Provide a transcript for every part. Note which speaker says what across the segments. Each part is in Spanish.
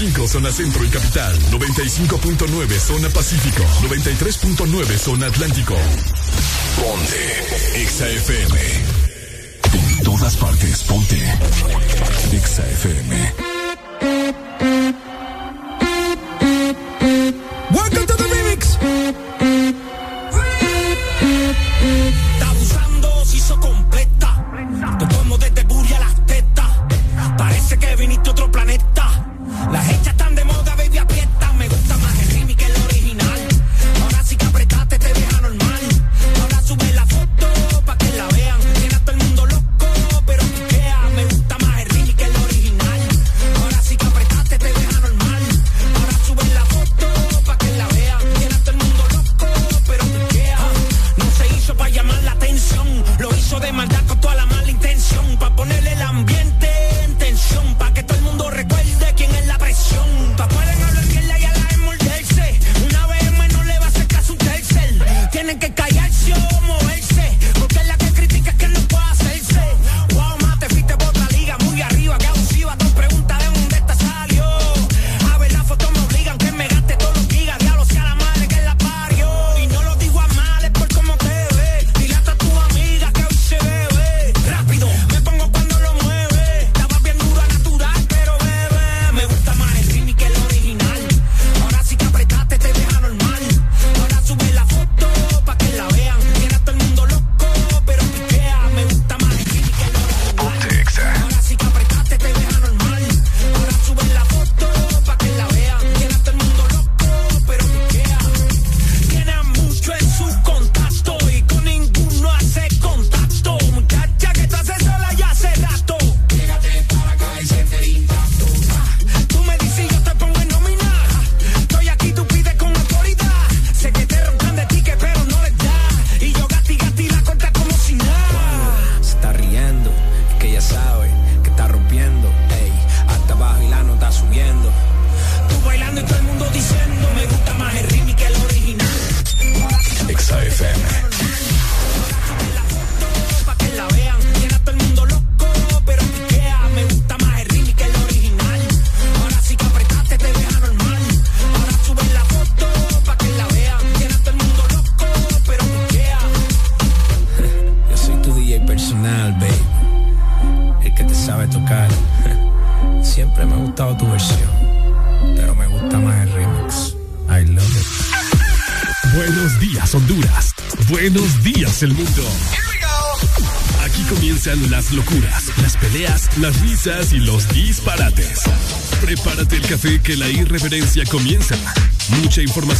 Speaker 1: 95 zona centro y capital, 95.9 zona pacífico, 93.9 zona atlántico. Ponte XAFM. En todas partes, ponte XAFM.
Speaker 2: la
Speaker 1: irreverencia comienza. Mucha información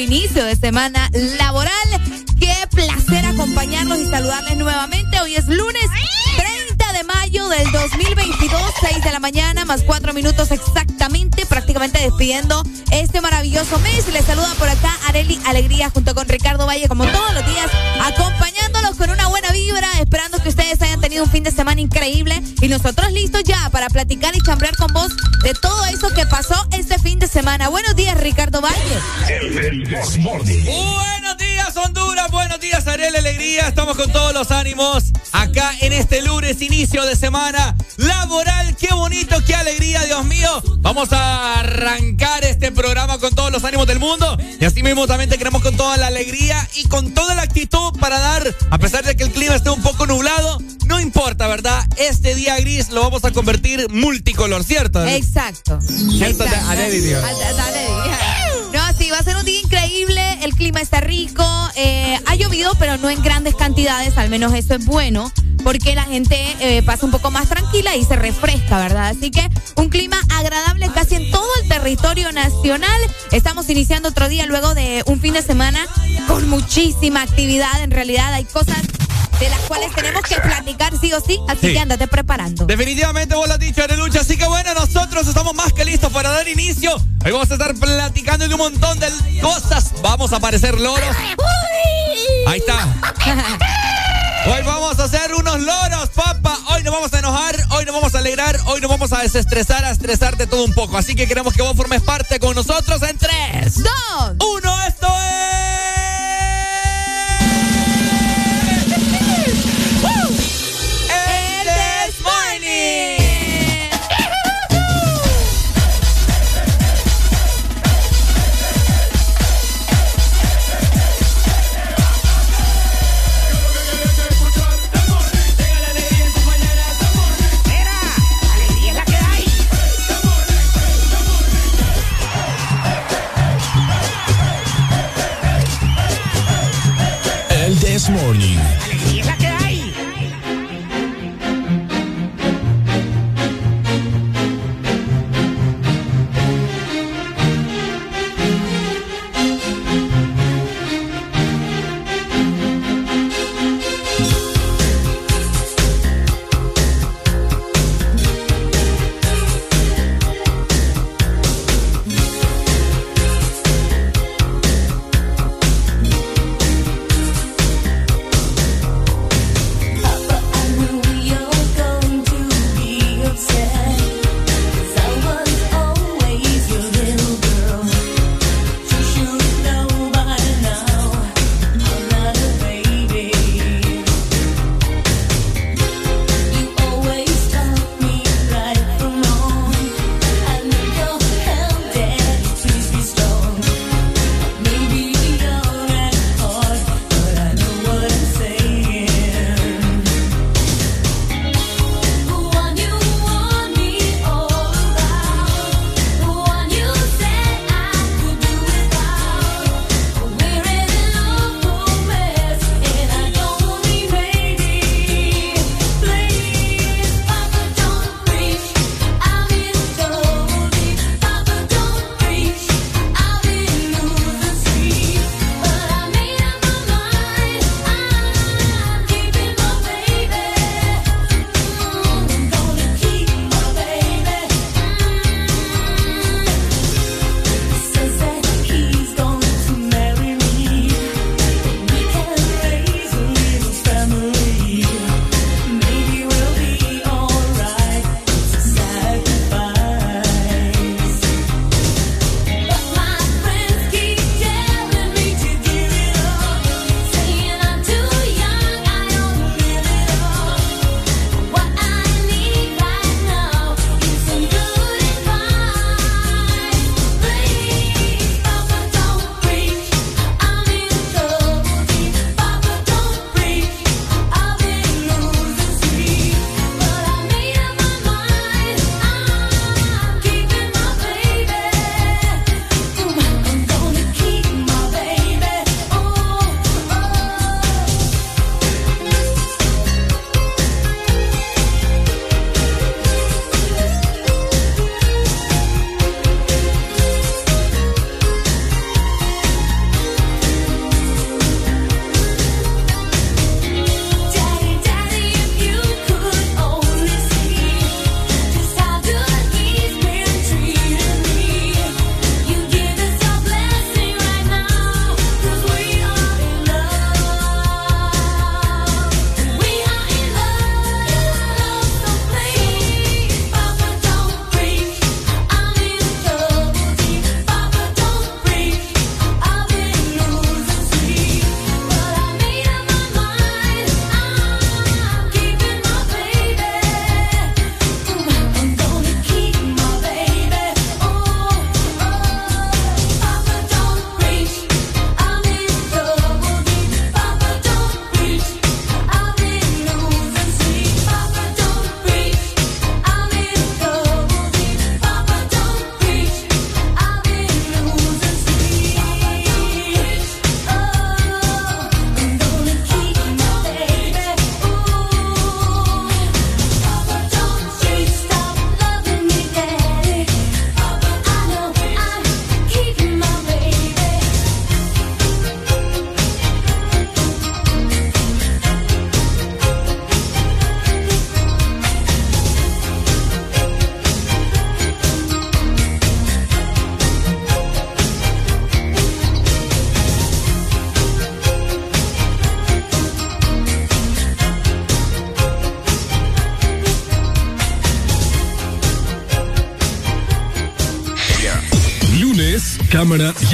Speaker 3: inicio de semana laboral. Qué placer acompañarlos y saludarles nuevamente. Hoy es lunes 30 de mayo del 2022, 6 de la mañana, más 4 minutos exactamente, prácticamente despidiendo este maravilloso mes. Les saluda por acá Areli Alegría junto con Ricardo Valle, como todos los días tenido un fin de semana increíble y nosotros listos ya para platicar y chambrear con vos de todo eso que pasó este fin de semana. Buenos días, Ricardo Valle.
Speaker 4: Buenos días, Honduras. Buenos días, Ariel Alegría. Estamos con todos los ánimos acá en este lunes, inicio de semana laboral. Qué bonito, qué alegría, Dios mío. Vamos a arrancar este programa con todos los ánimos del mundo. Y así mismo también te queremos con toda la alegría y con toda la actitud para dar, a pesar de que el clima esté un poco nublado, Este día gris lo vamos a convertir multicolor, ¿cierto?
Speaker 3: Exacto.
Speaker 4: Cierto.
Speaker 3: No, sí, va a ser un día increíble. El clima está rico. eh, ha llovido, pero no en grandes cantidades. Al menos eso es bueno. Porque la gente eh, pasa un poco más tranquila y se refresca, ¿verdad? Así que un clima agradable casi en todo el territorio nacional. Estamos iniciando otro día luego de un fin de semana con muchísima actividad. En realidad hay cosas de las cuales tenemos que platicar sí o sí, así que andate preparando.
Speaker 4: Definitivamente vos lo has dicho, Arelucha, así que bueno, nosotros estamos más que listos para dar inicio. Hoy vamos a estar platicando de un montón de cosas. Vamos a parecer loros. Ahí está. Hoy vamos a hacer unos loros, papá. Hoy nos vamos a enojar, hoy nos vamos a alegrar, hoy nos vamos a desestresar, a estresarte todo un poco. Así que queremos que vos formes parte con nosotros en 3,
Speaker 5: 2,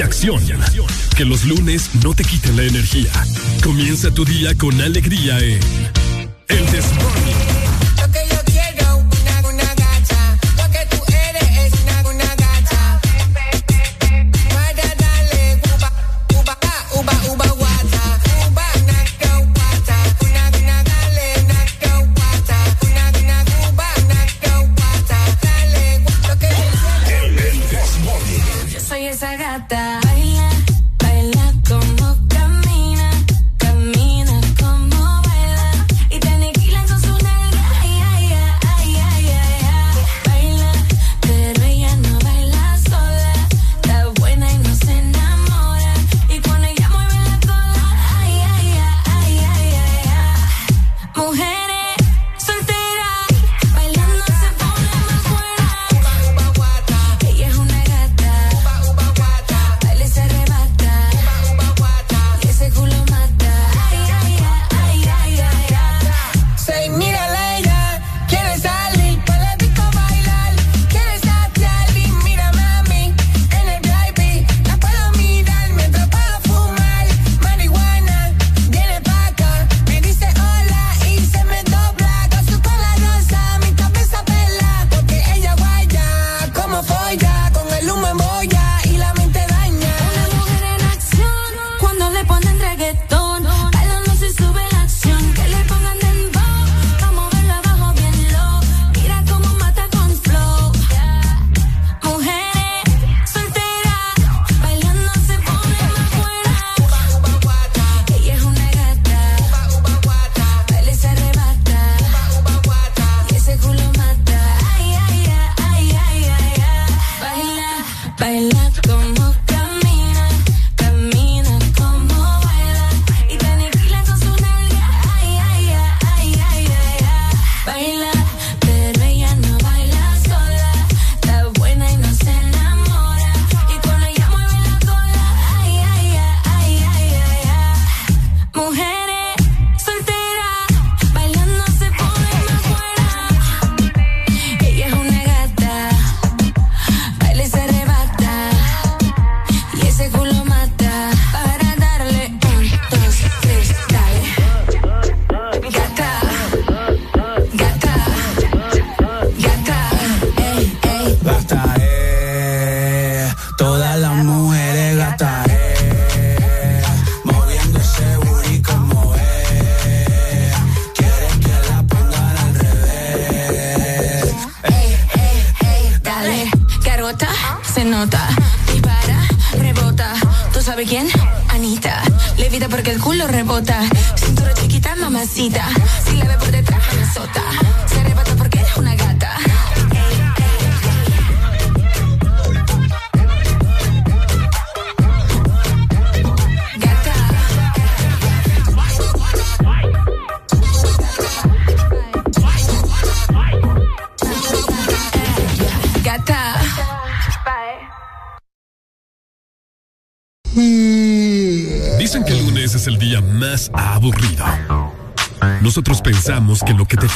Speaker 5: acción. Que los lunes no te quiten la energía. Comienza tu día con alegría en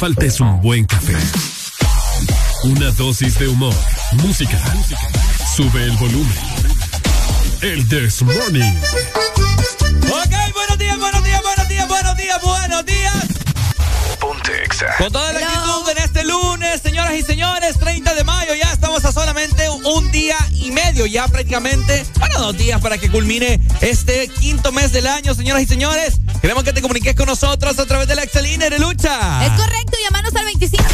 Speaker 5: falta es un buen café. Una dosis de humor, música. Sube el volumen. El This Morning.
Speaker 4: Ok, buenos días, buenos días, buenos días, buenos días, buenos días.
Speaker 5: Ponte
Speaker 4: Con toda la actitud en este lunes, señoras y señores, 30 de mayo, ya estamos a solamente un día y medio, ya prácticamente, bueno, dos días para que culmine este quinto mes del año, señoras y señores. Queremos que te comuniques con nosotros a través de la Excelina de lucha.
Speaker 3: Es correcto, llamanos al 25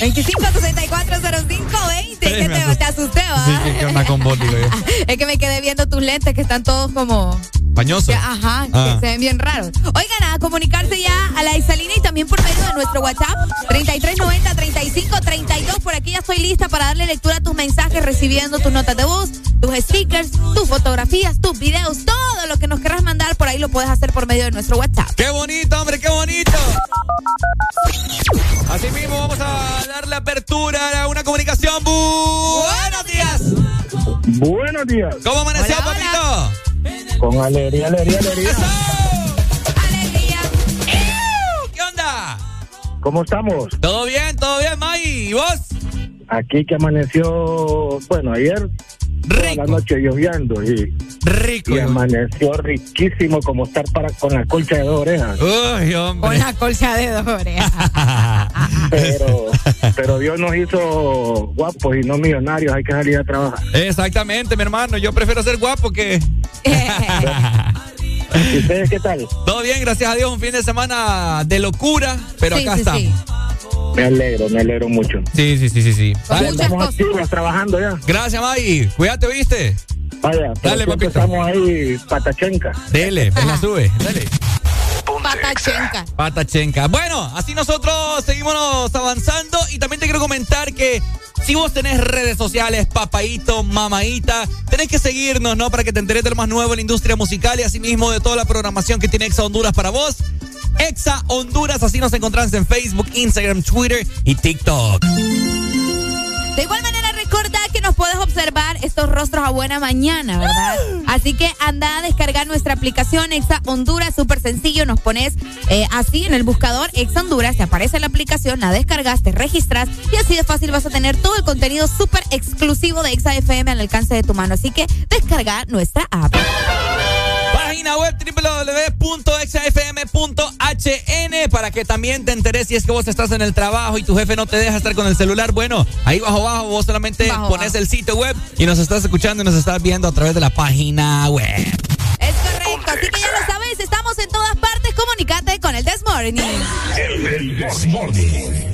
Speaker 3: 25 64 05 20. que te, te, asusté, ¿va?
Speaker 4: Sí, que onda con vos, digo yo.
Speaker 3: es que me quedé viendo tus lentes que están todos como.
Speaker 4: Pañosos.
Speaker 3: Ajá, que ah. se ven bien raros. Oigan, a comunicarse ya a la Isalina y también por medio de nuestro WhatsApp 3390 3532. Por aquí ya estoy lista para darle lectura a tus mensajes, recibiendo tus notas de voz, tus stickers, tus fotografías, tus videos, todo lo que nos querrás mandar por ahí lo puedes hacer por medio de nuestro WhatsApp.
Speaker 4: ¡Qué bonito, hombre! ¡Qué bonito! Días. ¿Cómo amaneció, papito?
Speaker 6: Con alegría, alegría, alegría.
Speaker 3: ¡Alegría!
Speaker 4: ¿Qué onda?
Speaker 6: ¿Cómo estamos?
Speaker 4: Todo bien, todo bien, May. ¿Y vos?
Speaker 6: Aquí que amaneció, bueno, ayer toda la noche lloviendo y,
Speaker 4: Rico.
Speaker 6: y amaneció riquísimo como estar para con la colcha de dos orejas.
Speaker 4: Uy,
Speaker 3: Con
Speaker 4: hombre.
Speaker 3: la colcha de dos orejas.
Speaker 6: Pero, pero Dios nos hizo guapos y no millonarios, hay que salir a trabajar.
Speaker 4: Exactamente, mi hermano. Yo prefiero ser guapo que.
Speaker 6: ¿Y ustedes qué tal?
Speaker 4: Todo bien, gracias a Dios. Un fin de semana de locura, pero
Speaker 3: Sí,
Speaker 4: acá
Speaker 3: sí,
Speaker 4: estamos.
Speaker 3: sí.
Speaker 6: Me alegro, me alegro mucho.
Speaker 4: Sí, sí, sí, sí, sí. Dale.
Speaker 3: muchas
Speaker 6: Estamos activos trabajando ya.
Speaker 4: Gracias, Maggie. Cuídate, ¿viste?
Speaker 6: Vaya,
Speaker 4: Dale, papito.
Speaker 6: estamos ahí patachenca.
Speaker 4: Dele, me la sube. Dale.
Speaker 3: Patachenca.
Speaker 4: Patachenca. Bueno, así nosotros seguimos avanzando y también te quiero comentar que si vos tenés redes sociales, papaito, mamaita, tenés que seguirnos, ¿no? Para que te enteres de lo más nuevo en la industria musical y asimismo de toda la programación que tiene Exa Honduras para vos. Exa Honduras, así nos encontrás en Facebook, Instagram, Twitter y TikTok.
Speaker 3: De igual manera, recuerda que nos puedes observar estos rostros a buena mañana, ¿verdad? Así que anda a descargar nuestra aplicación Exa Honduras, súper sencillo. Nos pones eh, así en el buscador Exa Honduras, te aparece la aplicación, la descargas, te registras y así de fácil vas a tener todo el contenido súper exclusivo de Exa FM al alcance de tu mano. Así que descarga nuestra app.
Speaker 4: Página web www.exafm.hn para que también te enteres si es que vos estás en el trabajo y tu jefe no te deja estar con el celular. Bueno, ahí bajo bajo vos solamente
Speaker 3: Bajo,
Speaker 4: pones
Speaker 3: bajo.
Speaker 4: el sitio web y nos estás escuchando y nos estás viendo a través de la página web.
Speaker 3: Es correcto, así que ya lo sabes, estamos en todas partes. Comunicate con el This Morning.
Speaker 2: El This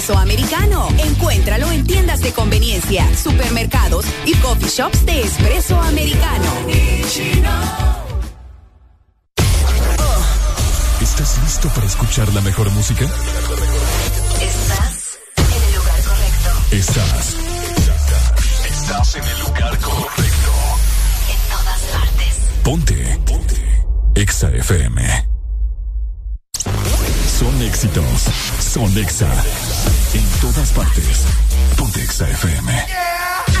Speaker 7: De
Speaker 8: espresso americano. Encuéntralo en tiendas de conveniencia, supermercados y coffee shops de espresso americano.
Speaker 2: ¿Estás listo para escuchar la mejor música?
Speaker 9: Estás en el lugar correcto.
Speaker 2: Estás. Estás en el lugar correcto.
Speaker 9: En todas partes.
Speaker 2: Ponte. Ponte. Exa FM. Son éxitos. Son Exa. En todas partes. Ponte Exa FM.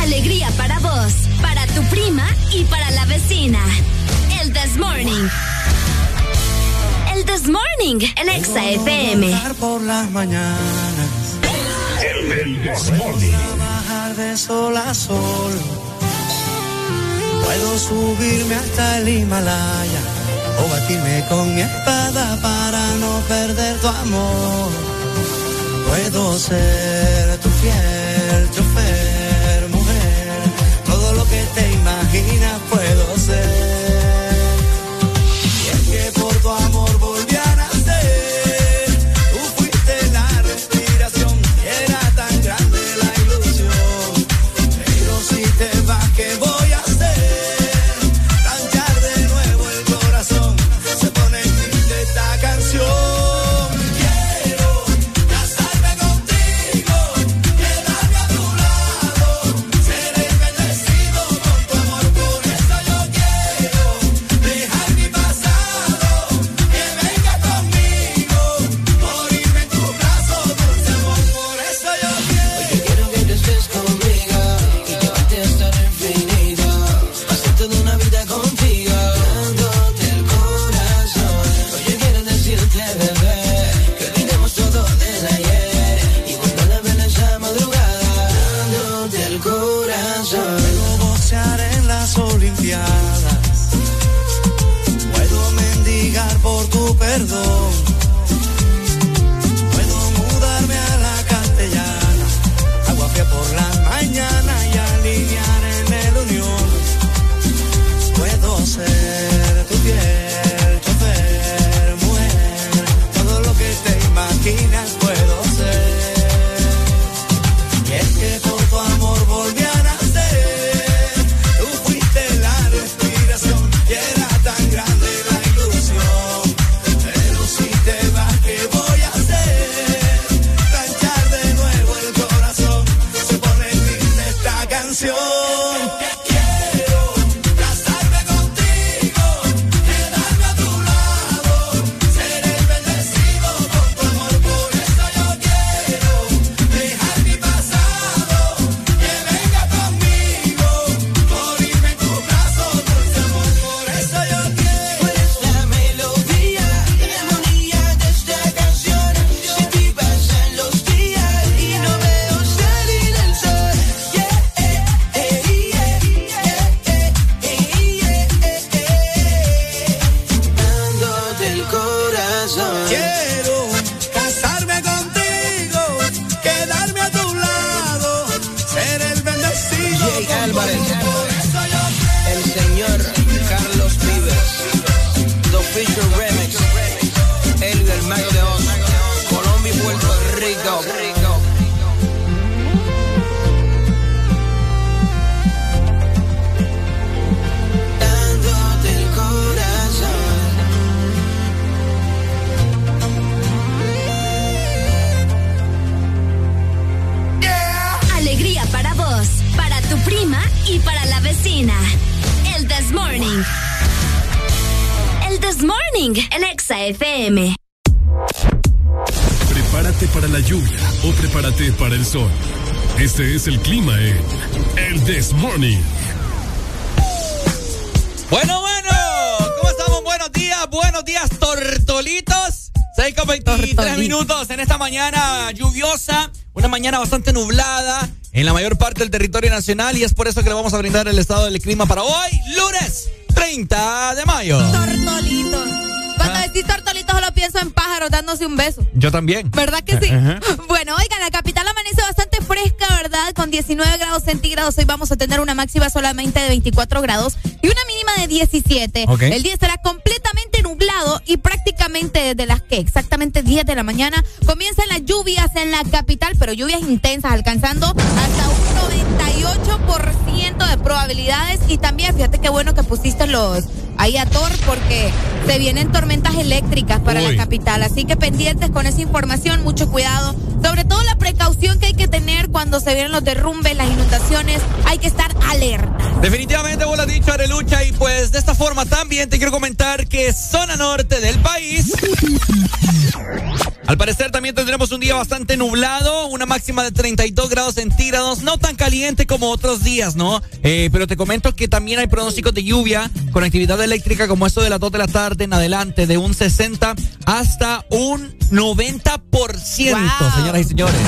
Speaker 10: Alegría para vos, para tu prima y para la vecina. El This Morning. El This Morning en Exa FM.
Speaker 7: Por las mañanas.
Speaker 2: El This Morning.
Speaker 7: Trabajar de sol a sol. Puedo subirme hasta el Himalaya o batirme con mi espada para no perder tu amor. Puedo ser tu fiel chofer, mujer. Todo lo que te imaginas puedo ser.
Speaker 4: Nacional y es por eso que le vamos a brindar el estado del clima para hoy, lunes 30 de mayo.
Speaker 3: Tortolitos. Cuando
Speaker 4: Ah.
Speaker 3: decís tortolitos solo pienso en pájaros dándose un beso.
Speaker 4: Yo también.
Speaker 3: ¿Verdad que sí?
Speaker 4: Ajá.
Speaker 3: Bueno, oigan, la capital amanece bastante fresca, ¿verdad? Con 19 grados centígrados. Hoy vamos a tener una máxima solamente de 24 grados y una mínima de 17.
Speaker 11: Ok.
Speaker 3: El día estará completamente nublado y prácticamente desde las que exactamente 10 de la mañana comienzan las lluvias en la capital, pero lluvias intensas, alcanzando hasta un 98% de probabilidades. Y también, fíjate qué bueno que pusiste los ahí a Thor porque se vienen tormentas eléctricas para
Speaker 4: Uy.
Speaker 3: la capital. Así que pendientes con esa información, mucho cuidado. Sobre todo la precaución que hay que tener cuando se vienen los derrumbes, las inundaciones. Hay que estar alerta.
Speaker 4: Definitivamente vos lo has dicho, Arelucha, y pues de esta forma también te quiero comentar que zona norte del país. Al parecer también tendremos un día bastante nublado, una máxima de 32 grados centígrados, no tan caliente como otros días, ¿no? Eh, pero te comento que también hay pronósticos de lluvia con actividad eléctrica como esto de las 2 de la tarde en adelante, de un 60 hasta un 90%, señoras y señores.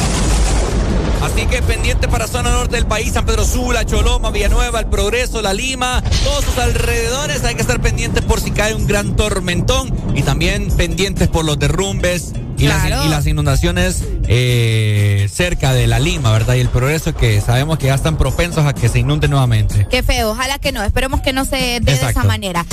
Speaker 4: Así que pendiente para zona norte del país, San Pedro Sula, Choloma, Villanueva, El Progreso, La Lima, todos sus alrededores. Hay que estar pendientes por si cae un gran tormentón y también pendientes por los derrumbes y, las,
Speaker 3: Claro.
Speaker 4: y las inundaciones eh, cerca de La Lima, ¿verdad? Y El Progreso que sabemos que ya están propensos a que se inunde nuevamente.
Speaker 3: Qué feo, ojalá que no, esperemos que no se dé de esa manera.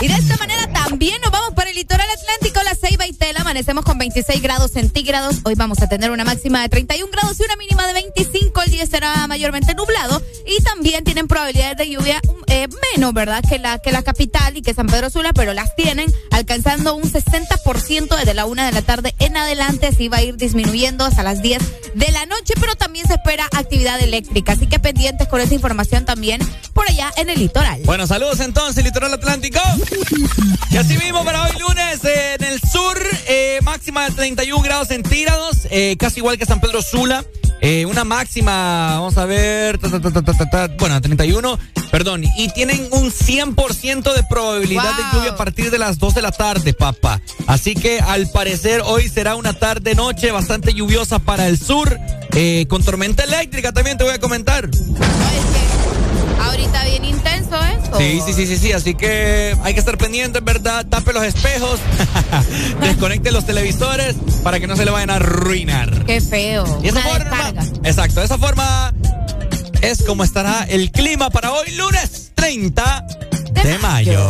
Speaker 3: Y de esta manera también nos vamos para el litoral atlántico, la Ceiba y Tela, amanecemos con 26 grados centígrados, hoy vamos a tener una máxima de 31 grados y una mínima de 25, el día será mayormente nublado y también tienen probabilidades de lluvia eh, menos, ¿verdad? Que la, que la capital y que San Pedro Sula, pero las tienen alcanzando un 60% desde la una de la tarde en adelante, así va a ir disminuyendo hasta las 10 de la noche, pero también se espera actividad eléctrica, así que pendientes con esa información también por allá en el litoral.
Speaker 4: Bueno, saludos entonces, Litoral Atlántico. Y así mismo para hoy lunes eh, en el sur, eh, máxima de 31 grados centígrados, eh, casi igual que San Pedro Sula. Eh, una máxima, vamos a ver, ta, ta, ta, ta, ta, ta, ta, bueno, 31, perdón, y tienen un 100% de probabilidad de lluvia a partir de las 2 de la tarde, papá. Así que al parecer hoy será una tarde-noche bastante lluviosa para el sur, eh, con tormenta eléctrica también te voy a comentar.
Speaker 3: Ahorita bien intenso eso.
Speaker 4: Sí, sí, sí, sí, sí. Así que hay que estar pendientes, ¿verdad? Tape los espejos, desconecte los televisores para que no se le vayan a arruinar.
Speaker 3: Qué feo.
Speaker 4: Y esa
Speaker 3: Una
Speaker 4: forma, exacto, de esa forma es como estará el clima para hoy, lunes 30 de, mayo.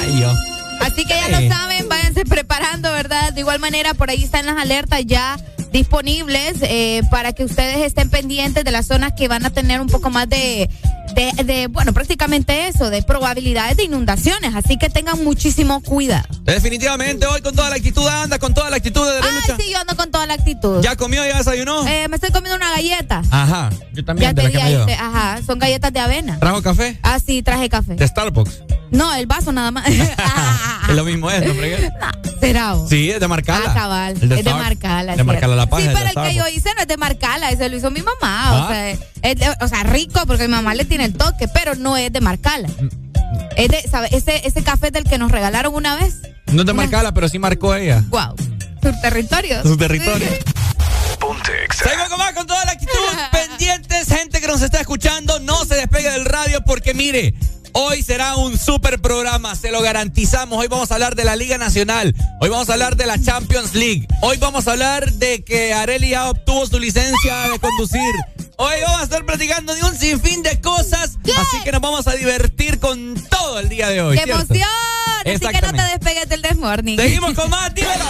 Speaker 4: Mayo.
Speaker 3: Así que ya lo saben, preparando, ¿verdad? De igual manera, por ahí están las alertas ya disponibles eh, para que ustedes estén pendientes de las zonas que van a tener un poco más de, de, de, bueno, prácticamente eso, de probabilidades de inundaciones. Así que tengan muchísimo cuidado.
Speaker 4: Definitivamente hoy con toda la actitud anda, con toda la actitud de
Speaker 3: Ay,
Speaker 4: lucha.
Speaker 3: sí, yo ando con toda la actitud.
Speaker 4: ¿Ya comió, ya desayunó?
Speaker 3: Eh, me estoy comiendo una galleta.
Speaker 4: Ajá, yo también
Speaker 3: Ya
Speaker 4: de
Speaker 3: te
Speaker 4: la que me
Speaker 3: ahí,
Speaker 4: dio.
Speaker 3: te- ajá, son galletas de avena.
Speaker 4: ¿Trajo café?
Speaker 3: Ah, sí, traje café.
Speaker 4: De Starbucks.
Speaker 3: No, el vaso nada más.
Speaker 4: Es lo mismo es.
Speaker 3: Será. vos.
Speaker 4: Sí, es de Marcala.
Speaker 3: Ah, cabal.
Speaker 4: El
Speaker 3: es de. Marcala.
Speaker 4: De Marcala La Paz.
Speaker 3: Sí,
Speaker 4: de
Speaker 3: pero el que yo hice no es de Marcala, ese lo hizo mi mamá.
Speaker 4: Ah.
Speaker 3: O, sea, es de- o sea, rico porque mi mamá le tiene el toque, pero no es de Marcala. Es de, ¿sabe? Ese, ese café del que nos regalaron una vez.
Speaker 4: No es de Marcala, pero sí marcó ella.
Speaker 3: Wow. Su territorio.
Speaker 4: Su territorio.
Speaker 2: Ponte
Speaker 4: Seguimos con más con toda la actitud. Pendientes, gente que nos está escuchando, no se despegue del radio porque mire, hoy será un super programa, se lo garantizamos. Hoy vamos a hablar de la Liga Nacional, hoy vamos a hablar de la Champions League, hoy vamos a hablar de que Areli ya obtuvo su licencia de conducir. Hoy vamos a estar platicando de un sinfín de cosas, así que nos vamos a divertir con todo el día de hoy.
Speaker 3: ¡Qué
Speaker 4: ¿cierto?
Speaker 3: emoción! Así que no te despegues del Desmorning.
Speaker 4: Seguimos con más, dímelo.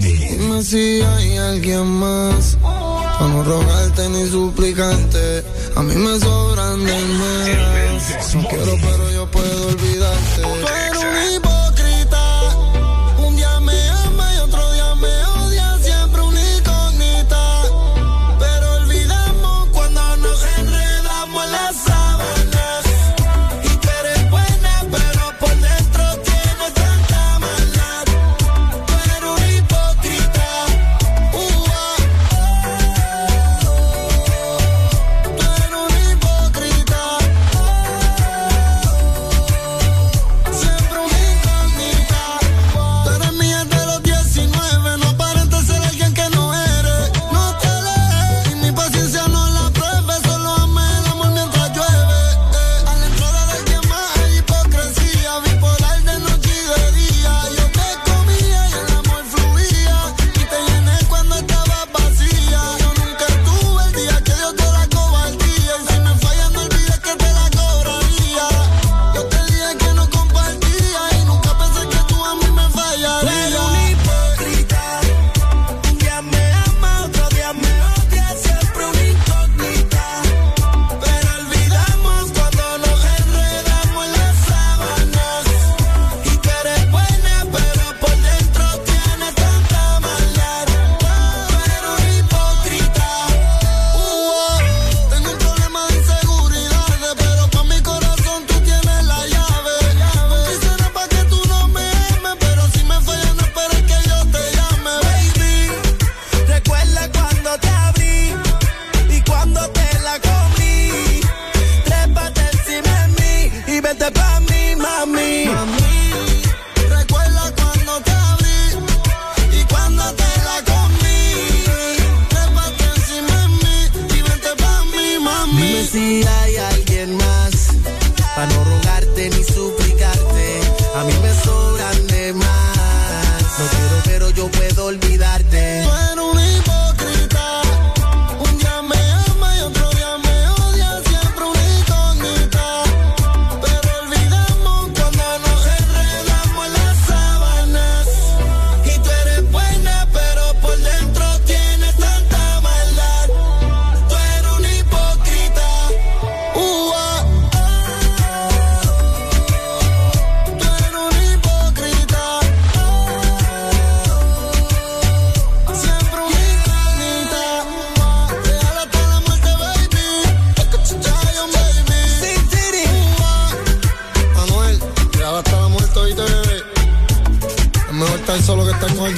Speaker 7: Dime si hay alguien más para no rogarte ni suplicarte. A mí me sobran de más. Quiero, pero yo puedo olvidarte.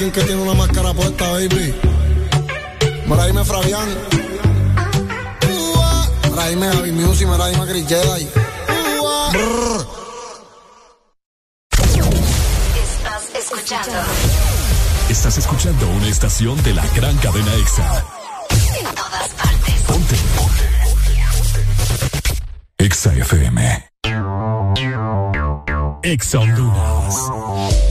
Speaker 12: Alguien que tiene una máscara puesta, baby. Mira, dime Fabián. Mira, dime Javi Music, mira, dime Chris Jedi. Brr.
Speaker 10: Estás escuchando
Speaker 2: Estás escuchando una estación de la gran cadena EXA.
Speaker 10: en todas partes.
Speaker 2: Ponte. Ponte. EXA FM. EXA Honduras.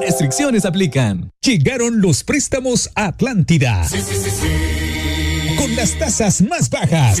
Speaker 11: Restricciones aplican.
Speaker 13: Llegaron los préstamos a Atlántida. Con las tasas más bajas.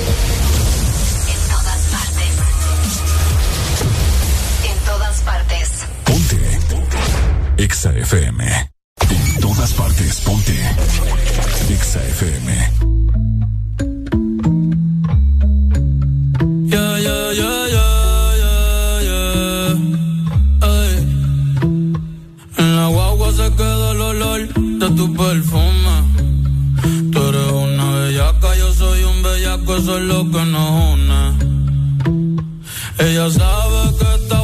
Speaker 2: EXA FM. En todas partes, ponte. EXA FM.
Speaker 14: Yeah, yeah, yeah, yeah, yeah, yeah. Ay. En la guagua se queda el olor de tu perfume. Tú eres una bellaca, yo soy un bellaco, eso es lo que nos une. Ella sabe que está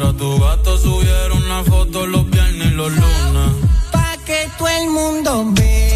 Speaker 14: Fuera tu gato, subiera una foto los viernes y los lunes.
Speaker 5: Pa' que todo el mundo vea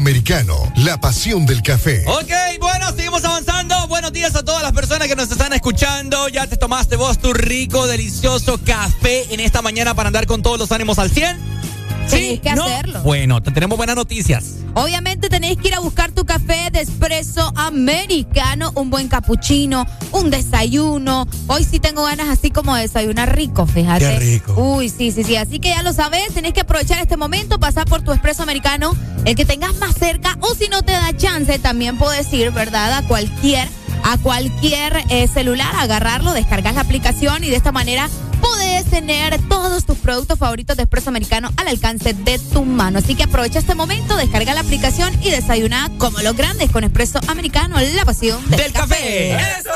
Speaker 15: Americano, la pasión del café.
Speaker 4: Ok, bueno, seguimos avanzando. Buenos días a todas las personas que nos están escuchando. Ya te tomaste vos tu rico, delicioso café en esta mañana para andar con todos los ánimos al 100.
Speaker 3: Tenés que
Speaker 4: ¿No?
Speaker 3: hacerlo.
Speaker 4: Bueno, te tenemos buenas noticias.
Speaker 3: Obviamente tenéis que ir a buscar tu café de espresso americano, un buen cappuccino, un desayuno. Hoy sí tengo ganas así como de desayunar rico, fíjate.
Speaker 4: Qué rico.
Speaker 3: Uy, sí, sí, sí. Así que ya lo sabes, tenés que aprovechar este momento, pasar por tu espresso americano, el que tengas más cerca, o si no te da chance, también puedes ir, ¿verdad? A cualquier, a cualquier eh, celular, agarrarlo, descargas la aplicación y de esta manera podés tener todos tus productos favoritos de Espresso Americano al alcance de tu mano. Así que aprovecha este momento, descarga la aplicación y desayuna como los grandes con Espresso Americano, la pasión del,
Speaker 4: Del café.
Speaker 3: ¡Eso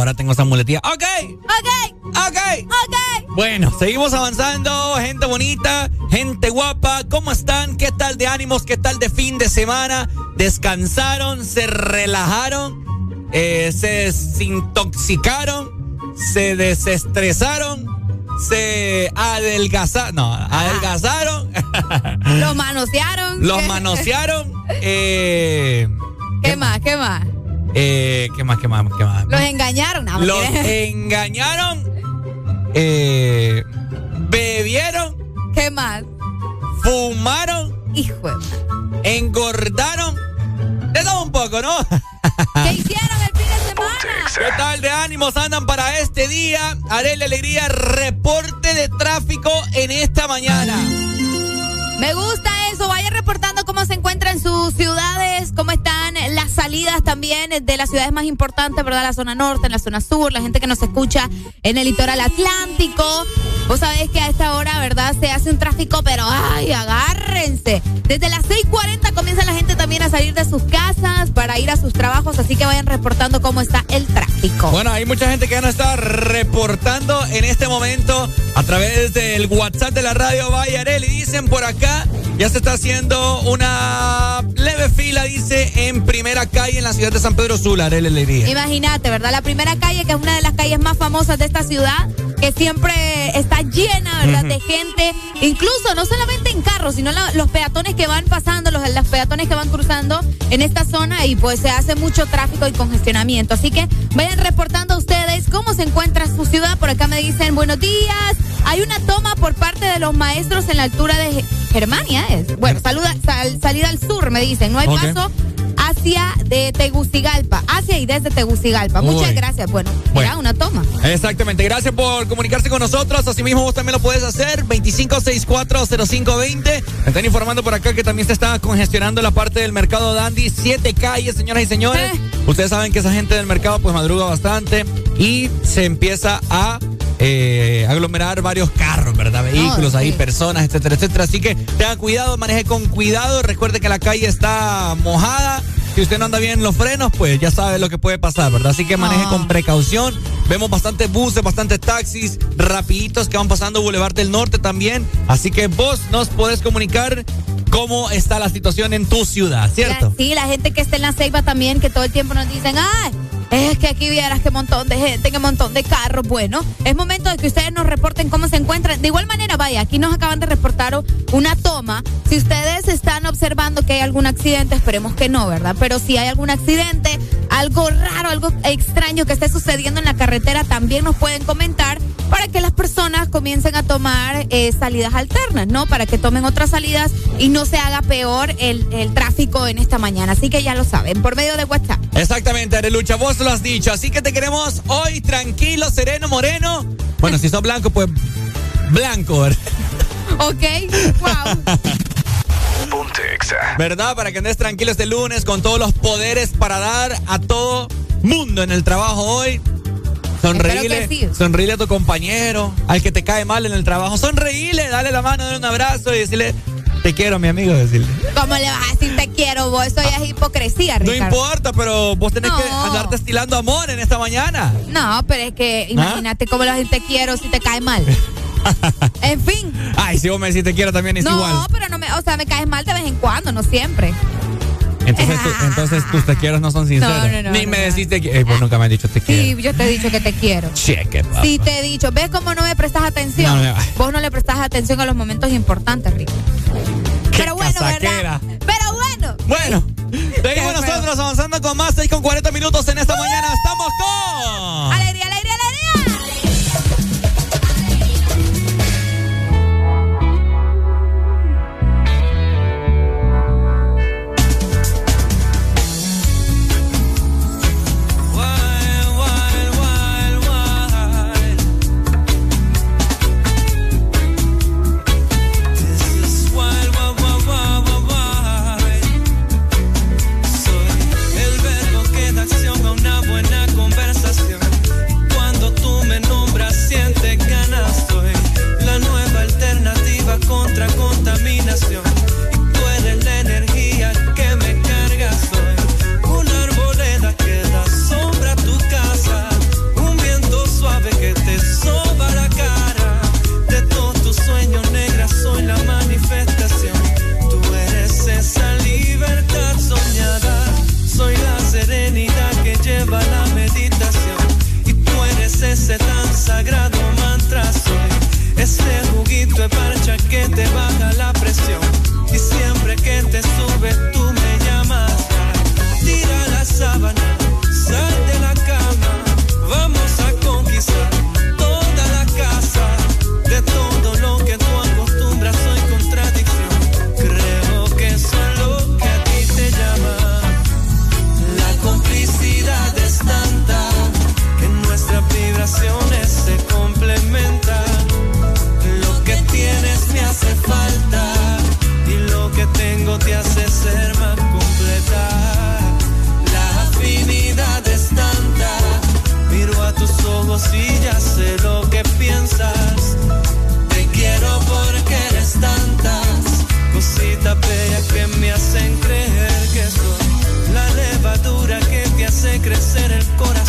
Speaker 4: ahora tengo esa muletilla. Ok,
Speaker 3: Ok,
Speaker 4: ok.
Speaker 3: ok.
Speaker 4: Bueno, seguimos avanzando, gente bonita, gente guapa, ¿cómo están? ¿Qué tal de ánimos? ¿Qué tal de fin de semana? ¿Descansaron? ¿Se relajaron? Eh, ¿Se desintoxicaron? ¿Se desestresaron? ¿Se adelgazaron? No, adelgazaron.
Speaker 3: Los manosearon.
Speaker 4: Los
Speaker 3: ¿Qué-
Speaker 4: manosearon. Eh,
Speaker 3: ¿Qué más? ¿Qué más?
Speaker 4: Eh, ¿Qué más? ¿Qué más? ¿Qué más?
Speaker 3: Los engañaron. No,
Speaker 4: Los engañaron. Eh, bebieron.
Speaker 3: ¿Qué más?
Speaker 4: Fumaron.
Speaker 3: Hijo de.
Speaker 4: Engordaron. De todo un poco, ¿no?
Speaker 3: ¿Qué hicieron el fin de semana?
Speaker 4: ¿Qué tal de ánimos andan para este día? Haré la alegría, reporte de tráfico en esta mañana.
Speaker 3: Me gusta eso. Vaya reportando cómo encuentran sus ciudades, cómo están las salidas también de las ciudades más importantes, ¿verdad? La zona norte, en la zona sur, la gente que nos escucha en el litoral atlántico. Vos sabés que a esta hora, ¿verdad? Se hace un tráfico, pero ¡ay! Agárrense. Desde las 6:40 comienza la gente también a salir de sus casas para ir a sus trabajos, así que vayan reportando cómo está el tráfico.
Speaker 4: Bueno, hay mucha gente que ya nos está reportando en este momento a través del WhatsApp de la radio Bayarel y dicen por acá, ya se está haciendo una leve fila, dice, en primera calle en la ciudad de San Pedro Sula, Arel.
Speaker 3: Imagínate, ¿verdad? La primera calle, que es una de las calles más famosas de esta ciudad, que siempre está llena, ¿verdad? De gente, incluso no solamente en carros, sino la- los peatones que van pasando, los, los peatones que van cruzando en esta zona y pues se hace mucho tráfico y congestionamiento. Así que vayan reportando ustedes cómo se encuentra su ciudad. Por acá me dicen buenos días. Hay una toma por parte de los maestros en la altura de Ge- Germania, ¿es? Bueno, saluda, sal- salida al sur, me dicen. No hay
Speaker 4: Ok.
Speaker 3: paso hacia de Tegucigalpa, hacia y desde Tegucigalpa. Muchas gracias. Bueno,
Speaker 4: Bueno.
Speaker 3: ya una toma.
Speaker 4: Exactamente, gracias por comunicarse con nosotros. Asimismo, vos también lo puedes hacer. 25640520. Me están informando por acá que también se está congestionando la parte del mercado Dandy. Siete calles, señoras y señores.
Speaker 3: Eh.
Speaker 4: Ustedes saben que esa gente del mercado pues madruga bastante y se empieza a eh, aglomerar varios carros, ¿verdad? Vehículos ahí, personas, etcétera, etcétera. Así que tenga cuidado, maneje con cuidado. Recuerde que la calle está mojada. Si usted no anda bien en los frenos, pues ya sabe lo que puede pasar, ¿verdad? Así que maneje
Speaker 3: Ah.
Speaker 4: con precaución. Vemos bastantes buses, bastantes taxis, rapiditos que van pasando Boulevard del Norte también. Así que vos nos podés comunicar cómo está la situación en tu ciudad, ¿cierto?
Speaker 3: Sí, la gente que está en la ceiba también, que todo el tiempo nos dicen, ay, es que aquí vieras qué montón de gente, qué montón de carros. Bueno, es momento de que ustedes nos reporten cómo se encuentran. De igual manera, vaya, aquí nos acaban de reportar una toma. Si ustedes están observando que hay algún accidente, esperemos que no, ¿verdad? Pero si hay algún accidente, algo raro, algo extraño que esté sucediendo en la carretera, también nos pueden comentar para que las personas comiencen a tomar eh, salidas alternas, ¿no? Para que tomen otras salidas y no se haga peor el, tráfico en esta mañana. Así que ya lo saben, por medio de WhatsApp.
Speaker 4: Exactamente, Arelucha, vos lo has dicho. Así que te queremos hoy tranquilo, sereno, moreno. Bueno, si sos blanco, pues blanco. ¿verdad?
Speaker 3: ¿Ok? Wow.
Speaker 2: Ponte Exa.
Speaker 4: ¿Verdad? Para que andes tranquilo este lunes con todos los poderes para dar a todo mundo en el trabajo hoy. Sonreíle,
Speaker 3: sí.
Speaker 4: sonreíle a tu compañero, al que te cae mal en el trabajo. Sonreíle, dale la mano, dale un abrazo y decirle, te quiero, mi amigo, decirle.
Speaker 3: ¿Cómo le vas a decir te quiero vos? Eso ya es hipocresía,
Speaker 4: No
Speaker 3: Ricardo.
Speaker 4: importa, pero vos tenés que
Speaker 3: No.
Speaker 4: andarte estilando amor en esta mañana.
Speaker 3: No, pero es que imagínate cómo le vas a decir te quiero si te cae mal. en fin.
Speaker 4: Ay, si vos me decís te quiero también es
Speaker 3: no,
Speaker 4: igual.
Speaker 3: pero no me, o sea, me caes mal de vez en cuando, no siempre.
Speaker 4: Entonces, tú- entonces tus te quiero no son sinceros.
Speaker 3: No, no, no,
Speaker 4: Ni
Speaker 3: no,
Speaker 4: me
Speaker 3: no.
Speaker 4: decís te quiero. Eh, vos nunca me has dicho te quiero.
Speaker 3: Sí, yo te he dicho que te quiero.
Speaker 4: Cheque, papá.
Speaker 3: Sí, te he dicho. ¿Ves cómo no me prestas atención?
Speaker 4: No, no.
Speaker 3: Vos no le prestas atención a los momentos importantes, Rico. Pero bueno,
Speaker 4: casaquera.
Speaker 3: ¿verdad? Pero bueno.
Speaker 4: Bueno, seguimos nosotros avanzando con más 6 con 40 minutos en esta mañana. Estamos con.
Speaker 3: Alegría, alegría, alegría.
Speaker 16: Te baja ser más completa. La afinidad es tanta, miro a tus ojos y ya sé lo que piensas. Te quiero porque eres tantas cositas bellas que me hacen creer que soy la levadura que te hace crecer el corazón.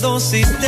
Speaker 16: Dosis de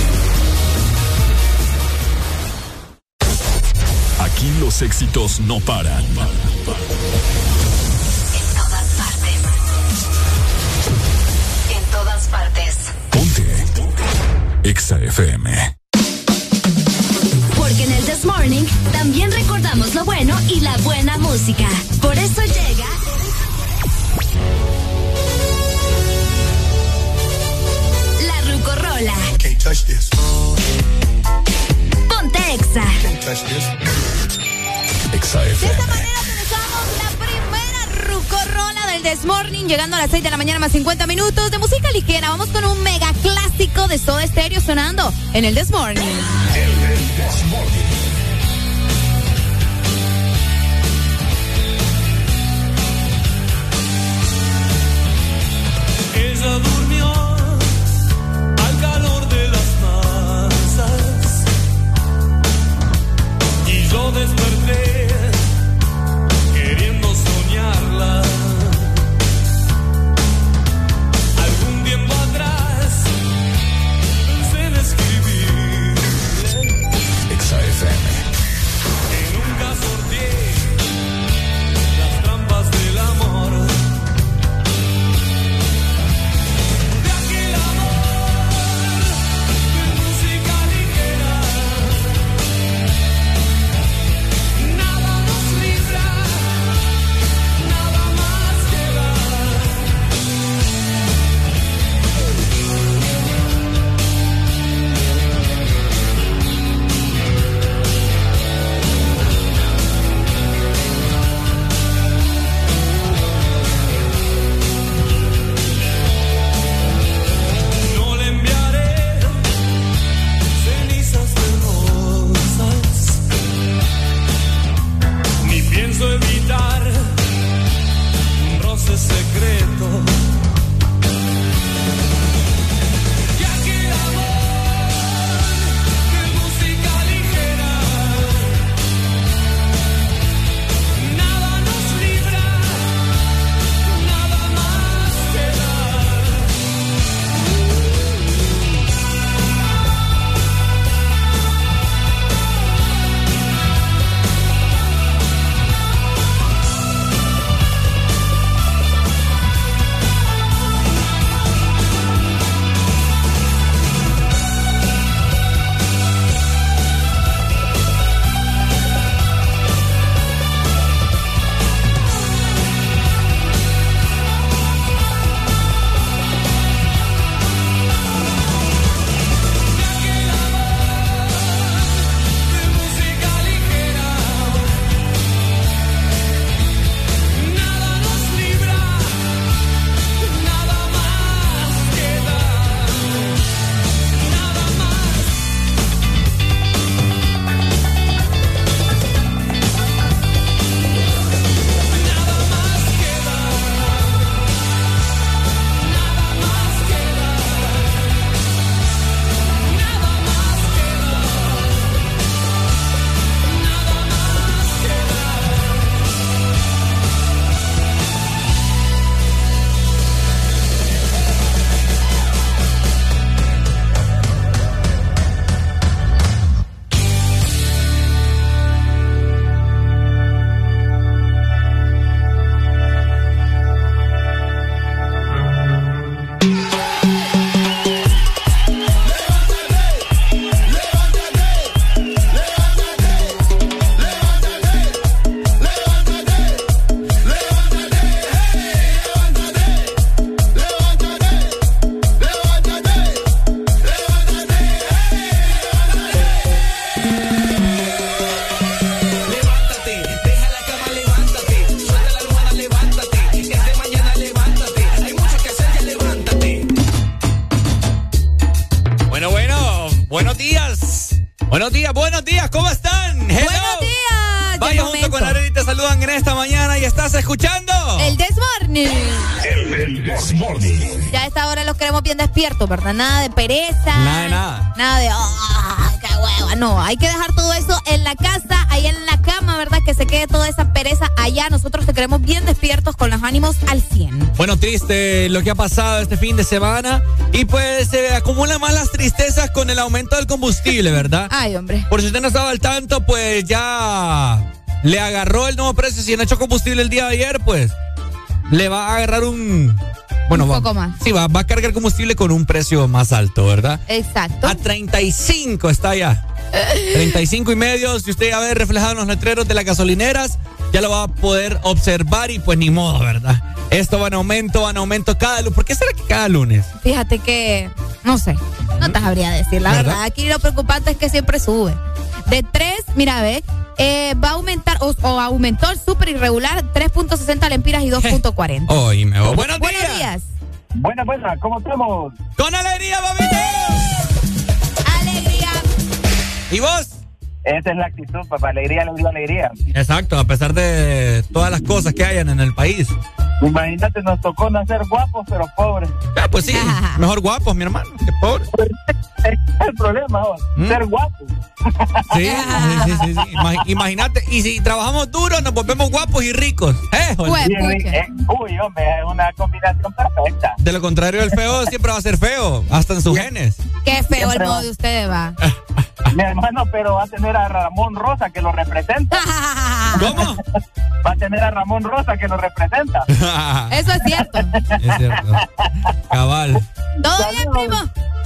Speaker 2: Aquí los éxitos no paran.
Speaker 17: En todas partes. En todas partes.
Speaker 2: Ponte. EXA FM.
Speaker 18: Porque en el This Morning también recordamos lo bueno y la buena música. Por eso llega. La Rucorola. Ponte Exa.
Speaker 3: De esta manera comenzamos la primera rucorola del Desmorning, llegando a las 6 de la mañana más 50 minutos de música ligera. Vamos con un mega clásico de Soda Stereo sonando en el Desmorning.
Speaker 19: Ella
Speaker 3: nada. De, ¡ah, qué hueva! No, hay que dejar todo eso en la casa, ahí en la cama, ¿verdad? Que se quede toda esa pereza allá. Nosotros te queremos bien despiertos con los ánimos al 100.
Speaker 4: Bueno, triste lo que ha pasado este fin de semana y pues se acumulan más las tristezas con el aumento del combustible, ¿verdad?
Speaker 3: Ay, hombre.
Speaker 4: Por si usted no estaba al tanto, pues ya le agarró el nuevo precio. Si no echó combustible el día de ayer, pues le va a agarrar un... Bueno,
Speaker 3: Un
Speaker 4: va-
Speaker 3: poco más.
Speaker 4: Sí, va, va a cargar combustible con un precio más alto, ¿verdad?
Speaker 3: Exacto.
Speaker 4: A 35 está ya. 35 y medio, si usted ya ve reflejado en los letreros de las gasolineras, ya lo va a poder observar y pues ni modo, ¿verdad? Esto va en aumento, va en aumento cada lunes. ¿Por qué será que cada lunes?
Speaker 3: Fíjate que, no sé, no te sabría decir, la
Speaker 4: ¿Verdad?
Speaker 3: verdad. Aquí lo preocupante es que siempre sube. De 3, mira, ve, eh, va a aumentar, o, o aumentó el súper irregular, 3.60 lempiras y 2.40.
Speaker 4: Hoy me voy. Buenos,
Speaker 3: Buenos días.
Speaker 20: Buenas, buenas, ¿cómo estamos?
Speaker 4: ¡Con alegría, mamita!
Speaker 3: Alegría.
Speaker 4: ¿Y vos?
Speaker 20: Esa es la actitud, papá. Alegría, alegría, alegría.
Speaker 4: Exacto, a pesar de todas las cosas que hayan en el país.
Speaker 20: Imagínate, nos tocó nacer guapos, pero pobres.
Speaker 4: Ah, pues sí, mejor guapos, mi hermano, que pobre.
Speaker 20: Ese es el problema.
Speaker 4: ¿Mm?
Speaker 20: ser guapos.
Speaker 4: Sí, sí, sí, sí, sí. Ima- Imagínate, y si trabajamos duro, nos volvemos guapos y ricos. ¿Eh?
Speaker 3: Pues, pucha.
Speaker 20: eh, uy, hombre, es una combinación perfecta.
Speaker 4: De lo contrario, el feo siempre va a ser feo, hasta en sus genes.
Speaker 3: Qué feo el modo
Speaker 20: va.
Speaker 3: de ustedes, va.
Speaker 20: Mi hermano, pero va a tener a Ramón Rosa que lo representa.
Speaker 4: ¿Cómo?
Speaker 20: Va a tener a Ramón Rosa que lo representa.
Speaker 3: Eso es cierto.
Speaker 4: Es cierto. Cabal.
Speaker 3: ¿Todo bien, primo?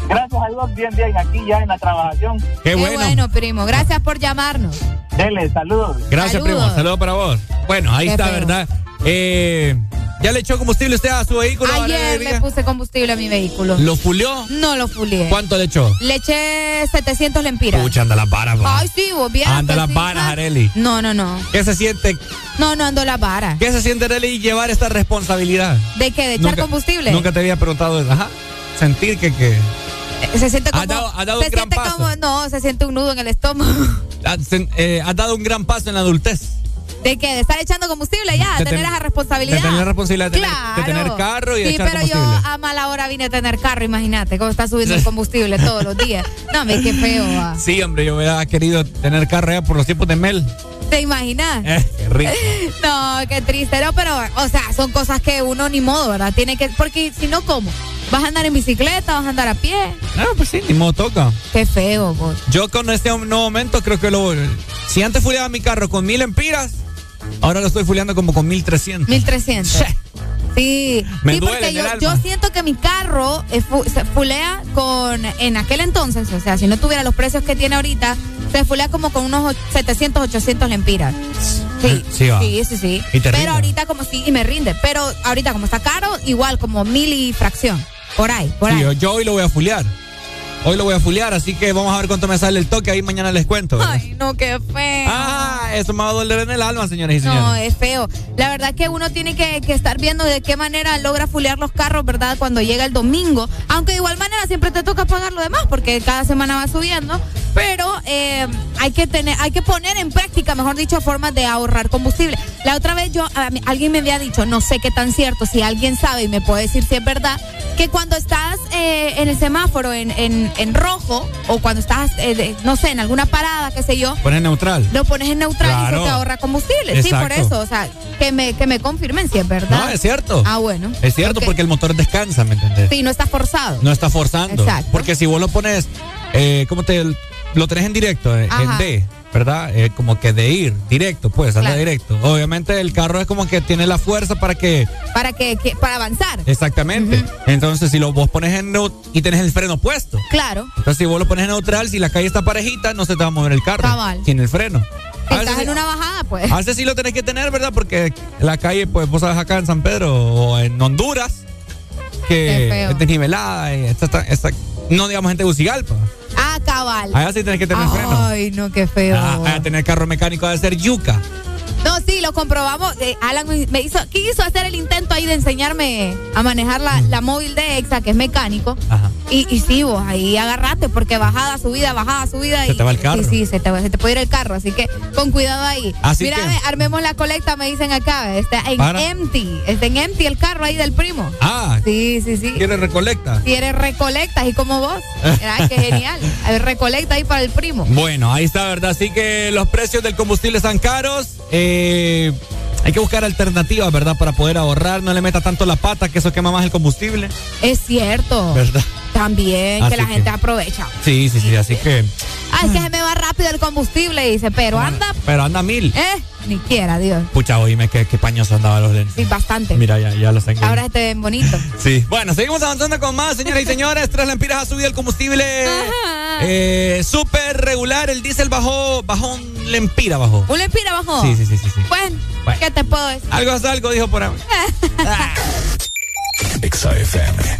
Speaker 20: Gracias a Dios, bien, bien, aquí ya en la trabajación.
Speaker 4: Qué
Speaker 3: Qué
Speaker 4: bueno.
Speaker 3: bueno, primo. Gracias por llamarnos.
Speaker 20: Dele, saludos.
Speaker 4: Gracias,
Speaker 3: Saludos.
Speaker 4: primo. Saludos para vos. Bueno, ahí
Speaker 3: Qué
Speaker 4: está,
Speaker 3: feo.
Speaker 4: ¿verdad? Eh, ¿Ya le echó combustible usted a su vehículo?
Speaker 3: Ayer le puse combustible a mi vehículo.
Speaker 4: ¿Lo fulió?
Speaker 3: No lo fulié.
Speaker 4: ¿Cuánto le echó?
Speaker 3: Le eché 700 lempiras.
Speaker 4: Pucha, anda las varas, va.
Speaker 3: Ay, sí, vos bien.
Speaker 4: Anda las varas, Areli.
Speaker 3: No, no, no.
Speaker 4: ¿Qué se siente?
Speaker 3: No, no ando las varas.
Speaker 4: ¿Qué se siente, Areli, llevar esta responsabilidad?
Speaker 3: ¿De qué? ¿De echar
Speaker 4: Nunca-
Speaker 3: combustible?
Speaker 4: Nunca te había preguntado eso. Ajá. Sentir que, que
Speaker 3: Se siente como.
Speaker 4: Ha dado- ha dado
Speaker 3: se
Speaker 4: un gran
Speaker 3: siente
Speaker 4: paso.
Speaker 3: como. No, se siente un nudo en el estómago.
Speaker 4: has, sen- eh, has dado un gran paso en la adultez.
Speaker 3: ¿De qué? ¿De estar echando combustible ya?
Speaker 4: De
Speaker 3: ¿Tener
Speaker 4: ten-
Speaker 3: esa responsabilidad?
Speaker 4: de tener la responsabilidad de tener-
Speaker 3: Claro.
Speaker 4: de tener carro y
Speaker 3: Sí,
Speaker 4: echar
Speaker 3: pero
Speaker 4: combustible.
Speaker 3: yo a mala hora vine a tener carro, imagínate, cómo está subiendo el combustible todos los días. No, me qué feo. va.
Speaker 4: Sí, hombre, yo hubiera querido tener carro ya por los tiempos de Mel.
Speaker 3: ¿Te imaginas?
Speaker 4: Eh, qué rico.
Speaker 3: No, qué triste, no, pero, o sea, son cosas que uno ni modo, ¿verdad? Tiene que, porque si no, ¿cómo? ¿Vas a andar en bicicleta? ¿Vas a andar a pie?
Speaker 4: Ah, pues sí, ni modo toca.
Speaker 3: Qué feo, vos.
Speaker 4: Yo con este nuevo momento creo que lo... Si antes fuleaba mi carro con mil empiras, ahora lo estoy fuleando como con mil trescientos.
Speaker 3: 1300. Sí,
Speaker 4: Me
Speaker 3: sí,
Speaker 4: duele
Speaker 3: porque yo, yo siento que mi carro eh, se fulea con, en aquel entonces, o sea, si no tuviera los precios que tiene ahorita, se fulea como con unos och- 700, 800 lempiras. Sí,
Speaker 4: Sí, va.
Speaker 3: sí, sí, sí.
Speaker 4: Y te
Speaker 3: Pero
Speaker 4: rinde.
Speaker 3: ahorita como sí, y me rinde. Pero ahorita como está caro, igual como mil y fracción. Por ahí, por ahí.
Speaker 4: yo, yo hoy lo voy a fulear. Hoy lo voy a fulear, así que vamos a ver cuánto me sale el toque. Ahí mañana les cuento. ¿verdad?
Speaker 3: Ay, no, qué feo.
Speaker 4: Ah, eso me va a doler en el alma, señores y señores.
Speaker 3: No, es feo. La verdad que uno tiene que, que estar viendo de qué manera logra fulear los carros, ¿verdad? Cuando llega el domingo. Aunque de igual manera siempre te toca pagar lo demás, porque cada semana va subiendo. Pero eh, hay que tener, hay que poner en práctica, mejor dicho, formas de ahorrar combustible. La otra vez yo, mí- alguien me había dicho, no sé qué tan cierto, si alguien sabe y me puede decir si es verdad, que cuando estás eh, en el semáforo en, en- en rojo, o cuando estás, eh, de- no sé, en alguna parada, qué sé yo,
Speaker 4: Poner neutral.
Speaker 3: lo pones en neutral y eso te ahorra combustible. Sí, por eso. O sea, que me, que me confirmen si es verdad.
Speaker 4: No, es cierto.
Speaker 3: Ah, bueno.
Speaker 4: Es cierto, porque el motor descansa, ¿me entendés?
Speaker 3: Sí, no está forzado.
Speaker 4: No está forzando.
Speaker 3: Exacto.
Speaker 4: Porque si vos lo pones, eh, ¿cómo te lo tenés en directo? eh, en
Speaker 3: Ajá.
Speaker 4: D, ¿verdad? Eh, como que de ir directo, pues, anda
Speaker 3: Claro.
Speaker 4: directo. Obviamente el carro es como que tiene la fuerza para que.
Speaker 3: Para que, que- para avanzar.
Speaker 4: Exactamente. Entonces, si lo vos pones en neut- y tenés el freno puesto.
Speaker 3: Claro.
Speaker 4: Entonces, si vos lo pones en neutral, si la calle está parejita, no se te va a mover el carro.
Speaker 3: Cabal.
Speaker 4: Sin el freno. A
Speaker 3: estás en una bajada, pues.
Speaker 4: a veces sí lo tenés que tener, ¿verdad? Porque la calle, pues vos sabes acá en San Pedro o en Honduras, que es desnivelada y esta, esta- esta- no digamos en Tegucigalpa.
Speaker 3: Ah, cabal.
Speaker 4: Allá sí tenés que tener freno.
Speaker 3: Ay, no, qué feo.
Speaker 4: Ah, allá tener carro mecánico debe ser yuca.
Speaker 3: No, sí, lo comprobamos. Eh, Alan me hizo, quiso hacer el intento ahí de enseñarme a manejar la, la móvil de EXA, que es mecánico.
Speaker 4: Ajá.
Speaker 3: Y, y sí, vos ahí agarrate porque bajada, subida, bajada, subida.
Speaker 4: Se
Speaker 3: y,
Speaker 4: te va el carro.
Speaker 3: Sí, sí, se te, va- se te puede ir el carro. Así que con cuidado ahí.
Speaker 4: Así
Speaker 3: Mira,
Speaker 4: que-
Speaker 3: armemos la colecta, me dicen acá. Está en
Speaker 4: Para.
Speaker 3: empty. Está en empty el carro ahí del primo.
Speaker 4: Ah,
Speaker 3: Sí, sí, sí.
Speaker 4: ¿quiere recolecta?
Speaker 3: Si eres recolectas y como vos. Mira, qué genial. Recolecta ahí para el primo.
Speaker 4: Bueno, ahí está, ¿verdad? Así que los precios del combustible están caros. Eh, hay que buscar alternativas, ¿verdad? Para poder ahorrar. No le meta tanto la pata, que eso quema más el combustible.
Speaker 3: Es cierto.
Speaker 4: ¿Verdad?
Speaker 3: También
Speaker 4: Así
Speaker 3: que la
Speaker 4: que-
Speaker 3: gente aprovecha.
Speaker 4: Sí, sí, sí. Así que.
Speaker 3: Ah, es que se me va rápido el combustible, dice, pero anda,
Speaker 4: Pero anda mil.
Speaker 3: eh, ni quiera, Dios.
Speaker 4: Pucha, oíme qué, qué paños andaban los lentes.
Speaker 3: Sí, bastante.
Speaker 4: Mira, ya, ya los tengo.
Speaker 3: Ahora se te ven bonitos.
Speaker 4: Sí. Bueno, seguimos avanzando con más, señoras y señores. Tras lempiras ha subido el combustible eh, súper regular. El diésel bajó, bajó un lempira, bajó.
Speaker 3: ¿Un lempira abajo?
Speaker 4: Sí, sí, sí, sí. sí.
Speaker 3: Bueno,
Speaker 4: Bueno.
Speaker 3: ¿qué te puedo decir?
Speaker 4: Algo es algo, dijo por ahí.
Speaker 2: Exa FM.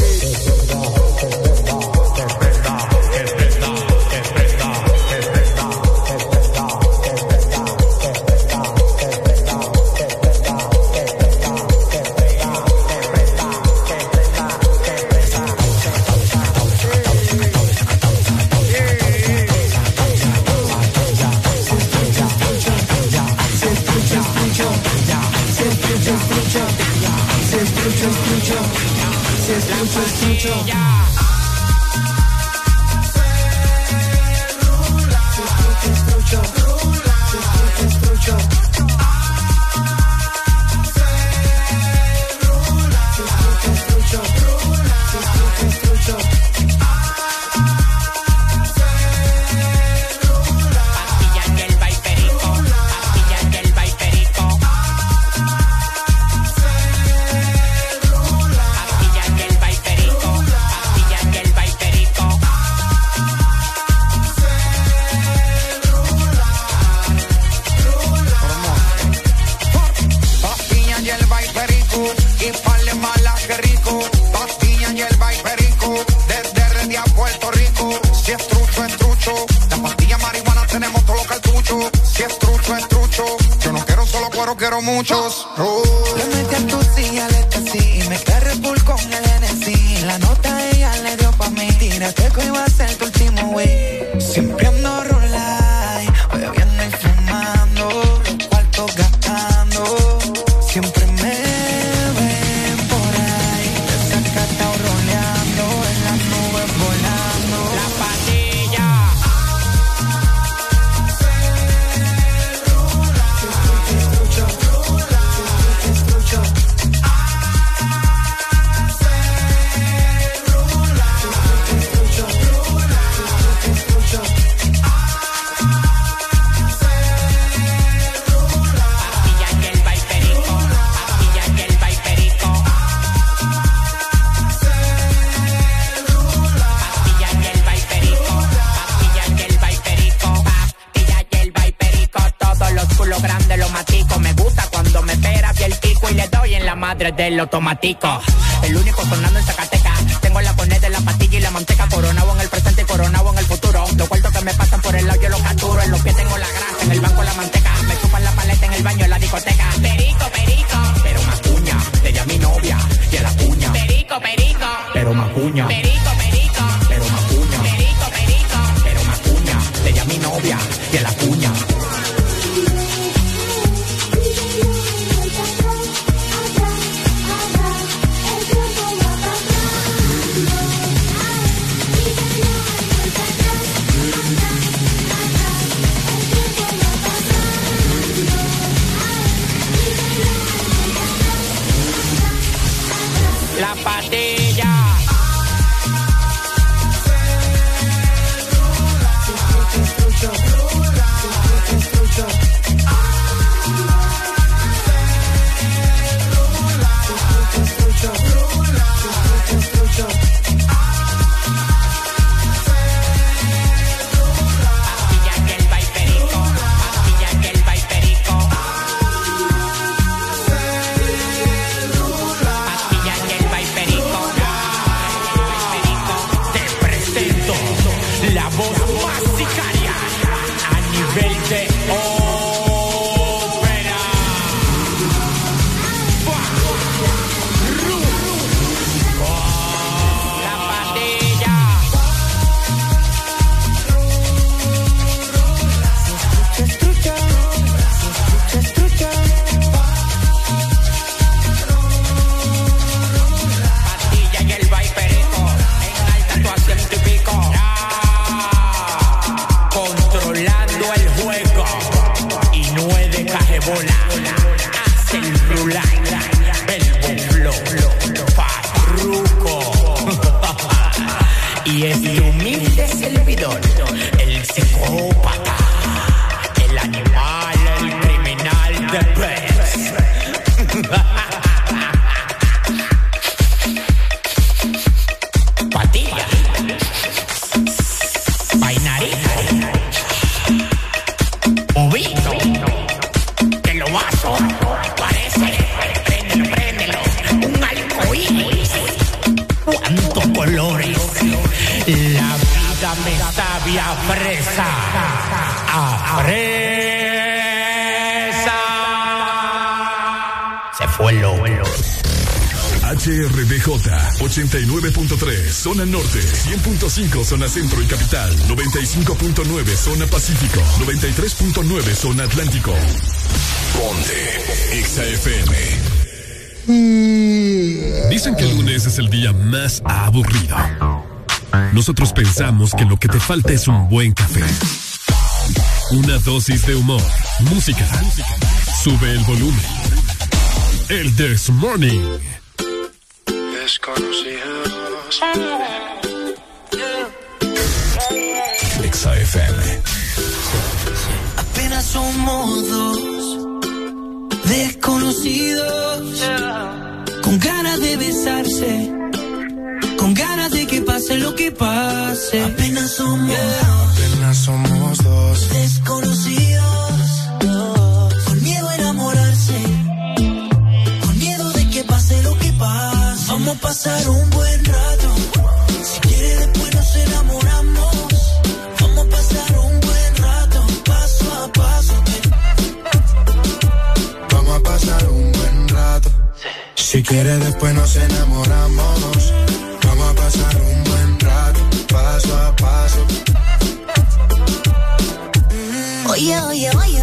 Speaker 21: Pastillas
Speaker 22: quiero muchos.
Speaker 23: Le metí a tu silla, le así y me carré full con el NC. La nota ella le dio pa' mí. Tírate que iba
Speaker 21: madre
Speaker 2: zona norte, 100.5 zona centro y capital, 95.9 zona pacífico, 93.9 zona atlántico. Ponte XAFM. Dicen que el lunes es el día más aburrido. Nosotros pensamos que lo que te falta es un buen café. Una dosis de humor, música. Sube el volumen. El This Morning
Speaker 24: desconocidos.
Speaker 2: FM.
Speaker 25: Apenas somos dos desconocidos. Con ganas de besarse. Con ganas de que pase lo que pase. Apenas somos.
Speaker 24: Apenas somos dos
Speaker 25: desconocidos Vamos a pasar un buen rato. Si quiere después nos enamoramos. Vamos a pasar un buen rato, paso a paso.
Speaker 24: Vamos a pasar un buen rato. Si quiere después nos enamoramos. Vamos a pasar un buen rato, paso a paso.
Speaker 25: Oye, oye,
Speaker 3: oye.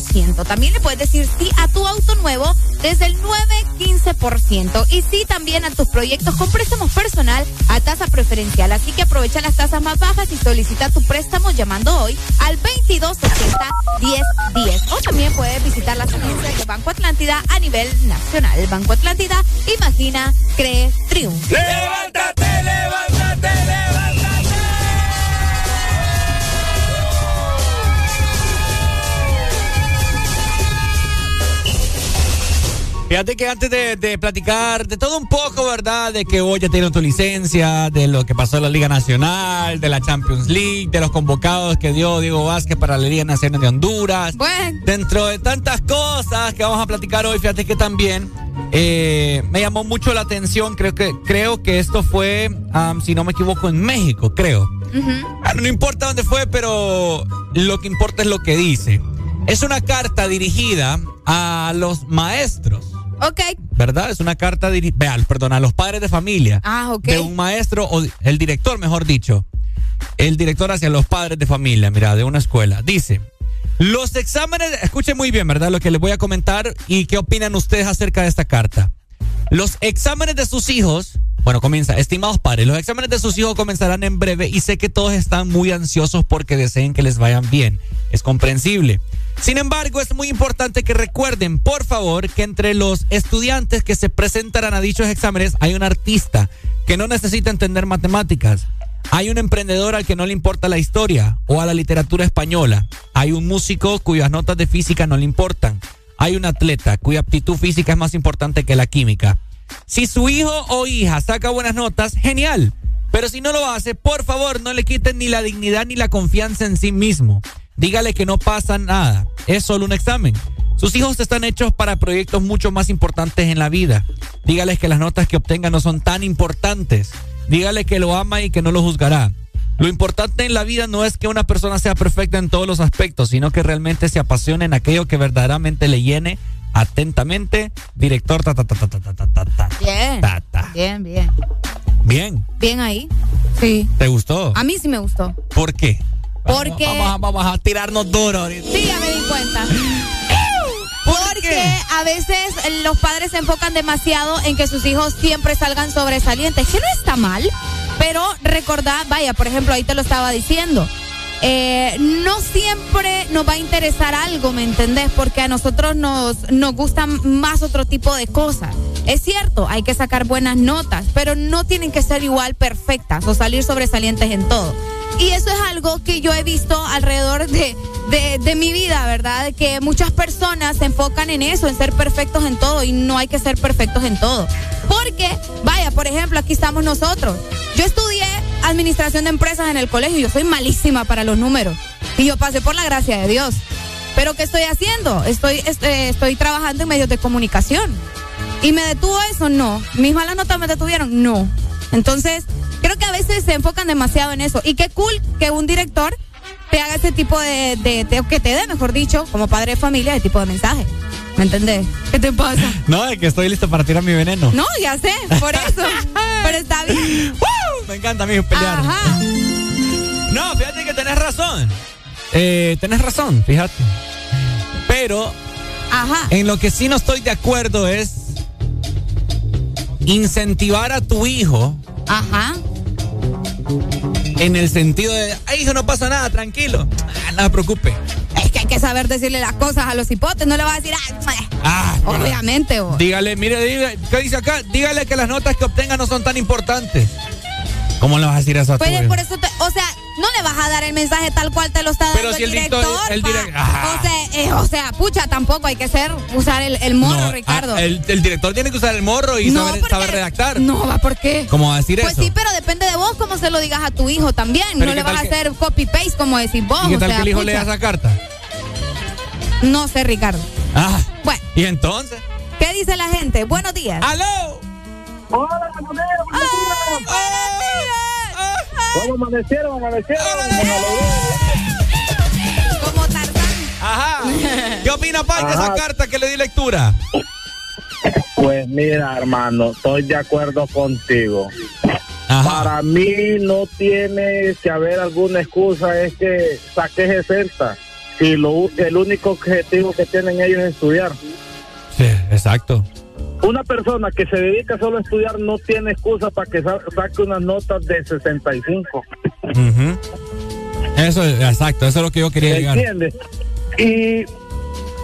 Speaker 3: 7.7%. También le puedes decir sí a tu auto nuevo desde el 9.15%. Y sí también a tus proyectos con préstamos personal a tasa preferencial. Así que aprovecha las tasas más bajas y solicita tu préstamo llamando hoy al 2260-1010. O también puedes visitar las agencias de Banco Atlántida a nivel nacional. Banco Atlántida, imagina, cree,
Speaker 4: Fíjate que antes de, de platicar de todo un poco, ¿verdad? De que hoy ya tiene tu licencia, de lo que pasó en la Liga Nacional, de la Champions League, de los convocados que dio Diego Vázquez para la Liga Nacional de Honduras.
Speaker 3: Bueno.
Speaker 4: Dentro de tantas cosas que vamos a platicar hoy, fíjate que también eh, me llamó mucho la atención, creo que, creo que esto fue, si no me equivoco, en México, creo. Bueno, no importa dónde fue, pero lo que importa es lo que dice. Es una carta dirigida a los maestros.
Speaker 3: Ok.
Speaker 4: ¿Verdad? Es una carta perdón, a los padres de familia.
Speaker 3: Ah, ok.
Speaker 4: De un maestro, o el director, mejor dicho. El director hacia los padres de familia, mira, de una escuela. Dice, los exámenes, escuchen muy bien, ¿verdad? Lo que les voy a comentar y qué opinan ustedes acerca de esta carta. Los exámenes de sus hijos, bueno, comienza, estimados padres, los exámenes de sus hijos comenzarán en breve y sé que todos están muy ansiosos porque deseen que les vayan bien. Es comprensible. Sin embargo, es muy importante que recuerden, por favor, que entre los estudiantes que se presentarán a dichos exámenes hay un artista que no necesita entender matemáticas. Hay un emprendedor al que no le importa la historia o a la literatura española. Hay un músico cuyas notas de física no le importan. Hay un atleta cuya aptitud física es más importante que la química. Si su hijo o hija saca buenas notas, genial. Pero si no lo hace, por favor, no le quiten ni la dignidad ni la confianza en sí mismo. Dígale que no pasa nada. Es solo un examen. Sus hijos están hechos para proyectos mucho más importantes en la vida. Dígales que las notas que obtengan no son tan importantes. Dígale que lo ama y que no lo juzgará. Lo importante en la vida no es que una persona sea perfecta en todos los aspectos, sino que realmente se apasione en aquello que verdaderamente le llene Atentamente, director.
Speaker 3: Bien. Bien, bien.
Speaker 4: Bien.
Speaker 3: Bien ahí. Sí.
Speaker 4: ¿Te gustó?
Speaker 3: A mí sí me gustó.
Speaker 4: ¿Por qué?
Speaker 3: Porque.
Speaker 4: Vamos, a tirarnos duro ahorita.
Speaker 3: Sí, ya me di cuenta. Porque a veces los padres se enfocan demasiado en que sus hijos siempre salgan sobresalientes, que no está mal, pero recordad, vaya, por ejemplo, ahí te lo estaba diciendo, eh, no siempre nos va a interesar algo, ¿me entendés? Porque a nosotros nos, nos gustan más otro tipo de cosas. Es cierto, hay que sacar buenas notas, pero no tienen que ser igual perfectas o salir sobresalientes en todo. Y eso es algo que yo he visto alrededor de, de, mi vida, ¿verdad? Que muchas personas se enfocan en eso, en ser perfectos en todo, y no hay que ser perfectos en todo. Porque, vaya, por ejemplo, aquí estamos nosotros. Yo estudié administración de empresas en el colegio, yo soy malísima para los números. Y yo pasé por la gracia de Dios. Pero ¿qué estoy haciendo? Estoy, este, estoy trabajando en medios de comunicación. ¿Y me detuvo eso? No. ¿Mis malas notas me detuvieron? No. Entonces, creo que a veces se enfocan demasiado en eso. Y qué cool que un director te haga ese tipo de, de, de- que te dé, mejor dicho, como padre de familia, ese tipo de mensaje. ¿Me entendés? ¿Qué te pasa?
Speaker 4: No, es que estoy listo para tirar mi veneno.
Speaker 3: No, ya sé, por eso. Pero está bien.
Speaker 4: Me encanta a mí pelear.
Speaker 3: Ajá.
Speaker 4: No, fíjate que tenés razón. Eh, tenés razón, fíjate. Pero
Speaker 3: Ajá.
Speaker 4: en lo que sí no estoy de acuerdo es incentivar a tu hijo
Speaker 3: Ajá.
Speaker 4: En el sentido de, ay, hijo, no pasa nada, tranquilo. Ah, no se preocupe.
Speaker 3: Es que hay que saber decirle las cosas a los hipotes. No le vas a decir, ah, obviamente, vos.
Speaker 4: Dígale, mire, diga, ¿qué dice acá? Dígale que las notas que obtenga no son tan importantes. ¿Cómo le vas a decir eso a tu
Speaker 3: Pues por eso, te- o sea, no le vas a dar el mensaje tal cual te lo está dando
Speaker 4: Pero si
Speaker 3: el
Speaker 4: el
Speaker 3: director.
Speaker 4: el Ah.
Speaker 3: O sea, eh, o sea, pucha, tampoco hay que ser usar el, el morro,
Speaker 4: No,
Speaker 3: Ricardo.
Speaker 4: ah, el, el director tiene que usar el morro y
Speaker 3: No,
Speaker 4: saber,
Speaker 3: porque-
Speaker 4: saber redactar.
Speaker 3: No, va, ¿por qué?
Speaker 4: ¿Cómo va a decir
Speaker 3: Pues
Speaker 4: eso?
Speaker 3: sí, pero depende de vos cómo se lo digas a tu hijo también.
Speaker 4: Pero
Speaker 3: no
Speaker 4: ¿qué
Speaker 3: le vas a
Speaker 4: que-
Speaker 3: hacer copy-paste como decís vos.
Speaker 4: ¿Y qué
Speaker 3: o
Speaker 4: tal
Speaker 3: sea,
Speaker 4: que el hijo
Speaker 3: pucha.
Speaker 4: lea esa carta?
Speaker 3: No sé, Ricardo.
Speaker 4: Ah,
Speaker 3: Bueno,
Speaker 4: ¿y entonces?
Speaker 3: ¿qué dice la gente? Buenos días.
Speaker 4: ¡Aló!
Speaker 3: ¡Hola, buenos días!
Speaker 20: ¿Cómo amanecieron? ¿Amanecieron?
Speaker 3: Como Tarzán.
Speaker 4: Ajá. ¿Qué opina, Pai, de esa
Speaker 20: Ajá.
Speaker 4: carta que le di lectura?
Speaker 20: Pues mira, hermano, estoy de acuerdo contigo. Para mí no tiene que haber alguna excusa, es que saques 60. Si lo, el único objetivo que tienen ellos es estudiar.
Speaker 4: Sí, exacto.
Speaker 20: Una persona que se dedica solo a estudiar no tiene excusa para que sa- saque unas notas de 65.
Speaker 4: Ujú. Eso es, exacto, eso es lo que yo quería llegar.
Speaker 20: ¿Entiendes? Y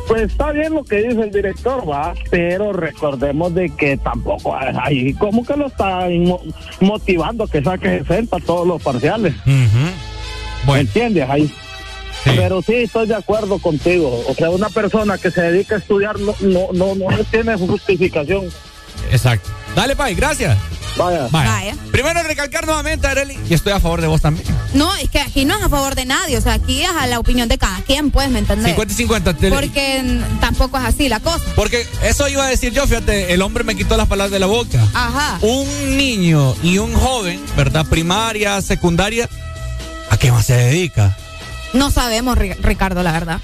Speaker 20: pues está bien lo que dice el director, va, pero recordemos de que tampoco ahí como que lo está mo- motivando a que saque 60 todos los parciales. ¿Me entiendes? Ahí. Pero sí, estoy de acuerdo contigo. O sea, una persona que se dedica a estudiar no, no, no, no tiene justificación.
Speaker 4: Exacto. Dale, Pai, gracias.
Speaker 20: Vaya.
Speaker 3: Vaya.
Speaker 4: Primero recalcar nuevamente, Areli, y estoy a favor de vos también.
Speaker 3: No, es que aquí no es a favor de nadie, o sea, aquí es a la opinión de cada quien, pues, ¿me entendés?
Speaker 4: 50 y 50. te-
Speaker 3: Porque tampoco es así la cosa.
Speaker 4: Porque eso iba a decir yo, fíjate, el hombre me quitó las palabras de la boca.
Speaker 3: Ajá.
Speaker 4: Un niño y un joven, ¿verdad? Primaria, secundaria, ¿a qué más se dedica?
Speaker 3: No sabemos, Ri- Ricardo, la verdad.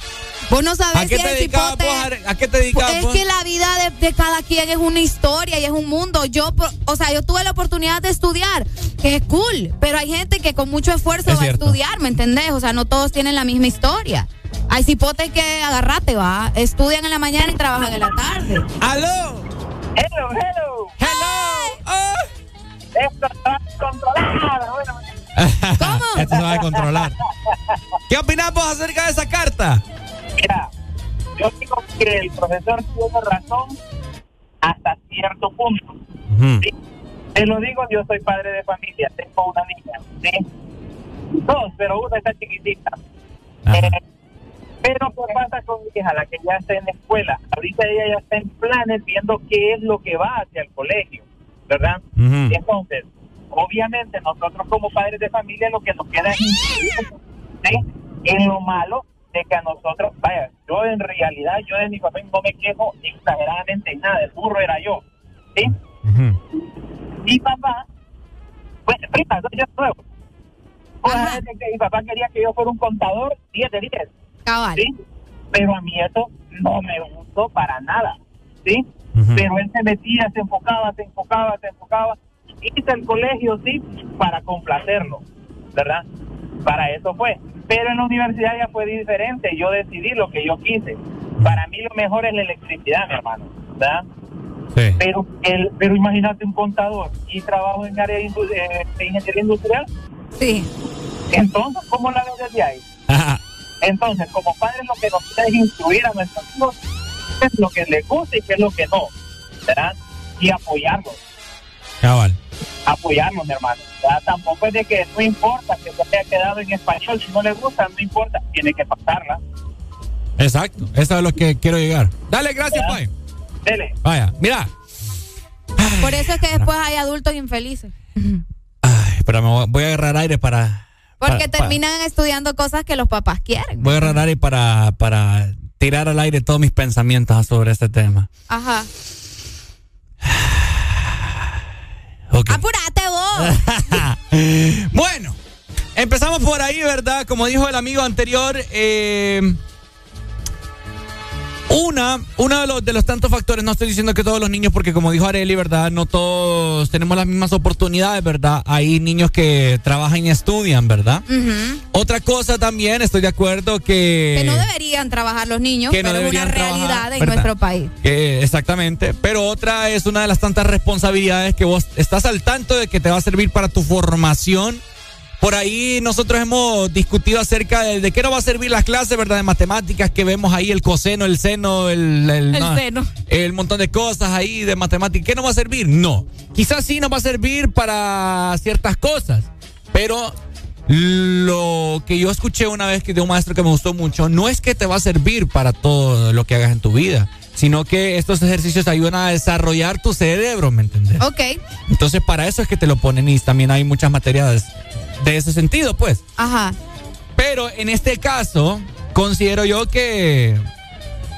Speaker 3: Vos no sabés
Speaker 4: ¿A qué
Speaker 3: si
Speaker 4: te
Speaker 3: el
Speaker 4: dedicabas
Speaker 3: cipote-
Speaker 4: vos, Are- ¿A qué te dedicabas
Speaker 3: Es
Speaker 4: vos?
Speaker 3: que la vida de, de cada quien es una historia y es un mundo. Yo, o sea, yo tuve la oportunidad de estudiar, que es cool, pero hay gente que con mucho esfuerzo
Speaker 4: Es
Speaker 3: va
Speaker 4: cierto.
Speaker 3: a estudiar, ¿me entendés? O sea, no todos tienen la misma historia. Hay cipotes que agarrate, va, estudian en la mañana y trabajan en la tarde.
Speaker 4: ¡Aló!
Speaker 20: Hello, hello.
Speaker 4: Hello.
Speaker 20: Esto está controlado. Bueno,
Speaker 4: Esto se va a controlar. ¿Qué opinás vos acerca de esa carta?
Speaker 26: Mira, yo digo que el profesor tiene razón hasta cierto punto. ¿sí? Te lo digo, yo soy padre de familia, tengo una niña, ¿sí? Dos, pero una está chiquitita. Eh, pero ¿qué pasa con mi hija, la que ya está en la escuela? Ahorita ella ya está en planes viendo qué es lo que va hacia el colegio, ¿verdad? Entonces, obviamente nosotros como padres de familia lo que nos queda es en lo malo de que a nosotros, vaya, yo en realidad, yo de mi papá no me quejo exageradamente en nada, el burro era yo, ¿sí? Mi papá, pues, prima, yo nuevo. Pues, que mi papá quería que yo fuera un contador 10 de 10. ¿sí? Pero a mí eso no me gustó para nada, ¿sí? Pero él se metía, se enfocaba, se enfocaba, se enfocaba. Hice el colegio, sí, para complacerlo, ¿verdad? Para eso fue. Pero en la universidad ya fue diferente. Yo decidí lo que yo quise. Para mí lo mejor es la electricidad, mi hermano, ¿verdad? Pero, el, pero imagínate un contador y trabajo en área indu- eh, de ingeniería industrial.
Speaker 3: Sí.
Speaker 26: Entonces, ¿cómo la ves desde ahí? Entonces, como padres lo que nos queda es instruir a nuestros hijos qué es lo que les gusta y qué es lo que no, ¿verdad? Y apoyarlos,
Speaker 4: Cabal.
Speaker 26: Apoyarlos, mi hermano. ¿verdad? Tampoco es de que no importa que se haya quedado en español, si no le gusta, no importa, tiene que pasarla.
Speaker 4: Exacto. Eso es lo que quiero llegar. Dale, gracias, Pai.
Speaker 26: Dele.
Speaker 4: Vaya, mira.
Speaker 3: Por eso es que después hay adultos infelices.
Speaker 4: Pero me voy- a agarrar aire para.
Speaker 3: Porque
Speaker 4: para- para-
Speaker 3: terminan estudiando cosas que los papás quieren.
Speaker 4: voy a agarrar aire para, para tirar al aire todos mis pensamientos sobre este tema.
Speaker 3: Ajá.
Speaker 4: Ok.
Speaker 3: Apúrate vos.
Speaker 4: Bueno, empezamos por ahí, ¿verdad? Como dijo el amigo anterior, eh, una, uno de los, de los tantos factores, no estoy diciendo que todos los niños, porque como dijo Areli, ¿verdad? No todos tenemos las mismas oportunidades, ¿verdad? Hay niños que trabajan y estudian, ¿verdad? Otra cosa también, estoy de acuerdo que...
Speaker 3: Que no deberían trabajar los niños,
Speaker 4: que no
Speaker 3: pero es una realidad
Speaker 4: trabajar,
Speaker 3: en
Speaker 4: ¿verdad?
Speaker 3: nuestro país.
Speaker 4: Exactamente. Pero otra es una de las tantas responsabilidades que vos estás al tanto de que te va a servir para tu formación. Por ahí nosotros hemos discutido acerca de, de qué nos va a servir las clases, ¿verdad? De matemáticas que vemos ahí, el coseno, el seno, el... El,
Speaker 3: El
Speaker 4: no,
Speaker 3: seno.
Speaker 4: el montón de cosas ahí de matemáticas. ¿Qué nos va a servir? No. Quizás sí nos va a servir para ciertas cosas. Pero lo que yo escuché una vez que de un maestro que me gustó mucho, no es que te va a servir para todo lo que hagas en tu vida, sino que estos ejercicios ayudan a desarrollar tu cerebro, ¿me entendés?
Speaker 3: Ok.
Speaker 4: Entonces para eso es que te lo ponen y también hay muchas materias de ese sentido, pues.
Speaker 3: Ajá.
Speaker 4: Pero en este caso, considero yo que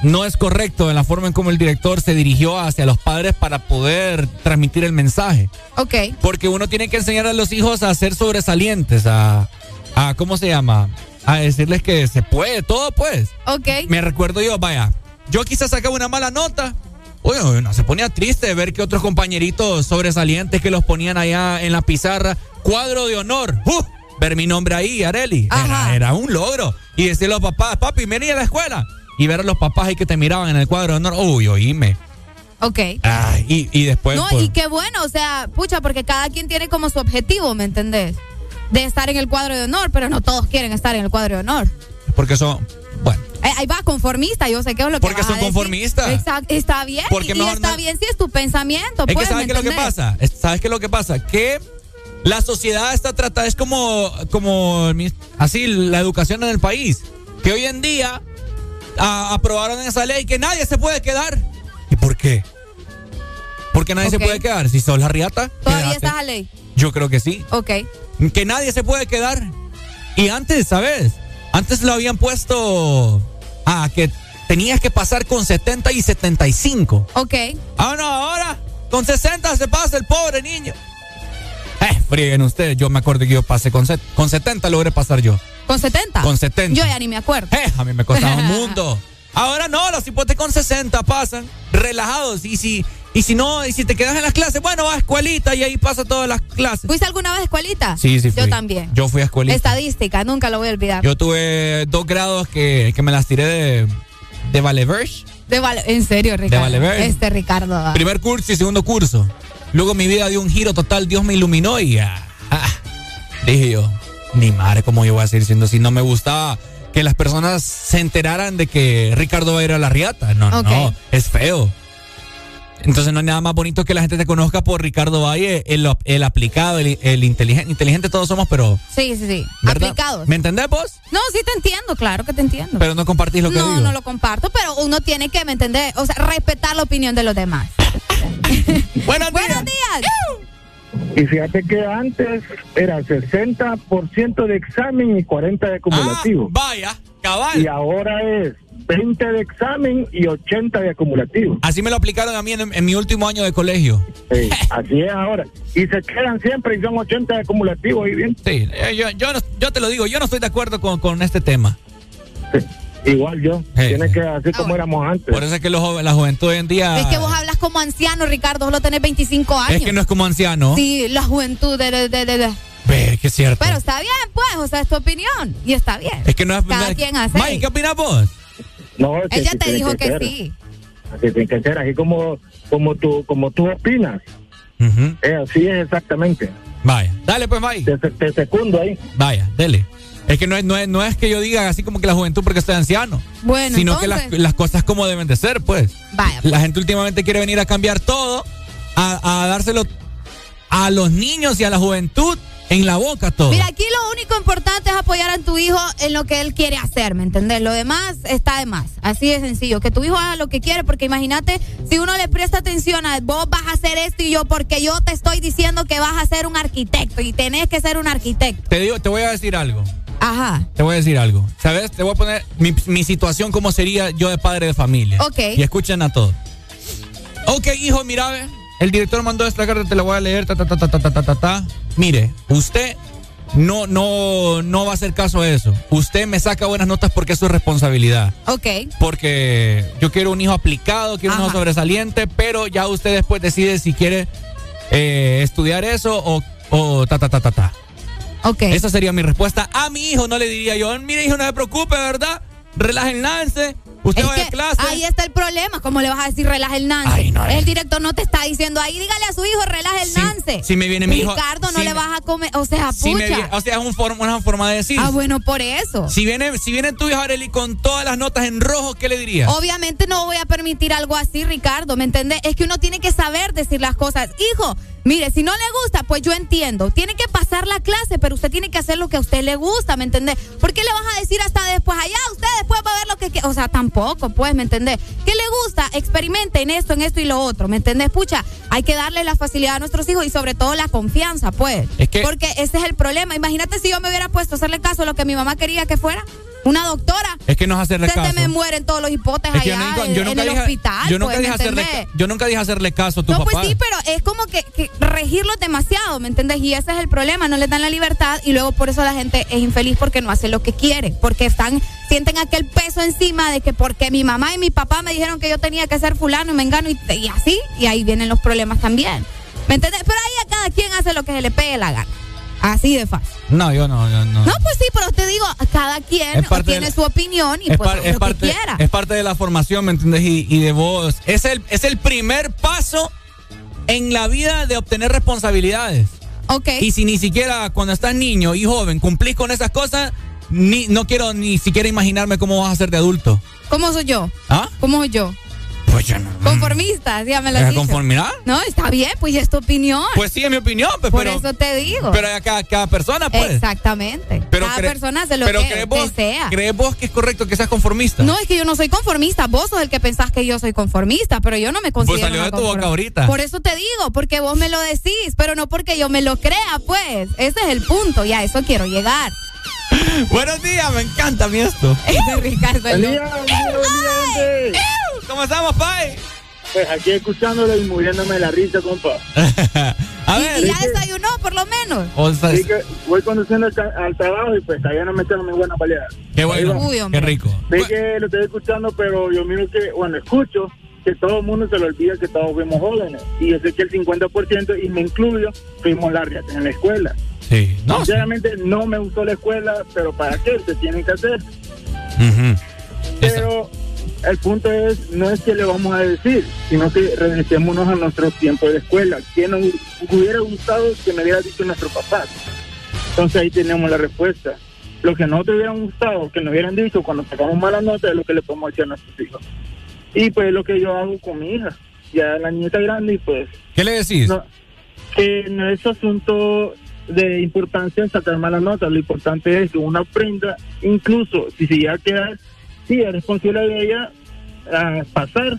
Speaker 4: no es correcto en la forma en cómo el director se dirigió hacia los padres para poder transmitir el mensaje.
Speaker 3: Ok.
Speaker 4: Porque uno tiene que enseñar a los hijos a ser sobresalientes, a, a ¿cómo se llama? A decirles que se puede, todo pues.
Speaker 3: Ok.
Speaker 4: Me recuerdo yo, vaya, yo quizás sacaba una mala nota. Oye, no, se ponía triste ver que otros compañeritos sobresalientes que los ponían allá en la pizarra, cuadro de honor. ¡Uh! Ver mi nombre ahí, Areli. Era, era un logro. Y decirle a los papás, papi, vení a la escuela. Y ver a los papás ahí que te miraban en el cuadro de honor. Uy, oíme.
Speaker 3: Ok.
Speaker 4: Ay, y, y después.
Speaker 3: No,
Speaker 4: pues,
Speaker 3: y qué bueno, o sea, pucha, porque cada quien tiene como su objetivo, ¿me entendés? De estar en el cuadro de honor, pero no todos quieren estar en el cuadro de honor.
Speaker 4: Porque son.
Speaker 3: Eh, Ahí va, conformista, yo sé qué es lo que
Speaker 4: Porque
Speaker 3: vas a
Speaker 4: son
Speaker 3: decir.
Speaker 4: conformistas.
Speaker 3: Exacto, está bien.
Speaker 4: Porque
Speaker 3: y
Speaker 4: mejor
Speaker 3: está
Speaker 4: no-
Speaker 3: bien si es tu pensamiento.
Speaker 4: Es que
Speaker 3: pues,
Speaker 4: ¿sabes
Speaker 3: ¿me
Speaker 4: qué es lo que pasa? Es- ¿Sabes qué es lo que pasa? Que la sociedad está tratada, es como, como así la educación en el país. Que hoy en día a- aprobaron esa ley que nadie se puede quedar. ¿Y por qué? Porque nadie se puede quedar. Si sos la riata,
Speaker 3: Todavía
Speaker 4: quédate.
Speaker 3: estás a ley.
Speaker 4: Yo creo que sí.
Speaker 3: Ok.
Speaker 4: Que nadie se puede quedar. Y antes, ¿sabes? Antes lo habían puesto a que tenías que pasar con 70 y 75.
Speaker 3: Ok.
Speaker 4: Ah, no, ahora con 60 se pasa el pobre niño. Eh, frieguen ustedes. Yo me acuerdo que yo pasé con, set- con 70, logré pasar yo.
Speaker 3: ¿Con 70?
Speaker 4: Con 70.
Speaker 3: Yo ya ni me acuerdo.
Speaker 4: Eh, a mí me costaba un mundo. Ahora no, los hipotes con 60 pasan relajados. Y si, y si no, y si te quedas en las clases, bueno, va a escuelita y ahí pasa todas las clases.
Speaker 3: ¿Fuiste alguna vez a escuelita?
Speaker 4: Sí, sí, fui.
Speaker 3: Yo también.
Speaker 4: Yo fui a escuelita.
Speaker 3: Estadística, nunca lo voy a olvidar.
Speaker 4: Yo tuve dos grados que, que me las tiré de, de Valeverge.
Speaker 3: De Vale- en serio, Ricardo.
Speaker 4: Valever.
Speaker 3: Este Ricardo. ah.
Speaker 4: Primer curso y segundo curso. Luego mi vida dio un giro total, Dios me iluminó y ah, ah, dije yo, ni madre, ¿cómo yo voy a seguir siendo así? No me gustaba que las personas se enteraran de que Ricardo va a ir a la riata. No, no,
Speaker 3: Ok.
Speaker 4: no, es feo. Entonces no hay nada más bonito que la gente te conozca por Ricardo Valle, el, el aplicado, el, el inteligente. Inteligente todos somos, pero...
Speaker 3: Sí, sí, sí.
Speaker 4: ¿verdad?
Speaker 3: Aplicados.
Speaker 4: ¿Me entendés vos?
Speaker 3: No, sí te entiendo, claro que te entiendo.
Speaker 4: Pero no compartís lo que
Speaker 3: no,
Speaker 4: digo.
Speaker 3: no lo comparto, pero uno tiene que, ¿me entendés? O sea, respetar la opinión de los demás.
Speaker 4: Buenos
Speaker 3: días.
Speaker 20: Y fíjate que antes era 60% de examen y 40% de acumulativo.
Speaker 4: Ah, vaya, cabal.
Speaker 20: Y ahora es 20 de examen y 80 de acumulativo.
Speaker 4: Así me lo aplicaron a mí en, en mi último año de colegio.
Speaker 20: Sí, así es ahora. Y se quedan siempre y son 80 de acumulativo y bien.
Speaker 4: Sí, eh, yo, yo, yo te lo digo, yo no estoy de acuerdo con, con este tema.
Speaker 20: Igual yo. Tiene que así como éramos antes.
Speaker 4: Por eso es que los la juventud hoy en día
Speaker 3: Es que vos hablas como anciano, Ricardo, vos lo tenés 25 años.
Speaker 4: es que no es como anciano.
Speaker 3: Sí, la juventud de, de, de, de- de-
Speaker 4: Ve, que es cierto.
Speaker 3: Pero está bien, pues, o sea, es tu opinión. Y está bien.
Speaker 4: es que no es.
Speaker 3: Cada
Speaker 4: no
Speaker 3: quien hace.
Speaker 4: Mike, ¿qué opinas vos?
Speaker 20: No, es que
Speaker 3: Ella te dijo que sí.
Speaker 20: Así tiene que ser, así como, como, tú, como tú opinas. Eh, así es exactamente.
Speaker 4: Vaya, dale pues, Mike.
Speaker 20: Te, te secundo ahí.
Speaker 4: Vaya, dele. Es que no es, no, es, no es que yo diga así como que la juventud porque estoy anciano.
Speaker 3: Bueno,
Speaker 4: sino que las, cosas como deben de ser, pues.
Speaker 3: Vaya.
Speaker 4: La gente últimamente quiere venir a cambiar todo, a, a dárselo a los niños y a la juventud en la boca todo.
Speaker 3: Mira, aquí lo único importante es apoyar a tu hijo en lo que él quiere hacer, ¿me entendés? Lo demás está de más. Así de sencillo. Que tu hijo haga lo que quiere, porque imagínate, si uno le presta atención a vos vas a hacer esto y yo, porque yo te estoy diciendo que vas a ser un arquitecto y tenés que ser un arquitecto.
Speaker 4: Te digo, te voy a decir algo.
Speaker 3: Ajá.
Speaker 4: Te voy a decir algo. ¿Sabes? Te voy a poner mi, situación, cómo sería yo de padre de familia.
Speaker 3: Ok.
Speaker 4: Y escuchen a todos. Ok, hijo, mira, el director mandó esta carta, te la voy a leer, ta, ta, ta, ta, ta, ta, ta, Mire, usted no, no, no va a hacer caso a eso. Usted me saca buenas notas porque es su responsabilidad.
Speaker 3: Ok.
Speaker 4: Porque yo quiero un hijo aplicado, quiero Ajá. un hijo sobresaliente, pero ya usted después decide si quiere estudiar eso o ta, ta, ta, ta, ta.
Speaker 3: Ok.
Speaker 4: Esa sería mi respuesta. A mi hijo no le diría yo, mire hijo, no se preocupe, ¿verdad? Relaje el lance, usted
Speaker 3: Es
Speaker 4: vaya a clase.
Speaker 3: ahí está el problema. ¿Cómo le vas a decir relaja el nance? el director no te está diciendo ahí, dígale a su hijo, relaja el nance.
Speaker 4: si me viene mi hijo-
Speaker 3: Ricardo, no
Speaker 4: si
Speaker 3: le
Speaker 4: me-
Speaker 3: vas a comer. O sea,
Speaker 4: Si
Speaker 3: pucha.
Speaker 4: o sea, es un form- una forma de decir.
Speaker 3: Ah, bueno, por eso.
Speaker 4: Si viene, si viene tu hijo Areli con todas las notas en rojo, ¿qué le diría?
Speaker 3: Obviamente no voy a permitir algo así, Ricardo, ¿me entiendes? Es que uno tiene que saber decir las cosas. Hijo, mire, si no le gusta, pues yo entiendo. Tiene que pasar la clase, pero usted tiene que hacer lo que a usted le gusta, ¿me entendés? ¿Por qué le vas a decir hasta después, allá usted después va a ver lo que... que-?" O sea, tampoco, pues, ¿me entendés? ¿Qué le gusta? Experimente en esto, en esto y lo otro, ¿me entendés? Pucha, hay que darle la facilidad a nuestros hijos y sobre todo la confianza, pues.
Speaker 4: Es que-
Speaker 3: Porque ese es el problema. Imagínate si yo me hubiera puesto a hacerle caso a lo que mi mamá quería que fuera. Una doctora.
Speaker 4: Es que nos hace
Speaker 3: Se
Speaker 4: caso.
Speaker 3: te me mueren todos los hipotes
Speaker 4: Es que yo
Speaker 3: allá en,
Speaker 4: nunca
Speaker 3: el
Speaker 4: dije-
Speaker 3: hospital.
Speaker 4: yo nunca
Speaker 3: pues,
Speaker 4: dije
Speaker 3: ¿me
Speaker 4: hacerle,
Speaker 3: entendés?
Speaker 4: ca- yo nunca dije hacerle caso a tu
Speaker 3: No,
Speaker 4: papá.
Speaker 3: pues sí, pero es como que, que regirlo demasiado, ¿me entiendes? Y ese es el problema, no les dan la libertad y luego por eso la gente es infeliz porque no hace lo que quiere, porque están, sienten aquel peso encima de que porque mi mamá y mi papá me dijeron que yo tenía que ser fulano y mengano y, y así, y ahí vienen los problemas también. ¿Me entiendes? Pero ahí a cada quien hace lo que se le pegue la gana. Así de fácil.
Speaker 4: No, yo no, yo no.
Speaker 3: No, pues sí, pero te digo, cada quien tiene su opinión y
Speaker 4: es,
Speaker 3: pues
Speaker 4: par- es
Speaker 3: lo
Speaker 4: parte,
Speaker 3: que quiera.
Speaker 4: es parte de la formación, ¿me entiendes? Y, y de vos. Es el, es el primer paso en la vida de obtener responsabilidades.
Speaker 3: Ok.
Speaker 4: Y si ni siquiera cuando estás niño y joven cumplís con esas cosas, ni, no quiero ni siquiera imaginarme cómo vas a ser de adulto.
Speaker 3: ¿Cómo soy yo?
Speaker 4: ¿Ah?
Speaker 3: ¿Cómo soy yo?
Speaker 4: Pues yo no.
Speaker 3: Conformista, ya me lo
Speaker 4: ¿Es
Speaker 3: has dicho.
Speaker 4: conformidad?
Speaker 3: No, está bien, pues es tu opinión.
Speaker 4: Pues sí, es mi opinión, pues,
Speaker 3: Por
Speaker 4: pero,
Speaker 3: eso te digo.
Speaker 4: pero a cada, cada persona, pues.
Speaker 3: Exactamente.
Speaker 4: Pero
Speaker 3: Cada persona hace lo
Speaker 4: pero
Speaker 3: que
Speaker 4: ¿crees vos,
Speaker 3: desea.
Speaker 4: ¿Crees vos que es correcto que seas conformista?
Speaker 3: No, es que yo no soy conformista. Vos sos el que pensás que yo soy conformista, pero yo no me considero.
Speaker 4: Pues salió de tu boca ahorita.
Speaker 3: Por eso te digo, porque vos me lo decís, pero no porque yo me lo crea, pues. Ese es el punto, y a eso quiero llegar.
Speaker 4: Buenos días, me encanta a mí esto.
Speaker 3: Ricardo.
Speaker 4: ¿Cómo estamos, Pai?
Speaker 27: Pues aquí escuchándolo y muriéndome de la risa, compa.
Speaker 4: a
Speaker 3: ¿Y,
Speaker 27: ver.
Speaker 3: y ya desayunó, por lo menos?
Speaker 4: O sea,
Speaker 27: Así que voy conduciendo al, al trabajo y pues todavía no me echan muy buena baleada.
Speaker 4: Qué bueno,
Speaker 3: Uy,
Speaker 4: qué rico.
Speaker 27: Sé que lo estoy escuchando, pero yo miro que, bueno, escucho que todo el mundo se le olvida que todos fuimos jóvenes. Y yo sé que el 50%, y me incluyo, fuimos largas en la escuela.
Speaker 4: Sí, no. sí.
Speaker 27: Sinceramente no me gustó la escuela, pero ¿para qué? Se tiene que hacer. Pero el punto es, no es que le vamos a decir, sino que regresémonos a nuestros tiempos de escuela. ¿Qué nos hubiera gustado que me hubiera dicho nuestro papá? Entonces ahí tenemos la respuesta. Lo que no te hubieran gustado, que nos hubieran dicho cuando sacamos malas notas, es lo que le podemos decir a nuestros hijos. Y pues lo que yo hago con mi hija. Ya la niña está grande y pues
Speaker 4: ¿Qué le decís?
Speaker 27: no, que no es asunto de importancia sacar malas notas, lo importante es que uno aprenda, incluso si se llega a quedar, sí, es responsable de ella a pasar,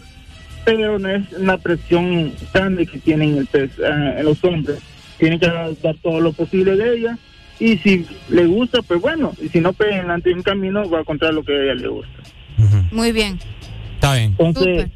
Speaker 27: pero no es una presión grande que tienen el pez- en los hombres. Tienen que dar todo lo posible de ella y si le gusta, pues bueno, y si no, pues adelante un camino va a encontrar lo que a ella le gusta.
Speaker 3: Muy bien.
Speaker 4: Está bien.
Speaker 27: Entonces,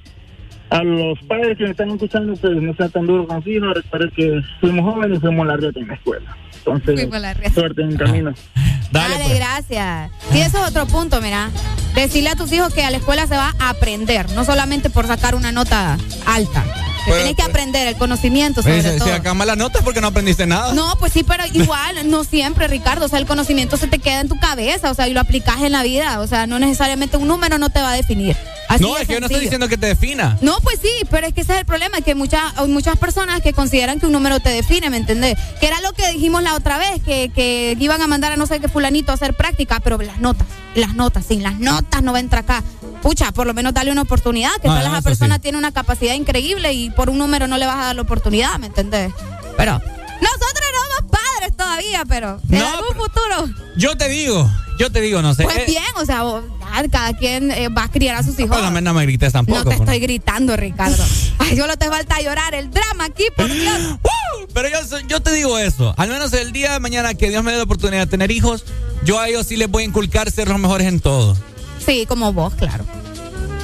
Speaker 27: a los padres que me están escuchando, pues no sean tan duros con sus hijos, recuerden que fuimos jóvenes y fuimos la reta en la escuela. Entonces,
Speaker 3: Fuimos la reta.
Speaker 27: suerte en el camino.
Speaker 4: Dale,
Speaker 3: Dale,
Speaker 4: pues.
Speaker 3: gracias. Y eso es otro punto, mira. Decirle a tus hijos que a la escuela se va a aprender, no solamente por sacar una nota alta. Que
Speaker 4: Pero-
Speaker 3: tienes que aprender el conocimiento sobre todo.
Speaker 4: si acá malas notas porque no aprendiste nada.
Speaker 3: No, pues sí, pero igual, no siempre, Ricardo. O sea, el conocimiento se te queda en tu cabeza, o sea, y lo aplicas en la vida. O sea, no necesariamente un número no te va a definir. Así
Speaker 4: no, es que yo no estoy diciendo que te defina.
Speaker 3: No, pues sí, pero es que ese es el problema, que muchas hay muchas personas que consideran que un número te define, ¿me entendés? Que era lo que dijimos la otra vez, que, que iban a mandar a no sé qué fulanito a hacer práctica, pero las notas, las notas, sin las notas no va a entrar acá. Pucha, por lo menos dale una oportunidad, que
Speaker 4: Ah,
Speaker 3: tal
Speaker 4: eso
Speaker 3: persona
Speaker 4: sí.
Speaker 3: tiene una capacidad increíble y por un número no le vas a dar la oportunidad, ¿me entendés? Pero nosotros no somos padres todavía, pero en
Speaker 4: No,
Speaker 3: algún futuro,
Speaker 4: Yo te digo, yo te digo, no sé.
Speaker 3: pues
Speaker 4: Eh,
Speaker 3: bien, o sea, vos- cada quien eh, va a criar a sus hijos.
Speaker 4: Pues no me, no me grites tampoco.
Speaker 3: No te
Speaker 4: por-
Speaker 3: estoy gritando, Ricardo. Ay, solo te falta llorar. El drama aquí, por Dios.
Speaker 4: ¡Uh! Pero yo, yo te digo eso. Al menos el día de mañana que Dios me dé la oportunidad de tener hijos, yo a ellos sí les voy a inculcar ser los mejores en todo.
Speaker 3: Sí, como vos, claro.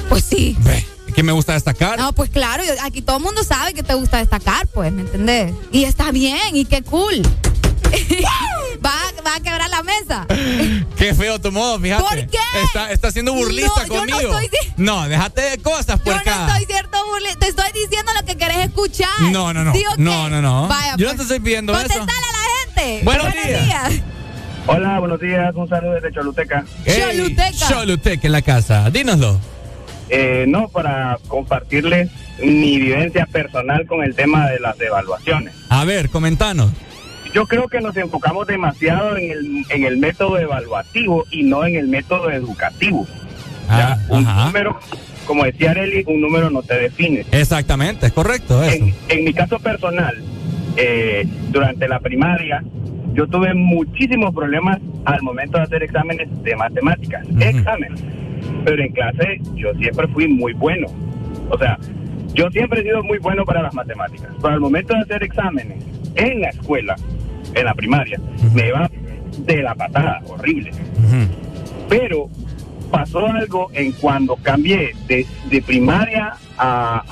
Speaker 3: Pues sí.
Speaker 4: Ve, que me gusta destacar.
Speaker 3: No, pues claro, yo- aquí todo el mundo sabe que te gusta destacar, pues, ¿me entendés? Y está bien, y qué cool. va, va a quebrar la mesa.
Speaker 4: Qué feo tu modo, fíjate.
Speaker 3: ¿Por qué?
Speaker 4: Está, está siendo burlista
Speaker 3: No, yo no
Speaker 4: conmigo.
Speaker 3: estoy
Speaker 4: No, déjate de cosas,
Speaker 3: Yo no estoy cierto burle, te estoy diciendo lo que querés escuchar.
Speaker 4: No, no, no. No, no, no.
Speaker 3: Vaya,
Speaker 4: Yo no
Speaker 3: pues.
Speaker 4: te estoy pidiendo eso.
Speaker 3: Contestale a la gente.
Speaker 4: Buenos días.
Speaker 27: Hola, buenos días, un saludo desde Choluteca.
Speaker 3: Choluteca.
Speaker 4: Choluteca en la casa. Dínoslo.
Speaker 27: Eh, no, para compartirles mi vivencia personal con el tema de las evaluaciones.
Speaker 4: A ver, comentanos.
Speaker 27: Yo creo que nos enfocamos demasiado en el, en el método evaluativo y no en el método educativo.
Speaker 4: Ah,
Speaker 27: Un
Speaker 4: ajá.
Speaker 27: número, como decía Arely, un número no te define.
Speaker 4: Exactamente, es correcto eso.
Speaker 27: En, en mi caso personal, eh, durante la primaria, yo tuve muchísimos problemas al momento de hacer exámenes de matemáticas. Exámenes. Pero en clase yo siempre fui muy bueno. O sea, yo siempre he sido muy bueno para las matemáticas. Pero al momento de hacer exámenes en la escuela, en la primaria, me iba de la patada, horrible.
Speaker 20: Pero pasó algo en cuando cambié de, de primaria a,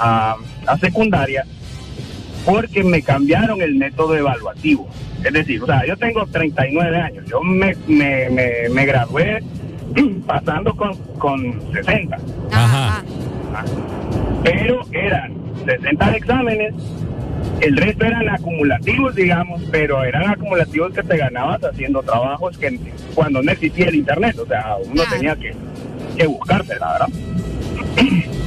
Speaker 20: a- a secundaria porque me cambiaron el método evaluativo. Es decir, o sea, yo tengo 39 años, yo me, me, me, me gradué pasando con, con 60.
Speaker 4: Ajá.
Speaker 20: Pero eran 60 exámenes, el resto eran acumulativos, digamos, pero eran acumulativos que te ganabas haciendo trabajos que cuando no existía el internet, o sea, uno tenía que, que buscarse, la verdad.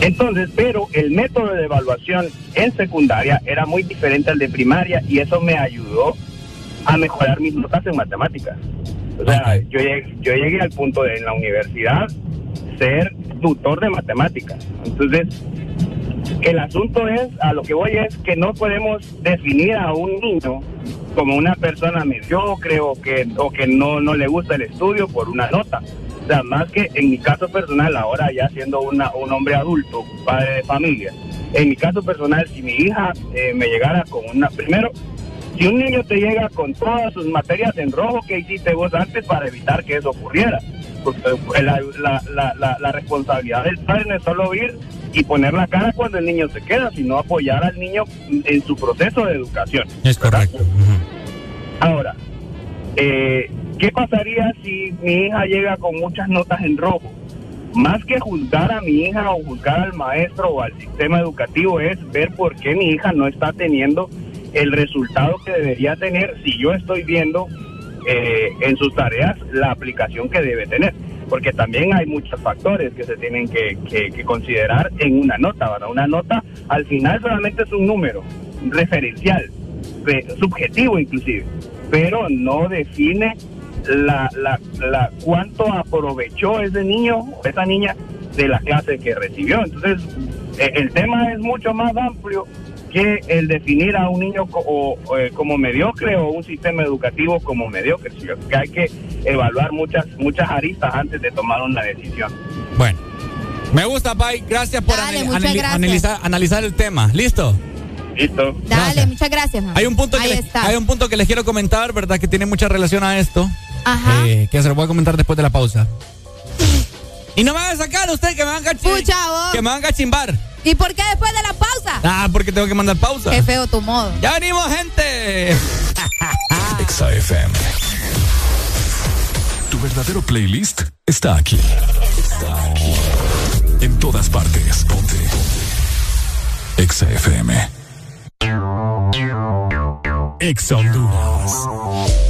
Speaker 20: Entonces, pero el método de evaluación en secundaria era muy diferente al de primaria y eso me ayudó a mejorar mis notas en matemáticas. O sea, yo, llegué, yo llegué al punto de en la universidad ser tutor de matemáticas. Entonces, el asunto es, a lo que voy es que no podemos definir a un niño como una persona mediocre o que, o que no, no le gusta el estudio por una nota. O sea, más que en mi caso personal, ahora ya siendo una, un hombre adulto, padre de familia, en mi caso personal, si mi hija eh, me llegara con una, primero, si un niño te llega con todas sus materias en rojo, ¿qué hiciste vos antes para evitar que eso ocurriera? Porque eh, la, la- la- la- la responsabilidad del padre no es solo ir y poner la cara cuando el niño se queda, sino apoyar al niño en su proceso de educación.
Speaker 4: Es correcto.
Speaker 20: Ahora, eh, ¿qué pasaría si mi hija llega con muchas notas en rojo? Más que juzgar a mi hija o juzgar al maestro o al sistema educativo es ver por qué mi hija no está teniendo el resultado que debería tener si yo estoy viendo eh, en sus tareas la aplicación que debe tener. Porque también hay muchos factores que se tienen que, que- considerar en una nota. ¿verdad? Una nota al final solamente es un número referencial, re- subjetivo inclusive, pero no define la, la, la cuánto aprovechó ese niño o esa niña de la clase que recibió. Entonces, eh, el tema es mucho más amplio que el definir a un niño co- o- o, eh, como mediocre o un sistema educativo como mediocre. sino que hay que evaluar muchas muchas aristas antes de tomar una decisión.
Speaker 4: Bueno. Me gusta, Pai. Gracias por
Speaker 3: Dale, gracias.
Speaker 4: analizar, analizar el tema. ¿Listo?
Speaker 20: Listo.
Speaker 3: Dale, muchas gracias. mamá.
Speaker 4: Hay un punto que
Speaker 3: Ahí
Speaker 4: les,
Speaker 3: está.
Speaker 4: hay un punto que les quiero comentar, ¿verdad? Que tiene mucha relación a esto.
Speaker 3: Ajá.
Speaker 4: eh, que se lo voy a comentar después de la pausa. Y no me van a sacar usted que me van a cachimbar. Que me van a cachimbar.
Speaker 3: ¿Y por qué después de la pausa?
Speaker 4: Ah, porque tengo que mandar pausa.
Speaker 3: Qué feo tu modo.
Speaker 4: Ya venimos, gente.
Speaker 2: Exa FM. Tu verdadero playlist está aquí. Está aquí. En todas partes. Ponte. Ponte. Exa FM. Exa Honduras.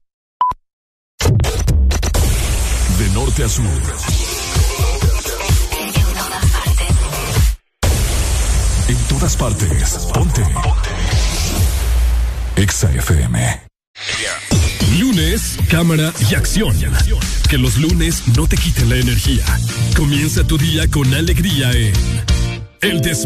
Speaker 2: Norte. En todas partes. Ponte. Exa FM. Lunes, cámara y acción. Que los lunes no te quiten la energía. Comienza tu día con alegría en El This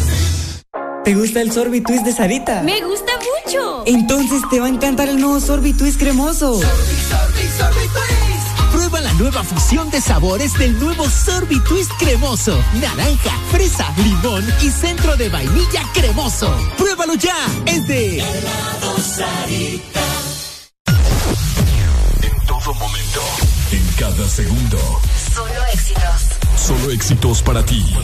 Speaker 28: ¿Te gusta el sorbitwist de Sarita?
Speaker 3: Me gusta mucho.
Speaker 28: Entonces te va a encantar el nuevo sorbitwist cremoso.
Speaker 29: Prueba la nueva fusión de sabores del nuevo Sorbitwist cremoso. Naranja, fresa, limón y centro de vainilla cremoso. Pruébalo ya. Es de
Speaker 2: En todo momento. En cada segundo.
Speaker 9: Solo éxitos.
Speaker 2: Solo éxitos para ti. En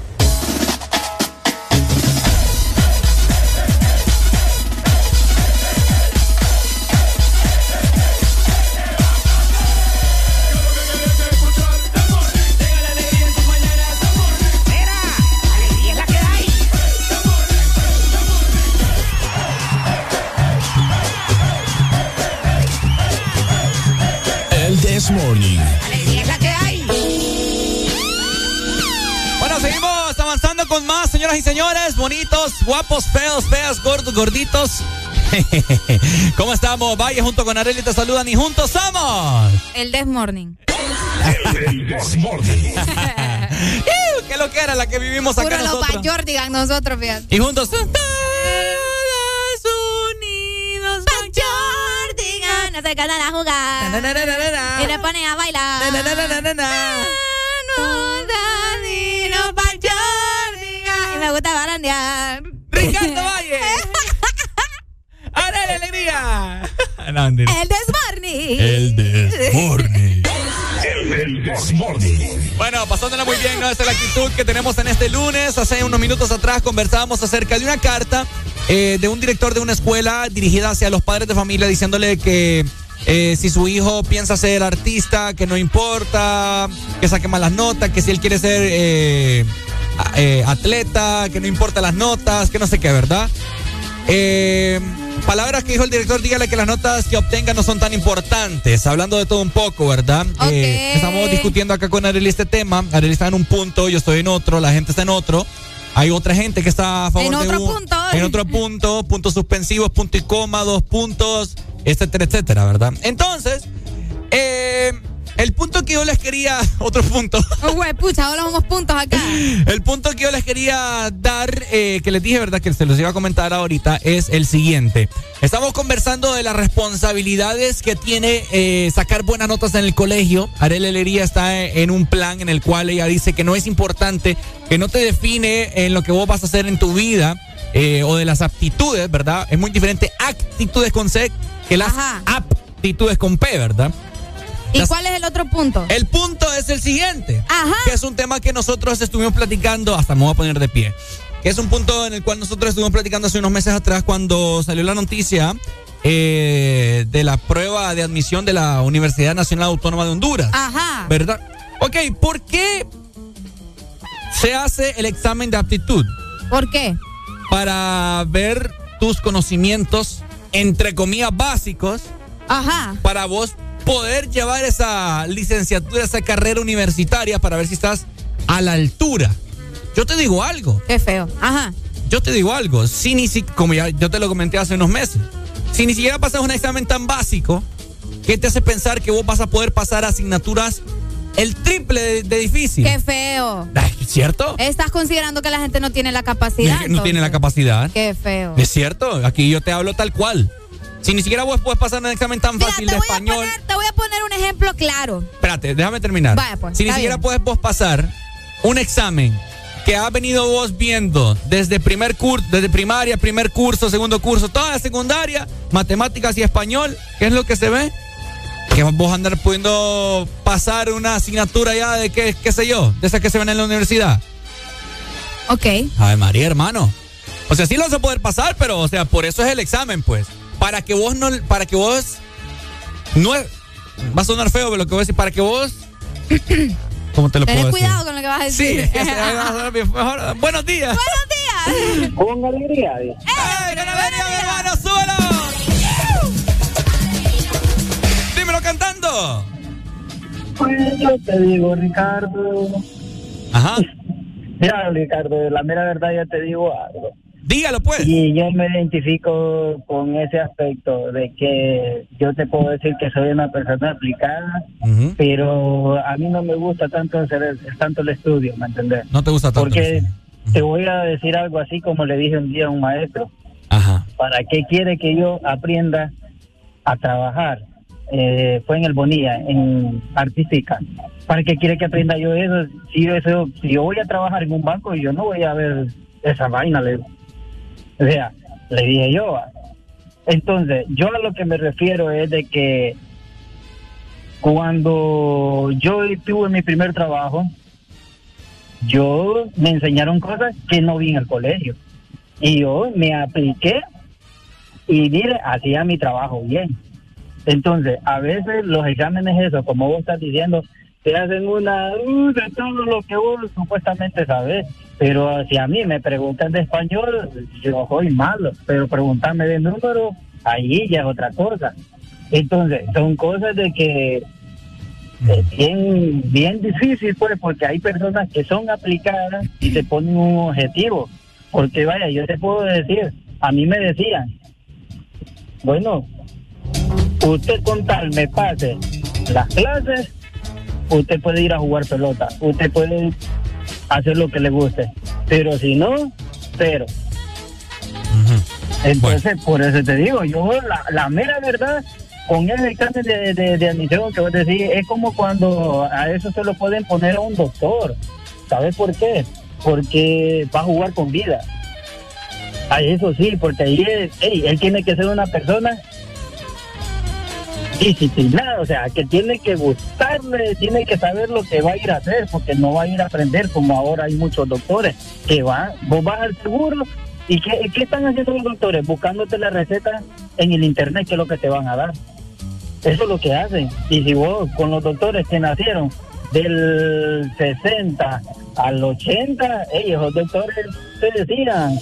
Speaker 4: Señores. Bonitos, guapos, feos, feas, gordos, gorditos. ¿Cómo estamos? Vaya junto con Areli te saludan y juntos somos.
Speaker 3: El This Morning.
Speaker 2: El This Morning.
Speaker 4: Iu, ¿Qué lo que era la que vivimos acá
Speaker 3: Puro los
Speaker 4: nosotros?
Speaker 3: Bayor, digan nosotros, fíjate.
Speaker 4: Y juntos.
Speaker 3: Se cantan a jugar. Y le ponen a bailar. Gusta barandear.
Speaker 4: Ricardo Valle. ¡Areli, alegría! No.
Speaker 3: El This Morning.
Speaker 2: El This Morning. El This Morning.
Speaker 4: Bueno, pasándola muy bien, ¿no? Esa es la actitud que tenemos en este lunes. Hace unos minutos atrás conversábamos acerca de una carta eh, de un director de una escuela dirigida hacia los padres de familia diciéndole que eh, si su hijo piensa ser artista, que no importa, que saque malas notas, que si él quiere ser eh, eh, atleta, que no importa las notas, que no sé qué, ¿verdad? Eh, palabras que dijo el director, dígale que las notas que obtenga no son tan importantes. Hablando de todo un poco, ¿verdad? Eh, estamos discutiendo acá con Arely este tema. Arely está en un punto, yo estoy en otro, la gente está en otro. Hay otra gente que está a favor
Speaker 3: En
Speaker 4: de
Speaker 3: otro
Speaker 4: un-
Speaker 3: punto.
Speaker 4: En otro punto, puntos suspensivos, punto y coma, dos puntos, etcétera, etcétera, ¿verdad? Entonces, eh, el punto que yo les quería, otro punto.
Speaker 3: Oh, güey, pucha, ahora vamos puntos acá.
Speaker 4: El punto que yo les quería dar, eh, que les dije, ¿verdad? Que se los iba a comentar ahorita, es el siguiente. Estamos conversando de las responsabilidades que tiene eh, sacar buenas notas en el colegio. Arel Alegría está en un plan en el cual ella dice que no es importante, que no te define en lo que vos vas a hacer en tu vida eh, o de las aptitudes, ¿verdad? Es muy diferente actitudes con C que las aptitudes con P, ¿verdad?
Speaker 3: ¿Y
Speaker 4: Las-
Speaker 3: cuál es el otro punto?
Speaker 4: el punto es el siguiente.
Speaker 3: Ajá.
Speaker 4: Que es un tema que nosotros estuvimos platicando, hasta me voy a poner de pie. Que es un punto en el cual nosotros estuvimos platicando hace unos meses atrás cuando salió la noticia eh, de la prueba de admisión de la Universidad Nacional Autónoma de Honduras.
Speaker 3: Ajá.
Speaker 4: ¿Verdad? Ok, ¿por qué se hace el examen de aptitud?
Speaker 3: ¿Por qué?
Speaker 4: Para ver tus conocimientos, entre comillas, básicos
Speaker 3: Ajá.
Speaker 4: para vos poder llevar esa licenciatura, esa carrera universitaria para ver si estás a la altura. Yo te digo algo.
Speaker 3: Qué feo. Ajá.
Speaker 4: Yo te digo algo. Si ni si, como ya yo te lo comenté hace unos meses, si ni siquiera pasas un examen tan básico, ¿qué te hace pensar que vos vas a poder pasar asignaturas el triple de, de difícil?
Speaker 3: Qué feo.
Speaker 4: Ay, ¿Cierto?
Speaker 3: Estás considerando que la gente no tiene la capacidad.
Speaker 4: no tiene la capacidad.
Speaker 3: Qué feo.
Speaker 4: Es cierto. Aquí yo te hablo tal cual. Si ni siquiera vos puedes pasar un examen tan
Speaker 3: Mira,
Speaker 4: fácil de
Speaker 3: a
Speaker 4: español.
Speaker 3: poner, te voy a poner un ejemplo claro.
Speaker 4: Espérate, déjame terminar.
Speaker 3: Vaya, pues,
Speaker 4: si ni siquiera
Speaker 3: bien.
Speaker 4: puedes vos pasar un examen que has venido vos viendo desde primer curso, desde primaria, primer curso, segundo curso, toda la secundaria, matemáticas y español, ¿qué es lo que se ve? Que vos andar pudiendo pasar una asignatura ya de qué, qué sé yo, de esas que se ven en la universidad.
Speaker 3: Ok.
Speaker 4: Ave María, hermano. O sea, sí lo vas a poder pasar, pero, o sea, por eso es el examen, pues. Para que vos no, para que vos no es- va a sonar feo pero lo que voy a decir, para que vos, ¿cómo te lo
Speaker 3: Tenés
Speaker 4: puedo decir?
Speaker 3: cuidado con lo que vas a
Speaker 4: Sí,
Speaker 3: decir.
Speaker 4: se va a sonar bien. Mejor- buenos días.
Speaker 3: Buenos días.
Speaker 20: Con alegría.
Speaker 4: ¡Ey, con alegría, mi hermano, súbelo! Dímelo cantando.
Speaker 30: Pues yo te digo, Ricardo.
Speaker 4: Ajá.
Speaker 30: Mira, Ricardo, la mera verdad ya te digo algo.
Speaker 4: Dígalo, pues.
Speaker 30: Y yo me identifico con ese aspecto de que yo te puedo decir que soy una persona aplicada, pero a mí no me gusta tanto hacer el, tanto el estudio, ¿me entendés?
Speaker 4: No te gusta tanto.
Speaker 30: Porque te voy a decir algo así como le dije un día a un maestro. ¿Para qué quiere que yo aprenda a trabajar? Eh, fue en el Bonilla, en artística. ¿Para qué quiere que aprenda yo eso? Si yo, eso, si yo voy a trabajar en un banco, yo no voy a ver esa vaina. Le, o sea, le dije yo. Entonces, yo a lo que me refiero es de que cuando yo tuve mi primer trabajo, yo me enseñaron cosas que no vi en el colegio. Y yo me apliqué y mire, hacía mi trabajo bien. Entonces, a veces los exámenes, eso, como vos estás diciendo, te hacen una uh, de todo lo que vos supuestamente sabes. Pero si a mí me preguntan de español, yo soy malo. Pero preguntarme de número, ahí ya es otra cosa. Entonces, son cosas de que es bien, bien difícil, pues, porque hay personas que son aplicadas y se ponen un objetivo. Porque vaya, yo te puedo decir, a mí me decían, bueno, usted con tal me pase las clases, usted puede ir a jugar pelota, usted puede hacer lo que le guste, pero si no, cero. Entonces, por eso te digo, yo la, la mera verdad, con ese examen de, de, de admisión que vos decís, es como cuando a eso se lo pueden poner a un doctor. ¿Sabes por qué? Porque va a jugar con vida. A eso sí, porque ahí es, ey, él tiene que ser una persona disciplinada, o sea, que tiene que gustarle, tiene que saber lo que va a ir a hacer, porque no va a ir a aprender como ahora hay muchos doctores que van, vos vas al seguro y ¿qué, qué están haciendo los doctores? Buscándote la receta en el internet, que es lo que te van a dar. Eso es lo que hacen. Y si vos, con los doctores que nacieron del 60 al 80, ellos, los doctores, te decían,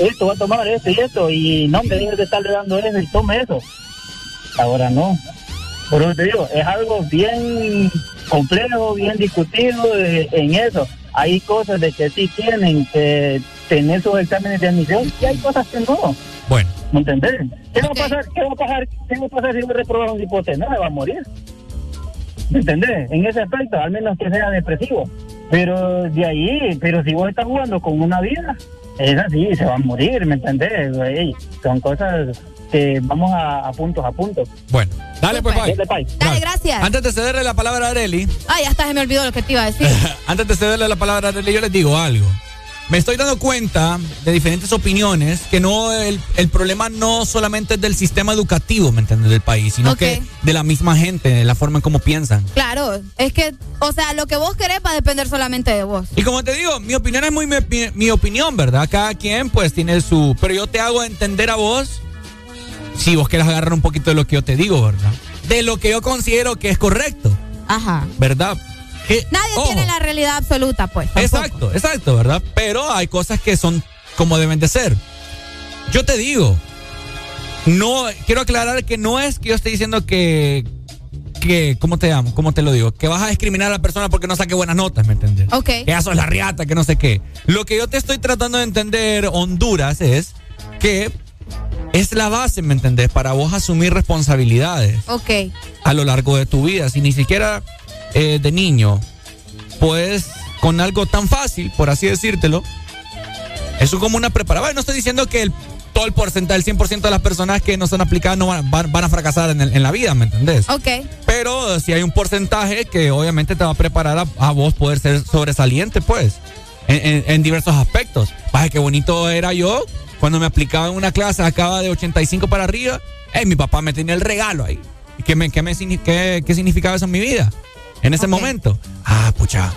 Speaker 30: esto va a tomar esto y esto, y no me dejes de estarle dando eso y tome eso. Ahora no. Por eso te digo, es algo bien complejo, bien discutido eh, en eso. Hay cosas de que sí tienen que tener sus exámenes de admisión y hay cosas que no.
Speaker 4: Bueno.
Speaker 30: ¿Me entendés? ¿Qué va a pasar? ¿Qué va a pasar? ¿Qué va a pasar si me reproban un hipote? No, me va a morir. ¿Me entendés? En ese aspecto, al menos que sea depresivo. Pero de ahí, pero si vos estás jugando con una vida, es así, se va a morir, ¿me entendés? Ey, son cosas que vamos a, a puntos, a puntos.
Speaker 4: Bueno, dale pues, Pai.
Speaker 30: Dale, Pai.
Speaker 3: Dale, gracias.
Speaker 4: Antes de cederle la palabra a Areli,
Speaker 3: Ay, hasta se me olvidó lo que te iba a decir.
Speaker 4: antes de cederle la palabra a Areli, yo les digo algo. Me estoy dando cuenta de diferentes opiniones que no el, el problema no solamente es del sistema educativo, ¿me entiendes? Del país, sino que de la misma gente, de la forma en cómo piensan.
Speaker 3: Claro, es que, o sea, lo que vos querés va a depender solamente de vos.
Speaker 4: Y como te digo, mi opinión es muy mi, mi- mi opinión, ¿verdad? Cada quien pues tiene su... Pero yo te hago entender a vos, si vos quieres agarrar un poquito de lo que yo te digo, ¿verdad? De lo que yo considero que es correcto,
Speaker 3: Ajá.
Speaker 4: ¿verdad? Que-
Speaker 3: Nadie
Speaker 4: ojo,
Speaker 3: tiene la realidad absoluta, pues. tampoco.
Speaker 4: Exacto, exacto, ¿verdad? Pero hay cosas que son como deben de ser. Yo te digo, no, quiero aclarar que no es que yo esté diciendo que, que, ¿cómo te llamo? ¿Cómo te lo digo? Que vas a discriminar a la persona porque no saque buenas notas, ¿me entiendes?
Speaker 3: Ok.
Speaker 4: Que eso es la riata, que no sé qué. Lo que yo te estoy tratando de entender, Honduras, es que es la base, ¿me entendés? Para vos asumir responsabilidades
Speaker 3: Ok.
Speaker 4: a lo largo de tu vida. Si ni siquiera eh, de niño puedes con algo tan fácil, por así decírtelo, eso como una preparada. No estoy diciendo que el- todo el porcentaje, el 100% de las personas que no son aplicadas no van, van- van a fracasar en, el- en la vida, ¿me entendés?
Speaker 3: Ok.
Speaker 4: Pero si hay un porcentaje que obviamente te va a preparar a, a vos poder ser sobresaliente, pues, en, en- en diversos aspectos. Vaya, qué bonito era yo cuando me aplicaba en una clase, acaba de 85 para arriba. Ey, mi papá me tenía el regalo ahí. ¿Y ¿Qué, me, qué, me, qué significaba eso en mi vida? En ese momento. Ah, pucha.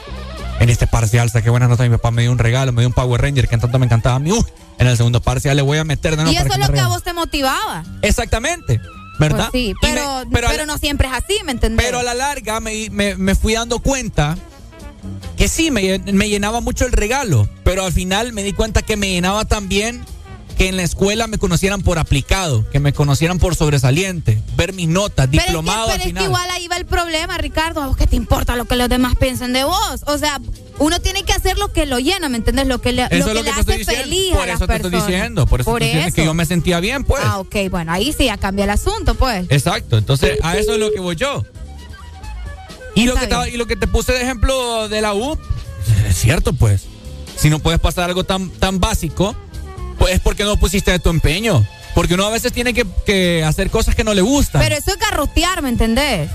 Speaker 4: En este parcial saqué buena nota. Mi papá me dio un regalo, me dio un Power Ranger que tanto me encantaba a mí. Uy, en el segundo parcial le voy a meter de nuevo
Speaker 3: y eso es lo que a vos te motivaba.
Speaker 4: Exactamente. ¿Verdad?
Speaker 3: Pues sí, pero,
Speaker 4: me- pero
Speaker 3: pero,
Speaker 4: a la-
Speaker 3: no siempre es así, ¿me entendés?
Speaker 4: pero a la larga me, me- me fui dando cuenta que sí, me llenaba mucho el regalo, pero al final me di cuenta que me llenaba también que en la escuela me conocieran por aplicado, que me conocieran por sobresaliente, ver mis notas,
Speaker 3: Pero es que-
Speaker 4: diplomado
Speaker 3: pero
Speaker 4: al
Speaker 3: es que
Speaker 4: final.
Speaker 3: igual ahí va el problema, Ricardo. ¿A vos qué te importa lo que los demás piensen de vos? O sea, uno tiene que hacer lo que lo llena, ¿me entiendes? Lo que le,
Speaker 4: Eso
Speaker 3: lo
Speaker 4: es
Speaker 3: que
Speaker 4: lo
Speaker 3: le
Speaker 4: que te
Speaker 3: hace
Speaker 4: estoy diciendo.
Speaker 3: feliz
Speaker 4: Por
Speaker 3: a las
Speaker 4: eso te estoy diciendo, por eso te diciendo que yo me sentía bien, pues.
Speaker 3: Ah, ok, bueno, ahí sí ya cambia el asunto, pues.
Speaker 4: Exacto, entonces a eso es lo que voy yo. Y lo, que estaba- y lo que te puse de ejemplo de la U, es cierto, pues. Si no puedes pasar algo tan, tan básico, pues es porque no pusiste de tu empeño. Porque uno a veces tiene que, hacer cosas que no le gustan.
Speaker 3: Pero eso es garrotear, ¿me entendés?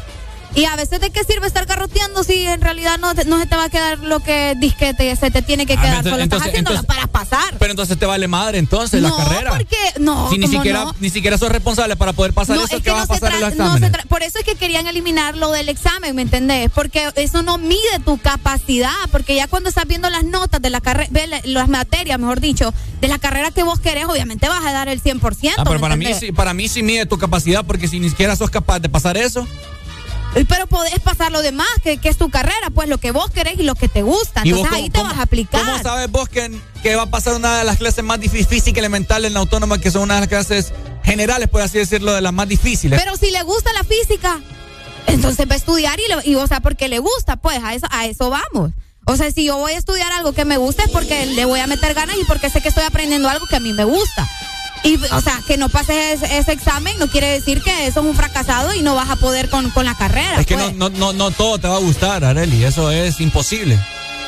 Speaker 3: Y a veces de qué sirve estar garroteando si en realidad no, no se te va a quedar lo que disquete se te tiene que
Speaker 4: Ah,
Speaker 3: quedar.
Speaker 4: entonces-
Speaker 3: Solo
Speaker 4: entonces-
Speaker 3: estás haciéndolo para pasar.
Speaker 4: Pero entonces te vale madre entonces la
Speaker 3: no,
Speaker 4: carrera.
Speaker 3: porque no,
Speaker 4: si ni
Speaker 3: ¿cómo
Speaker 4: siquiera,
Speaker 3: no?
Speaker 4: ni siquiera sos responsable para poder pasar
Speaker 3: No,
Speaker 4: eso
Speaker 3: es
Speaker 4: que
Speaker 3: que
Speaker 4: vas a pasar en los exámenes.
Speaker 3: por eso es que querían eliminar lo del examen, ¿me entendés? Porque eso no mide tu capacidad, porque ya cuando estás viendo las notas de la carrera, las materias, mejor dicho, de la carrera que vos querés, obviamente vas a dar el 100%.
Speaker 4: Ah, pero
Speaker 3: ¿me
Speaker 4: para mí, sí, para mí sí mide tu capacidad porque si ni siquiera sos capaz de pasar eso.
Speaker 3: Pero podés pasar lo demás, que, que es tu carrera, pues lo que vos querés y lo que te gusta.
Speaker 4: ¿Y vos
Speaker 3: Entonces
Speaker 4: cómo-
Speaker 3: ahí te vas a aplicar.
Speaker 4: ¿Cómo sabes vos que, que va a pasar una de las clases más difíciles física elemental en la autónoma, que son una de las clases generales, por así decirlo, de las más difíciles?
Speaker 3: Pero si le gusta la física, entonces va a estudiar y, le- y, o sea, porque le gusta, pues a eso, a eso vamos. O sea, si yo voy a estudiar algo que me gusta es porque le voy a meter ganas y porque sé que estoy aprendiendo algo que a mí me gusta. Y, o sea, que no pases ese, ese examen no quiere decir que sos un fracasado y no vas a poder con, con la carrera.
Speaker 4: es que
Speaker 3: pues.
Speaker 4: no, no, no, no todo te va a gustar, Areli, eso es imposible.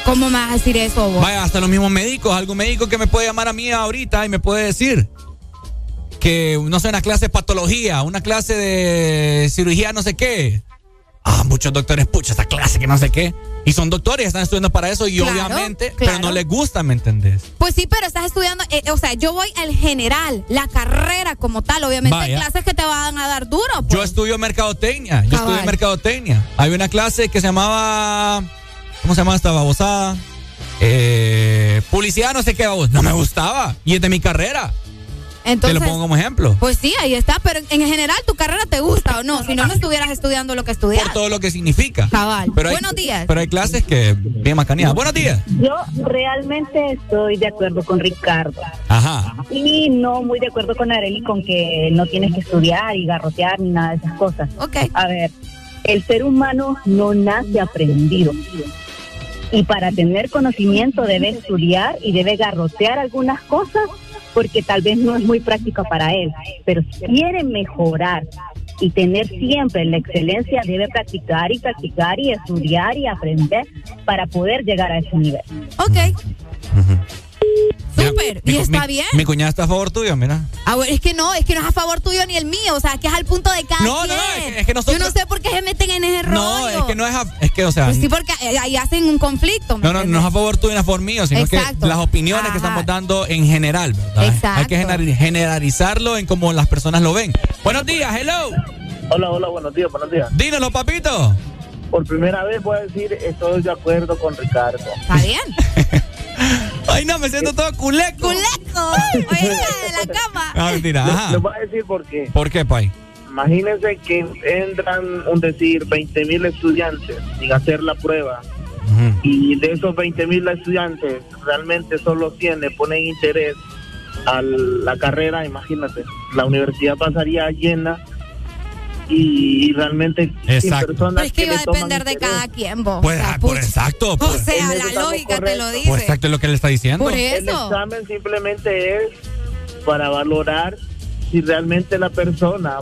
Speaker 3: ¿Cómo me vas a decir eso vos?
Speaker 4: Vaya, hasta los mismos médicos, algún médico que me puede llamar a mí ahorita y me puede decir que, no sé, una clase de patología, una clase de cirugía, no sé qué. Ah, muchos doctores, pucha, esa clase que no sé qué. Y son doctores, están estudiando para eso y
Speaker 3: Claro,
Speaker 4: obviamente, pero no les gusta, ¿me entendés?
Speaker 3: Pues sí, pero estás estudiando, eh, o sea, yo voy al general, la carrera como tal, obviamente hay clases que te van a dar duro. pues.
Speaker 4: Yo estudio mercadotecnia. Yo
Speaker 3: Cabal.
Speaker 4: estudio mercadotecnia. Hay una clase que se llamaba. ¿Cómo se llama esta babosada? Eh, publicidad, no sé qué babos. No me gustaba. Y es de mi carrera.
Speaker 3: Entonces,
Speaker 4: Te lo pongo como ejemplo.
Speaker 3: Pues sí, ahí está, pero en general tu carrera te gusta o no, si no, no estuvieras estudiando lo que estudias.
Speaker 4: Por todo lo que significa.
Speaker 3: Cabal.
Speaker 4: Pero hay-
Speaker 3: Buenos días.
Speaker 4: Pero hay clases que bien macaneadas. Buenos días.
Speaker 31: Yo realmente estoy de acuerdo con Ricardo
Speaker 4: Ajá.
Speaker 31: y no muy de acuerdo con Areli con que no tienes que estudiar y garrotear ni nada de esas cosas. A ver, el ser humano no nace aprendido y para tener conocimiento debe estudiar y debe garrotear algunas cosas porque tal vez no es muy práctica para él, pero si quiere mejorar y tener siempre la excelencia debe practicar y practicar y estudiar y aprender para poder llegar a ese nivel.
Speaker 3: Ok. Súper,
Speaker 4: mi-
Speaker 3: y está
Speaker 4: mi-
Speaker 3: bien.
Speaker 4: Mi cuñada está a favor tuyo, mira.
Speaker 3: Ah, bueno, es que no, es que no es a favor tuyo ni el mío, o sea, que es al punto de cada
Speaker 4: No, no,
Speaker 3: quien.
Speaker 4: no, es que- es que nosotros-
Speaker 3: Yo no sé por qué se meten en ese rollo.
Speaker 4: No, es que no es. a- es que, o sea.
Speaker 3: Pues sí, porque eh, ahí hacen un conflicto. ¿me
Speaker 4: No, no, no es a favor tuyo ni a favor mío, sino
Speaker 3: Exacto.
Speaker 4: que las opiniones que estamos dando en general, ¿verdad?
Speaker 3: Exacto.
Speaker 4: Hay que gener- generalizarlo en cómo las personas lo ven. Buenos días, hello.
Speaker 30: Hola, hola, buenos días, buenos días.
Speaker 4: Dínoslo, papito.
Speaker 30: Por primera vez voy a decir, estoy de acuerdo con Ricardo.
Speaker 3: Está bien.
Speaker 4: Ay, no, me siento todo culeco.
Speaker 3: Culeco. Oye, de la cama.
Speaker 4: Ah, mentira, ajá.
Speaker 30: Les voy a decir por qué.
Speaker 4: ¿Por qué, Pai?
Speaker 30: Imagínense que entran, un decir, 20 mil estudiantes sin hacer la prueba. Y de esos 20 mil estudiantes, realmente solo 100 le ponen interés a la carrera. Imagínate, la universidad pasaría llena y realmente
Speaker 4: Exacto.
Speaker 30: personas
Speaker 3: es que iba a depender de cada quien, vos.
Speaker 4: Pues,
Speaker 3: O sea,
Speaker 4: ah, por exacto.
Speaker 3: O
Speaker 4: Pues,
Speaker 3: sea, la lógica te lo dice.
Speaker 4: pues exacto es lo que le está diciendo.
Speaker 3: Por
Speaker 30: El
Speaker 3: eso.
Speaker 30: examen simplemente es para valorar si realmente la persona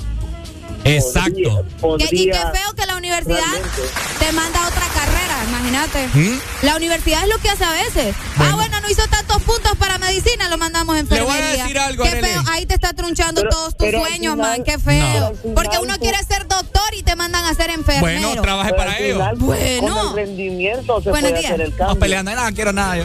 Speaker 4: Exacto.
Speaker 30: podría,
Speaker 3: y qué feo que la universidad
Speaker 30: realmente.
Speaker 3: te manda a otra carrera, imagínate.
Speaker 4: ¿Mm?
Speaker 3: La universidad es lo que hace a veces. Ah, bueno, no hizo tantos puntos para medicina, lo mandamos a
Speaker 4: Le voy a
Speaker 3: enfermería.
Speaker 4: decir algo,
Speaker 3: Qué
Speaker 4: Arely.
Speaker 3: feo, ahí te frustrando
Speaker 32: Pero-
Speaker 3: todos tus sueños,
Speaker 32: final-
Speaker 3: man. Qué feo.
Speaker 32: No.
Speaker 3: Porque uno quiere ser doctor y te mandan a ser enfermero.
Speaker 4: Bueno, trabaje
Speaker 32: Pero
Speaker 4: para
Speaker 32: al
Speaker 4: ello.
Speaker 32: final,
Speaker 3: Bueno.
Speaker 32: Con el rendimiento se
Speaker 3: Buenos
Speaker 32: puede
Speaker 3: días.
Speaker 32: hacer el
Speaker 4: No
Speaker 32: cambio.
Speaker 4: peleando, nada, quiero nada yo.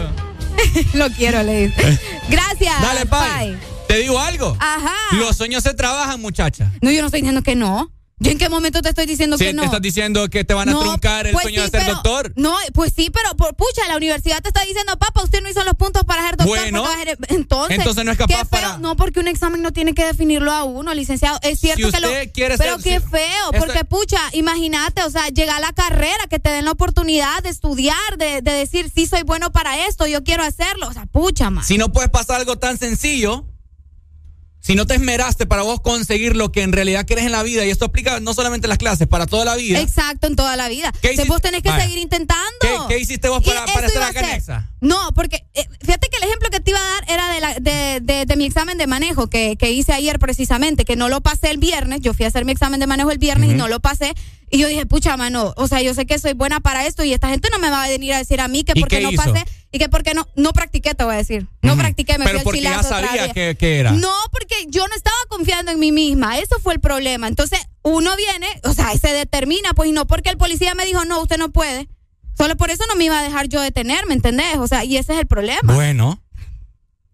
Speaker 3: Lo quiero, le dice. Gracias.
Speaker 4: Dale, Pai. ¿Te digo algo?
Speaker 3: Ajá.
Speaker 4: Los sueños se trabajan, muchacha.
Speaker 3: No, yo no estoy diciendo que no. ¿Yo en qué momento te estoy diciendo que no?
Speaker 4: te estás diciendo que te van a
Speaker 3: No,
Speaker 4: truncar el
Speaker 3: pues
Speaker 4: sueño
Speaker 3: sí,
Speaker 4: de ser
Speaker 3: pero-
Speaker 4: doctor.
Speaker 3: No, pues sí, pero por, pucha, la universidad te está diciendo, papá, usted no hizo los puntos para ser doctor.
Speaker 4: Bueno,
Speaker 3: ser-". entonces,
Speaker 4: entonces no es
Speaker 3: qué
Speaker 4: capaz
Speaker 3: feo.
Speaker 4: para-
Speaker 3: No, porque un examen no tiene que definirlo a uno, licenciado. Es cierto
Speaker 4: Si
Speaker 3: que lo.
Speaker 4: usted quiere
Speaker 3: pero
Speaker 4: ser-
Speaker 3: qué
Speaker 4: si-
Speaker 3: feo, porque pucha, imagínate, o sea, llegar a la carrera, que te den la oportunidad de estudiar, de, de decir, sí, soy bueno para esto, yo quiero hacerlo. O sea, pucha, man.
Speaker 4: Si no puedes pasar algo tan sencillo, si no te esmeraste para vos conseguir lo que en realidad querés en la vida, y esto aplica no solamente en las clases, para toda la vida.
Speaker 3: Exacto, en toda la vida.
Speaker 4: ¿Qué
Speaker 3: Entonces vos tenés que seguir intentando.
Speaker 4: ¿Qué, qué hiciste vos para, para estar acá en. Exa?
Speaker 3: No, porque eh, fíjate que el ejemplo que te iba a dar era de, la, de, de- de mi examen de manejo que, que hice ayer precisamente, que no lo pasé el viernes. Yo fui a hacer mi examen de manejo el viernes y no lo pasé. Y yo dije, pucha, mano, o sea, yo sé que soy buena para esto y esta gente no me va a venir a decir a mí que
Speaker 4: ¿Y
Speaker 3: porque no
Speaker 4: hizo?
Speaker 3: pasé y que porque no, no practiqué, te voy a decir. No practiqué, me
Speaker 4: Pero
Speaker 3: fui
Speaker 4: porque ya
Speaker 3: chilazo otra
Speaker 4: sabía
Speaker 3: vez.
Speaker 4: que, que era.
Speaker 3: No, porque yo no estaba confiando en mí misma. Eso fue el problema. Entonces, uno viene, o sea, se determina, pues, y no porque el policía me dijo, no, usted no puede. Solo por eso no me iba a dejar yo detenerme, ¿entendés? O sea, y ese es el problema.
Speaker 4: Bueno.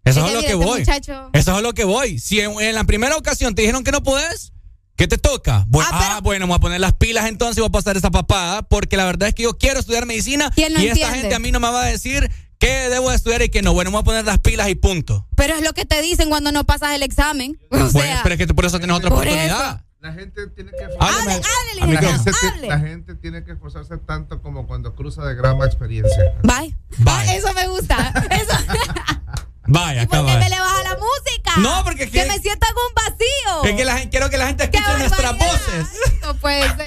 Speaker 4: Eso
Speaker 3: Es
Speaker 4: es a
Speaker 3: que
Speaker 4: lo que
Speaker 3: este
Speaker 4: voy.
Speaker 3: muchacho-
Speaker 4: Eso es a lo que voy. Si en, en la primera ocasión te dijeron que no podés, ¿qué te toca? Bueno, ah, bueno, me voy a poner las pilas entonces y voy a pasar esa papada, porque la verdad es que yo quiero estudiar medicina
Speaker 3: Y
Speaker 4: esta gente a mí no me va a decir qué debo de estudiar y qué no. Bueno, me voy a poner las pilas y punto.
Speaker 3: Pero es lo que te dicen cuando no pasas el examen. O
Speaker 4: bueno,
Speaker 3: sea,
Speaker 4: pero es que tú por eso tienes otra
Speaker 3: por
Speaker 4: oportunidad.
Speaker 33: La gente tiene que la,
Speaker 3: hable.
Speaker 33: la gente tiene que esforzarse tanto como cuando cruza de grama experiencia.
Speaker 3: Bye.
Speaker 4: Bye.
Speaker 3: Ah, eso me gusta. Eso.
Speaker 4: Vaya,
Speaker 3: ¿Por qué me le baja la música?
Speaker 4: No, porque
Speaker 3: que
Speaker 4: que-
Speaker 3: me sienta con un vacío.
Speaker 4: Es que la gente, quiero que la gente
Speaker 3: ¡Qué
Speaker 4: escuche nuestras voces.
Speaker 3: No puede ser.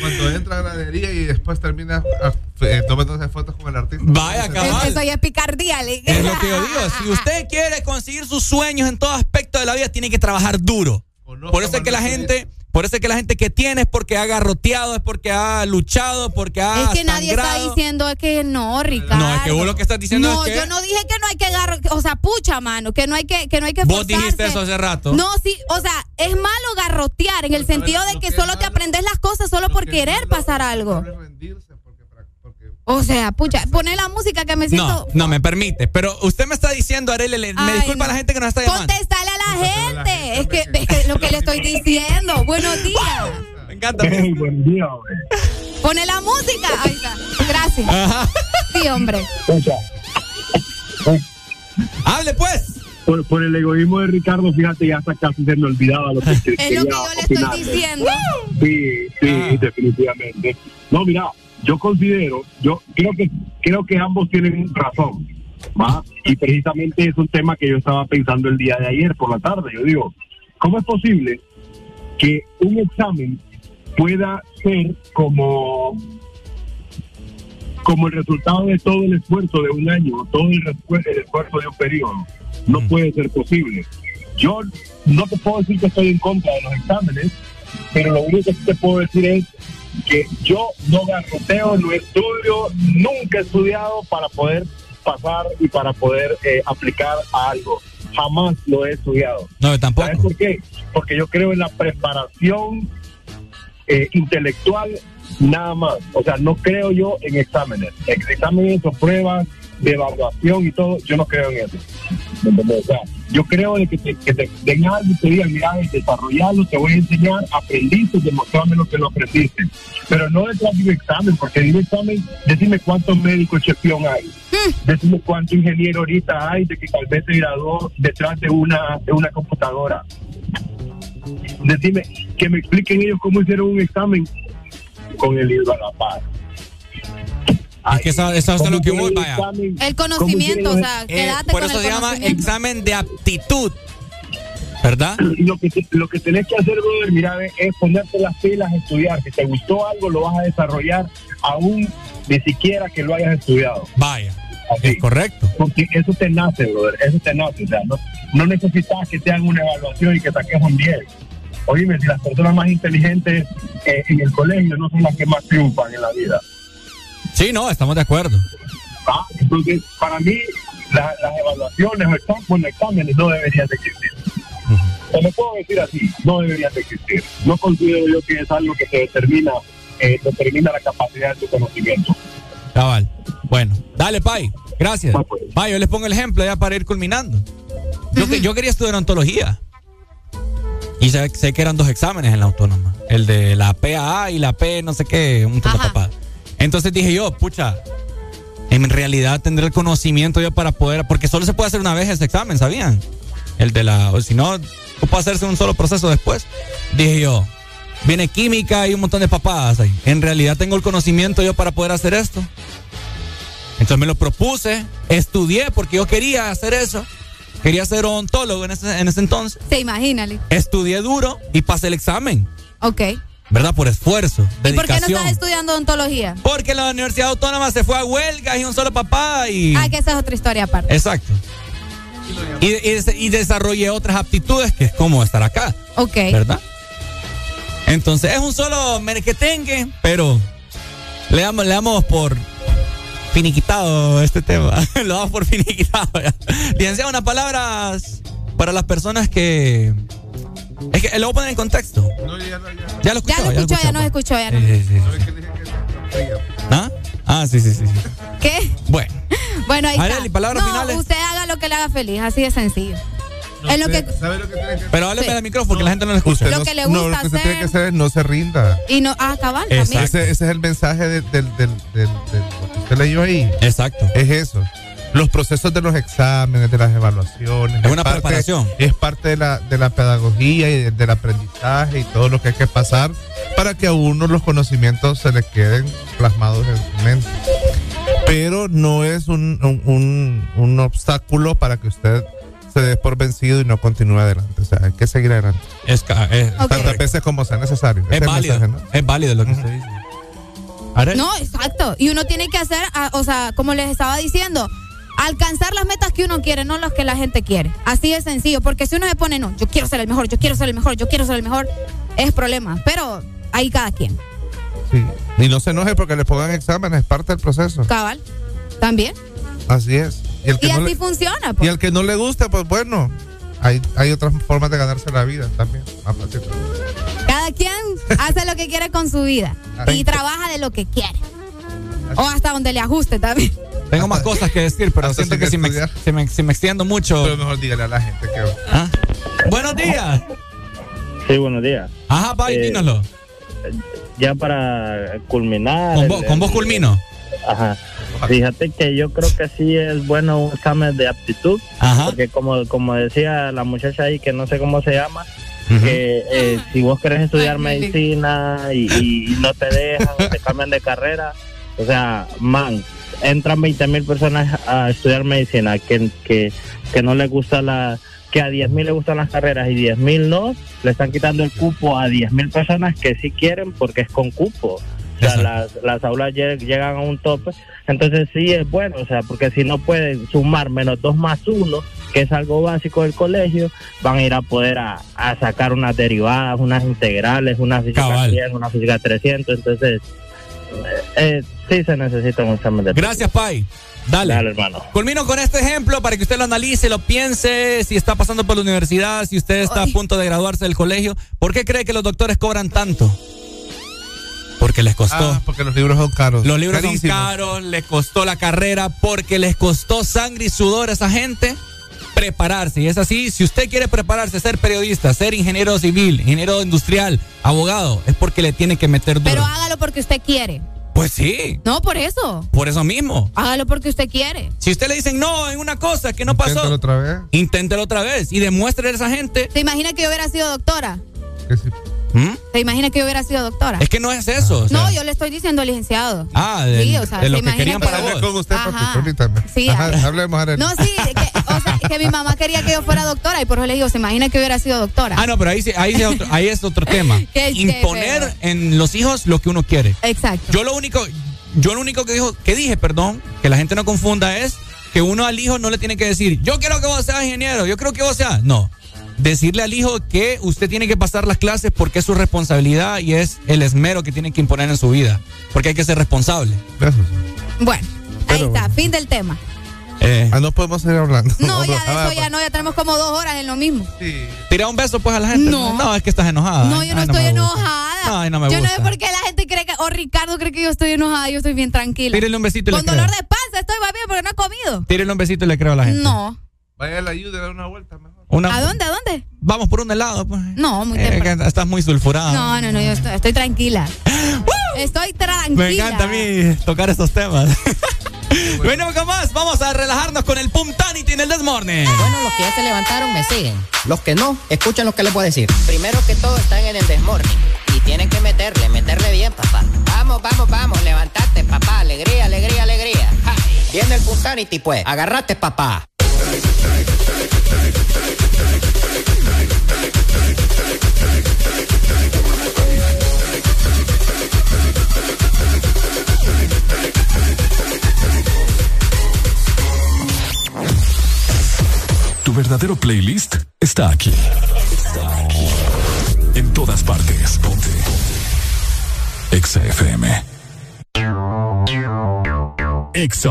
Speaker 33: Cuando entra a gradería y después termina ah, eh, tomándose fotos con el artista.
Speaker 4: Vaya, cabal.
Speaker 3: Eso ya es picardía. le-
Speaker 4: Es lo que yo digo. Si usted quiere conseguir sus sueños en todo aspecto de la vida, tiene que trabajar duro. Por eso es que la gente, por eso es que la gente que tiene es porque ha garroteado, es porque ha luchado, porque ha
Speaker 3: Es que nadie está diciendo que no, Ricardo.
Speaker 4: No, es que vos lo que estás diciendo
Speaker 3: No,
Speaker 4: es que
Speaker 3: yo no dije que no hay que agarrar, o sea, pucha, mano, que no hay que, que no hay que
Speaker 4: vos
Speaker 3: esforzarse.
Speaker 4: dijiste eso hace rato.
Speaker 3: No, sí, o sea, es malo garrotear en el sentido de que solo te aprendes las cosas solo por querer pasar algo. O sea, pucha, poné la música que me
Speaker 4: no,
Speaker 3: siento.
Speaker 4: no me permite. Pero usted me está diciendo, Arele, le- me
Speaker 3: Ay,
Speaker 4: disculpa
Speaker 3: no.
Speaker 4: la gente que nos está llamando.
Speaker 3: Contestale a la gente. Es que es que lo que le estoy diciendo. Buenos días.
Speaker 4: Me encanta.
Speaker 34: buen día,
Speaker 3: Pone la música. Ahí está. Gracias.
Speaker 4: Ajá.
Speaker 3: Sí, hombre.
Speaker 4: Hable pues.
Speaker 34: Por, por el egoísmo de Ricardo, fíjate, ya hasta casi se me olvidaba lo que
Speaker 3: Es lo que yo le estoy diciendo.
Speaker 34: Sí, sí, definitivamente. No, mira, yo considero, yo creo que creo que ambos tienen razón, ¿va? Y precisamente es un tema que yo estaba pensando el día de ayer por la tarde. Yo digo, ¿cómo es posible que un examen pueda ser como como el resultado de todo el esfuerzo de un año, todo el, esfuerzo de un periodo? No puede ser posible. Yo no te puedo decir que estoy en contra de los exámenes, pero lo único que te puedo decir es que yo no garroteo, no estudio, nunca he estudiado para poder pasar y para poder eh, aplicar a algo. Jamás lo he estudiado.
Speaker 4: No, tampoco.
Speaker 34: ¿Sabes por qué? Porque yo creo en la preparación eh, intelectual nada más. O sea, no creo yo en exámenes. Ex- Exámenes o pruebas de evaluación y todo, yo no creo en eso. O sea, yo creo de que te, que te den algo y te digan, mira, desarrollarlo, te voy a enseñar, aprendiste, demostrame lo que lo aprendiste. Pero no detrás de un examen, porque en un examen, decime cuántos médicos chepión hay. Decime cuánto ingeniero ahorita hay de que tal vez se graduó detrás de una, de una computadora. Decime, que me expliquen ellos cómo hicieron un examen con el libro a la par.
Speaker 4: Es que eso, eso es lo que voy, vaya.
Speaker 3: El conocimiento, o sea,
Speaker 4: Eh,
Speaker 3: quédate
Speaker 4: por
Speaker 3: con
Speaker 4: eso
Speaker 3: el
Speaker 4: se llama examen de aptitud. ¿Verdad?
Speaker 34: Lo que, lo que tenés que hacer, brother, mira, es ponerte las pilas, estudiar. Si te gustó algo, lo vas a desarrollar aún ni siquiera que lo hayas estudiado.
Speaker 4: Vaya.
Speaker 34: Es
Speaker 4: correcto.
Speaker 34: Porque eso te nace, brother, eso te nace. O sea, no, no necesitas que te hagan una evaluación y que saques un 10. Oíme, si las personas más inteligentes eh, en el colegio no son las que más triunfan en la vida.
Speaker 4: Sí, no, estamos de acuerdo.
Speaker 34: Ah, Entonces, para mí, la- las evaluaciones o exámenes, exámenes no deberían de existir. Te lo puedo decir así, no deberían de existir. No considero yo que es algo que se determina, eh, determina la capacidad de tu conocimiento.
Speaker 4: Cabal. Bueno, dale, Pai. Gracias. Pai, yo les pongo el ejemplo ya para ir culminando. Yo, que- yo quería estudiar ontología. Y sé, sé que eran dos exámenes en la autónoma. El de la PAA y la P, no sé qué, un papadas. Entonces dije yo, pucha, en realidad tendré el conocimiento yo para poder, porque solo se puede hacer una vez ese examen, ¿sabían? El de la, o si no, puede hacerse un solo proceso después. Dije yo, viene química y un montón de papadas ahí. En realidad tengo el conocimiento yo para poder hacer esto. Entonces me lo propuse, estudié porque yo quería hacer eso. Quería ser odontólogo en ese, en ese entonces.
Speaker 3: Se imagínale.
Speaker 4: Estudié duro y pasé el examen,
Speaker 3: Ok.
Speaker 4: ¿Verdad? Por esfuerzo,
Speaker 3: ¿Y por qué no
Speaker 4: dedicación.
Speaker 3: estás estudiando odontología?
Speaker 4: Porque la Universidad Autónoma se fue a huelga y un solo papá y...
Speaker 3: Ah, que esa es otra historia aparte.
Speaker 4: Exacto. Y, y, y desarrollé otras aptitudes que es como estar acá,
Speaker 3: Ok.
Speaker 4: ¿verdad? Entonces es un solo merequetengue, pero le damos, le damos por finiquitado este tema. Lo damos por finiquitado. Licenciado, unas palabras para las personas que... Es que lo voy a poner en contexto. Ya lo escuchó.
Speaker 3: Ya lo escuchó, ya nos escuchó, ya no.
Speaker 4: Sí, sí, sí. ¿Ah? Ah, sí, sí, sí.
Speaker 3: ¿Qué?
Speaker 4: Bueno.
Speaker 3: Bueno, ahí
Speaker 4: Arely,
Speaker 3: está.
Speaker 4: palabras
Speaker 3: no,
Speaker 4: finales.
Speaker 3: usted haga lo que le haga feliz, así de sencillo. es lo que
Speaker 4: Pero hábleme
Speaker 3: Sí.
Speaker 4: del micrófono porque la gente no lo escucha.
Speaker 3: Lo
Speaker 33: no-
Speaker 3: que le
Speaker 33: no,
Speaker 3: gusta
Speaker 33: lo que usted tiene
Speaker 3: hacer.
Speaker 33: que hacer es no se rinda.
Speaker 3: y no ah, cabal
Speaker 33: Ese,
Speaker 3: también.
Speaker 33: ese es el mensaje del, del, del, del- del- lo que usted leyó ahí.
Speaker 4: Exacto.
Speaker 33: Es eso. Los procesos de los exámenes, de las evaluaciones.
Speaker 4: Es una
Speaker 33: parte-
Speaker 4: preparación.
Speaker 33: Es parte de la, de la pedagogía y de- del aprendizaje y todo lo que hay que pasar para que a uno los conocimientos se le queden plasmados en su mente. Pero no es un, un, un- un obstáculo para que usted se dé por vencido y no continúe adelante. O sea, hay que seguir adelante.
Speaker 4: Es,
Speaker 33: Tantas veces como sea necesario.
Speaker 4: Es válido.
Speaker 33: mensaje, ¿no?
Speaker 4: Es válido lo que usted dice.
Speaker 3: No, exacto. Y uno tiene que hacer, ah, o sea, como les estaba diciendo, alcanzar las metas que uno quiere, no las que la gente quiere. Así de sencillo, porque si uno se pone, no, yo quiero ser el mejor, yo quiero ser el mejor, yo quiero ser el mejor, es problema. Pero ahí cada quien.
Speaker 33: Sí. Y no se enoje porque le pongan exámenes, es parte del proceso.
Speaker 3: Cabal. También.
Speaker 33: Así es. Y, el que
Speaker 3: Y
Speaker 33: no
Speaker 3: así
Speaker 33: le,
Speaker 3: funciona.
Speaker 33: y
Speaker 3: pues.
Speaker 33: al que no le gusta, pues bueno, hay, hay otras formas de ganarse la vida también. Más fácil.
Speaker 3: Cada quien hace lo que quiere con su vida y trabaja de lo que quiere. O hasta donde le ajuste también.
Speaker 4: Tengo más cosas que decir, pero
Speaker 33: Hasta
Speaker 4: siento que si me, si, me, si me extiendo mucho.
Speaker 33: Pero mejor dígale a la gente que.
Speaker 4: ¿Ah? Buenos días.
Speaker 35: Sí, buenos días.
Speaker 4: Ajá, Pai,
Speaker 35: Eh,
Speaker 4: dínoslo.
Speaker 35: Ya para culminar.
Speaker 4: Con,
Speaker 35: el-
Speaker 4: vos, con vos
Speaker 35: el-
Speaker 4: culmino.
Speaker 35: Ajá. Fíjate que yo creo que sí es bueno un examen de aptitud, porque como, como decía la muchacha ahí, que no sé cómo se llama, que eh, si vos querés estudiar medicina y, y no te dejan, te cambian de carrera, o sea, man, entran 20 mil personas a estudiar medicina que, que, que no les gusta la que a 10 mil les gustan las carreras y 10 mil no, le están quitando el cupo a 10 mil personas que sí quieren porque es con cupo. O sea, las, las aulas lle- llegan a un tope. Entonces sí es bueno, o sea, porque si no pueden sumar menos 2 más 1, que es algo básico del colegio, van a ir a poder a, a sacar unas derivadas, unas integrales, una física
Speaker 4: Cabal.
Speaker 35: 100, una física 300. Entonces, eh, eh, sí se necesita un examen de
Speaker 4: Gracias, Pai. Dale.
Speaker 35: Dale, hermano.
Speaker 4: Culmino con este ejemplo para que usted lo analice, lo piense, si está pasando por la universidad, si usted está a punto de graduarse del colegio. ¿Por qué cree que los doctores cobran tanto? Porque les costó.
Speaker 33: Ah, porque los libros son caros.
Speaker 4: Los libros
Speaker 33: Carísimos.
Speaker 4: son caros, les costó la carrera, porque les costó sangre y sudor a esa gente prepararse. Y es así, si usted quiere prepararse, ser periodista, ser ingeniero civil, ingeniero industrial, abogado, es porque le tiene que meter duro.
Speaker 3: Pero hágalo porque usted quiere.
Speaker 4: Pues sí,
Speaker 3: No, por eso.
Speaker 4: por eso mismo.
Speaker 3: Hágalo porque usted quiere.
Speaker 4: Si usted le dicen no en una cosa que no pasó,
Speaker 33: Inténtalo otra vez.
Speaker 4: inténtelo otra vez y demuestre a esa gente.
Speaker 3: ¿Se imagina que yo hubiera sido doctora?
Speaker 4: ¿Mm?
Speaker 3: ¿Se imagina que yo hubiera sido doctora?
Speaker 4: Es que no es eso. o sea.
Speaker 3: no, yo le estoy diciendo licenciado.
Speaker 4: Ah, de,
Speaker 3: Sí, o sea,
Speaker 4: de lo
Speaker 3: ¿se
Speaker 4: que querían
Speaker 3: que-
Speaker 4: para vos.
Speaker 33: con usted, papi, permítame.
Speaker 3: Sí,
Speaker 33: Ajá,
Speaker 3: ah.
Speaker 33: hablemos, Arely.
Speaker 3: No, sí, que, o sea, que mi mamá quería que yo fuera doctora y por eso le digo, ¿se imagina que hubiera sido doctora?
Speaker 4: Ah, no, pero ahí, ahí, es otro, ahí es otro tema. Imponer
Speaker 3: feo.
Speaker 4: en los hijos lo que uno quiere.
Speaker 3: Exacto.
Speaker 4: Yo lo único, yo lo único que dijo, que dije, perdón, que la gente no confunda es que uno al hijo no le tiene que decir, yo quiero que vos seas ingeniero, yo creo que vos seas. No. Decirle al hijo que usted tiene que pasar las clases porque es su responsabilidad y es el esmero que tiene que imponer en su vida. Porque hay que ser responsable.
Speaker 3: Bueno, ahí está, fin del tema.
Speaker 4: Eh.
Speaker 33: Ah, no podemos seguir hablando.
Speaker 3: No, ya de eso ya no, ya tenemos como dos horas en lo mismo.
Speaker 4: Tira un beso pues a la gente.
Speaker 3: No.
Speaker 4: No, es que estás enojada.
Speaker 3: No, yo no
Speaker 4: Ay,
Speaker 3: estoy enojada.
Speaker 4: Ay, no me
Speaker 3: yo no sé por qué la gente cree que, o Ricardo cree que yo estoy enojada, yo estoy bien tranquila.
Speaker 4: Tírele un besito y le
Speaker 3: Con
Speaker 4: creo.
Speaker 3: dolor de panza estoy más bien porque no he comido.
Speaker 4: Tírele un besito y le creo a la gente.
Speaker 3: No.
Speaker 33: Vaya a la ayuda, dar una vuelta mejor.
Speaker 4: Una-
Speaker 3: ¿A dónde? ¿A dónde?
Speaker 4: Vamos por un helado, pues.
Speaker 3: No, muy
Speaker 4: Eh,
Speaker 3: temprano.
Speaker 4: estás muy sulfurada.
Speaker 3: No, no, no, yo estoy, estoy tranquila. Estoy tranquila.
Speaker 4: Me encanta a mí tocar estos temas. Venimos con más. Vamos a relajarnos con el Puntanity en el Desmorning.
Speaker 36: Bueno, los que ya se levantaron me siguen. Los que no, escuchen lo que les voy a decir. Primero que todo están en el desmorning. Y tienen que meterle, meterle bien, papá. Vamos, vamos, vamos, levantate, papá. Alegría, alegría, alegría. Ja. Viene el Puntanity, pues. Agarrate, papá.
Speaker 2: Tu verdadero playlist está aquí. En todas partes. Ponte. Exa FM. Exa.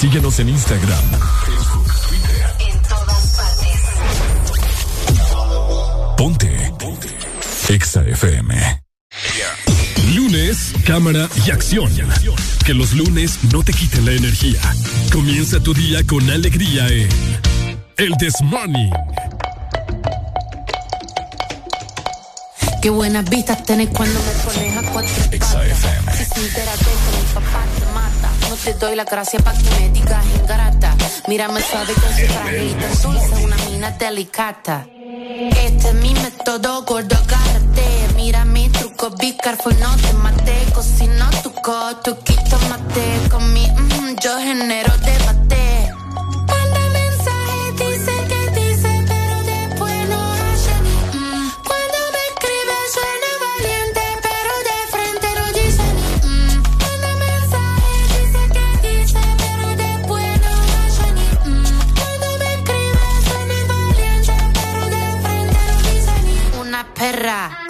Speaker 2: Síguenos en Instagram, Facebook, Twitter. Ponte. Ponte. Exa FM. Lunes, cámara y acción. Que los lunes no te quiten la energía. Comienza tu día con alegría en El This Morning.
Speaker 37: Qué buenas vistas tenés cuando me pones a cuatro patas. Si te doy la gracia para que me digas ingrata. Mírame suave con su trajita dulce, una mina delicata. Este es mi método, gordo, agárrate. Mira mi truco, be careful, no te mate. Cocino tu coto, quito mate. Con mi, mm, yo genero debate.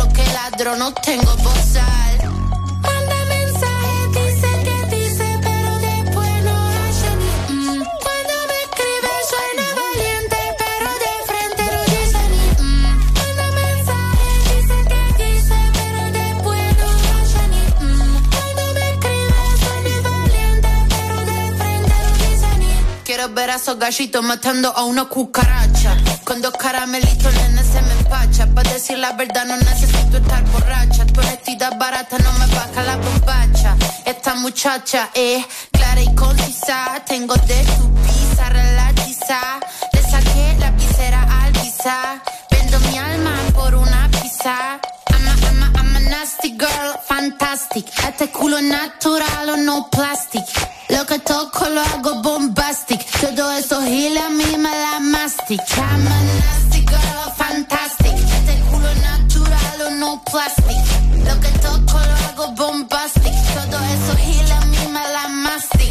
Speaker 37: Ladro que ladro, no tengo bozal. Ver a esos gallitos matando a una cucaracha. Con dos caramelitos, nene, se me empacha. Para decir la verdad, no necesito estar borracha. Tu honestidad barata no me baja la bombacha. Esta muchacha es clara y concisa. Tengo de tu pizza relatiza. Le saqué la visera al visa. Vendo mi alma por una pizza. Nasty girl, fantastic. Este culo natural o no plastic. Lo que toco lo hago bombastic. Todo eso gila a mí me mastic. I'm a nasty girl, fantastic. Este culo natural o no plastic. Lo que toco lo hago bombastic. Todo eso gila a mí me mastic.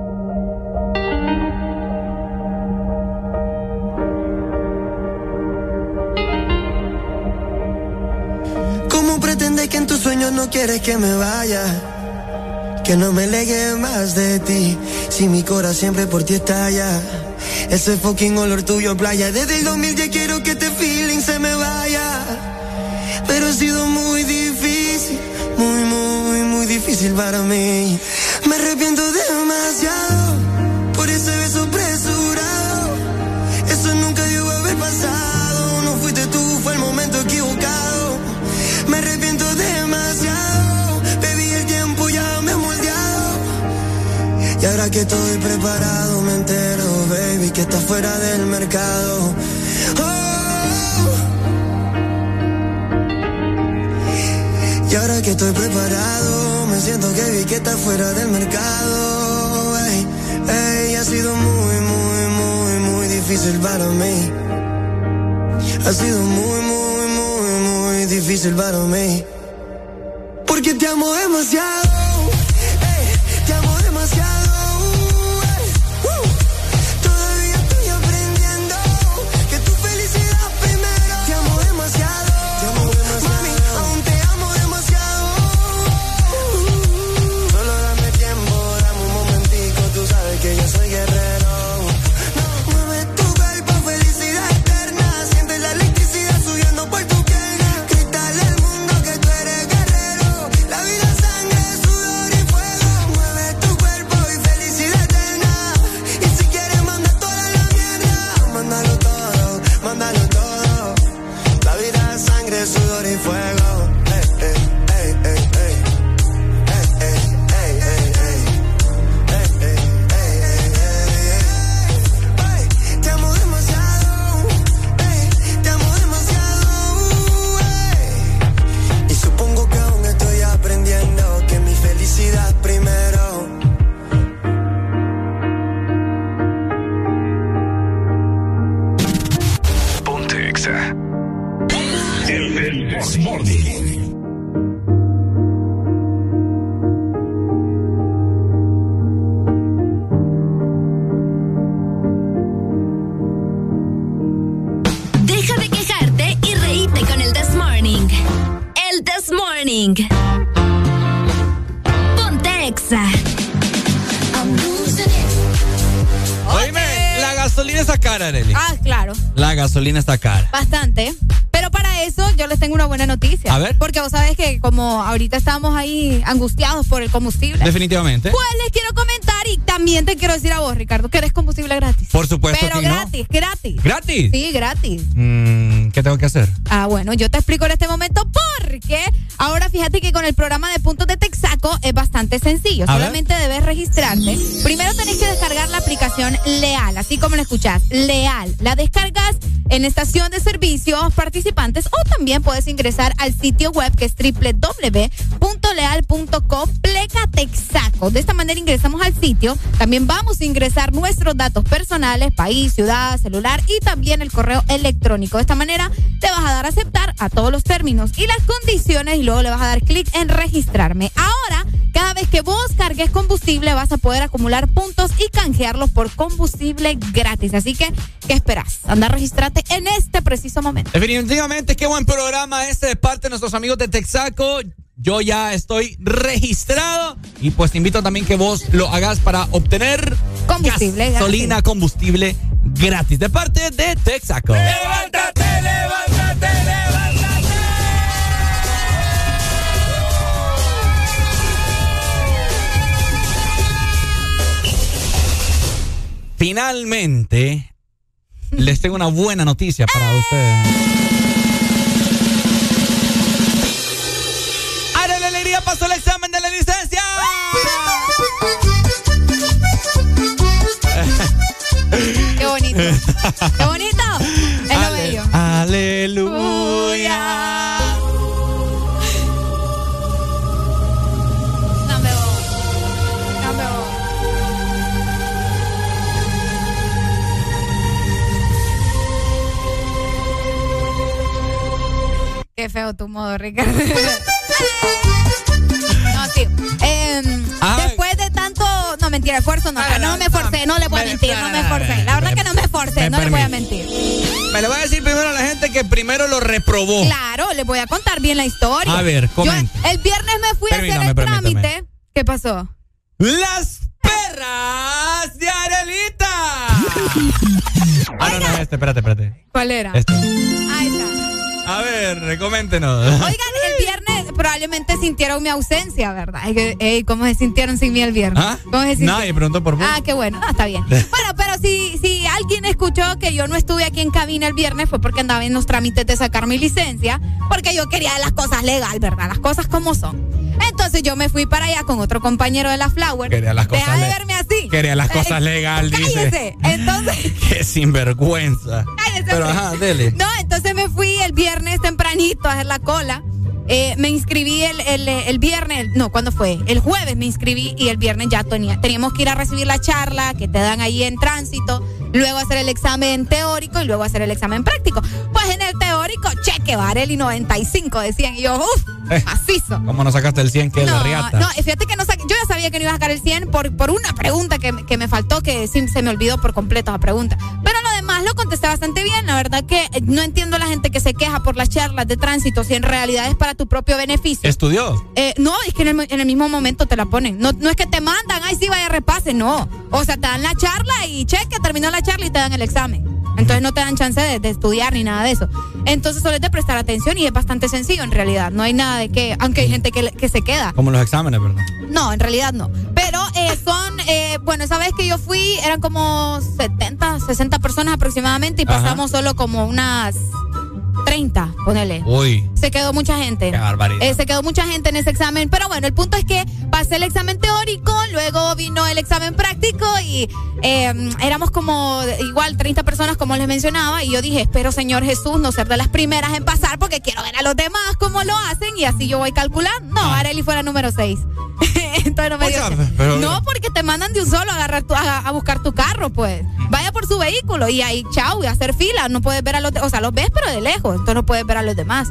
Speaker 2: FM
Speaker 38: ¿Cómo pretendes que en tus sueños no quieres que me vaya? Que no me legue más de ti, si mi corazón siempre por ti estalla. Ese fucking olor tuyo playa, desde el 2000 ya quiero que este feeling se me vaya. Pero ha sido muy difícil, muy, muy, muy difícil para mí. Me arrepiento demasiado por ese beso apresurado. Eso nunca debió haber pasado. Que estoy preparado, me entero, baby, que estás fuera del mercado. Oh. Y ahora que estoy preparado, me siento que vi que estás fuera del mercado. Ey, ey, ha sido muy, muy, muy, muy difícil para mí. Ha sido muy, muy, muy, muy difícil para mí. Porque te amo demasiado.
Speaker 4: Gasolina está cara.
Speaker 3: Bastante. Pero para eso yo les tengo una buena noticia.
Speaker 4: A ver.
Speaker 3: Porque vos sabés que como ahorita estamos ahí angustiados por el combustible.
Speaker 4: Definitivamente.
Speaker 3: Pues les quiero comentar también te quiero decir a vos, Ricardo, que eres combustible gratis.
Speaker 4: Por supuesto
Speaker 3: Pero
Speaker 4: que no.
Speaker 3: gratis, gratis.
Speaker 4: ¿Gratis?
Speaker 3: Sí, gratis.
Speaker 4: Mm, ¿Qué tengo que hacer?
Speaker 3: Ah, bueno, yo te explico en este momento porque ahora fíjate que con el programa de puntos de Texaco es bastante sencillo.
Speaker 4: A ver.
Speaker 3: Solamente debes registrarte. Primero tenés que descargar la aplicación Leal, así como la escuchás, Leal. La descargas en estación de servicios participantes o también puedes ingresar al sitio web que es www.leal.com pleca Texaco. De esta manera ingresamos al sitio. También vamos a ingresar nuestros datos personales, país, ciudad, celular y también el correo electrónico. De esta manera te vas a dar a aceptar a todos los términos y las condiciones y luego le vas a dar clic en registrarme. Ahora, cada vez que vos cargues combustible vas a poder acumular puntos y canjearlos por combustible gratis. Así que, ¿qué esperas? Anda a registrarte en este preciso momento.
Speaker 4: Definitivamente, qué buen programa este de parte de nuestros amigos de Texaco yo ya estoy registrado y pues te invito también que vos lo hagas para obtener
Speaker 3: combustible
Speaker 4: gasolina, combustible gratis de parte de Texaco.
Speaker 39: ¡Levántate, levántate, levántate!
Speaker 4: Finalmente, les tengo una buena noticia para ustedes. ¡Arele Alegría pasó el examen de la licencia!
Speaker 3: Qué bonito. Qué bonito. Es lo bello.
Speaker 4: Aleluya.
Speaker 3: Qué feo tu modo, Ricardo. Em, después de tanto. No, mentira, esfuerzo no. No me forcé, no le voy a mentir, no me forcé. La verdad que no me forcé, no le voy a mentir.
Speaker 4: Me le voy a decir primero a la gente que primero lo reprobó.
Speaker 3: Claro, le voy a contar bien la historia.
Speaker 4: A ver,
Speaker 3: Yo
Speaker 4: comente.
Speaker 3: el viernes me fui a hacer el
Speaker 4: permítame.
Speaker 3: trámite. ¿Qué pasó?
Speaker 4: Las perras de Arelita. Ah, no, no es este, espérate, espérate.
Speaker 3: ¿Cuál era?
Speaker 4: Este.
Speaker 3: Ahí está.
Speaker 4: A ver, coméntenos.
Speaker 3: Oigan, el viernes probablemente sintieron mi ausencia, ¿verdad? Ey, ¿Cómo se sintieron sin mí el viernes?
Speaker 4: ¿Ah?
Speaker 3: ¿Cómo se sintieron?
Speaker 4: Nadie preguntó por vos.
Speaker 3: Ah, qué bueno, no, está bien. Bueno, pero si, si alguien escuchó que yo no estuve aquí en cabina el viernes fue porque andaba en los trámites de sacar mi licencia, porque yo quería las cosas legal, ¿verdad? Las cosas como son. Entonces yo me fui para allá con otro compañero de la Flower.
Speaker 4: Quería las cosas
Speaker 3: Deja de verme así.
Speaker 4: Quería las cosas
Speaker 3: Eh,
Speaker 4: legal, dice.
Speaker 3: Cállese. Entonces,
Speaker 4: Qué sinvergüenza.
Speaker 3: cállese.
Speaker 4: Pero
Speaker 3: hombre.
Speaker 4: ajá, dele.
Speaker 3: No, entonces me fui el viernes tempranito a hacer la cola. Eh, me inscribí el, el, el viernes, no, ¿cuándo fue? El jueves me inscribí y el viernes ya tenía, teníamos que ir a recibir la charla que te dan ahí en tránsito, luego hacer el examen teórico y luego hacer el examen práctico. Pues en el teórico, cheque, Vareli 95, decían. Y yo, uff,
Speaker 4: Eh,
Speaker 3: macizo.
Speaker 4: ¿Cómo no sacaste el 100 que es la
Speaker 3: No,
Speaker 4: riata?
Speaker 3: no, fíjate que no saqué- yo ya sabía que no iba a sacar el 100 por, por una pregunta que, me- que me faltó, que sí, se me olvidó por completo esa pregunta. Pero lo demás lo contesté bastante bien. La verdad que eh, no entiendo a la gente que se queja por las charlas de tránsito si en realidad es para tu propio beneficio.
Speaker 4: ¿Estudió?
Speaker 3: Eh, no, es que en el, en el mismo momento te la ponen. No, no es que te mandan, ay, sí, vaya, repase, no. O sea, te dan la charla y cheque, terminó la charla y te dan el examen. Entonces no te dan chance de, de estudiar ni nada de eso. Entonces solo es de prestar atención y es bastante sencillo en realidad. No hay nada de que, aunque hay gente que, que se queda.
Speaker 4: Como los exámenes, ¿verdad?
Speaker 3: No, en realidad no. Pero eh, son, eh, bueno, esa vez que yo fui eran como 70, 60 personas aproximadamente y
Speaker 4: Ajá.
Speaker 3: pasamos solo como unas 30, ponele.
Speaker 4: Uy.
Speaker 3: Se quedó mucha gente.
Speaker 4: Qué barbaridad.
Speaker 3: Eh, se quedó mucha gente en ese examen. Pero bueno, el punto es que pasé el examen teórico, luego vino el examen práctico y eh, éramos como igual 30 personas, como les mencionaba. Y yo dije, espero, Señor Jesús, no ser de las primeras en pasar porque quiero ver a los demás cómo lo hacen y así yo voy calculando. No, Areli fue la número 6. Entonces no me dio
Speaker 4: pero-
Speaker 3: No, porque te mandan de un solo a, agarrar tu- a, a buscar tu carro, pues. Vaya por su vehículo y ahí, chao, y hacer fila. No puedes ver a los, o sea, los ves, pero de lejos. Entonces no puedes ver a los demás.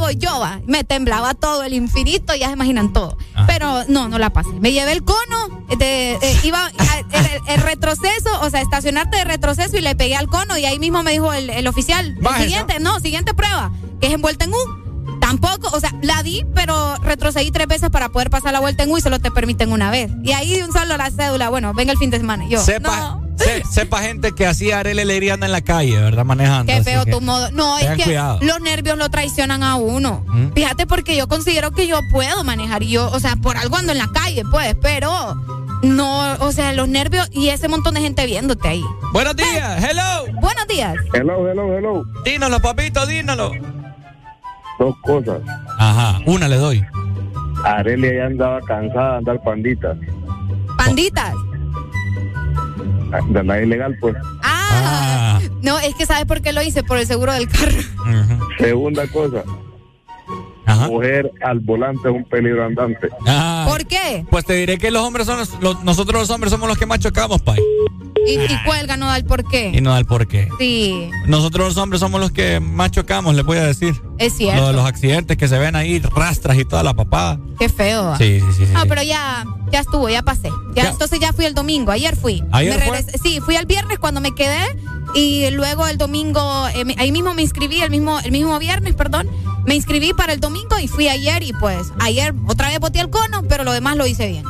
Speaker 3: Voy yo, va. Me temblaba todo el infinito, ya se imaginan todo. Pero no, no la pasé. Me llevé el cono, de, iba a- el, el retroceso, o sea, estacionarte de retroceso y le pegué al cono y ahí mismo me dijo el, el oficial, el siguiente, no, siguiente prueba, que es envuelta en U. Tampoco, o sea, la di, pero retrocedí tres veces para poder pasar la vuelta en U y solo te permiten una vez. Y ahí de un solo la cédula, bueno, venga el fin de semana. Yo,
Speaker 4: sepa,
Speaker 3: no,
Speaker 4: se- sepa gente que así Arele Alegría anda en la calle, ¿verdad? Manejando.
Speaker 3: qué feo
Speaker 4: que
Speaker 3: tu modo. No, es que
Speaker 4: cuidado.
Speaker 3: los nervios lo traicionan a uno.
Speaker 4: ¿Mm?
Speaker 3: Fíjate porque yo considero que yo puedo manejar y yo, o sea, por algo ando en la calle, pues, pero no, o sea, los nervios y ese montón de gente viéndote ahí.
Speaker 4: Buenos días, hello.
Speaker 3: Buenos días.
Speaker 40: Hello, hello, hello.
Speaker 4: Dínoslo, papito, dínoslo.
Speaker 40: Dos cosas.
Speaker 4: Ajá, una le doy.
Speaker 40: Arelia ya andaba cansada de andar pandita.
Speaker 3: Panditas.
Speaker 40: De andar ilegal, pues.
Speaker 3: Ah, no, es que ¿sabes por qué lo hice? Por el seguro del carro.
Speaker 40: Segunda cosa. Mujer al volante es un peligro andante.
Speaker 4: Ah,
Speaker 3: ¿Por qué?
Speaker 4: Pues te diré que los hombres son los- los- nosotros los hombres somos los que más chocamos, pay.
Speaker 3: Y, y cuelga, no da el por qué.
Speaker 4: Y no da el por qué.
Speaker 3: Sí,
Speaker 4: Nosotros los hombres somos los que más chocamos, les voy a decir.
Speaker 3: es
Speaker 4: Lo
Speaker 3: cierto.
Speaker 4: de los accidentes que se ven ahí, rastras y toda la papada.
Speaker 3: Qué feo. va.
Speaker 4: Sí, sí, sí. sí.
Speaker 3: Ah, pero ya, ya estuvo, ya pasé. Ya,
Speaker 4: Ya.
Speaker 3: entonces ya fui el domingo. Ayer fui.
Speaker 4: ¿Ayer
Speaker 3: Me
Speaker 4: fue?
Speaker 3: Sí, fui el viernes cuando me quedé y luego el domingo, eh, ahí mismo me inscribí, el mismo, el mismo viernes, perdón. Me inscribí para el domingo y fui ayer y pues ayer otra vez boté el cono, pero lo demás lo hice bien.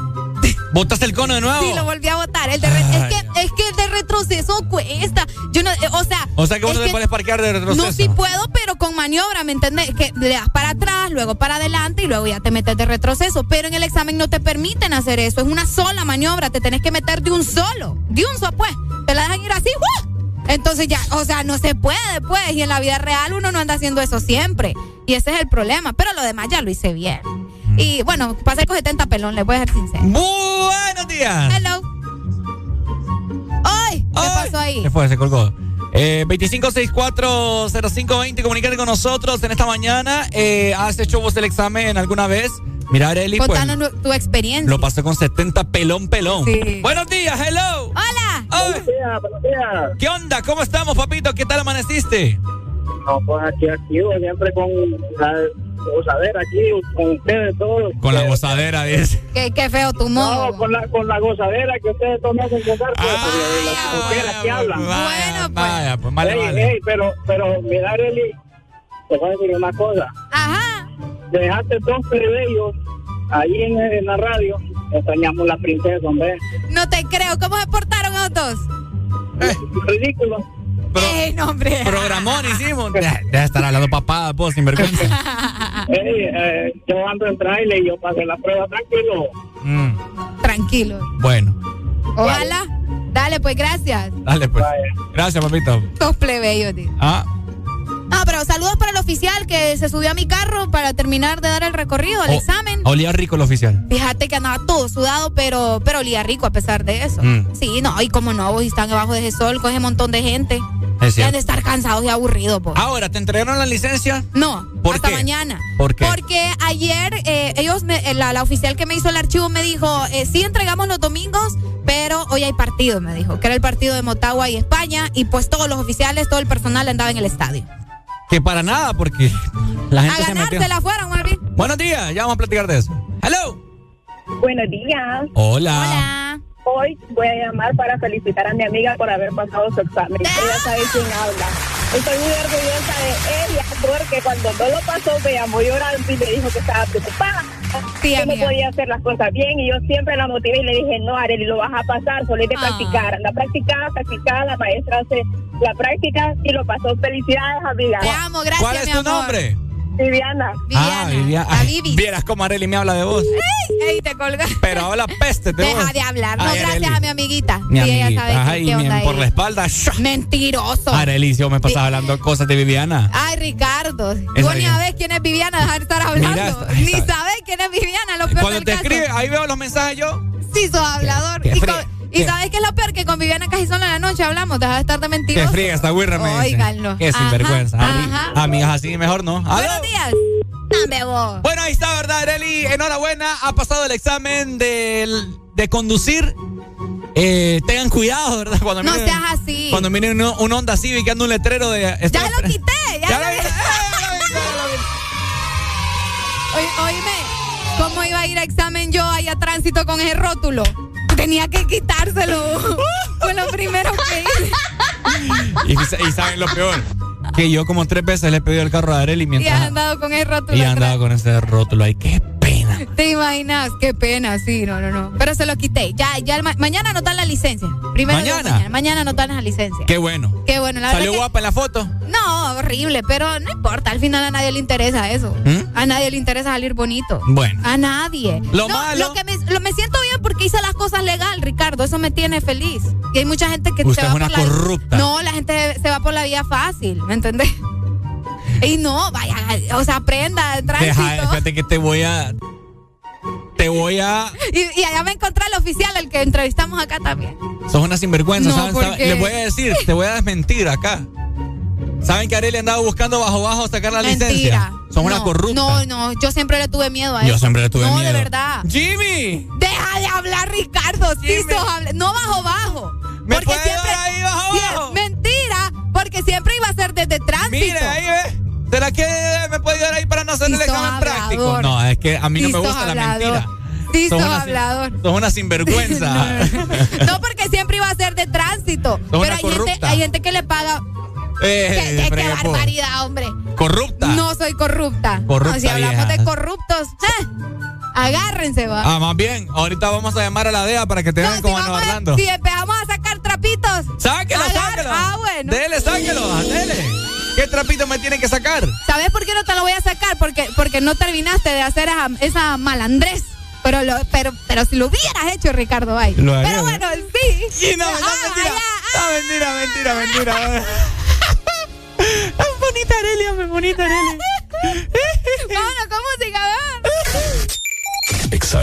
Speaker 4: ¿Botaste el cono de nuevo?
Speaker 3: Sí, lo volví a botar. El de re- es, que, es que el de retroceso cuesta. Yo no, eh, o sea.
Speaker 4: O sea que vos no te puedes parquear de retroceso.
Speaker 3: No, sí puedo, pero con maniobra, ¿me entendés? Que le das para atrás, luego para adelante y luego ya te metes de retroceso. Pero en el examen no te permiten hacer eso. Es una sola maniobra. Te tenés que meter de un solo. De un solo, pues. te la dejan ir así, ¡guau! Entonces ya, o sea, no se puede, pues. Y en la vida real uno no anda haciendo eso siempre. Y ese es el problema. Pero lo demás ya lo hice bien. Y bueno, pasé con 70 pelón, les voy a ser sincero.
Speaker 4: Buenos días.
Speaker 3: Hello. ¡Ay! ¿Qué pasó ahí?
Speaker 4: ¿Qué fue? Se colgó. Eh, 25640520, comunícate con nosotros en esta mañana. Eh, ¿Has hecho vos el examen alguna vez? Mira, Areli, pues.
Speaker 3: Contanos nu- tu experiencia.
Speaker 4: Lo pasé con 70 pelón pelón.
Speaker 3: Sí.
Speaker 4: Buenos días, hello.
Speaker 3: Hola.
Speaker 4: Buenos
Speaker 30: días, buenos días.
Speaker 4: ¿Qué onda? ¿Cómo estamos, papito? ¿Qué tal amaneciste?
Speaker 30: No, pues aquí activo, siempre con la gozadera aquí, con ustedes todos.
Speaker 4: Con la gozadera, dice.
Speaker 3: Qué, qué feo tu modo.
Speaker 30: No, con la, con la gozadera que ustedes todos me hacen gozar, pues,
Speaker 4: Ah,
Speaker 30: las tonteras que hablan.
Speaker 4: Vaya, vaya, pues vale,
Speaker 30: Ey,
Speaker 4: vale.
Speaker 30: ey, pero, pero, mira, Arely, te voy a decir una cosa.
Speaker 3: Ajá.
Speaker 30: Dejaste dos plebeyos ahí en, en la radio. Extrañamos la princesa, hombre.
Speaker 3: No te creo. ¿Cómo se portaron los dos?
Speaker 30: Ridículo.
Speaker 3: ¡Ey, no, hombre!
Speaker 4: Programón hicimos. Deja deja de estar hablando papada, vos, sinvergüenza.
Speaker 30: Ey, eh, yo ando en trailer y yo pasé la prueba tranquilo.
Speaker 4: Mm,
Speaker 3: Tranquilo.
Speaker 4: bueno,
Speaker 3: Ojalá. Dale, pues gracias.
Speaker 4: dale pues. Gracias, papito.
Speaker 3: Dos plebeyos, tío.
Speaker 4: Ah,
Speaker 3: No, pero saludos para el oficial que se subió a mi carro para terminar de dar el recorrido, el
Speaker 4: o-
Speaker 3: examen.
Speaker 4: olía rico el oficial.
Speaker 3: Fíjate que andaba todo sudado, pero, pero olía rico a pesar de eso.
Speaker 4: Mm.
Speaker 3: Sí, no, y como no, vos están debajo de ese sol con ese montón de gente.
Speaker 4: Es
Speaker 3: de estar cansados y aburridos, pues.
Speaker 4: Ahora, ¿te entregaron la licencia?
Speaker 3: No,
Speaker 4: ¿Por
Speaker 3: hasta
Speaker 4: qué?
Speaker 3: mañana.
Speaker 4: ¿Por qué?
Speaker 3: Porque ayer eh, ellos, me- eh, la, la oficial que me hizo el archivo me dijo, eh, sí entregamos los domingos, pero hoy hay partido, me dijo, que era el partido de Motagua y España, y pues todos los oficiales, todo el personal andaba en el estadio.
Speaker 4: Que para nada, porque la gente
Speaker 3: a
Speaker 4: se metió.
Speaker 3: ganársela fueron, bien.
Speaker 4: Buenos días, ya vamos a platicar de eso. Hello.
Speaker 31: Buenos días.
Speaker 4: Hola.
Speaker 31: Hoy voy a llamar para felicitar a mi amiga por haber pasado su examen. Ella sabe quién habla. Estoy muy orgullosa de ella porque cuando no lo pasó me llamó llorando y me dijo que estaba preocupada. que no podía hacer las cosas bien y yo siempre la motivé y le dije, no, Arely, lo vas a pasar, solo hay de practicar. La practicada, practicada, la maestra hace la práctica y lo pasó. Felicidades, amiga.
Speaker 3: Te amo, gracias,
Speaker 4: ¿Cuál es
Speaker 3: mi
Speaker 4: tu
Speaker 3: amor.
Speaker 4: nombre?
Speaker 31: Viviana.
Speaker 4: Ah, Viviana. Ay, Vieras cómo Arely me habla de vos.
Speaker 3: Ey, ey, te colgas.
Speaker 4: Pero habla peste de vos.
Speaker 3: Deja de hablar. No,
Speaker 4: Ay,
Speaker 3: gracias
Speaker 4: Arely.
Speaker 3: a mi amiguita.
Speaker 4: Mi
Speaker 3: sí, ella
Speaker 4: amiguita.
Speaker 3: sabe
Speaker 4: Ajá,
Speaker 3: qué,
Speaker 4: y
Speaker 3: qué
Speaker 4: mi-
Speaker 3: onda
Speaker 4: por
Speaker 3: ahí.
Speaker 4: la espalda.
Speaker 3: Mentiroso.
Speaker 4: Arely, yo me pasaba hablando cosas de Viviana.
Speaker 3: Ay, Ricardo.
Speaker 4: Esa
Speaker 3: Vos ni sabés quién es Viviana, dejar de estar hablando. Ni sabés quién es Viviana, lo peor
Speaker 4: Cuando
Speaker 3: del
Speaker 4: te
Speaker 3: caso.
Speaker 4: escribe, ahí veo los mensajes yo.
Speaker 3: Sí, sos hablador.
Speaker 4: qué
Speaker 3: y, con- y
Speaker 4: qué-
Speaker 3: sabes qué es lo peor? Que con Viviana casi solo en la noche hablamos. Deja de estar de
Speaker 4: Que
Speaker 3: mentiroso.
Speaker 4: friega esta güirra me dice.
Speaker 3: Óiganlo.
Speaker 4: Qué sinvergüenza.
Speaker 3: Ajá.
Speaker 4: Amigas así mejor no. ¿Aló?
Speaker 3: Buenos días. Dame vos.
Speaker 4: Bueno, ahí está, ¿verdad, Areli? Enhorabuena. Ha pasado el examen del- de conducir. Eh, tengan cuidado, ¿verdad? Cuando
Speaker 3: No
Speaker 4: miren,
Speaker 3: seas así.
Speaker 4: Cuando miren un, un Honda Civic anda un letrero de...
Speaker 3: Ya lo quité. Ya,
Speaker 4: Ya
Speaker 3: lo quité. Oye, oíme, ¿cómo iba a ir a examen yo ahí a tránsito con ese rótulo? Tenía que quitárselo. Fue lo primero que hice.
Speaker 4: Y, y saben lo peor. Que yo como tres veces le he pedido el carro a Areli
Speaker 3: Y
Speaker 4: mientras...
Speaker 3: has andado con ese rótulo.
Speaker 4: Y
Speaker 3: atrás.
Speaker 4: andaba con ese rótulo ahí. ¡Qué!
Speaker 3: ¿Te imaginas? Qué pena, sí, no, no, no. Pero se lo quité. Ya, ya ma- mañana anotan la licencia. Primero
Speaker 4: ¿Mañana?
Speaker 3: mañana. Mañana anotan la licencia.
Speaker 4: ¡Qué bueno!
Speaker 3: Qué bueno, la
Speaker 4: ¿Salió guapa en la foto?
Speaker 3: no, horrible, pero no importa. Al final a nadie le interesa eso.
Speaker 4: ¿Mm?
Speaker 3: A nadie le interesa salir bonito.
Speaker 4: Bueno.
Speaker 3: A nadie.
Speaker 4: Lo
Speaker 3: No,
Speaker 4: malo-
Speaker 3: Lo que me, lo- me siento bien porque hice las cosas legal, Ricardo. Eso me tiene feliz. Y hay mucha gente que
Speaker 4: Usted
Speaker 3: se va
Speaker 4: es una
Speaker 3: por la
Speaker 4: corrupta.
Speaker 3: No, la gente se va por la vía fácil, ¿me entendés? Y no, vaya, o sea, aprenda tránsito.
Speaker 4: Deja, fíjate que te voy a... Te voy a...
Speaker 3: Y, y allá me encontré al oficial, el que entrevistamos acá también.
Speaker 4: Sos una sinvergüenza,
Speaker 3: No,
Speaker 4: ¿saben? Les voy a decir, te voy a desmentir acá. ¿Saben que Arely andaba buscando bajo bajo sacar la
Speaker 3: Mentira.
Speaker 4: licencia? Son una
Speaker 3: No,
Speaker 4: corrupta.
Speaker 3: No, no, yo siempre le tuve miedo a
Speaker 4: Yo
Speaker 3: eso.
Speaker 4: siempre le tuve
Speaker 3: no,
Speaker 4: miedo.
Speaker 3: de verdad.
Speaker 4: ¡Jimmy!
Speaker 3: Deja de hablar, Ricardo. Sí, sos No bajo bajo.
Speaker 4: ¿Me
Speaker 3: porque
Speaker 4: puede
Speaker 3: siempre.
Speaker 4: dar ahí bajo bajo?
Speaker 3: Mentira, porque siempre iba a ser desde tránsito.
Speaker 4: Mire, ahí ve. ¿Será que me puede ayudar ahí para no hacer el examen práctico? No, es que a mí no me gusta la mentira.
Speaker 3: Sí,
Speaker 4: Sos
Speaker 3: sos
Speaker 4: una
Speaker 3: hablador.
Speaker 4: Sos una sinvergüenza.
Speaker 3: No, porque siempre iba a ser de tránsito.
Speaker 4: Sos
Speaker 3: Pero hay gente, hay gente que le paga.
Speaker 4: Eh,
Speaker 3: qué, qué- qué
Speaker 4: frega, po.
Speaker 3: barbaridad, hombre.
Speaker 4: Corrupta.
Speaker 3: No soy corrupta.
Speaker 4: Corrupta
Speaker 3: No, si hablamos
Speaker 4: vieja.
Speaker 3: de corruptos, ¡eh! agárrense, va.
Speaker 4: Ah, más bien, ahorita vamos a llamar a la DEA para que te vean
Speaker 3: si,
Speaker 4: como
Speaker 3: vamos a-
Speaker 4: Orlando.
Speaker 3: si empezamos a sacar trapitos.
Speaker 4: Sáquelo, sáquelo.
Speaker 3: Ah, bueno.
Speaker 4: Dele, sáquelo, dele. ¿Qué trapito me tienen que sacar?
Speaker 3: ¿Sabes por qué no te lo voy a sacar? Porque, porque no terminaste de hacer esa, esa malandrés. Pero, lo, pero, pero si lo hubieras hecho, Ricardo, ay.
Speaker 4: Lo haré,
Speaker 3: Pero
Speaker 4: ¿no?
Speaker 3: bueno, sí.
Speaker 4: Y no, no,
Speaker 3: ah,
Speaker 4: mentira.
Speaker 3: allá,
Speaker 4: No, mentira, mentira, mentira. bonita Arelia, me bonita Arelia.
Speaker 3: Vámonos con música, ¿verdad?
Speaker 41: Exa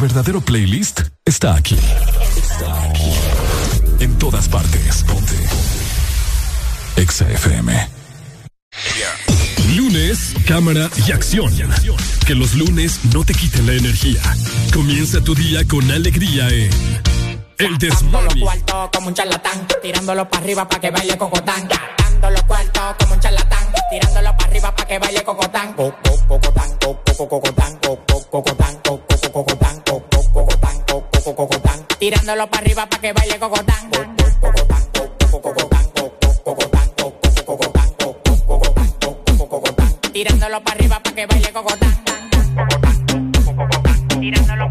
Speaker 2: Verdadero playlist está aquí. En todas partes. Ponte. Exa FM. Lunes, cámara y acción. Que los lunes no te quiten la energía. Comienza tu día con alegría en El
Speaker 21: cuartos como un charlatán, tirándolo para arriba para que baile. Gastando los cuartos como un charlatán, tirándolo para arriba para que baile cocotán. Co- co- Cocotán, co- co- cocotán, co- co- cocotán, co- co- cocotán, co- co- cocotán, co- co- cocotán. Tirándolo para arriba para que baile cocotán. Co- co- cocotán, co- co- cocotán, co- co- cocotán, co- co- cocotán, co- co- cocotán, co- co- cocotán. Tirándolo para arriba para que baile cocotán. Tirándolo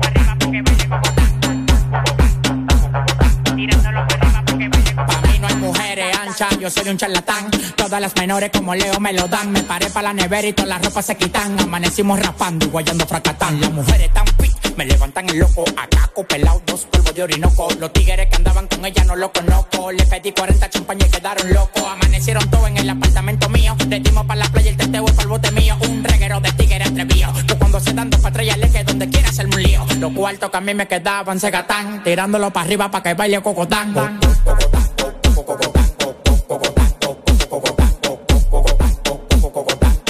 Speaker 21: yo soy un charlatán. Todas las menores como Leo me lo dan. Me paré para la nevera y todas las ropas se quitan. Amanecimos rapando y guayando fracatán. Las mujeres tan fit, me levantan el loco. Acaco, pelado, dos polvos de orinoco. Los tigres que andaban con ella no lo conozco. Le pedí 40 champañas y quedaron locos. Amanecieron todos en el apartamento mío. Le dimos para la playa el teteo y el bote mío. Un reguero de tigres atrevido. Que cuando se dan dos patrullas le que donde quiera hacerme un lío. Los cuartos que a mí me quedaban se gatán. Tirándolo para arriba para que baile cocotán.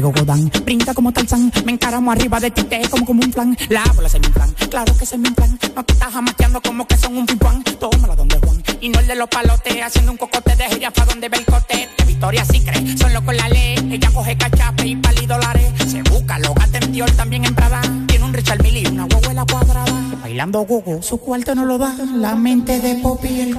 Speaker 21: Cocotán, brinca como Tarzán, me encaramo arriba de ti, te como como un plan. La bola se me inflan, claro que se me inflan. No te estás amateando como que son un pimpán. Tómala donde Juan, y no el de los palotes, haciendo un cocote de jirafa donde ve el cote. De Victoria sí cree, son locos la ley. Ella coge cachape y pali dólares. Se busca, lo gasta en también en Prada. Tiene un Richard Mille y una huevuela cuadrada. Bailando gogo, su cuarto no lo da. La mente de Poppy el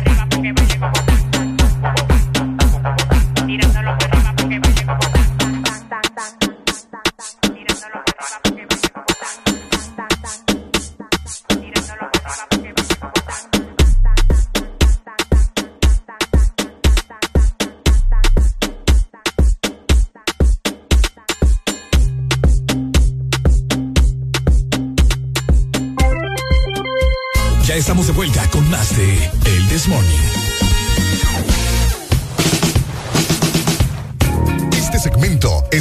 Speaker 2: estamos de vuelta con más de El This Morning.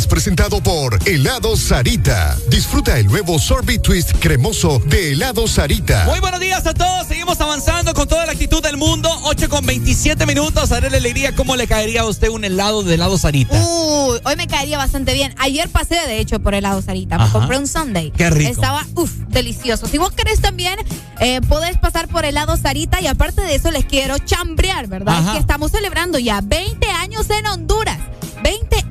Speaker 42: Es presentado por Helado Sarita. Disfruta el nuevo sorbet twist cremoso de Helado Sarita.
Speaker 4: Muy buenos días a todos. Seguimos avanzando con toda la actitud del mundo. 8 con 27 minutos. A la alegría, ¿cómo le caería a usted un helado de helado Sarita?
Speaker 3: Uy, hoy me caería bastante bien. Ayer pasé, de hecho, por helado Sarita. Me compré un Sunday.
Speaker 4: Qué rico.
Speaker 3: Estaba, uff, delicioso. Si vos querés también, eh, podés pasar por helado Sarita y aparte de eso les quiero chambrear, ¿verdad?
Speaker 4: Ajá.
Speaker 3: Es que estamos celebrando ya 20 años en Honduras.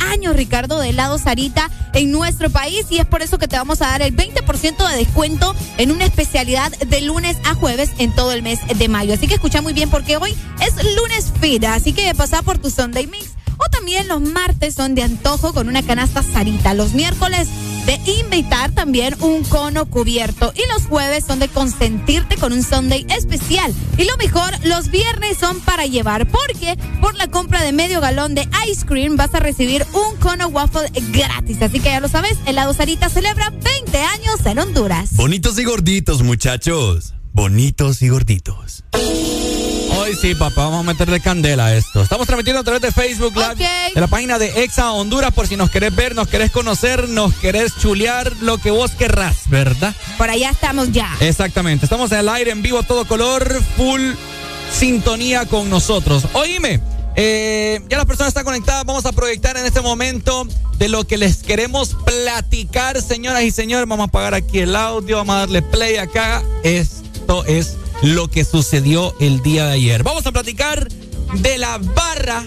Speaker 3: 20 años, Ricardo, de helado Sarita en nuestro país y es por eso que te vamos a dar el 20% de descuento en una especialidad de lunes a jueves en todo el mes de mayo. Así que escucha muy bien porque hoy es lunes fit, así que pasa por tu Sunday Mix. O también los martes son de antojo con una canasta Sarita. Los miércoles de invitar también un cono cubierto. Y los jueves son de consentirte con un Sunday especial. Y lo mejor, los viernes son para llevar, porque por la compra de medio galón de ice cream vas a recibir un cono waffle gratis. Así que ya lo sabes, Helado Sarita celebra 20 años en Honduras.
Speaker 4: Bonitos y gorditos, muchachos. Bonitos y gorditos. Hoy sí, papá, vamos a meterle candela a esto. Estamos transmitiendo a través de Facebook Live, de la página de Exa Honduras, por si nos querés ver, nos querés conocer, nos querés chulear, lo que vos querrás, ¿verdad?
Speaker 3: Por allá estamos ya.
Speaker 4: Exactamente, estamos en el aire en vivo, todo color, full sintonía con nosotros. Oíme, eh, ya las personas están conectadas, vamos a proyectar en este momento de lo que les queremos platicar, señoras y señores. Vamos a apagar aquí el audio, vamos a darle play acá. Esto es lo que sucedió el día de ayer. Vamos a platicar de la barra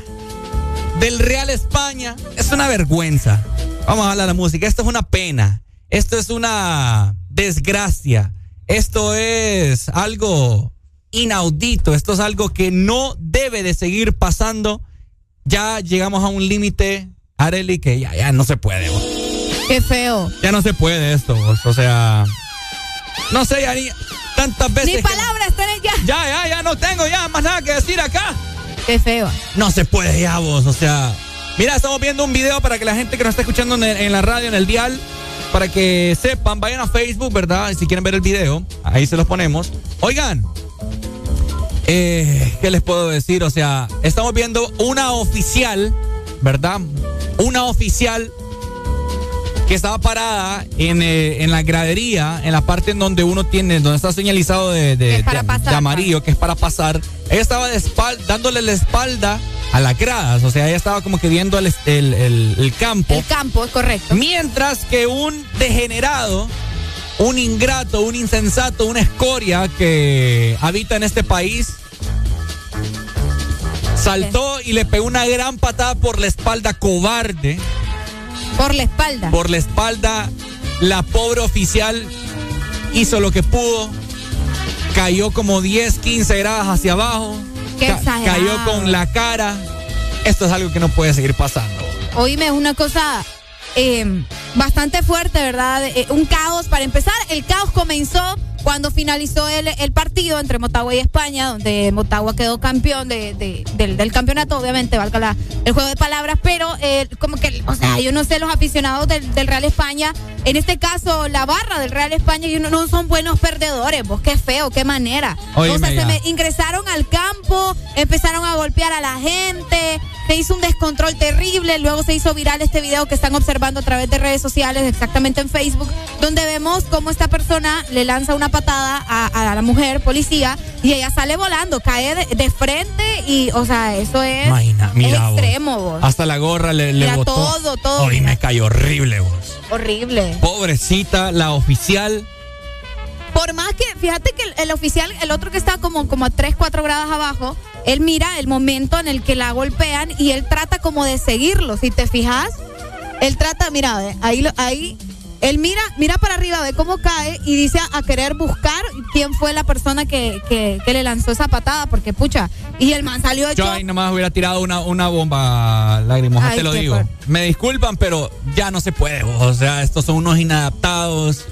Speaker 4: del Real España. Es una vergüenza. Vamos a hablar de la música. Esto es una pena. Esto es una desgracia. Esto es algo inaudito. Esto es algo que no debe de seguir pasando. Ya llegamos a un límite, Areli, que ya, ya no se puede.
Speaker 3: Qué feo.
Speaker 4: Ya no se puede esto. O sea, no sé, ya tantas veces.
Speaker 3: Ni palabras tenés ya.
Speaker 4: Ya, ya, ya no tengo ya más nada que decir acá.
Speaker 3: Qué feo.
Speaker 4: No se puede ya vos, o sea. Mira, estamos viendo un video para que la gente que nos está escuchando en, en la radio, en el dial, para que sepan, vayan a Facebook, ¿verdad? Y si quieren ver el video, ahí se los ponemos. Oigan, eh, ¿qué les puedo decir? O sea, estamos viendo una oficial, ¿verdad? Una oficial que estaba parada en, eh, en, la gradería, en la parte en donde uno tiene, donde está señalizado de, de, de, de amarillo, que es para pasar. Ella estaba de espalda, dándole la espalda a las gradas, o sea, ella estaba como que viendo el, el, el, el campo.
Speaker 3: El campo, es correcto.
Speaker 4: Mientras que un degenerado, un ingrato, un insensato, una escoria que habita en este país, saltó y le pegó una gran patada por la espalda cobarde.
Speaker 3: Por la espalda.
Speaker 4: Por la espalda. La pobre oficial hizo lo que pudo. Cayó como 10, 15 grados hacia abajo.
Speaker 3: Qué
Speaker 4: Ca cayó con la cara. Esto es algo que no puede seguir pasando.
Speaker 3: Oíme, es una cosa eh, bastante fuerte, ¿verdad? Eh, un caos. Para empezar, el caos comenzó cuando finalizó el, el, partido entre Motagua y España, donde Motagua quedó campeón de, de, del, del, campeonato, obviamente, valga la, el juego de palabras, pero eh, como que, o sea, yo no sé, los aficionados del, del, Real España, en este caso, la barra del Real España, y no, no son buenos perdedores, vos, qué feo, qué manera.
Speaker 4: Oíme
Speaker 3: o sea,
Speaker 4: ya.
Speaker 3: se me ingresaron al campo, empezaron a golpear a la gente, se hizo un descontrol terrible, luego se hizo viral este video que están observando a través de redes sociales, exactamente en Facebook, donde vemos cómo esta persona le lanza una patada a, a la mujer policía y ella sale volando, cae de, de frente y, o sea, eso es,
Speaker 4: Imagina, mira,
Speaker 3: es
Speaker 4: vos.
Speaker 3: extremo, vos.
Speaker 4: Hasta la gorra le, le
Speaker 3: Mira,
Speaker 4: botó.
Speaker 3: todo, todo, mira.
Speaker 4: me cayó horrible, vos.
Speaker 3: Horrible.
Speaker 4: Pobrecita, la oficial.
Speaker 3: Por más que, fíjate que el, el oficial, el otro que está como, como a 3, 4 grados abajo, él mira el momento en el que la golpean y él trata como de seguirlo. Si te fijas, él trata, mira, ve, ahí, ahí, él mira, mira para arriba, ve cómo cae y dice a, a querer buscar quién fue la persona que, que, que le lanzó esa patada, porque pucha, y el man salió hecho.
Speaker 4: Yo ahí nomás hubiera tirado una, una bomba lagrimosa, te lo digo. Me disculpan, pero ya no se puede. O sea, estos son unos inadaptados,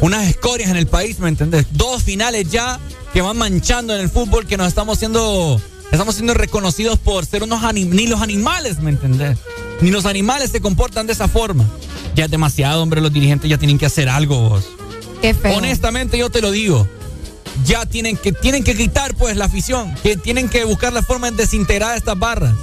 Speaker 4: unas escorias en el país, ¿me entendés? Dos finales ya que van manchando en el fútbol, que nos estamos siendo, estamos siendo reconocidos por ser unos anim- ni los animales, ¿me entendés? Ni los animales se comportan de esa forma. Ya es demasiado, hombre, los dirigentes ya tienen que hacer algo, vos.
Speaker 3: Qué feo.
Speaker 4: Honestamente yo te lo digo. Ya tienen que, tienen que quitar pues la afición. Que tienen que buscar la forma de desintegrar estas barras.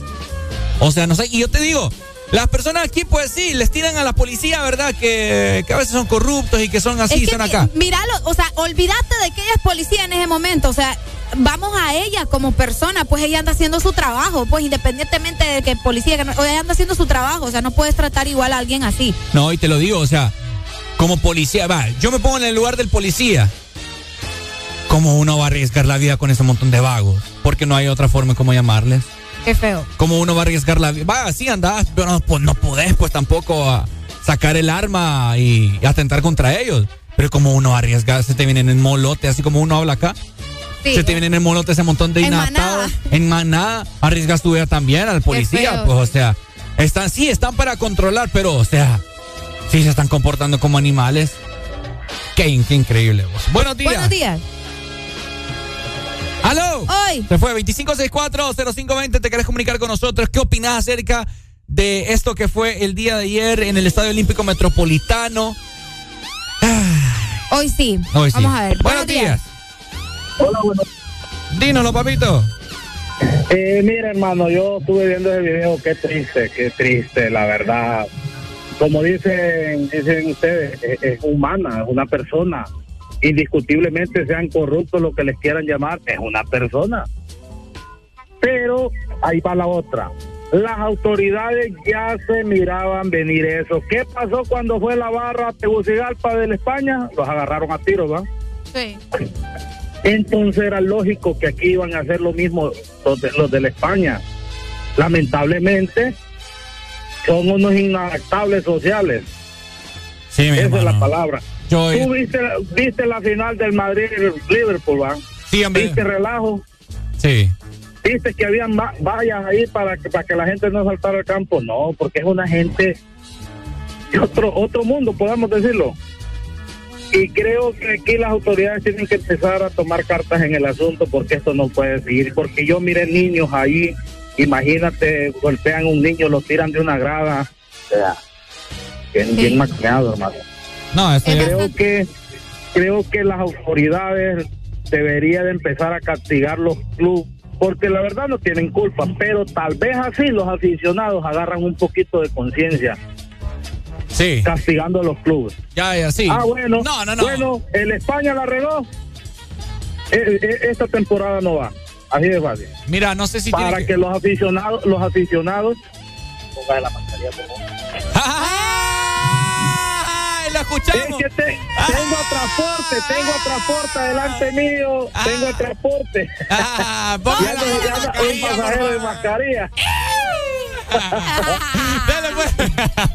Speaker 4: O sea, no sé. Y yo te digo, las personas aquí pues sí, les tiran a la policía, ¿verdad? Que, que a veces son corruptos y que son así,
Speaker 3: Es que
Speaker 4: son acá.
Speaker 3: Míralo, o sea, olvídate de que ella es policía en ese momento, o sea, vamos a ella como persona, pues ella anda haciendo su trabajo, pues independientemente de que policía, que no- o ella anda haciendo su trabajo, o sea, no puedes tratar igual a alguien así.
Speaker 4: No, y te lo digo, o sea, como policía, va, yo me pongo en el lugar del policía. ¿Cómo uno va a arriesgar la vida con ese montón de vagos? Porque no hay otra forma como llamarles.
Speaker 3: Qué feo.
Speaker 4: ¿Cómo uno va a arriesgar la vida? Va, sí andás, pero no, pues, no podés pues tampoco a sacar el arma y, y atentar contra ellos. Pero como uno va a arriesgar, se te vienen en molote, así como uno habla acá.
Speaker 3: Sí.
Speaker 4: Se te vienen en molote ese montón de inadaptados. En manada. Arriesgas tu vida también al policía, pues, o sea. Están, sí, están para controlar, pero, o sea, sí se están comportando como animales. Qué, qué increíble vos. Buenos días.
Speaker 3: Buenos días.
Speaker 4: ¡Aló!
Speaker 3: Hoy.
Speaker 4: Se fue 2564-0520. ¿Te querés comunicar con nosotros? ¿Qué opinás acerca de esto que fue el día de ayer en el Estadio Olímpico Metropolitano?
Speaker 3: Hoy sí.
Speaker 4: Hoy sí.
Speaker 3: Vamos a ver.
Speaker 4: Buenos días.
Speaker 6: Hola, buenos
Speaker 4: Dínoslo, papito.
Speaker 6: Eh, mira, hermano, yo estuve viendo ese video, qué triste, qué triste, la verdad. Como dicen, dicen ustedes, es, es humana, es una persona. Indiscutiblemente sean corruptos lo que les quieran llamar, es una persona. Pero ahí va la otra. Las autoridades ya se miraban venir eso. ¿Qué pasó cuando fue la barra Tegucigalpa de la España? Los agarraron a tiros, ¿va?
Speaker 3: Sí.
Speaker 6: Entonces era lógico que aquí iban a hacer lo mismo los de, los de la España. Lamentablemente, son unos inadaptables sociales.
Speaker 4: Sí, mi
Speaker 6: Esa es la palabra.
Speaker 4: Yo-
Speaker 6: Tú viste, viste la final del Madrid-Liverpool, ¿va?
Speaker 4: Sí, hombre.
Speaker 6: ¿Viste relajo?
Speaker 4: Sí.
Speaker 6: ¿Viste que habían va- vallas ahí para que, para que la gente no saltara al campo? No, porque es una gente de otro, otro mundo, podemos decirlo. Y creo que aquí las autoridades tienen que empezar a tomar cartas en el asunto porque esto no puede seguir. Porque yo miré niños ahí, imagínate, golpean a un niño, lo tiran de una grada. O sea, bien, bien maquillado, hermano.
Speaker 4: No, ya-
Speaker 6: Creo que, creo que las autoridades deberían de empezar a castigar los clubes. Porque la verdad no tienen culpa, pero tal vez así los aficionados agarran un poquito de conciencia.
Speaker 4: Sí.
Speaker 6: Castigando a los clubes.
Speaker 4: Ya, ya, sí.
Speaker 6: Ah, bueno.
Speaker 4: No, no, no.
Speaker 6: Bueno, el España la regó. Eh, eh, esta temporada no va. Así de fácil.
Speaker 4: Mira, no sé si
Speaker 6: Para que... los aficionados, los aficionados la mascarilla por favor.
Speaker 4: ¡Ay, lo escuchamos!
Speaker 6: Es que te- tengo a transporte, tengo transporte adelante mío, tengo a transporte.
Speaker 4: Ah,
Speaker 6: un pasajero de mascarilla.
Speaker 4: Dale, pues.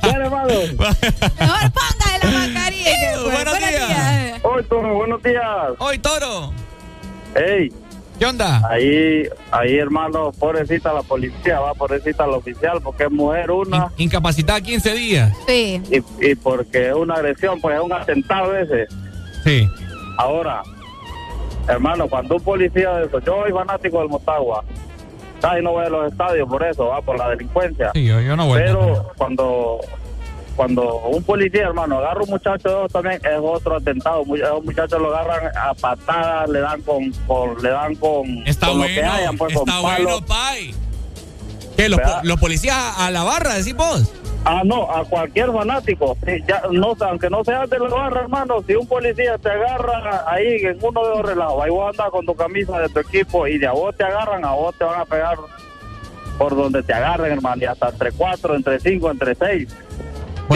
Speaker 6: Dale, hermano.
Speaker 3: Mejor póngale la mascarilla. fue.
Speaker 4: Buenos días.
Speaker 6: Hoy, Toro, buenos días.
Speaker 4: Hoy, Toro.
Speaker 43: Ey.
Speaker 4: ¿Qué onda?
Speaker 43: Ahí, ahí, hermano, pobrecita la policía, va, pobrecita la oficial, porque es mujer una.
Speaker 4: Incapacitada 15 días.
Speaker 3: Sí.
Speaker 43: Y, y porque es una agresión, pues es un atentado ese.
Speaker 4: Sí.
Speaker 43: Ahora, hermano, cuando un policía de eso, yo soy fanático del Motagua, y no voy a los estadios por eso, va, por la delincuencia.
Speaker 4: Sí, yo, yo no voy.
Speaker 43: Pero cuando cuando un policía, hermano, agarra un muchacho también es otro atentado. Esos muchachos lo agarran a patadas, le dan con, con- le dan con,
Speaker 4: Está
Speaker 43: con
Speaker 4: bueno,
Speaker 43: lo que hayan, pues
Speaker 4: está
Speaker 43: con
Speaker 4: bueno,
Speaker 43: palos.
Speaker 4: ¿Qué, los, los policías a, la barra, decís vos?
Speaker 43: Ah, no, a cualquier fanático. Sí, ya, no, aunque no seas de la barra, hermano, si un policía te agarra ahí en uno de los relados, ahí vos andas con tu camisa de tu equipo y de a vos te agarran, a vos te van a pegar por donde te agarren, hermano, y hasta entre cuatro, entre cinco, entre seis,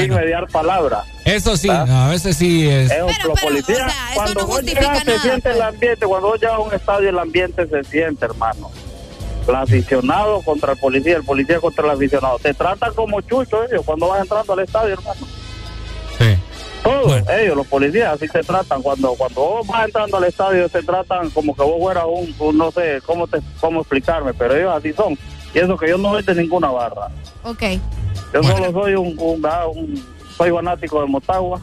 Speaker 43: sin mediar palabra.
Speaker 4: Eso sí, a veces sí es.
Speaker 43: Los policías, cuando vos llegas, se siente el ambiente, cuando vos llegas a un estadio, el ambiente se siente, hermano. El aficionado contra el policía, el policía contra el aficionado. Te tratan como chucho ellos cuando vas entrando al estadio, hermano.
Speaker 4: Sí.
Speaker 43: Todos ellos, los policías, así te tratan. Cuando cuando vos vas entrando al estadio, te tratan como que vos fueras un, un- no sé cómo te cómo explicarme, pero ellos así son. Y eso que yo no de ninguna barra.
Speaker 3: Ok.
Speaker 43: Yo solo soy un, un, ah, un- soy fanático de Motagua.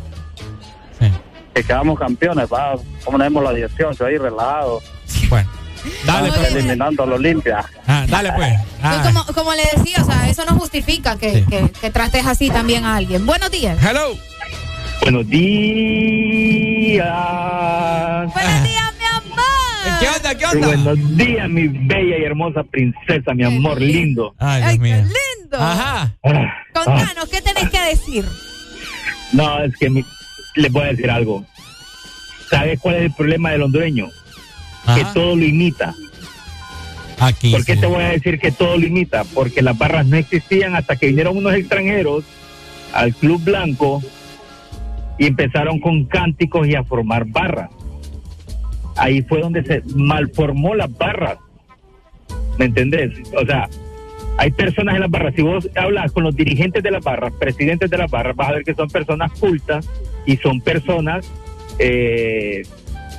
Speaker 43: Que quedamos campeones, va, ponemos la 18 ahí relajados.
Speaker 4: Bueno, dale,
Speaker 43: pues. Eliminando al Olimpia.
Speaker 4: Ah, dale, pues.
Speaker 3: Pues como, como le decía, o sea, eso no justifica que, que, que trates así también a alguien. Buenos días.
Speaker 4: Hello.
Speaker 6: Buenos días.
Speaker 3: Buenos días, mi amor.
Speaker 4: ¿Qué onda? ¿Qué onda?
Speaker 6: Buenos días, mi bella y hermosa princesa, mi amor lindo.
Speaker 4: Ay,
Speaker 3: Ay, qué lindo.
Speaker 4: Ajá.
Speaker 3: Contanos, ¿qué tenés que decir?
Speaker 6: No, es que mi- les voy a decir algo. ¿Sabes cuál es el problema del hondureño? Que todo lo imita.
Speaker 4: Aquí.
Speaker 6: ¿Por qué te voy a decir que todo lo imita? Porque las barras no existían hasta que vinieron unos extranjeros al Club Blanco y empezaron con cánticos y a formar barras. Ahí fue donde se malformó las barras. ¿Me entendés? O sea, hay personas en las barras. Si vos hablas con los dirigentes de las barras, presidentes de las barras, vas a ver que son personas cultas y son personas eh,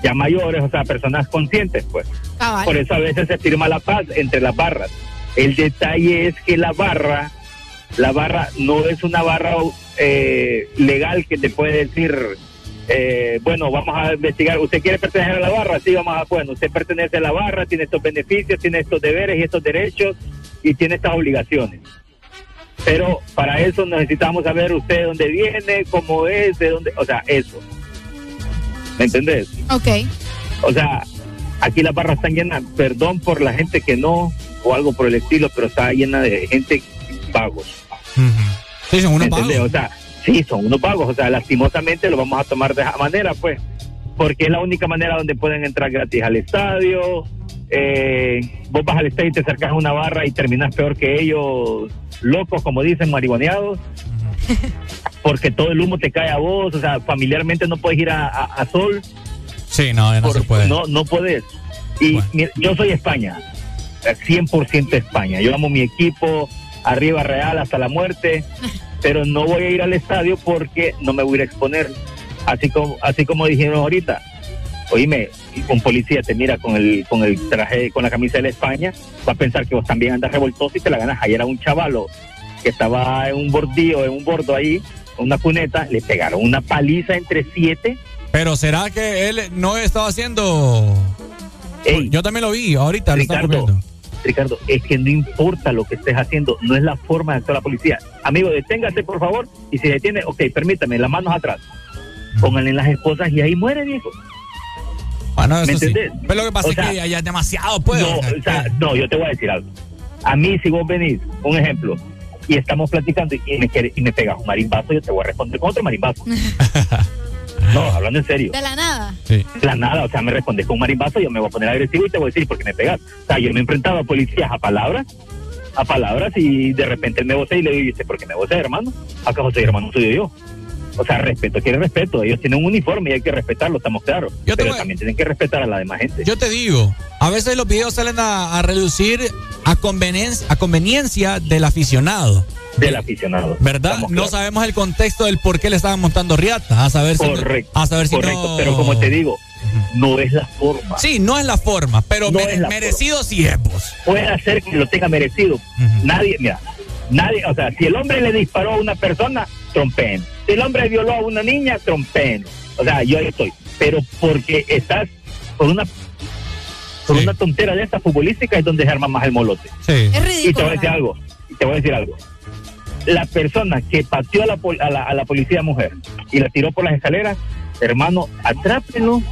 Speaker 6: ya mayores, o sea, personas conscientes, pues.
Speaker 3: Cabal.
Speaker 6: Por eso a veces se firma la paz entre las barras. El detalle es que la barra
Speaker 40: la barra no es una barra eh, legal que te puede decir, eh, bueno, vamos a investigar, ¿usted quiere pertenecer a la barra? Sí, vamos a, bueno, usted pertenece a la barra, tiene estos beneficios, tiene estos deberes y estos derechos y tiene estas obligaciones. Pero para eso necesitamos saber usted de dónde viene, cómo es, de dónde, o sea, eso. ¿Me entendés?
Speaker 3: Ok.
Speaker 40: O sea, aquí las barras están llenas, perdón por la gente que no, o algo por el estilo, pero está llena de gente vagos.
Speaker 4: Sí, son unos
Speaker 40: ¿Me entendés?
Speaker 4: pagos.
Speaker 40: O sea, sí, son unos pagos. O sea, lastimosamente lo vamos a tomar de esa manera, pues. Porque es la única manera donde pueden entrar gratis al estadio. Eh, vos vas al estadio y te acercas a una barra y terminas peor que ellos, locos, como dicen, marihuaneados. Porque todo el humo te cae a vos. O sea, familiarmente no puedes ir a, a- a Sol.
Speaker 4: Sí, no, no se puede.
Speaker 40: No, no puedes. Y mira, yo soy España, eh, 100% España. Yo amo mi equipo, arriba Real hasta la muerte, pero no voy a ir al estadio porque no me voy a ir a exponer. Así como, así como dijeron ahorita. Oíme, un policía te mira con el, con el traje, con la camisa de la España, va a pensar que vos también andas revoltoso y te la ganas. Ayer era un chavalo que estaba en un bordillo, en un bordo ahí, una cuneta, le pegaron una paliza entre siete
Speaker 4: Pero será que él no estaba haciendo. Yo también lo vi, ahorita lo
Speaker 40: Ricardo,
Speaker 4: viendo.
Speaker 40: Ricardo, es que no importa lo que estés haciendo, no es la forma de actuar la policía. Amigo, deténgase por favor y si detiene, ok, permítame, las manos atrás. Pónganle las esposas y ahí muere, viejo.
Speaker 4: Ah, no, eso
Speaker 40: ¿Me
Speaker 4: sí.
Speaker 40: entendés?
Speaker 4: Pero lo que pasa
Speaker 40: O
Speaker 4: es
Speaker 40: sea,
Speaker 4: que ya, ya es demasiado, pues.
Speaker 40: No, o sea, no, yo te voy a decir algo. A mí, si vos venís, un ejemplo, y estamos platicando y me, quiere- y me pegas un marimbazo, yo te voy a responder con otro marimbazo. no, hablando en serio.
Speaker 3: De la nada.
Speaker 40: De La nada, o sea, me respondes con un marimbazo, yo me voy a poner agresivo y te voy a decir porque me pegas. O sea, yo me he enfrentado a policías a palabras, a palabras y de repente él me vocea y le digo, ¿y usted por qué me vocea, hermano? ¿Acaso soy hermano suyo yo? O sea, respeto, quiere respeto. Ellos tienen un uniforme y hay que respetarlo, estamos claros. Pero también tienen que respetar a la demás gente.
Speaker 4: Yo te digo, a veces los videos salen a, a reducir a conveniencia, a conveniencia del aficionado.
Speaker 40: Del aficionado.
Speaker 4: ¿Verdad?
Speaker 40: Estamos
Speaker 4: No
Speaker 40: claros.
Speaker 4: sabemos el contexto del por qué le estaban montando riata. A saber si. no-
Speaker 40: Correcto.
Speaker 4: a saber si
Speaker 40: correcto,
Speaker 4: no-
Speaker 40: pero como te digo, no es la forma.
Speaker 4: Sí, no es la forma, pero
Speaker 40: No
Speaker 4: mere- merecido sí es, pues.
Speaker 40: puede hacer que lo tenga merecido. Nadie, mira, nadie, o sea, si el hombre le disparó a una persona, trompen. Si el hombre violó a una niña, trompen. O sea, yo ahí estoy. Pero porque estás por una por una tontera de esta futbolística es donde se arma más el molote.
Speaker 4: Sí.
Speaker 3: Es ridículo.
Speaker 40: Y te voy a decir algo, y te voy a decir algo. La persona que pateó a la, pol- a la, a la policía mujer y la tiró por las escaleras, hermano, atrápenlo,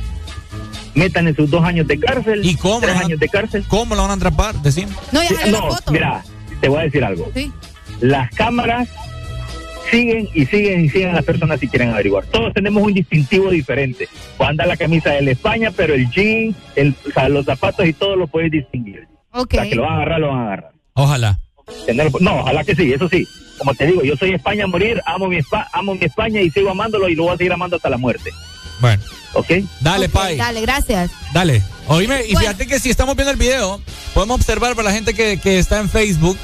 Speaker 40: metan en sus dos años de cárcel,
Speaker 4: ¿Y cómo?
Speaker 40: tres años de cárcel.
Speaker 4: ¿Cómo lo van a atrapar? Decime.
Speaker 3: No, ya la
Speaker 40: no,
Speaker 3: foto.
Speaker 40: mira, te voy a decir algo.
Speaker 3: Sí.
Speaker 40: Las cámaras siguen y siguen y siguen las personas si quieren averiguar. Todos tenemos un distintivo diferente. Andar la camisa de la España, pero el jean, el, o sea, los zapatos y todo lo puedes distinguir.
Speaker 3: Ok.
Speaker 40: O sea, que lo van a agarrar, lo van a agarrar.
Speaker 4: Ojalá.
Speaker 40: No, ojalá que sí, eso sí. Como te digo, yo soy España a morir, amo mi, Espa- amo mi España y sigo amándolo y lo voy a seguir amando hasta la muerte.
Speaker 4: Bueno.
Speaker 40: ¿Ok?
Speaker 4: Dale, Pai.
Speaker 3: Dale, gracias.
Speaker 4: Dale. Oíme, y
Speaker 3: Bueno.
Speaker 4: fíjate que si estamos viendo el video, podemos observar para la gente que, que está en Facebook,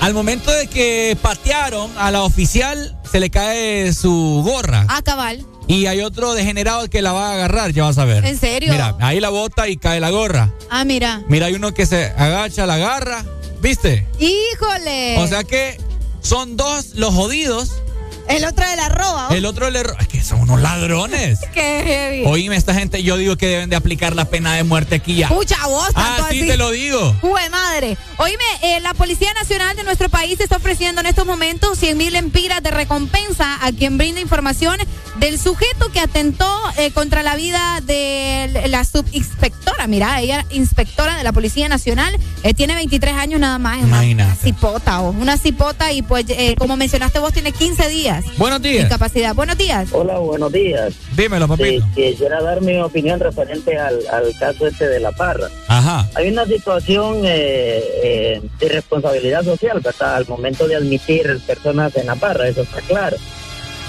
Speaker 4: al momento de que patearon a la oficial, se le cae su gorra.
Speaker 3: Ah, cabal.
Speaker 4: Y hay otro degenerado que la va a agarrar, ya vas a ver.
Speaker 3: ¿En serio?
Speaker 4: Mira, ahí la bota y cae la gorra.
Speaker 3: Ah, mira.
Speaker 4: Mira, hay uno que se agacha, la agarra. ¿Viste?
Speaker 3: Híjole.
Speaker 4: O sea que son dos los jodidos.
Speaker 3: El otro de la roba. ¿o?
Speaker 4: El otro le... ro- Es que son unos ladrones.
Speaker 3: Qué heavy.
Speaker 4: Oíme, esta gente, yo digo que deben de aplicar la pena de muerte aquí ya.
Speaker 3: Pucha, vos tanto
Speaker 4: Ah, sí,
Speaker 3: así.
Speaker 4: te lo digo.
Speaker 3: Jue madre. Oíme, eh, la Policía Nacional de nuestro país está ofreciendo en estos momentos 100 mil empiras de recompensa a quien brinda información del sujeto que atentó eh, contra la vida de la subinspectora. Mira, ella inspectora de la Policía Nacional, eh, tiene 23 años nada más. Es una,
Speaker 4: Imagínate.
Speaker 3: una cipota, o una cipota y pues eh, como mencionaste vos, tiene 15 días.
Speaker 4: Buenos días.
Speaker 3: Incapacidad. Buenos días.
Speaker 43: Hola, buenos días.
Speaker 4: Dímelo, papito.
Speaker 43: Eh, quisiera dar mi opinión referente al, al caso este de la parra.
Speaker 4: Ajá.
Speaker 43: Hay una situación eh, eh, de responsabilidad social, ¿verdad? Al momento de admitir personas en la parra, eso está claro.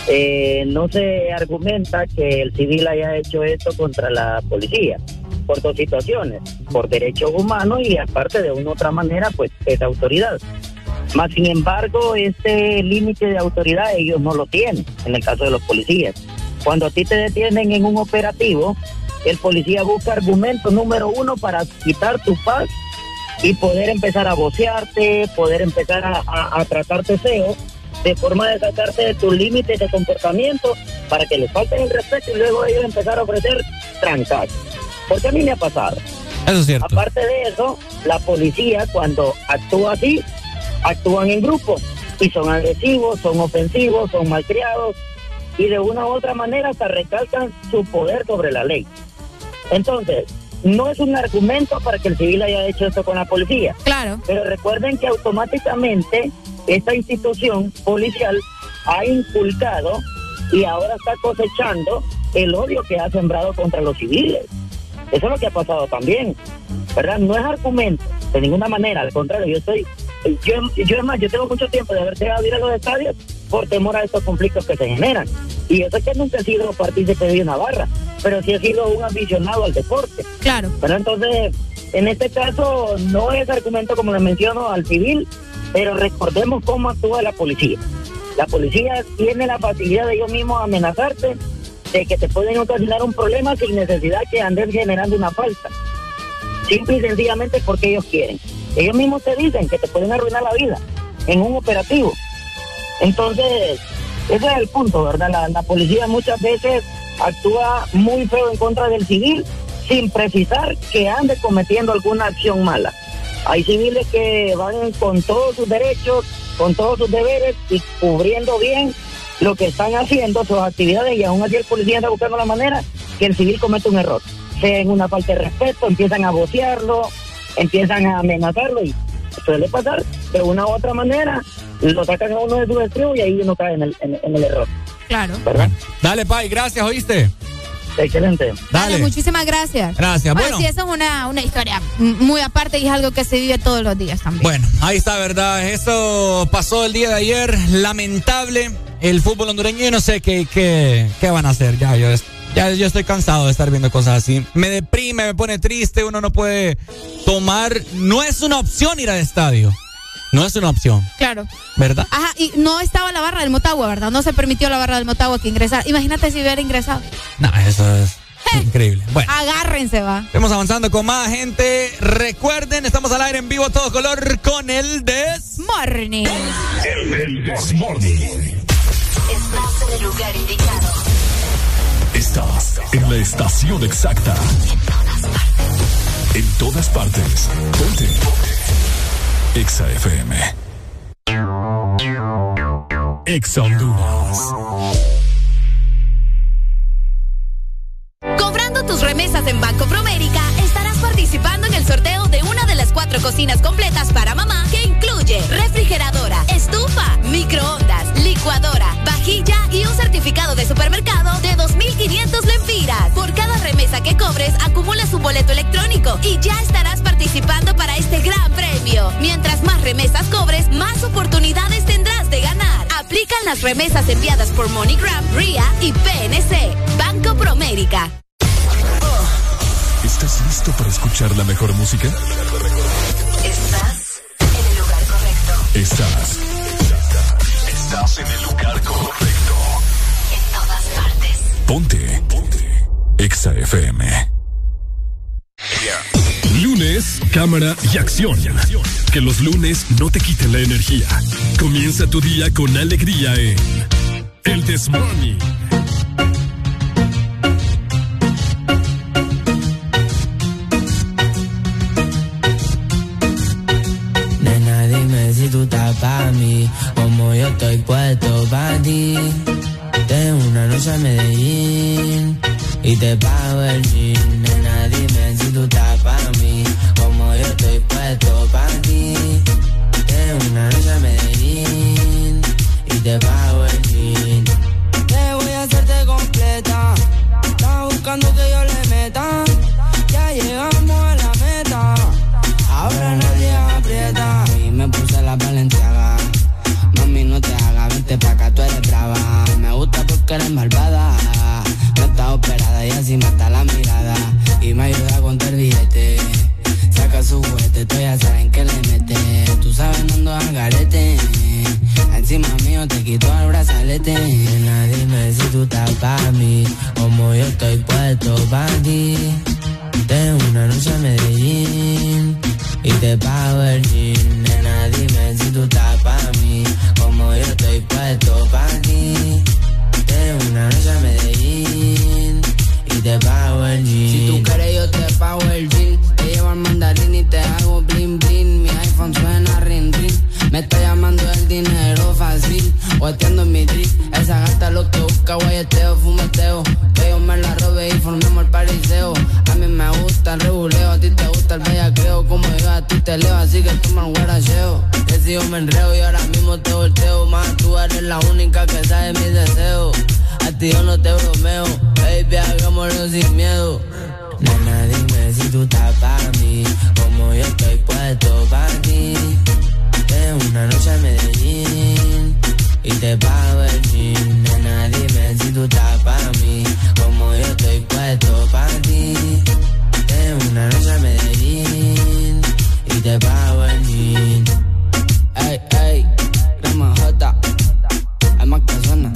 Speaker 43: Eh, no se argumenta que el civil haya hecho esto contra la policía por dos situaciones, por derechos humanos y aparte de una u otra manera, pues es autoridad. Más sin embargo, este límite de autoridad ellos no lo tienen, en el caso de los policías. Cuando a ti te detienen en un operativo, el policía busca argumento número uno para quitar tu paz
Speaker 44: y poder empezar a vocearte, poder empezar a, a- a tratarte feo, de forma de sacarte de tus límites de comportamiento para que les falten el respeto y luego ellos empezar a ofrecer trancas. Porque a mí me ha pasado.
Speaker 4: Eso es cierto.
Speaker 44: Aparte de eso, la policía cuando actúa así, actúan en grupo y son agresivos, son ofensivos, son malcriados y de una u otra manera hasta recalcan su poder sobre la ley. Entonces, no es un argumento para que el civil haya hecho esto con la policía.
Speaker 3: Claro.
Speaker 44: Pero recuerden que automáticamente esta institución policial ha inculcado y ahora está cosechando el odio que ha sembrado contra los civiles. Eso es lo que ha pasado también, ¿verdad? No es argumento, de ninguna manera, al contrario, yo estoy, yo, yo es más, yo tengo mucho tiempo de haber dejado de ir a los estadios por temor a estos conflictos que se generan. Y yo sé que nunca he sido partícipe de una barra, pero sí he sido un aficionado al deporte.
Speaker 3: Claro.
Speaker 44: Pero entonces, en este caso, no es argumento como le menciono al civil, pero recordemos cómo actúa la policía. La policía tiene la facilidad de ellos mismos amenazarte de que te pueden ocasionar un problema sin necesidad que anden generando una falta. Simple y sencillamente porque ellos quieren. Ellos mismos te dicen que te pueden arruinar la vida en un operativo. Entonces, ese es el punto, ¿verdad? La, policía muchas veces actúa muy feo en contra del civil sin precisar que ande cometiendo alguna acción mala. Hay civiles que van con todos sus derechos, con todos sus deberes y cubriendo bien lo que están haciendo, sus actividades, y aún así el policía anda buscando la manera que el civil cometa un error. Sea en una falta de respeto, empiezan a vocearlo, empiezan a amenazarlo y suele pasar de una u otra manera, lo sacan a uno de sus estribos y ahí uno cae en el, en- en el error.
Speaker 3: Claro.
Speaker 44: ¿Verdad?
Speaker 4: Dale, Pai, gracias, ¿oíste?
Speaker 44: Excelente.
Speaker 3: Dale, muchísimas gracias.
Speaker 4: Gracias, bueno.
Speaker 3: sí, eso es una, una historia muy aparte y es algo que se vive todos los días también.
Speaker 4: Bueno, ahí está, ¿verdad? Eso pasó el día de ayer. Lamentable. El fútbol hondureño, yo no sé qué, qué, qué van a hacer. Ya yo, ya yo estoy cansado de estar viendo cosas así. Me deprime, me pone triste. Uno no puede tomar. No es una opción ir al estadio. No es una opción,
Speaker 3: Claro.
Speaker 4: ¿verdad?
Speaker 3: Ajá, y no estaba la barra del Motagua, ¿verdad? No se permitió la barra del Motagua que ingresara. Imagínate si hubiera ingresado.
Speaker 4: No, eso es increíble. Bueno.
Speaker 3: Agárrense, va.
Speaker 4: Estamos avanzando con más gente. Recuerden, estamos al aire en vivo a todo color con el Des
Speaker 3: Morning.
Speaker 2: El This Morning.
Speaker 9: Estás en el lugar indicado.
Speaker 2: Estás en la estación exacta. En todas partes. Ponte. Exa FM. Exa Honduras.
Speaker 45: Cobrando tus remesas en Banco Promérica, estarás participando en el sorteo de una de las cuatro cocinas completas para mamá que incluye refrigeradora, estufa, microondas, licuadora, certificado de supermercado de 2.500 lempiras. Por cada remesa que cobres, acumulas un boleto electrónico y ya estarás participando para este gran premio. Mientras más remesas cobres, más oportunidades tendrás de ganar. Aplican las remesas enviadas por MoneyGram, RIA y PNC. Banco Promérica.
Speaker 2: ¿Estás listo para escuchar la mejor música?
Speaker 9: Estás en el lugar correcto.
Speaker 2: Estás. Estás en el lugar correcto. Ponte. Ponte. Exa FM. Lunes, cámara y acción. Que los lunes no te quiten la energía. Comienza tu día con alegría en El This Morning.
Speaker 46: Nena, dime si tú estás pa' mí, como yo estoy puesto pa' ti. Tengo una noche a Medellín y te pago el jean. Nena, dime si tú estás pa' mí, como yo estoy puesto pa' ti. Tengo una noche a Medellín y te pago el jean. Te voy a hacerte completa, estás buscando que yo le meta. Ya llegamos a la meta. Ahora nadie aprieta. Y me puse la valenciaga. Mami, no te hagas, vente pa' acá, tú eres brava. Porque eres malvada. No está operada y así mata la mirada. Y me ayuda a contar billete. Saca su juguete, tú ya saben que le mete. Tú sabes, no ando al garete. Encima mío te quito el brazalete. Nena, dime si tú estás pa' mí. Como yo estoy puesto pa' ti. Tengo una noche a Medellín y te pago el jean. Nena, dime si tú estás pa' mí, como yo estoy puesto pa' ti. Tengo una noche a Medellín y te pago el jean.
Speaker 47: Si tú quieres yo te pago el jean. Te llevo al mandarín y te hago bling bling. Mi iPhone suena ring ring. Me está llamando el dinero fácil. Guateando mi drip. Esa gata lo que busca, guayeteo, fumeteo. Que yo me la robe y formemos el pariseo. A mí me gusta el reguleo, a ti te gusta el bellaqueo. Como yo a ti te leo, así que toma el guaracheo. Que si yo me enreo y ahora mismo te volteo. Más tú eres la única que sabe mis deseos. A ti yo no te bromeo, baby, hagámoslo sin miedo.
Speaker 46: Nena, dime si tú estás pa' mí, como yo estoy puesto pa' ti. Tengo una noche a Medellín y te pago el jean. Nena, dime si tú estás pa' mí, como yo estoy puesto pa' ti. Tengo una noche a Medellín y te pago el jean.
Speaker 47: Ey, ey, crema J, hay más que suena,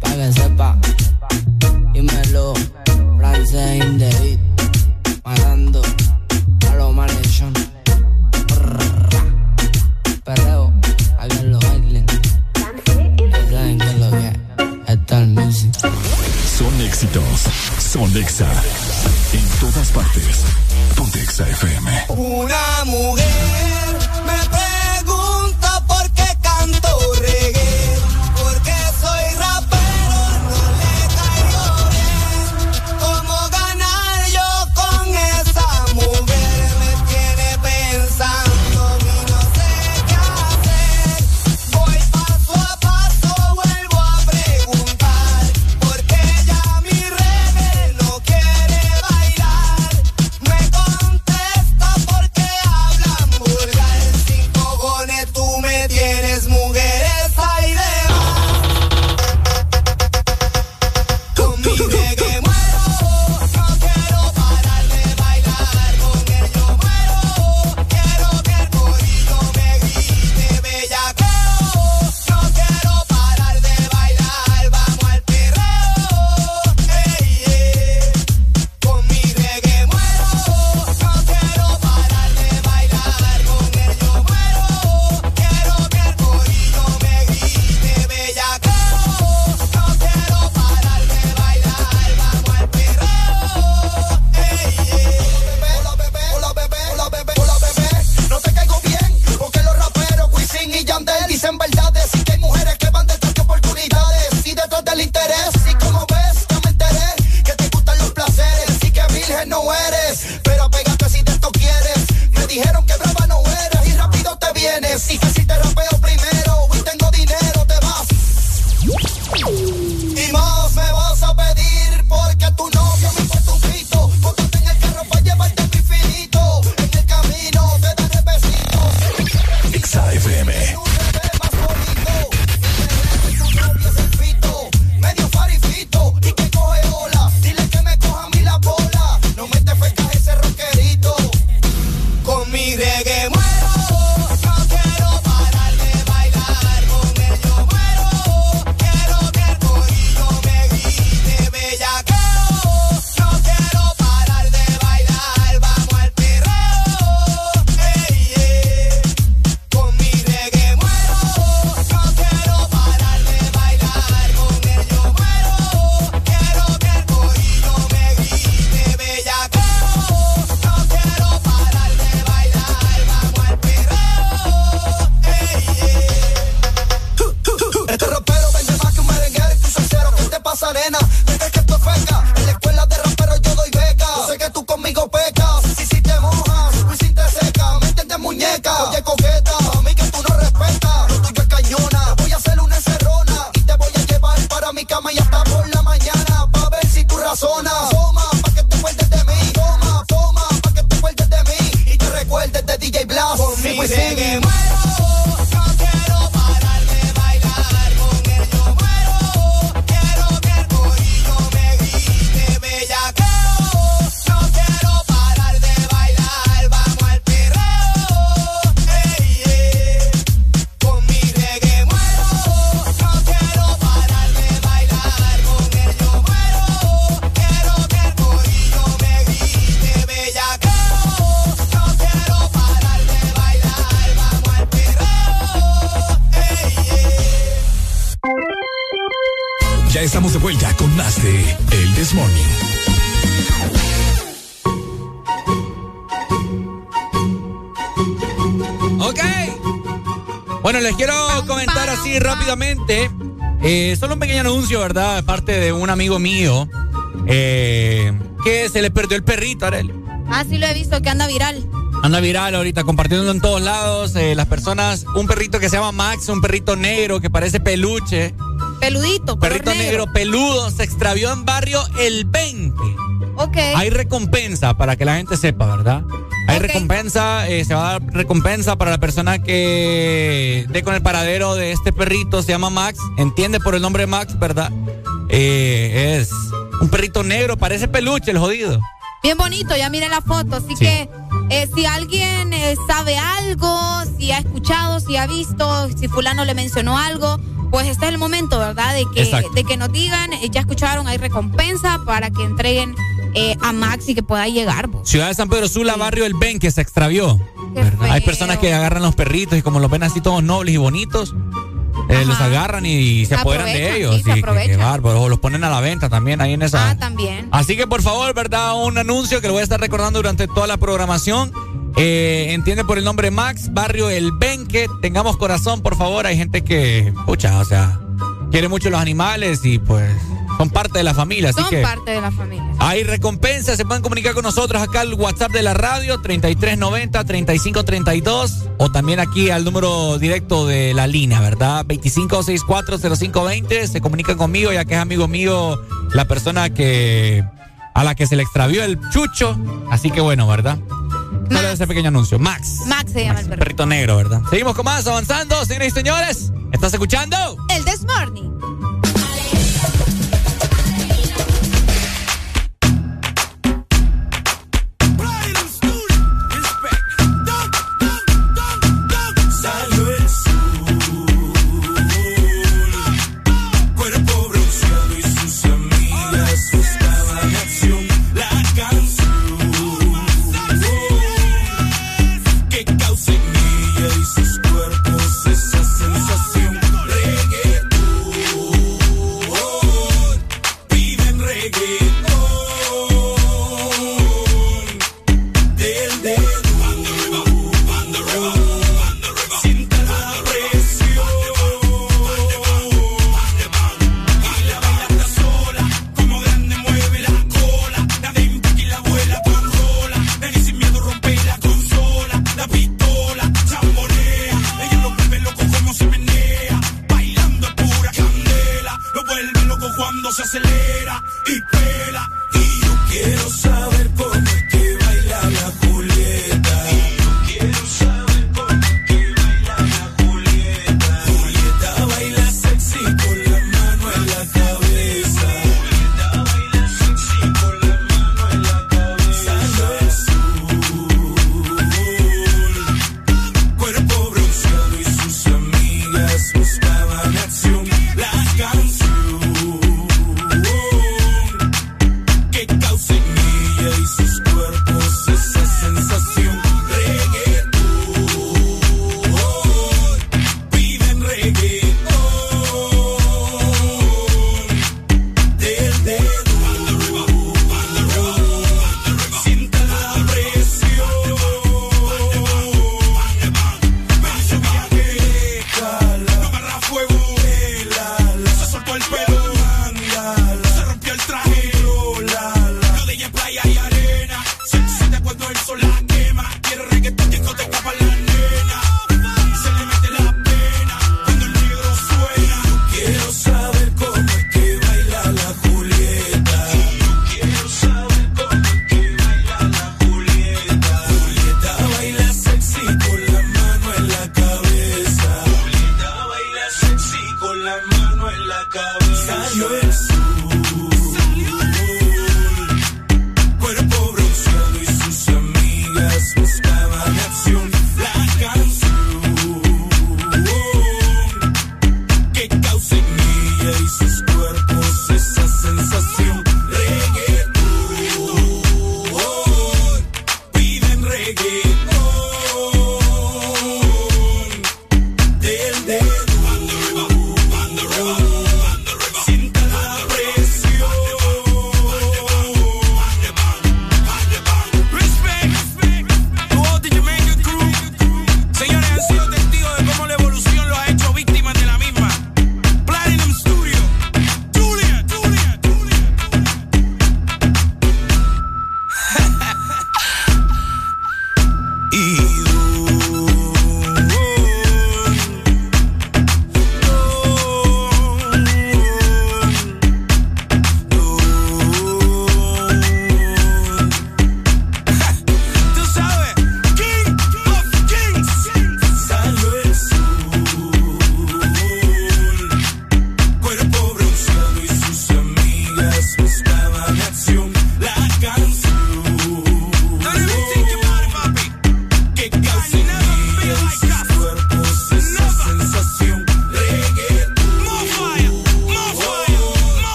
Speaker 47: pa' que sepa, dímelo, francés in the matando
Speaker 2: Son éxitos. Son Exa. En todas partes. Ponte Exa FM.
Speaker 48: Una mujer
Speaker 4: amigo mío. eh, que se le perdió el perrito, Arely.
Speaker 49: Ah, sí lo he visto, que anda viral.
Speaker 4: Anda viral ahorita, compartiéndolo en todos lados. eh, las personas, un perrito que se llama Max, un perrito negro que parece peluche.
Speaker 49: Peludito,
Speaker 4: Perrito negro. peludo, se extravió en barrio El 20.
Speaker 49: Ok.
Speaker 4: Hay recompensa para que la gente sepa, ¿verdad? Hay recompensa, eh, se va a dar recompensa para la persona que dé con el paradero de este perrito, se llama Max, entiende por el nombre Max, ¿verdad? Eh, es un perrito negro, parece peluche el jodido.
Speaker 49: Bien bonito, ya miré la foto. Así que eh, si alguien eh, sabe algo, si ha escuchado, si ha visto, si fulano le mencionó algo, pues este es el momento, ¿verdad? De que,
Speaker 4: Exacto.
Speaker 49: de que nos digan, eh, ya escucharon, hay recompensa para que entreguen eh, a Max y que pueda llegar. pues.
Speaker 4: Ciudad de San Pedro Sula, barrio El Ben, que se extravió. Hay personas que agarran los perritos y como los ven así todos nobles y bonitos, eh, los agarran y, se apoderan de ellos.
Speaker 49: sí, se aprovechan.
Speaker 4: O los ponen a la venta también ahí en esa.
Speaker 49: Ah, también.
Speaker 4: Así que por favor, ¿verdad? Un anuncio que lo voy a estar recordando durante toda la programación. Eh, entiende por el nombre Max, barrio El Benque. Tengamos corazón, por favor. Hay gente que, pucha, o sea, quiere mucho los animales y pues son parte de la familia. Así
Speaker 49: Son
Speaker 4: que
Speaker 49: parte de la familia.
Speaker 4: hay recompensas. Se pueden comunicar con nosotros acá al WhatsApp de la radio 3390-3532 o también aquí al número directo de la línea, ¿verdad? 25640520. Se comunican conmigo ya que es amigo mío la persona que a la que se le extravió el chucho. Así que bueno, ¿verdad? Solo ese pequeño anuncio. Max.
Speaker 49: Max se llama el perro.
Speaker 4: Perrito negro, ¿verdad? Seguimos con más, avanzando, señores y señores. ¿Estás escuchando?
Speaker 49: El This Morning.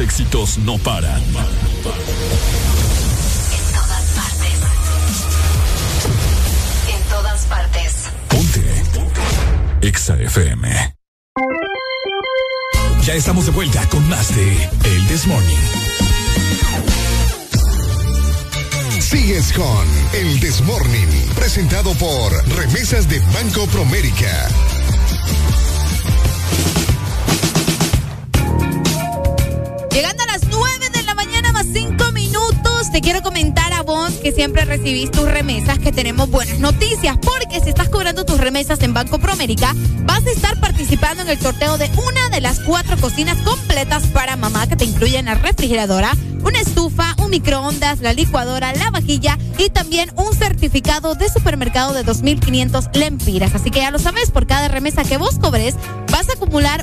Speaker 2: Éxitos no paran.
Speaker 9: En todas partes. En todas partes.
Speaker 2: Ponte. EXA FM. Ya estamos de vuelta con más de El This Morning.
Speaker 42: Sigues con El Desmorning, presentado por Remesas de Banco Promérica.
Speaker 3: Quiero comentar a vos que siempre recibís tus remesas que tenemos buenas noticias, porque si estás cobrando tus remesas en Banco Promérica, vas a estar participando en el sorteo de una de las cuatro cocinas completas para mamá que te incluyen la refrigeradora, una estufa, un microondas, la licuadora, la vajilla y también un certificado de supermercado de 2.500 lempiras. Así que ya lo sabes, por cada remesa que vos cobres, vas a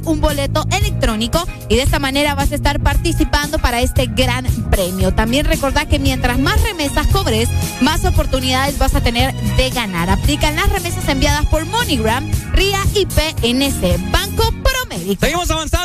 Speaker 3: un boleto electrónico y de esta manera vas a estar participando para este gran premio. También recordá que mientras más remesas cobres, más oportunidades vas a tener de ganar. Aplican las remesas enviadas por MoneyGram, RIA y PNC, Banco Promérica.
Speaker 4: Seguimos avanzando,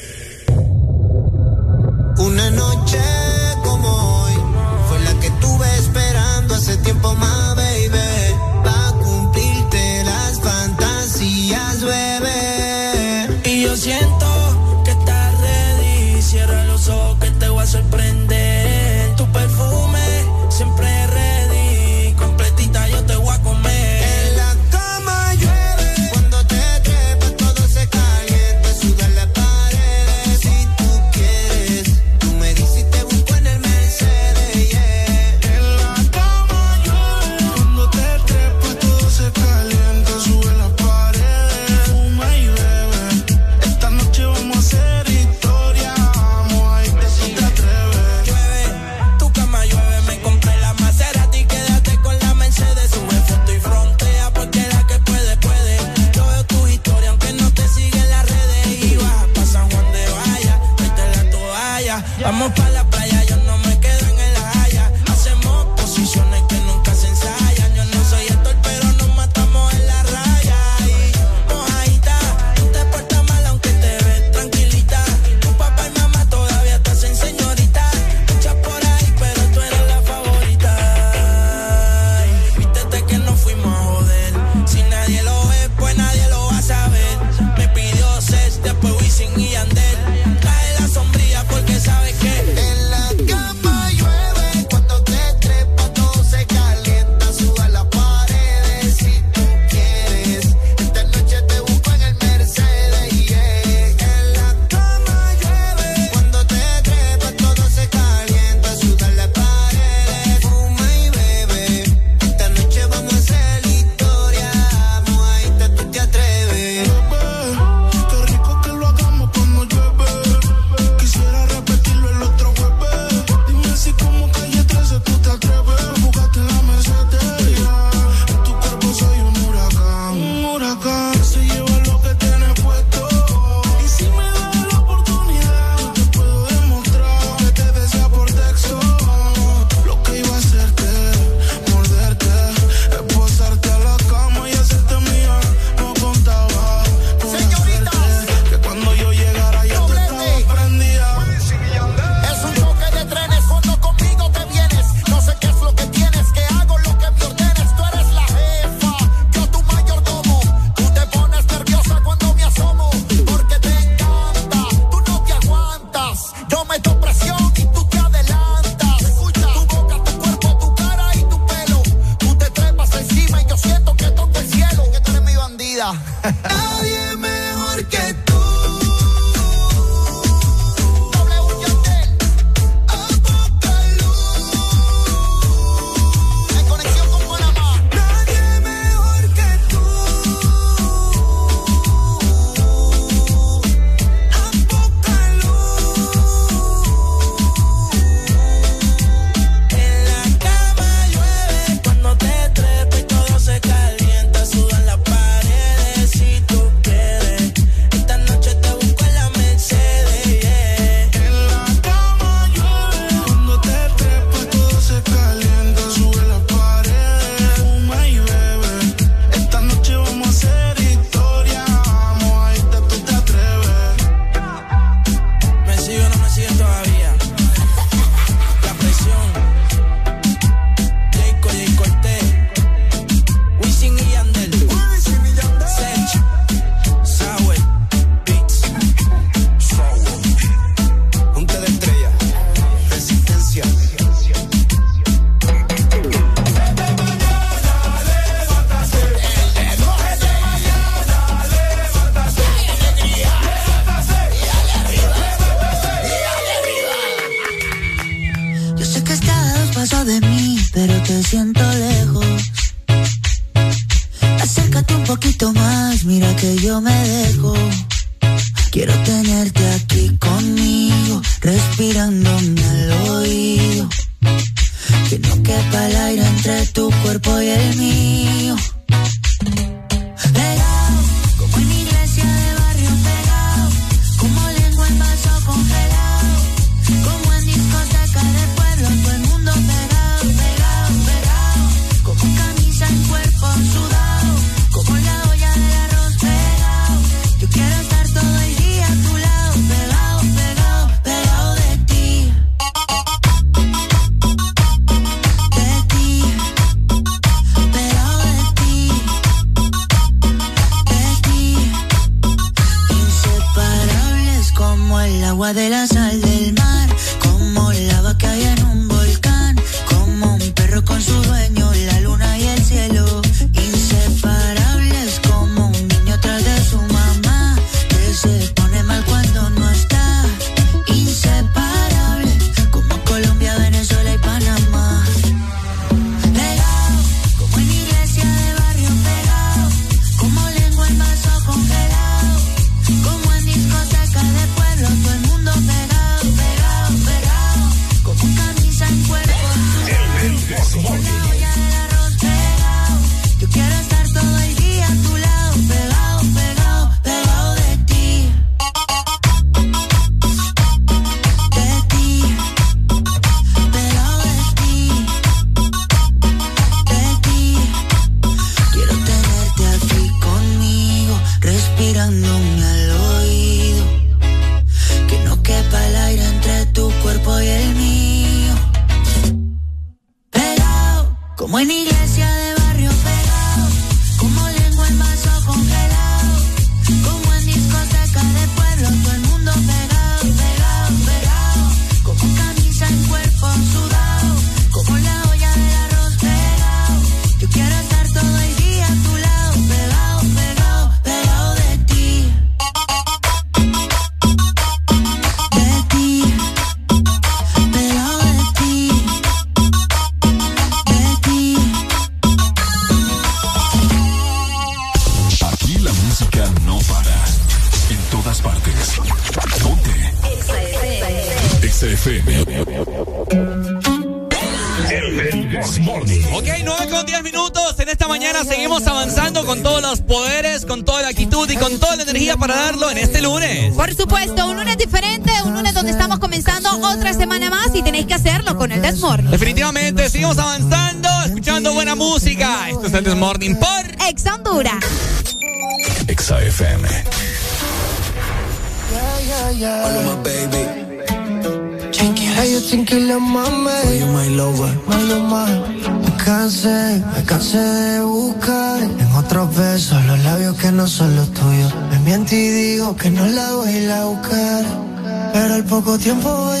Speaker 5: Pero al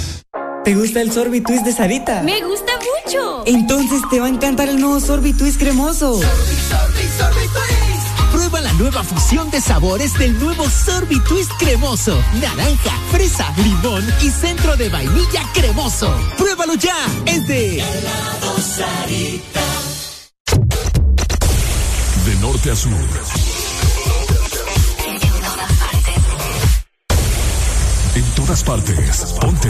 Speaker 50: ¿Te gusta el Sorbi Twist de Sarita?
Speaker 45: Me gusta mucho.
Speaker 50: Entonces te va a encantar el nuevo Sorbi Twist cremoso.
Speaker 51: Prueba la nueva fusión de sabores del nuevo Sorbi Twist cremoso. Naranja, fresa, limón y centro de vainilla cremoso. Pruébalo ya. Es de
Speaker 2: De norte a sur. En todas partes. Ponte.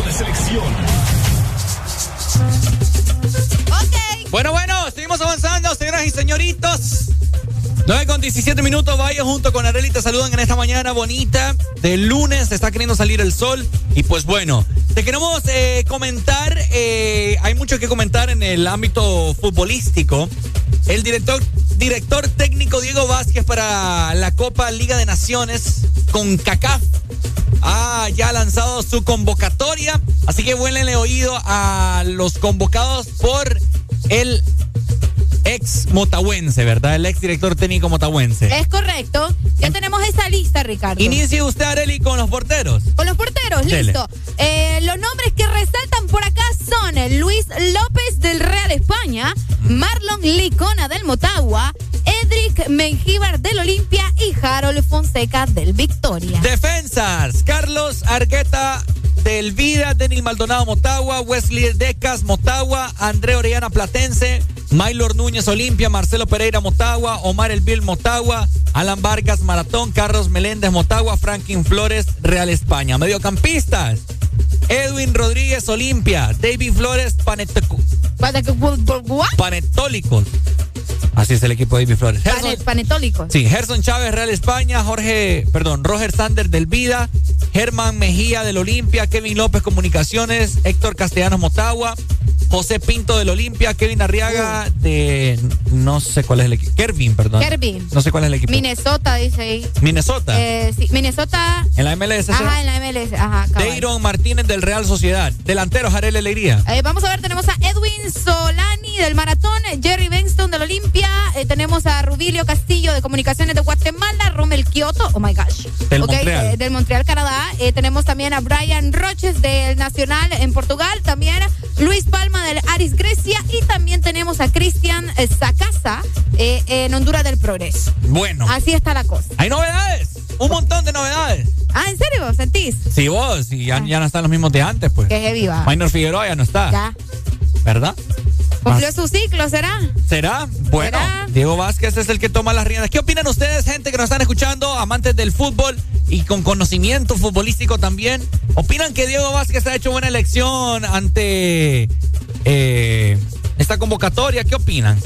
Speaker 2: La selección.
Speaker 4: Bueno, bueno, seguimos avanzando, señoras y señoritos. 9 con 17 minutos, vaya junto con Areli, te saludan en esta mañana bonita de lunes, está queriendo salir el sol y pues bueno, te queremos eh, comentar, eh, hay mucho que comentar en el ámbito futbolístico. El director, director técnico Diego Vázquez para la Copa Liga de Naciones con CACAF ha ya lanzado su convocatoria, así que vuélenle oído a los convocados por el ex motahuense, ¿verdad? El ex director técnico motahuense.
Speaker 3: Es correcto. Ya tenemos esa lista, Ricardo.
Speaker 4: Inicie usted, Areli, con los porteros.
Speaker 3: Con los porteros,
Speaker 4: Dele.
Speaker 3: listo. Eh, los nombres que resaltan por acá son Luis López del Real España, Marlon Licona del Motagua, Edric Mengíbar del Olimpia y Harold Fonseca del Victoria.
Speaker 4: Defensas, Carlos Argueta del Vida, Denis Maldonado Motagua, Wesley Decas Motagua, André Orellana Platense, Maylor Núñez Olimpia, Marcelo Pereira Motagua, Omar Elvil Motagua, Alan Vargas Maratón, Carlos Meléndez Motagua, Franklin Flores Real España. Mediocampistas, Edwin Rodríguez Olimpia. David Flores Panetólicos. Así es el equipo de David Flores.
Speaker 3: Pane- panetólicos.
Speaker 4: Sí, Gerson Chávez, Real España, Jorge, perdón, Roger Sander del Vida, Germán Mejía del Olimpia, Kevin López Comunicaciones, Héctor Castellanos Motagua, José Pinto del Olimpia, Kevin Arriaga de no sé cuál es el equipo. Kervin, perdón.
Speaker 3: Kervin.
Speaker 4: No sé cuál es el equipo.
Speaker 3: Minnesota, dice ahí.
Speaker 4: Minnesota.
Speaker 3: Eh, sí, Minnesota.
Speaker 4: en la MLS.
Speaker 3: Ajá, en la MLS. Ajá.
Speaker 4: Deiron Martínez del Real Sociedad. Delantero, Jarel Alegría.
Speaker 3: Eh, vamos a ver, tenemos a Edwin Solani del Maratón, Jerry Benston del Olimpia, eh, tenemos a Rubilio Castillo de Comunicaciones de Guatemala, Rommel Kioto, oh my gosh.
Speaker 4: Del Montreal.
Speaker 3: del Montreal, Canadá. Tenemos también a Brian Roches del Nacional en Portugal, también Luis Palma del Aris Grecia y también tenemos a Cristian eh, Sacasa eh, en Honduras del Progreso.
Speaker 4: Bueno.
Speaker 3: Así está la cosa.
Speaker 4: Hay novedades. Un montón de novedades.
Speaker 3: Ah, ¿en serio? ¿Sentís?
Speaker 4: Sí, vos, y ya, ya no están los mismos de antes, pues.
Speaker 3: Que heavy va.
Speaker 4: Minor Figueroa ya no está.
Speaker 3: Ya.
Speaker 4: ¿Verdad?
Speaker 3: Cumplió su ciclo, ¿será?
Speaker 4: ¿Será? Bueno,
Speaker 3: ¿Será?
Speaker 4: Diego Vázquez es el que toma las riendas. ¿Qué opinan ustedes, gente que nos están escuchando, amantes del fútbol y con conocimiento futbolístico también? ¿Opinan que Diego Vázquez ha hecho buena elección ante eh, esta convocatoria? ¿Qué opinan?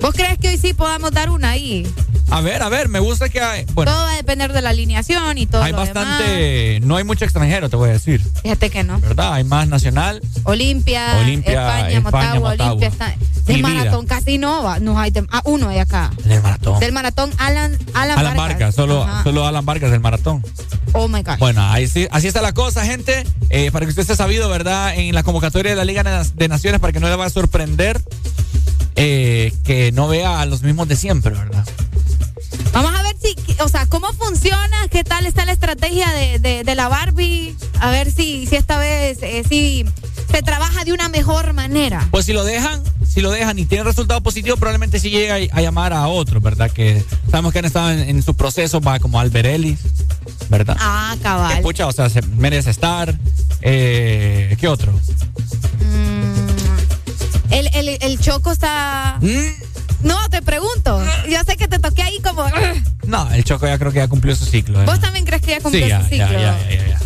Speaker 3: ¿Vos crees que hoy sí podamos dar una ahí?
Speaker 4: A ver, a ver, me gusta que hay. Bueno,
Speaker 3: todo va a depender de la alineación y todo
Speaker 4: hay
Speaker 3: lo
Speaker 4: bastante. No hay mucho extranjero, te voy a decir.
Speaker 3: demás. Fíjate que no.
Speaker 4: ¿Verdad? Hay más nacional.
Speaker 3: Olimpia,
Speaker 4: Olimpia,
Speaker 3: España,
Speaker 4: España,
Speaker 3: Motagua,
Speaker 4: Motagua.
Speaker 3: Olimpia está. De
Speaker 4: Mi vida.
Speaker 3: maratón casi no va. No hay de- ah, uno hay acá.
Speaker 4: Del maratón.
Speaker 3: Del maratón Alan Alan,
Speaker 4: Alan Vargas, solo,
Speaker 3: Ajá.
Speaker 4: solo Alan Vargas del maratón.
Speaker 3: Oh my god.
Speaker 4: Bueno, ahí sí- así está la cosa, gente. Eh, para que usted esté sabido, ¿verdad? En la convocatoria de la Liga de Naciones, para que no le va a sorprender eh, que no vea a los mismos de siempre, ¿verdad?
Speaker 3: Vamos a ver si, o sea, cómo funciona, qué tal está la estrategia de, de- de la Barbie. A ver si, si esta vez eh, si se trabaja de una mejor manera.
Speaker 4: Pues si lo dejan, si lo dejan y tiene resultado positivo, probablemente sí llega a, llamar a otros, ¿verdad? Que sabemos que han estado en, en su proceso, va como Alberelis, ¿verdad?
Speaker 3: Ah, cabal.
Speaker 4: Escucha, o sea, se merece estar. Eh, ¿Qué otro?
Speaker 3: El, el, el choco está. No, te pregunto. Yo sé que te toqué ahí como.
Speaker 4: No, el Choco ya creo que ya cumplió su ciclo. ¿eh?
Speaker 3: ¿Vos también crees que ya cumplió
Speaker 4: sí, ya,
Speaker 3: su ciclo?
Speaker 4: ya, ya, ya, ya.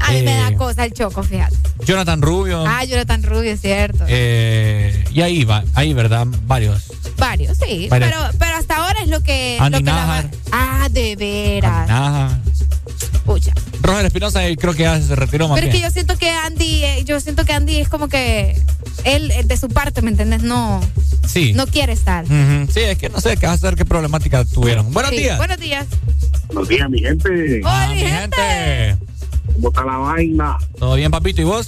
Speaker 3: A mí me
Speaker 4: Eh,
Speaker 3: da cosa el choco, fíjate.
Speaker 4: Jonathan Rubio.
Speaker 3: Ah, Jonathan Rubio, es cierto.
Speaker 4: Eh, y ahí va, ahí, ¿verdad? Varios.
Speaker 3: Varios, sí.
Speaker 4: Varios.
Speaker 3: Pero, pero hasta ahora es lo que.
Speaker 4: Andy
Speaker 3: lo que la Ah, de veras. Pucha.
Speaker 4: Roger Espinosa creo que ya se retiró más
Speaker 3: Pero es que yo siento que Andy, eh, yo siento que Andy es como que él eh, de su parte, ¿me entiendes? No,
Speaker 4: Sí.
Speaker 3: no quiere estar.
Speaker 4: Sí, es que no sé qué hacer, qué problemática tuvieron. Buenos
Speaker 3: Sí,
Speaker 4: días.
Speaker 3: Buenos días.
Speaker 34: Buenos días, mi gente.
Speaker 3: Hola, mi gente.
Speaker 34: ¿Cómo está la vaina?
Speaker 4: ¿Todo bien, papito? ¿Y vos?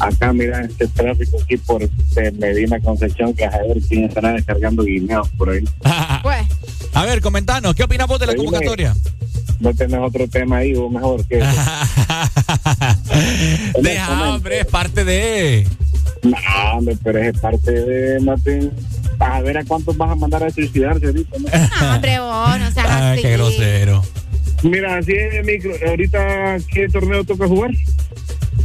Speaker 34: Acá, mira, este tráfico aquí por eh, Medina Concepción, que a ver quién estará descargando guineos por ahí.
Speaker 3: Pues.
Speaker 4: A ver, comentanos, ¿qué opinas vos de la convocatoria?
Speaker 34: No tenés otro tema ahí, o mejor que.
Speaker 4: Deja, hombre, es parte de.
Speaker 34: No, hombre, pero es parte de. Martín. A ver a cuántos vas a mandar a suicidarse ahorita. ¿no?
Speaker 3: No, hombre, vos, no seas
Speaker 4: Ay,
Speaker 3: así.
Speaker 4: qué grosero.
Speaker 34: Mira, así es, micro. Ahorita, ¿qué torneo toca jugar?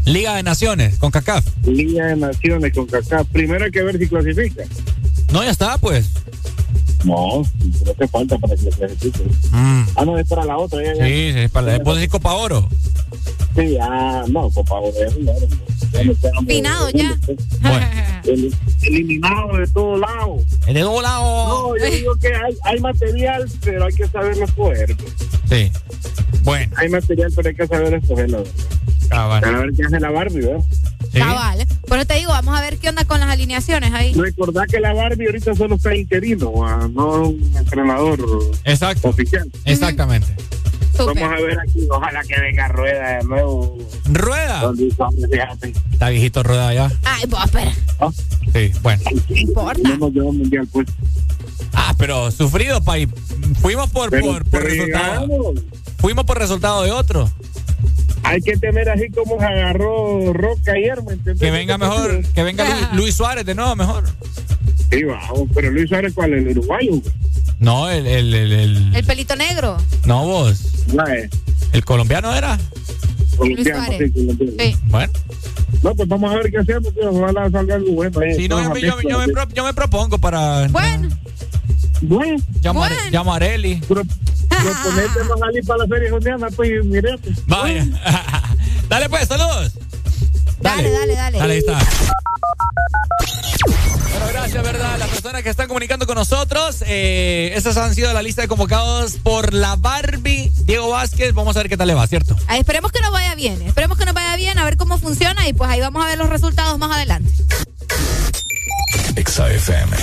Speaker 4: Liga de Naciones, con CACAF.
Speaker 34: Liga de Naciones con Kaká. Primero hay que ver si clasifica.
Speaker 4: No, ya está, pues.
Speaker 34: No, pero hace falta para que clasifique.
Speaker 4: Mm.
Speaker 34: Ah, no, es para la otra. Ya, ya.
Speaker 4: Sí, sí, para, ¿puedo decir Copa Oro?
Speaker 34: Sí, ah, no, Copa Oro. ya, ya, ya no estamos-
Speaker 3: Finado ya.
Speaker 34: El- eliminado de todos lados.
Speaker 4: El de todos lados.
Speaker 34: No, yo digo que hay, hay material, pero hay que saberlo escoger. pues.
Speaker 4: Sí. Bueno.
Speaker 34: Hay material, pero hay que saber escogerlo.
Speaker 4: Ah,
Speaker 34: A ver qué hace la Barbie, ¿verdad?
Speaker 3: Cabal. Bueno, te digo, vamos a ver qué onda con las alineaciones ahí.
Speaker 34: Recordá que la Barbie ahorita solo está interino, ah, no un entrenador
Speaker 4: Exacto.
Speaker 34: oficial.
Speaker 4: Exactamente.
Speaker 34: Vamos a ver aquí, ojalá que venga Rueda de nuevo.
Speaker 4: ¿Rueda? Está viejito Rueda ya.
Speaker 3: Ay, vos, espera.
Speaker 4: Sí, bueno.
Speaker 3: No importa.
Speaker 34: No mundial, pues.
Speaker 4: Ah, pero sufrido, pa. y Fuimos por,
Speaker 34: Pero-
Speaker 4: por, por
Speaker 34: pero
Speaker 4: resultado. Fuimos por resultado de otro.
Speaker 34: Hay que tener así como se agarró Roca ayer, ¿me entiendes?
Speaker 4: Que venga mejor, que venga Luis, Luis Suárez de nuevo, mejor.
Speaker 34: Sí, vamos, pero Luis Suárez, ¿cuál? ¿El uruguayo?
Speaker 4: No, el, el, el, el-
Speaker 3: El pelito negro.
Speaker 4: no vos.
Speaker 34: No, es
Speaker 4: ¿El colombiano era?
Speaker 34: colombiano,
Speaker 3: Suárez.
Speaker 34: sí, colombiano.
Speaker 3: Sí.
Speaker 4: Bueno.
Speaker 34: No, pues vamos a ver qué hacemos, tío. Ojalá salga algo bueno. ahí.
Speaker 4: Sí, no, yo, yo, yo me, pro- yo me propongo para.
Speaker 3: Bueno.
Speaker 34: Bueno.
Speaker 4: Llamar,
Speaker 3: bueno.
Speaker 4: Llamareli. Pro,
Speaker 34: proponete salir para la feria jondeana, pues mire.
Speaker 4: Vaya. Bueno. dale pues, saludos.
Speaker 1: Dale, dale, dale.
Speaker 4: Dale, ahí está. Bueno, gracias, ¿verdad? Las personas que están comunicando con nosotros. Eh, esas han sido la lista de convocados por la Barbie Diego Vázquez. Vamos a ver qué tal le va, ¿cierto?
Speaker 1: Ah, esperemos que nos vaya bien. Esperemos que nos vaya bien, a ver cómo funciona y pues ahí vamos a ver los resultados más adelante.
Speaker 9: XFM.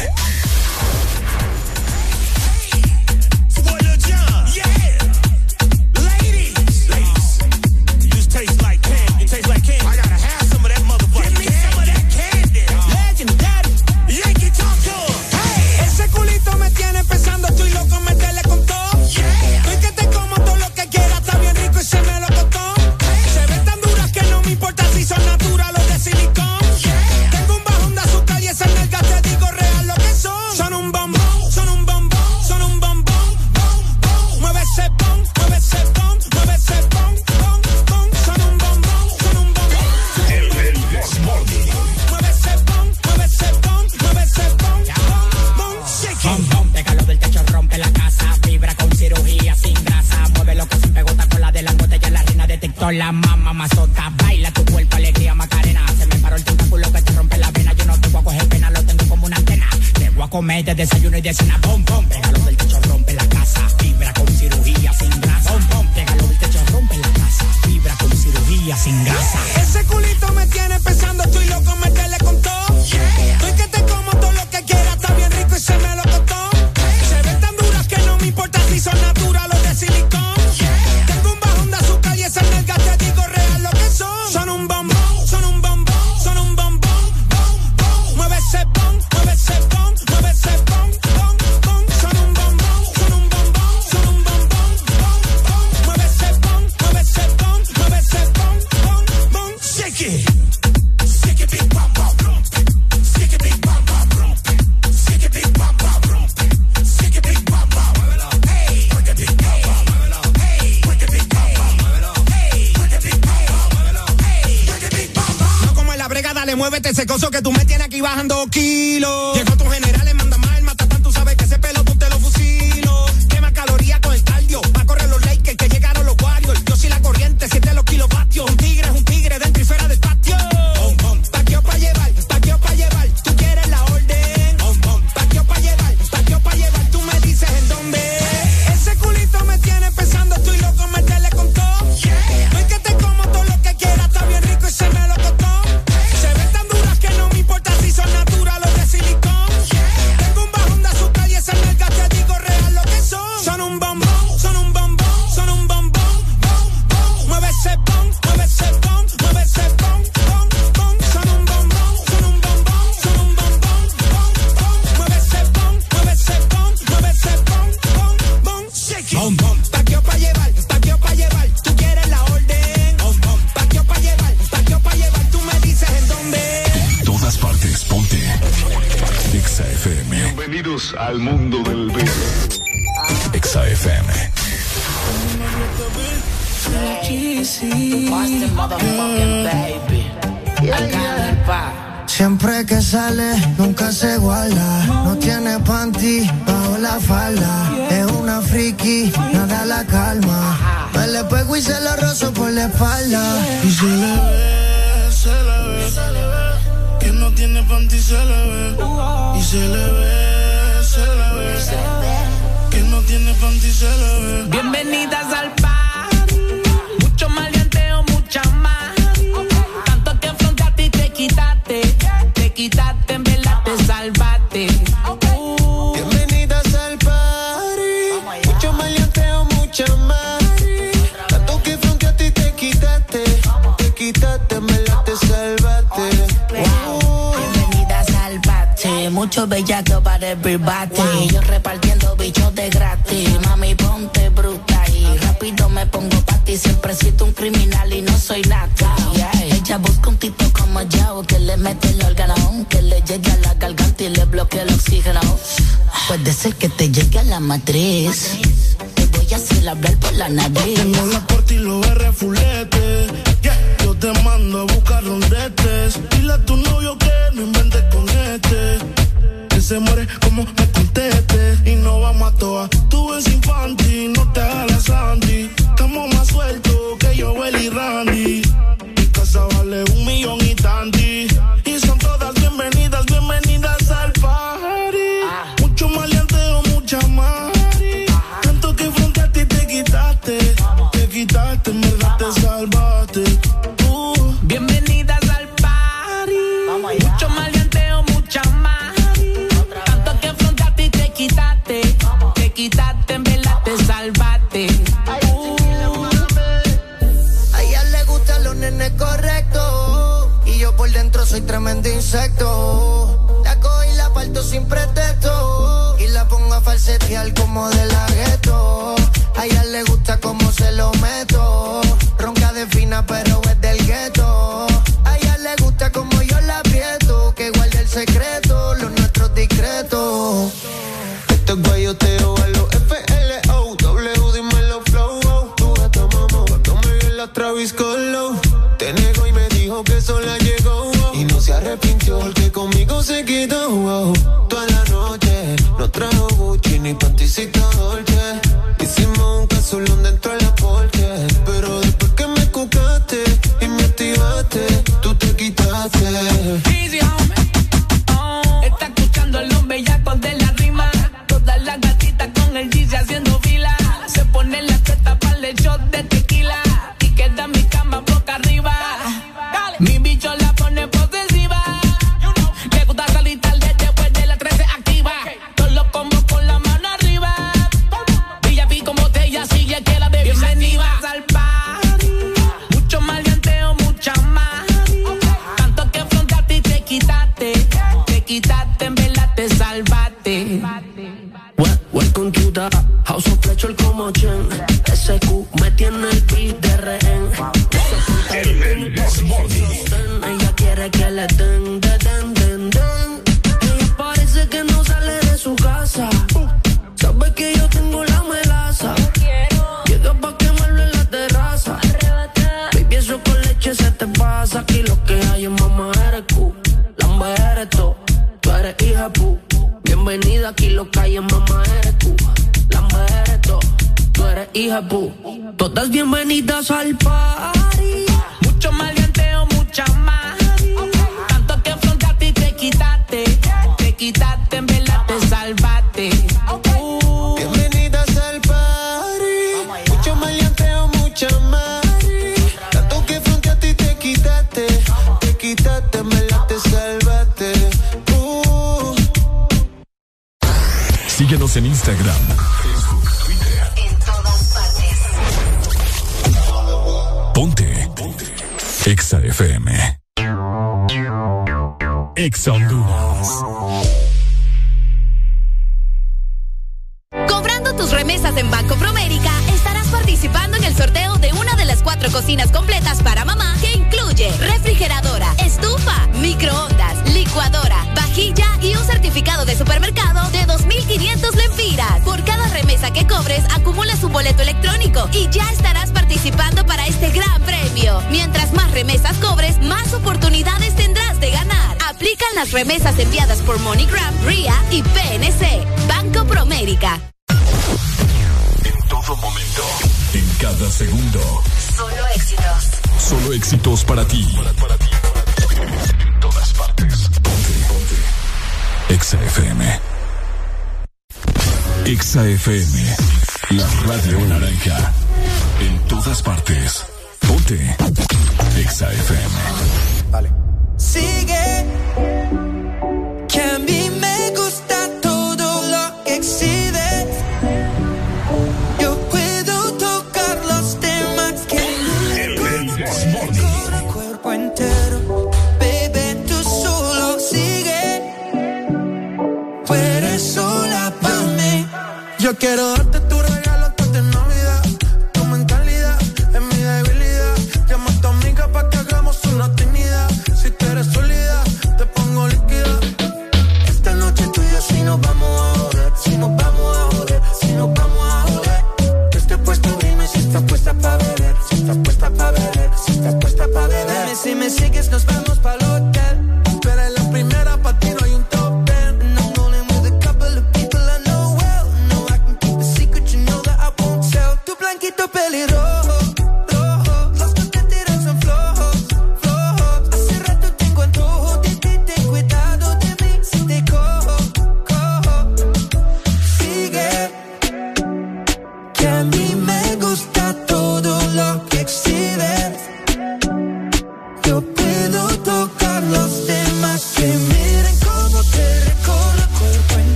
Speaker 9: little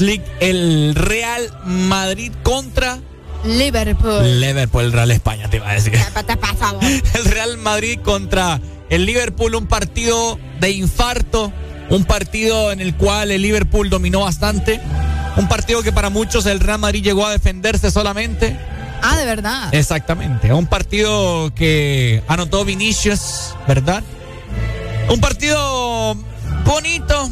Speaker 9: League, el Real Madrid contra
Speaker 3: Liverpool.
Speaker 9: Liverpool, el Real España, te iba a decir.
Speaker 3: Pues, te?
Speaker 9: El Real Madrid contra el Liverpool, un partido de infarto, un partido en el cual el Liverpool dominó bastante, un partido que para muchos el Real Madrid llegó a defenderse solamente.
Speaker 3: Ah, de verdad.
Speaker 9: Exactamente, un partido que anotó Vinicius, ¿verdad? Un partido bonito,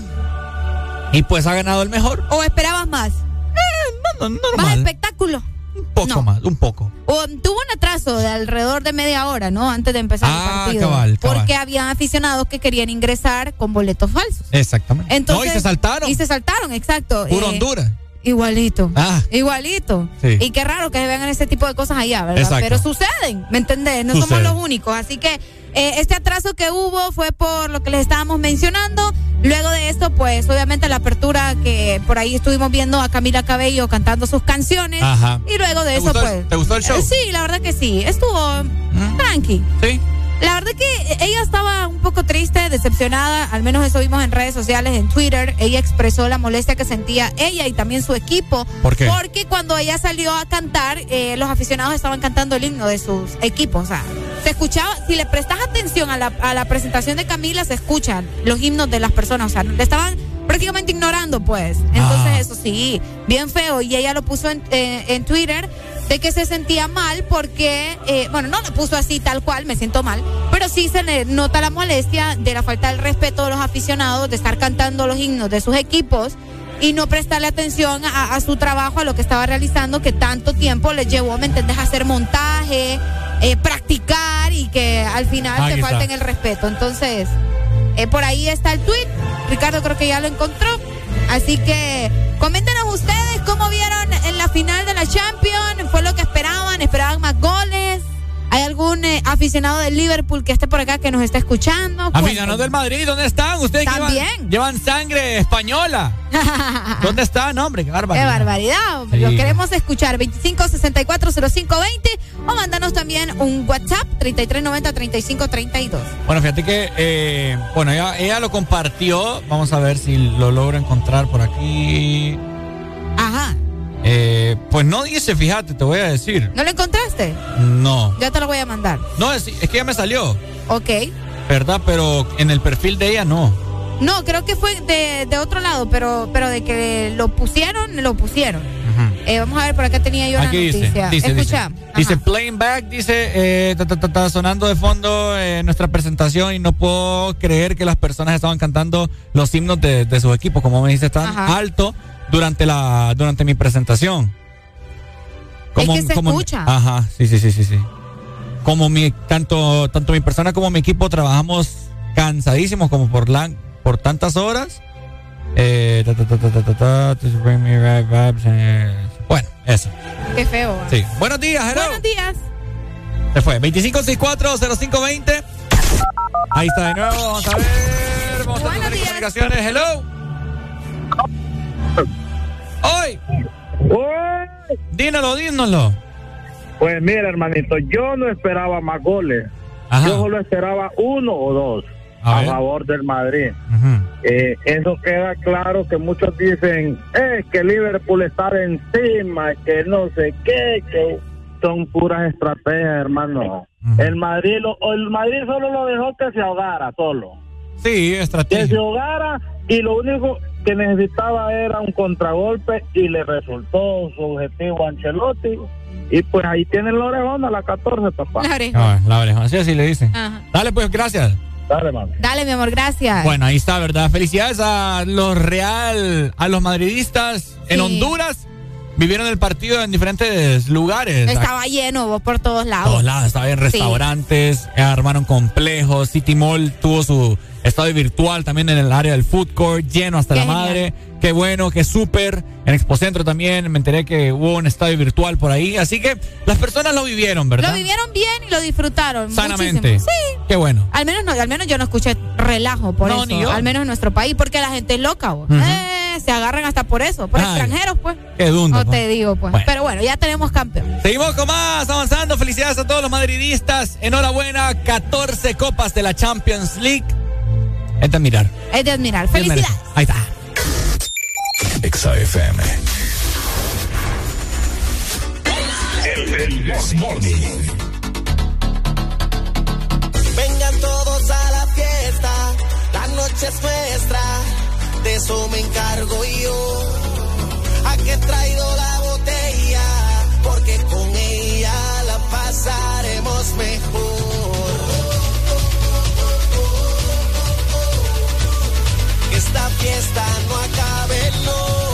Speaker 9: y pues ha ganado el mejor.
Speaker 3: ¿O esperabas más?
Speaker 9: Eh, no, no,
Speaker 3: ¿Más espectáculo?
Speaker 9: Un poco más, un poco.
Speaker 3: O, tuvo un atraso de alrededor de media hora, ¿no? Antes de empezar el
Speaker 9: ah, partido.
Speaker 3: Porque habían aficionados que querían ingresar con boletos falsos.
Speaker 9: Exactamente.
Speaker 3: Entonces,
Speaker 9: no, y se saltaron.
Speaker 3: Y se saltaron, exacto.
Speaker 9: Puro
Speaker 3: eh,
Speaker 9: Honduras.
Speaker 3: Igualito.
Speaker 9: Ah,
Speaker 3: igualito.
Speaker 9: Sí.
Speaker 3: Y qué raro que se vean ese tipo de cosas allá, ¿verdad?
Speaker 9: Exacto.
Speaker 3: Pero suceden, ¿me entendés? No somos los únicos. Así que eh, este atraso que hubo fue por lo que les estábamos mencionando. Luego de esto, pues obviamente la apertura que por ahí estuvimos viendo a Camila Cabello cantando sus canciones.
Speaker 4: Ajá.
Speaker 3: Y luego de
Speaker 4: ¿Te
Speaker 3: eso,
Speaker 4: gustó
Speaker 3: pues.
Speaker 4: te gustó el show?
Speaker 3: eh, Sí, la verdad que sí. Estuvo tranqui.
Speaker 4: Sí.
Speaker 3: La verdad que ella estaba un poco triste, decepcionada, al menos eso vimos en redes sociales, en Twitter. Ella expresó la molestia que sentía ella y también su equipo.
Speaker 4: ¿Por qué?
Speaker 3: Porque cuando ella salió a cantar, eh, los aficionados estaban cantando el himno de sus equipos. O sea, se escuchaba, si le prestas atención a la, a la presentación de Camila, se escuchan los himnos de las personas. O sea, le estaban prácticamente ignorando, pues. Entonces,
Speaker 4: Ah.
Speaker 3: eso sí, bien feo. Y ella lo puso en, eh, en Twitter de que se sentía mal porque, eh, bueno, no lo puso así tal cual, me siento mal, pero sí se le nota la molestia de la falta del respeto de los aficionados, de estar cantando los himnos de sus equipos y no prestarle atención a, a su trabajo, a lo que estaba realizando, que tanto tiempo les llevó, ¿me entendés?, a hacer montaje, eh, practicar que al final
Speaker 4: Ahí
Speaker 3: te
Speaker 4: está.
Speaker 3: falten el respeto. Entonces, eh, por ahí está el tweet. Ricardo creo que ya lo encontró. Así que coméntenos ustedes cómo vieron en la final de la Champions. ¿Fue lo que esperaban? ¿Esperaban más goles? ¿Hay algún eh, aficionado del Liverpool que esté por acá que nos esté escuchando?
Speaker 4: Aficionados del Madrid, ¿dónde están? Ustedes que
Speaker 3: También.
Speaker 4: llevan, llevan sangre española. ¿Dónde están, hombre? Qué barbaridad.
Speaker 3: Qué barbaridad, hombre.
Speaker 4: Sí.
Speaker 3: Los queremos escuchar. 25640520 o mándanos también un WhatsApp 3390-3532.
Speaker 4: Bueno, fíjate que, eh, bueno, ella, ella lo compartió. Vamos a ver si lo logro encontrar por aquí.
Speaker 3: Ajá.
Speaker 4: Eh, pues no dice, fíjate, te voy a decir.
Speaker 3: ¿No lo encontraste?
Speaker 4: No.
Speaker 3: Ya te lo voy a mandar.
Speaker 4: No, es, es que ya me salió,
Speaker 3: Ok.
Speaker 4: ¿verdad? Pero en el perfil de ella no.
Speaker 3: No, creo que fue de, de otro lado, pero, pero de que lo pusieron, lo pusieron. Eh, vamos a ver, por acá tenía yo
Speaker 4: Aquí
Speaker 3: una
Speaker 4: dice,
Speaker 3: noticia.
Speaker 4: dice,
Speaker 3: Escucha.
Speaker 4: dice, dice playing back, dice, eh, ta, ta, ta, ta, sonando de fondo eh, nuestra presentación y no puedo creer que las personas estaban cantando los himnos de, de sus equipos, como me dice, tan
Speaker 3: Ajá.
Speaker 4: alto durante la durante mi presentación.
Speaker 3: Es que se escucha.
Speaker 4: Ajá, sí, sí, sí, sí, sí. Como mi tanto tanto mi persona como mi equipo trabajamos cansadísimos como por la, por tantas horas. Eh, ta, ta, ta, eh, bueno, eso.
Speaker 3: Qué feo.
Speaker 4: Sí. Buenos días, hello.
Speaker 3: Buenos días.
Speaker 4: Se fue. 2564-0520. Ahí está de nuevo. Vamos a ver. Vamos a tener comunicaciones. Hello. Hoy. Dínoslo, dínoslo.
Speaker 40: Pues mira, hermanito, yo no esperaba más goles. Yo solo esperaba uno o dos
Speaker 4: A
Speaker 40: favor del Madrid. Eh, eso queda claro que muchos dicen es que Liverpool está de encima, que no sé qué, que son puras estrategias, hermano. El Madrid lo- el Madrid solo lo dejó que se ahogara solo.
Speaker 4: Sí,
Speaker 40: Que se
Speaker 4: estrategia.
Speaker 40: ahogara y lo único que necesitaba era un contragolpe y le resultó su objetivo a Ancelotti. Y pues ahí tienen la orejona, la 14, papá.
Speaker 3: La orejona.
Speaker 4: Ah, la. Así así le dicen.
Speaker 3: Ajá.
Speaker 4: Dale, pues, gracias.
Speaker 40: Dale, mami.
Speaker 3: Dale, mi amor, gracias.
Speaker 4: Bueno, ahí está, ¿verdad? Felicidades a los Real, a los madridistas en. Honduras. Vivieron el partido en diferentes lugares.
Speaker 3: Estaba lleno vos, por todos lados.
Speaker 4: todos lados, estaba en restaurantes, eh, armaron complejos, City Mall tuvo su estadio virtual también en el área del food court, lleno hasta
Speaker 3: Qué
Speaker 4: la madre. Qué bueno, qué súper. En Expocentro también me enteré que hubo un estadio virtual por ahí. Así que las personas lo vivieron, ¿verdad?
Speaker 3: Lo vivieron bien y lo disfrutaron.
Speaker 4: Sanamente.
Speaker 3: muchísimo. Sí.
Speaker 4: Qué bueno.
Speaker 3: Al menos, no, al menos yo no escuché relajo por
Speaker 4: No,
Speaker 3: eso.
Speaker 4: ni yo.
Speaker 3: Al menos en nuestro país, porque la gente es loca, vos. Eh, se agarran hasta por eso, por
Speaker 4: Ay.
Speaker 3: extranjeros, pues.
Speaker 4: Qué dunda,
Speaker 3: No
Speaker 4: pues.
Speaker 3: te digo, pues.
Speaker 4: Bueno.
Speaker 3: Pero bueno, ya tenemos campeón.
Speaker 4: Seguimos con más, avanzando. Felicidades a todos los madridistas. Enhorabuena, 14 copas de la Champions League. Es de admirar.
Speaker 3: Es de admirar. Felicidades.
Speaker 4: Ahí está.
Speaker 2: Exa FM.
Speaker 14: El This Morning.
Speaker 52: Vengan todos a la fiesta, la noche es nuestra, de eso me encargo yo. Aquí he traído la botella, porque con ella la pasaremos mejor. Esta fiesta no acabe, no.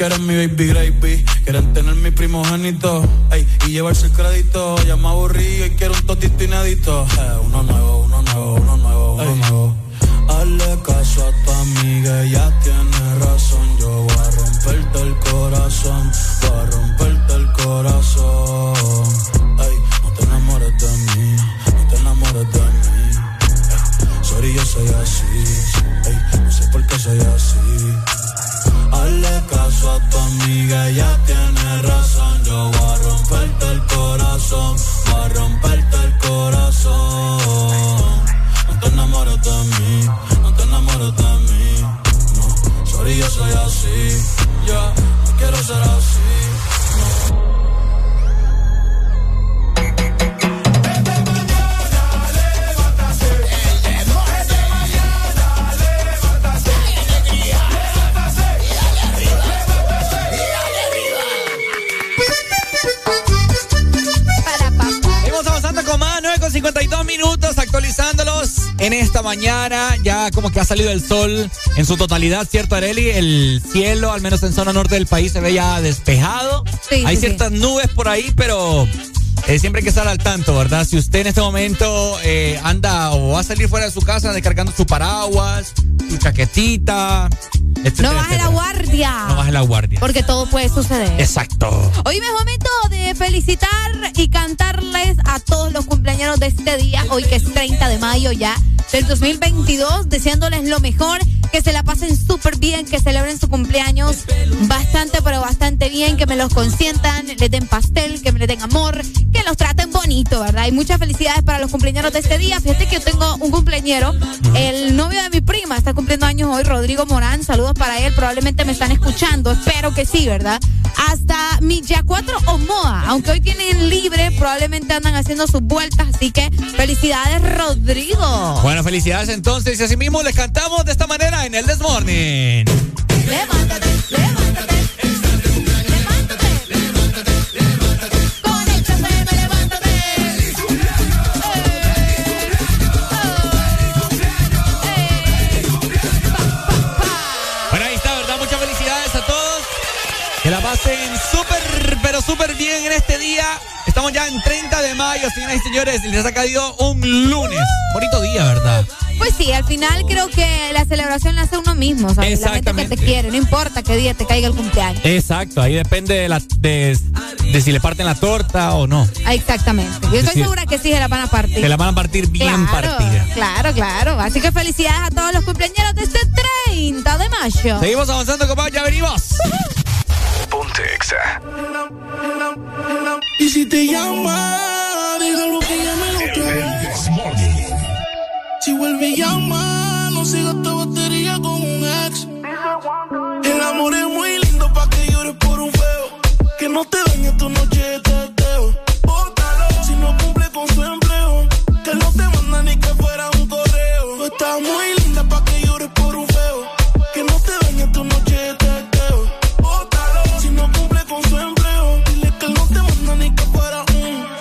Speaker 14: Quieren mi baby gravy, quieren tener mi primogénito, ey, y llevarse el crédito. Ya me aburrí y quiero un totito inédito. Eh, uno nuevo,
Speaker 4: en esta mañana. Ya como que ha salido el sol en su totalidad, ¿cierto, Areli? El cielo, al menos en zona norte del país, se ve ya despejado.
Speaker 3: Sí,
Speaker 4: hay
Speaker 3: sí,
Speaker 4: ciertas nubes por ahí, pero eh, siempre hay que estar al tanto, ¿verdad? Si usted en este momento eh, anda o va a salir fuera de su casa descargando su paraguas, su chaquetita, etcétera,
Speaker 3: No baje la guardia.
Speaker 4: No baje la guardia.
Speaker 3: Porque todo puede suceder.
Speaker 4: Exacto.
Speaker 3: Hoy es momento de felicitar y cantarles a todos los cumpleaños de este día, hoy que es 30 de mayo ya del 2022, deseándoles lo mejor, que se la pasen súper bien, que celebren su cumpleaños bastante, pero bastante bien, que me los consientan, les den pastel, que me les den amor, que los traten bonito, ¿verdad? Y muchas felicidades para los cumpleaños de este día. Fíjate que yo tengo un cumpleañero, el novio de mi prima, está cumpliendo años hoy, Rodrigo Morán, saludos para él, probablemente me están escuchando, espero que sí, ¿verdad? Hasta Milla 4 Omoa, aunque hoy tienen libre, probablemente andan haciendo sus vueltas, así que felicidades, Rodrigo.
Speaker 4: Bueno, felicidades entonces. Y así mismo les cantamos de esta manera en el This Morning.
Speaker 3: Levántate, levántate.
Speaker 4: Bueno, ahí está, ¿verdad? Muchas felicidades a todos. Que la pasen súper, pero súper bien en este día. Estamos ya en 30 de mayo, señoras y señores. Les ha caído un lunes. Bonito día, ¿verdad?
Speaker 3: Pues sí, al final creo que la celebración la hace uno mismo, ¿sabes? La gente que te quiere, no importa qué día te caiga el cumpleaños.
Speaker 4: Exacto, ahí depende de, la, de, de si le parten la torta o no.
Speaker 3: Ah, Exactamente. Yo estoy
Speaker 4: Sí.
Speaker 3: segura que sí se la van a partir.
Speaker 4: Se la van a partir bien
Speaker 3: claro,
Speaker 4: partida.
Speaker 3: Claro, claro. Así que felicidades a todos los cumpleaños de este 30 de mayo.
Speaker 4: Seguimos avanzando, compadre, ya venimos.
Speaker 9: Ponte Exa.
Speaker 53: Y si te llama, déjalo que llame otra vez. Si vuelve y llama, no sigas esta batería con un ex. El amor es muy lindo pa' que llores por un feo. Que no te dañe tu noche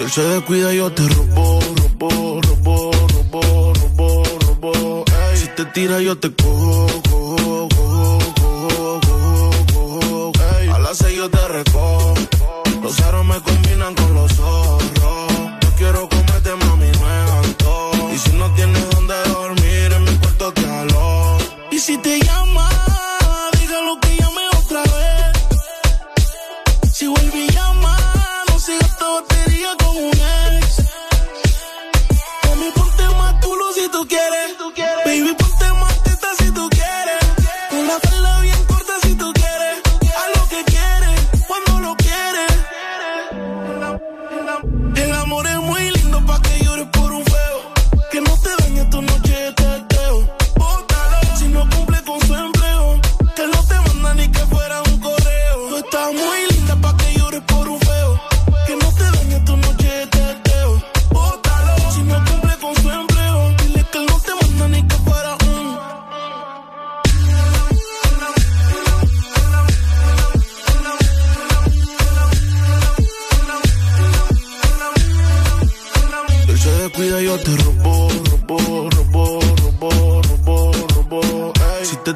Speaker 53: él se descuida, yo te robo, robo, robo, robo, robo, robo. Si te tira, yo te cojo, cojo, cojo, cojo, cojo, cojo. A las seis yo te recojo. Los aros me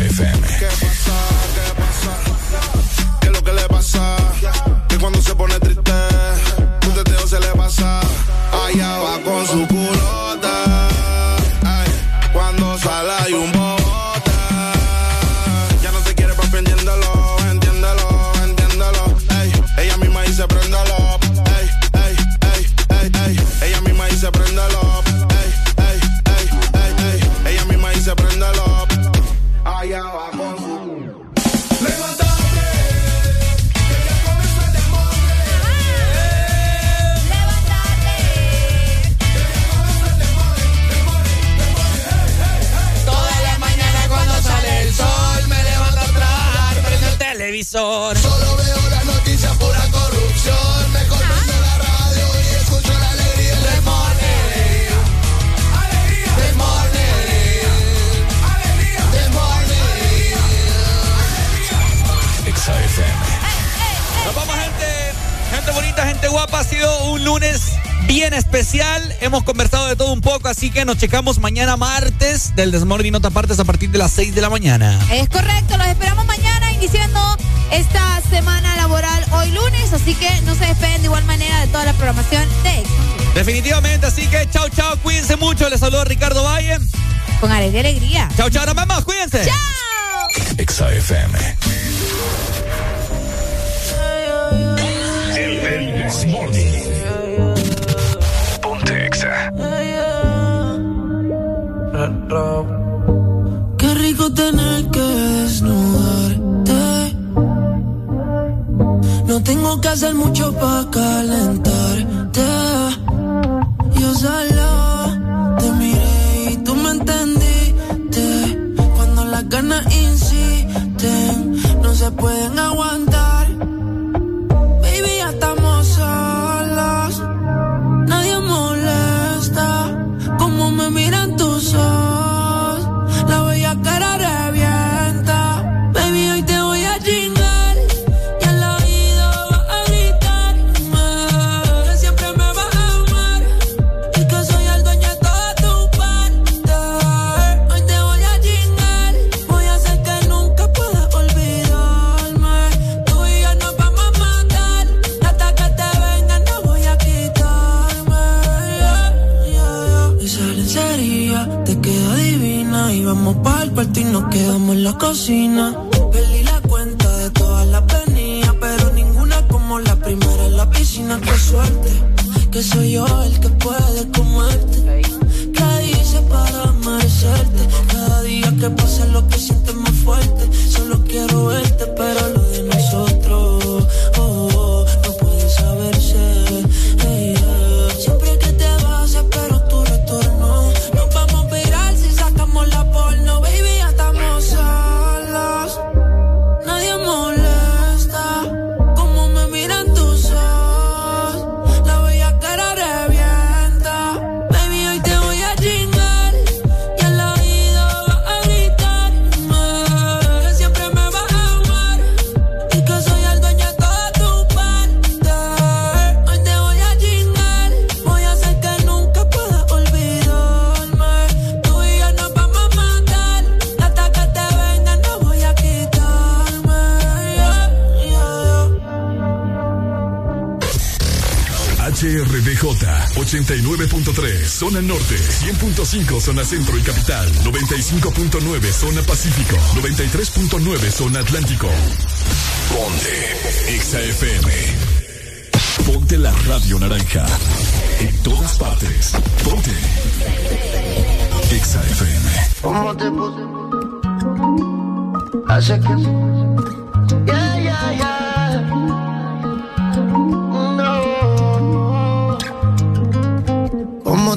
Speaker 9: XAFM.
Speaker 4: Así que nos checamos mañana martes del Desmorning Nota Partes a partir de las 6 de la mañana.
Speaker 3: Es correcto, los esperamos mañana iniciando esta semana laboral hoy lunes, así que no se despeguen de igual manera de toda la programación de Ex.
Speaker 4: Definitivamente, así que chao, chao, cuídense mucho. Les saludo Ricardo Valle.
Speaker 3: Con alegría y alegría.
Speaker 4: Chao, chao, nos vemos, cuídense.
Speaker 3: ¡Chao!
Speaker 9: El, el Desmorning.
Speaker 39: Qué rico tener que desnudarte. No tengo que hacer mucho para calentarte. Yo solo te miré y tú me entendiste. Cuando las ganas insisten, no se pueden aguantar. Cocina. Perdí la cuenta de todas las venidas, pero ninguna como la primera en la piscina. Qué suerte, que soy yo el que puede comerte. ¿Qué hice para merecerte? Cada día que pasa lo que sientes más fuerte. Solo quiero verte, pero
Speaker 2: 89.3 Zona Norte, 100.5 Zona Centro y Capital, 95.9 Zona Pacífico, 93.9 Zona Atlántico. Ponte XAFM. Ponte la radio naranja. En todas partes. Ponte XAFM.
Speaker 39: ¿Cómo te que. Yeah, yeah, yeah.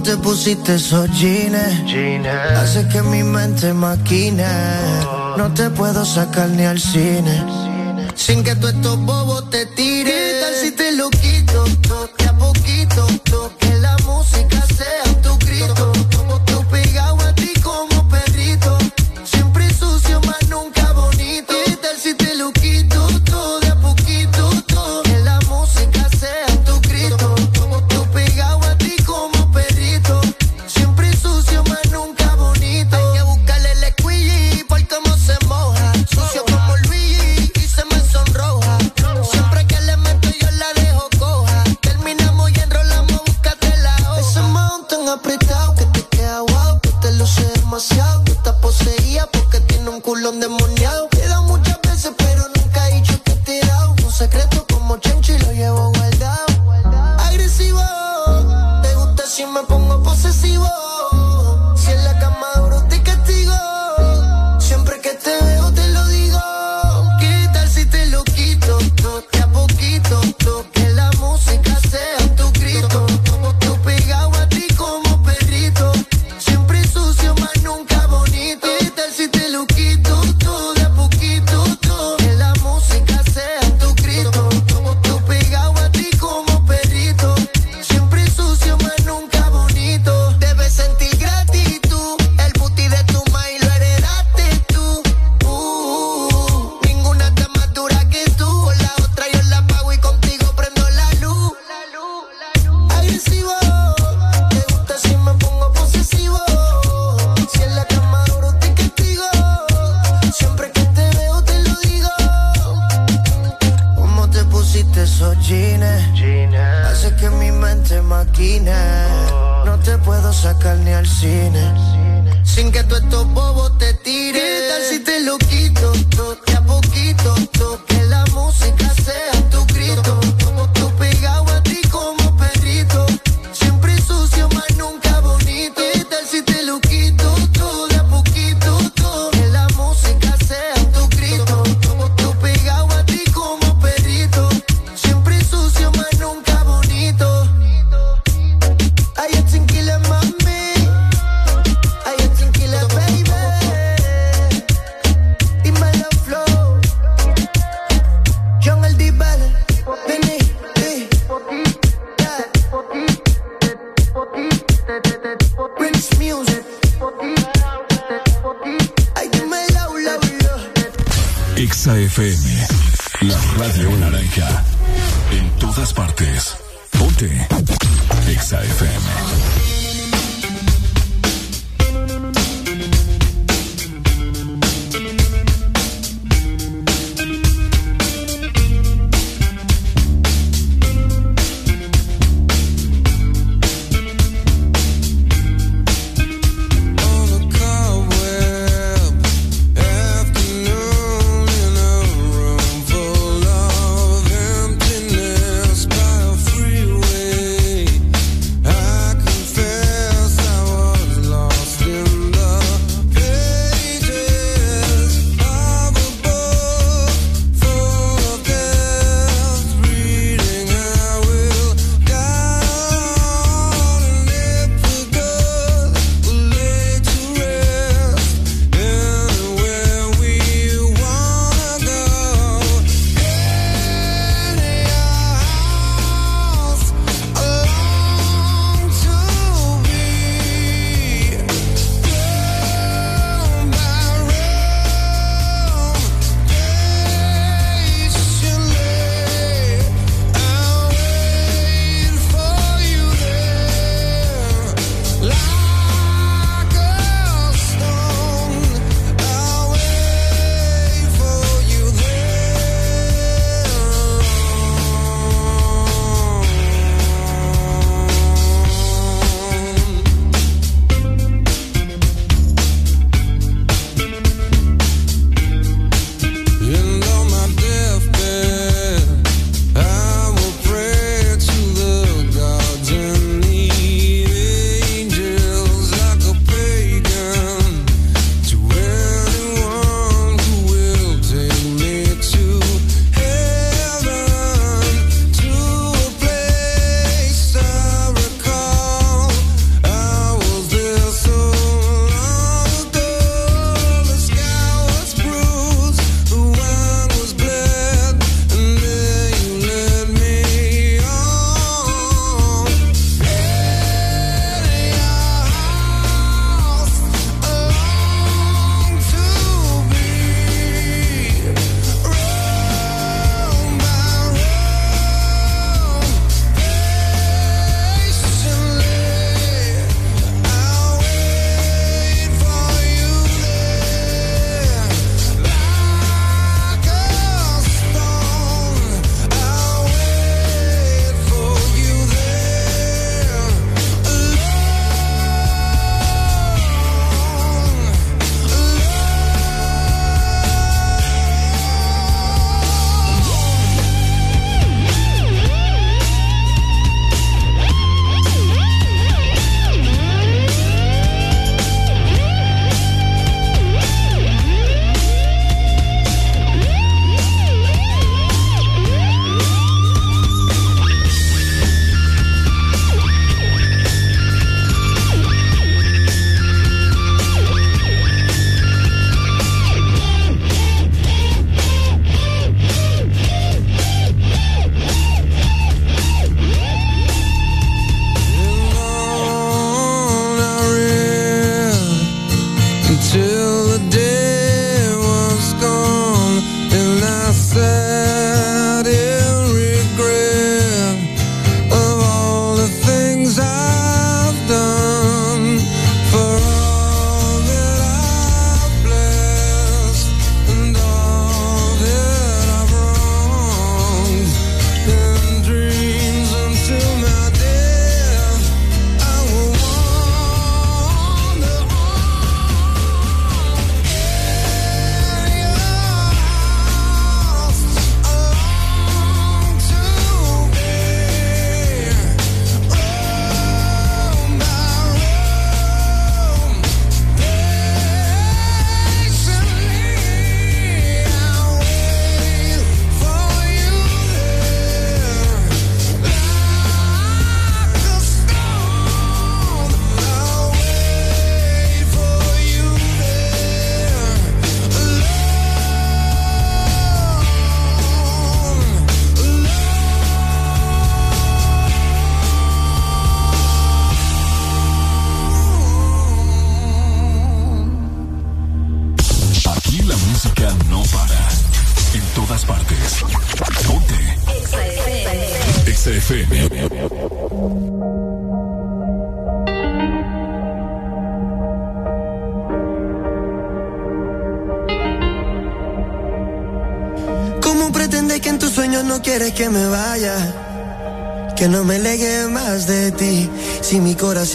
Speaker 38: Te pusiste esos jeans? Hace que mi mente maquine. No te puedo sacar ni al cine. Sin que tú estos bobos te tiren. ¿Qué tal si te lo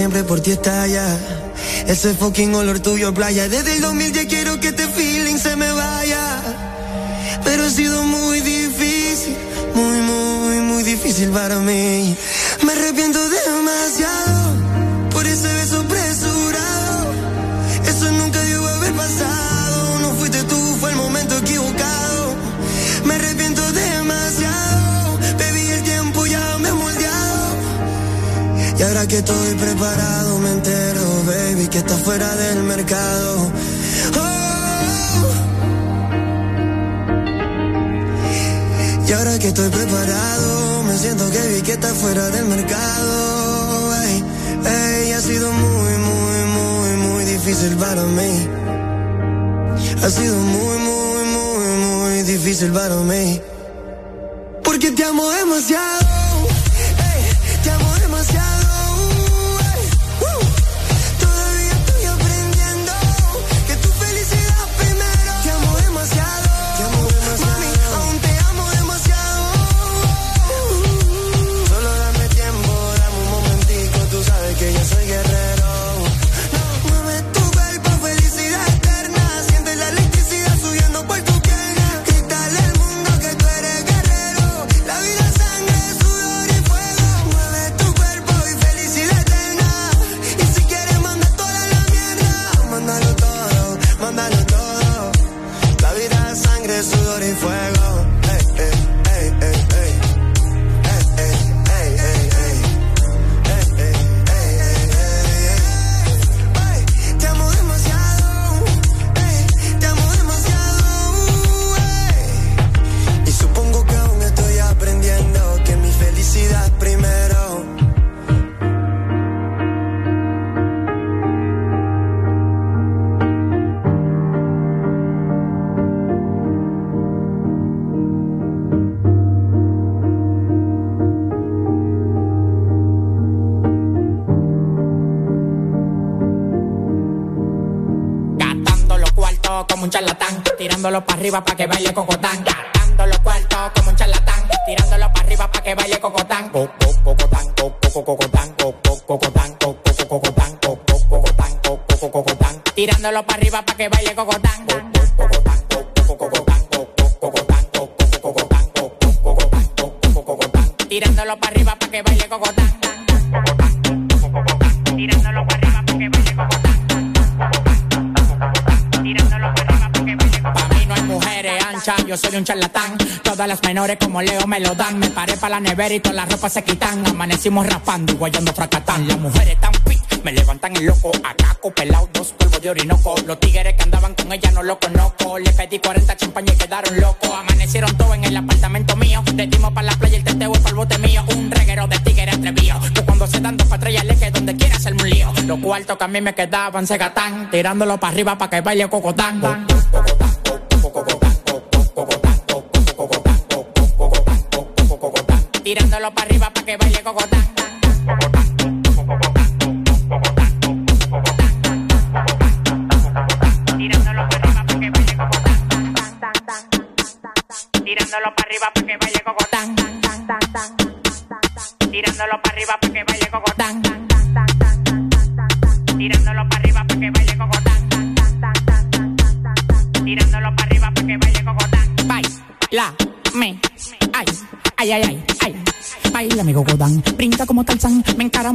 Speaker 38: siempre por ti estalla. Ese fucking olor tuyo playa. Desde el 2010 quiero que este feeling se me vaya. Pero ha sido muy difícil. Muy, muy, muy difícil para mí. Me arrepiento demasiado. Que estoy preparado, me entero, baby, que está fuera del mercado. Oh. Y ahora que estoy preparado, me siento que vi que está fuera del mercado. Ey, ey, ha sido muy, muy, muy, muy difícil para mí. Ha sido muy, muy, muy, muy difícil para mí. Porque te amo demasiado.
Speaker 21: Arriba para que baile cocotán. Gastando los cuartos como un charlatán, tirándolo para arriba para que baile cocotán. Co- co- Cocotán, co- co- cocotán, co- co- cocotán, co- co- cocotán, co- co- cocotán, co- co- cocotán. Tirándolo para arriba para que baile cocotán. Un charlatán. Todas las menores como Leo me lo dan. Me paré para la nevera y todas las ropas se quitan. Amanecimos rapando y guayando fracatán. Las mujeres tan fit, me levantan el loco. Acaco pelado, dos polvos de orinoco. Los tigres que andaban con ella no lo conozco. Le pedí 40 champañas y quedaron locos. Amanecieron todos en el apartamento mío. Le dimos para la playa el teteo y para el bote mío. Un reguero de tigres atrevido. Que cuando se dan dos patrullas le que donde quiera hacerme un lío. Los cuartos que a mí me quedaban se gatán. Tirándolo para arriba para que baile cocotán. Tirándolo para arriba para que baile cocotán.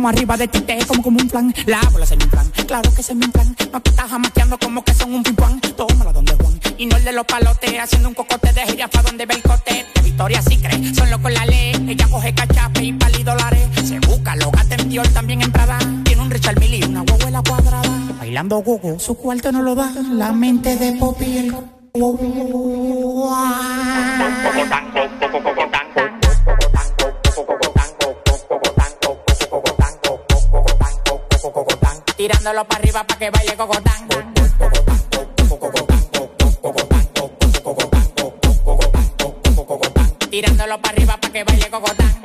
Speaker 21: Arriba de ti, te como como un flan. La bola se me inflan, claro que se me inflan. No te estás jamaqueando como que son un pimpán. Tómala donde Juan, y no el de los palotes, haciendo un cocote de gira pa' donde ve el cote. De Victoria sí cree, solo con la ley. Ella coge cachape y pali dólares. Se busca, lo gata en Dior también en Prada. Tiene un Richard Mille y una guaguela cuadrada. Bailando gogo, su cuarto no lo da. La mente de el tirándolo para arriba para que baile cocotán.
Speaker 54: Tirándolo para arriba para que
Speaker 21: baile cocotán.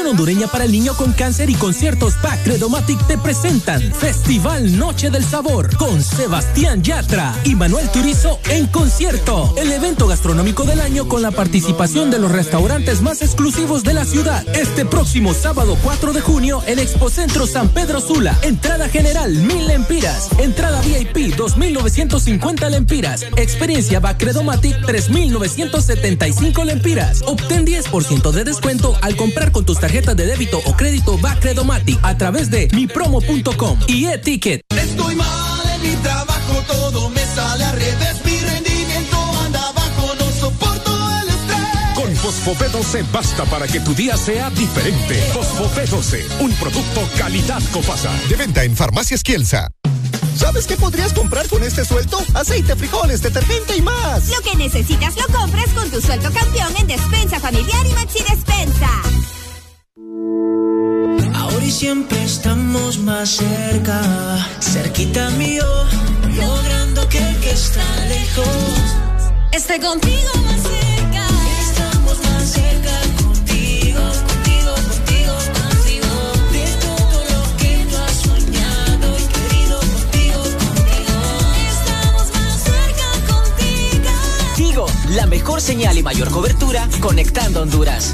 Speaker 55: Hondureña para el Niño con Cáncer y Conciertos PAC Credomatic te presentan Festival Noche del Sabor con Sebastián Yatra y Manuel Turizo en concierto. El evento gastronómico del año con la participación de los restaurantes más exclusivos de la ciudad. Este próximo sábado 4 de junio en Expocentro San Pedro Sula. Entrada general 1000 lempiras. Entrada VIP 2950 lempiras. Experiencia BAC Credomatic 3975 lempiras. Obtén 10% de descuento al comprar con tus tarjetas de débito o crédito Bacredomatic a través de mipromo.com y e-ticket.
Speaker 7: Estoy mal en mi trabajo, todo me sale al revés. Mi rendimiento anda abajo, no soporto el estrés.
Speaker 56: Con Fosfo B12 basta para que tu día sea diferente. Fosfo B12, un producto calidad Copasa.
Speaker 57: De venta en Farmacias Kielsa.
Speaker 58: ¿Sabes qué podrías comprar con este sueldo? Aceite, frijoles, detergente y más.
Speaker 45: Lo que necesitas lo compras con tu sueldo campeón en Despensa Familiar y Maxi Despensa.
Speaker 41: Y siempre estamos más cerca, cerquita mío, logrando que el que está lejos
Speaker 45: esté contigo más cerca.
Speaker 41: Estamos más cerca contigo, contigo, contigo, contigo. De todo lo que tú has soñado y querido contigo, contigo.
Speaker 45: Estamos más cerca contigo.
Speaker 59: Tigo, la mejor señal y mayor cobertura conectando Honduras.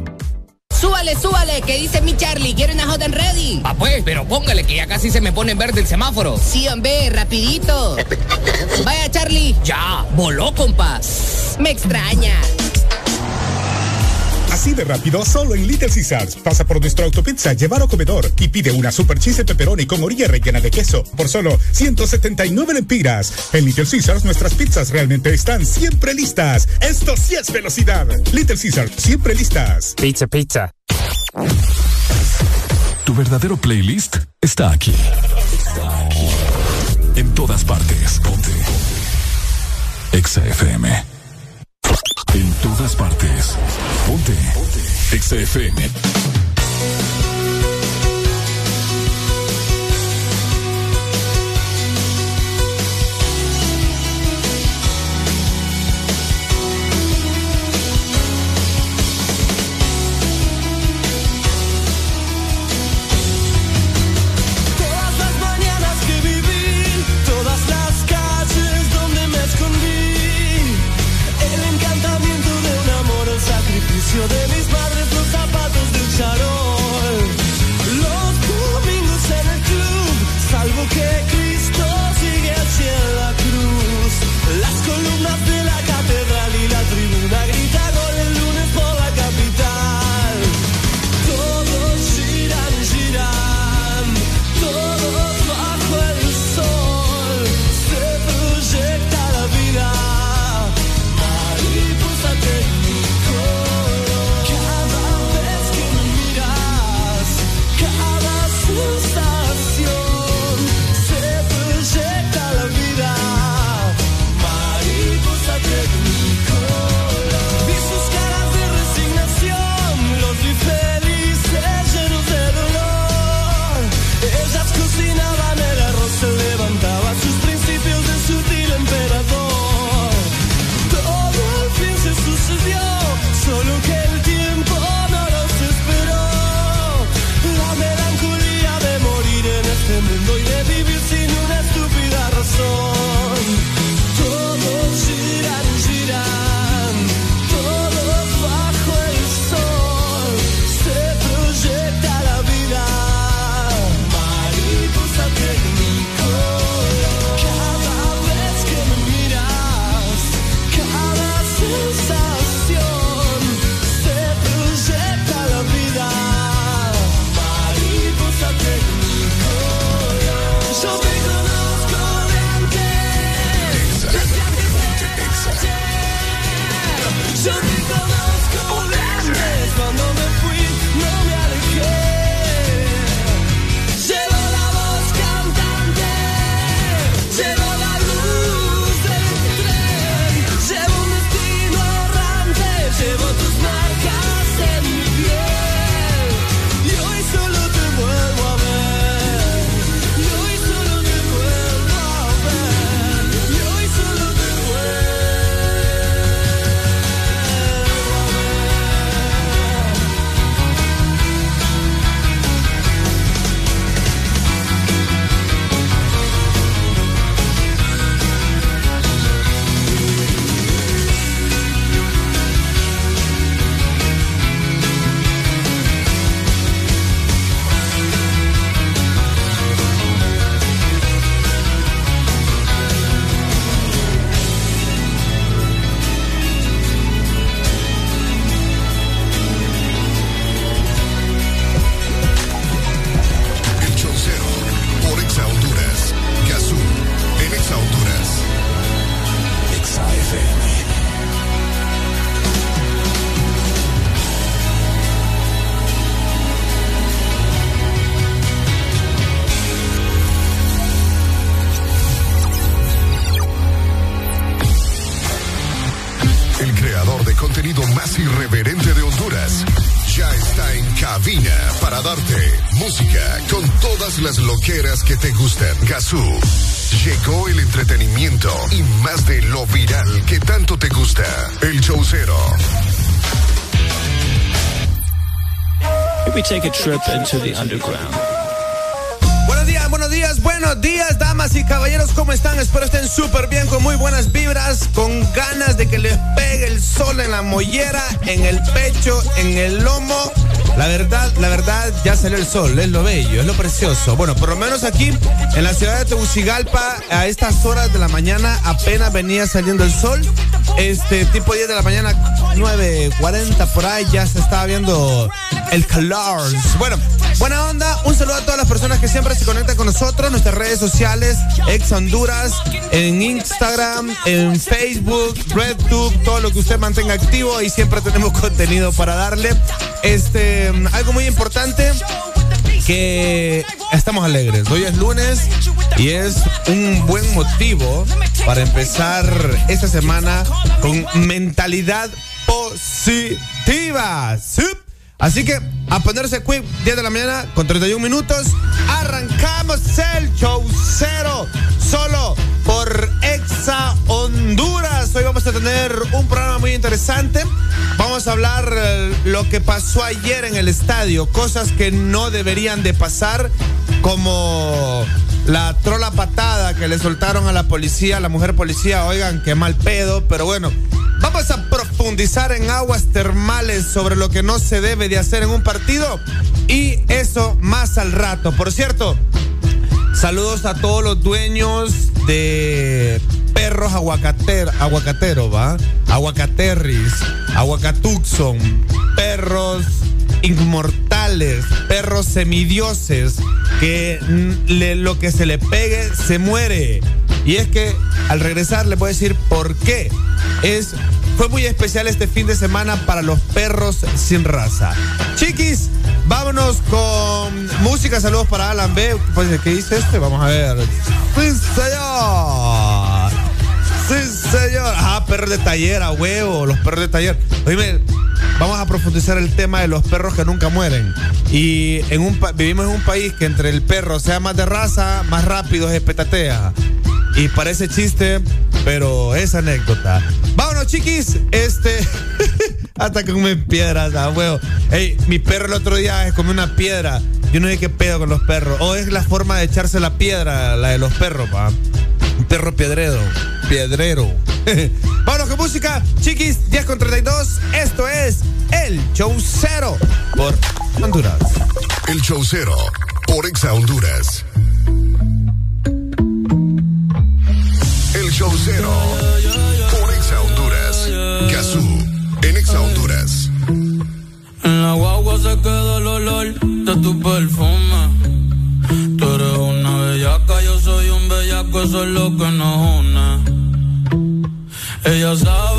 Speaker 60: Súbale, súbale, que dice mi Charlie, quiere una hot and ready.
Speaker 61: Ah, pues, pero póngale que ya casi se me pone en verde el semáforo.
Speaker 60: Sí, hombre, rapidito. Vaya, Charlie.
Speaker 61: Ya, voló, compa.
Speaker 60: Me extraña.
Speaker 13: Así de rápido, solo en Little Caesars. Pasa por nuestro autopizza, llevar o comedor y pide una super cheese pepperoni con orilla rellena de queso por solo 179 lempiras. En Little Caesars, nuestras pizzas realmente están siempre listas. Esto sí es velocidad. Little Caesars, siempre listas.
Speaker 56: Pizza, pizza.
Speaker 2: Tu verdadero playlist está aquí. En todas partes. Ponte. Exa FM. En todas partes. Ponte. Exa FM.
Speaker 57: Loqueras que te gustan. Gazú. Llegó el entretenimiento y más de lo viral que tanto te gusta. El Chaucero.
Speaker 62: Maybe take a trip into the underground.
Speaker 63: Buenos días, buenos días, buenos días, damas y caballeros, ¿cómo están? Espero estén súper bien, con muy buenas vibras, con ganas de que les pegue el sol en la mollera, en el pecho, en el lomo. La verdad, la verdad, ya salió el sol, es lo bello, es lo precioso. Bueno, por lo menos aquí, en la ciudad de Tegucigalpa, a estas horas de la mañana apenas venía saliendo el sol. Este tipo 10 de la mañana, 9.40 por ahí, ya se estaba viendo el calor. Bueno, buena onda, un saludo a todas las personas que siempre se conectan con nosotros, nuestras redes sociales, ex Honduras, en Instagram, en Facebook, RedTube, todo lo que usted mantenga activo, ahí siempre tenemos contenido para darle. Este, algo muy importante que estamos alegres. Hoy es lunes y es un buen motivo para empezar esta semana con mentalidad positiva. ¿Sí? Así que a ponerse quick, 10 de la mañana con 31 minutos. Arrancamos el show cero solo por Exa Honduras. Hoy vamos a tener un programa muy interesante. Vamos a hablar eh, lo que pasó ayer en el estadio, cosas que no deberían de pasar, como la trola patada que le soltaron a la policía, a la mujer policía. Oigan, qué mal pedo, pero bueno. Vamos a profundizar en aguas termales sobre lo que no se debe de hacer en un partido y eso más al rato. Por cierto, saludos a todos los dueños de perros aguacater, aguacateros, ¿va? Aguacaterris, aguacatuxon, perros inmortales, perros semidioses, que lo que se le pegue se muere. Y es que al regresar le a decir por qué. Es, fue muy especial este fin de semana para los perros sin raza. Chiquis, vámonos con música. Saludos para Alan B. Pues, ¿Qué dice este? Vamos a ver. Sí, señor. Ah, perros de taller, a huevo, los perros de taller. Oíme, vamos a profundizar el tema de los perros que nunca mueren. Y en un vivimos en un país que entre el perro sea más de raza, más rápido se petatea. Y parece chiste, pero es anécdota. Vámonos, chiquis. Este. Hasta que comen piedras, a huevo. Ey, mi perro el otro día se comió una piedra. Yo no sé qué pedo con los perros. O es la forma de echarse la piedra, la de los perros, pa. Perro piedrero. Piedrero. Vámonos con música, chiquis, 10 con 32. Esto es El Show Cero por Honduras.
Speaker 57: El Chaucero por Exa Honduras. El Chaucero por Exa Honduras. Gazú en Exa Honduras.
Speaker 5: En la guagua se queda el olor de tu perfume. Lo que nos une. Ella sabe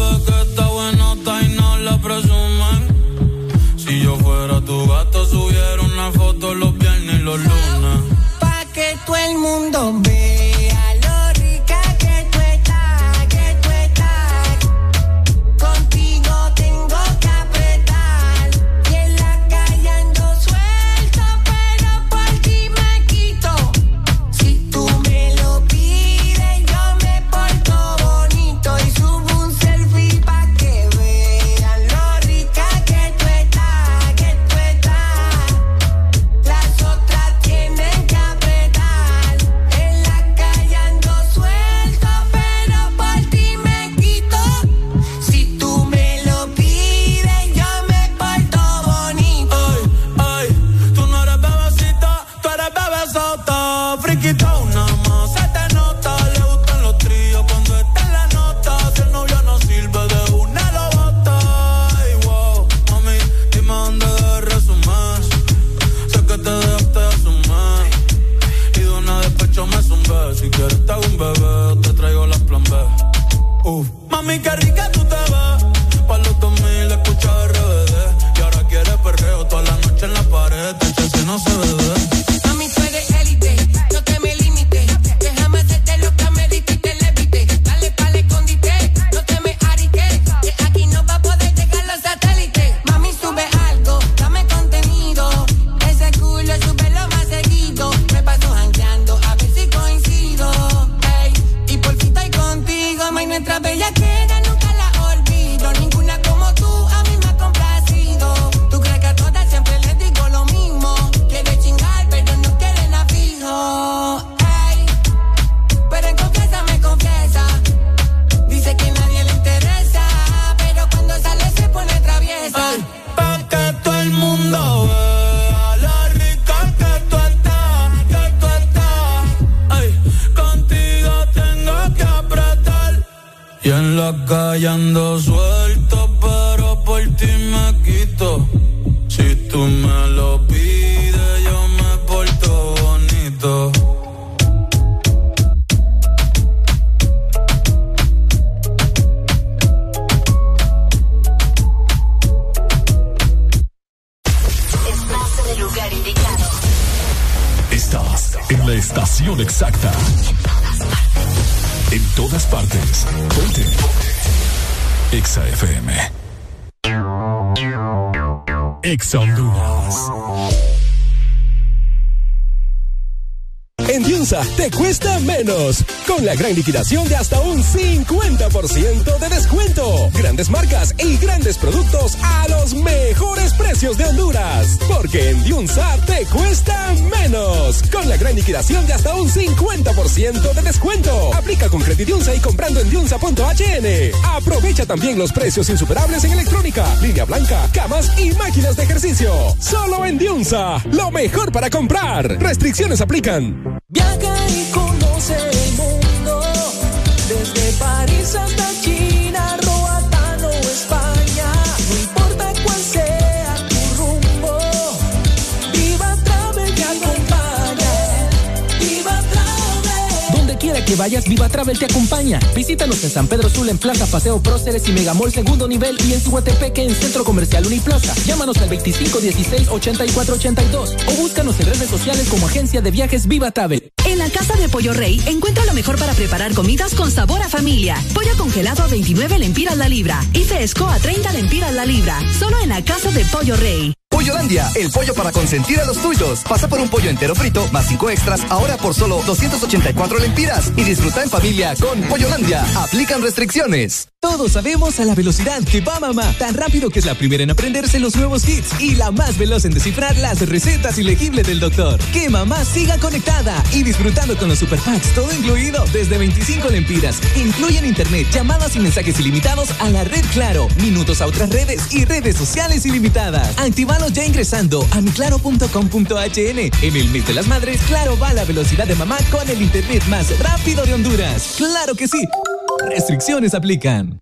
Speaker 2: Liquidación de hasta un 50% de descuento. Grandes marcas y grandes productos a los mejores precios de Honduras. Porque en Diunsa te cuesta menos. Con la gran liquidación de hasta un 50% de descuento. Aplica con Credidiunsa y comprando en diunsa.hn. Aprovecha también los precios insuperables en electrónica, línea blanca, camas y máquinas de ejercicio. Solo en Diunsa. Lo mejor para comprar. Restricciones aplican.
Speaker 55: Viva Travel te acompaña. Visítanos en San Pedro Sula, en Plaza Paseo Próceres y Megamall segundo nivel y en Suguatepeque en Centro Comercial Uniplaza. Llámanos al 2516-8482 o búscanos en redes sociales como Agencia de Viajes Viva Travel.
Speaker 45: En la Casa de Pollo Rey encuentra lo mejor para preparar comidas con sabor a familia. Pollo congelado a 29 lempiras la libra y fresco a 30 lempiras la libra. Solo en la Casa de Pollo Rey.
Speaker 64: El pollo para consentir a los tuyos. Pasa por un pollo entero frito más cinco extras ahora por solo 284 lempiras y disfruta en familia con Pollolandia. Aplican restricciones.
Speaker 65: Todos sabemos a la velocidad que va mamá. Tan rápido que es la primera en aprenderse los nuevos hits y la más veloz en descifrar las recetas ilegibles del doctor. Que mamá siga conectada y disfrutando con los super packs, todo incluido desde 25 lempiras. Incluyen internet, llamadas y mensajes ilimitados a la red Claro, minutos a otras redes y redes sociales ilimitadas. Actívalos ya ingresando a miclaro.com.hn. En el mes de las madres, Claro va a la velocidad de mamá con el internet más rápido de Honduras. ¡Claro que sí! Restricciones aplican.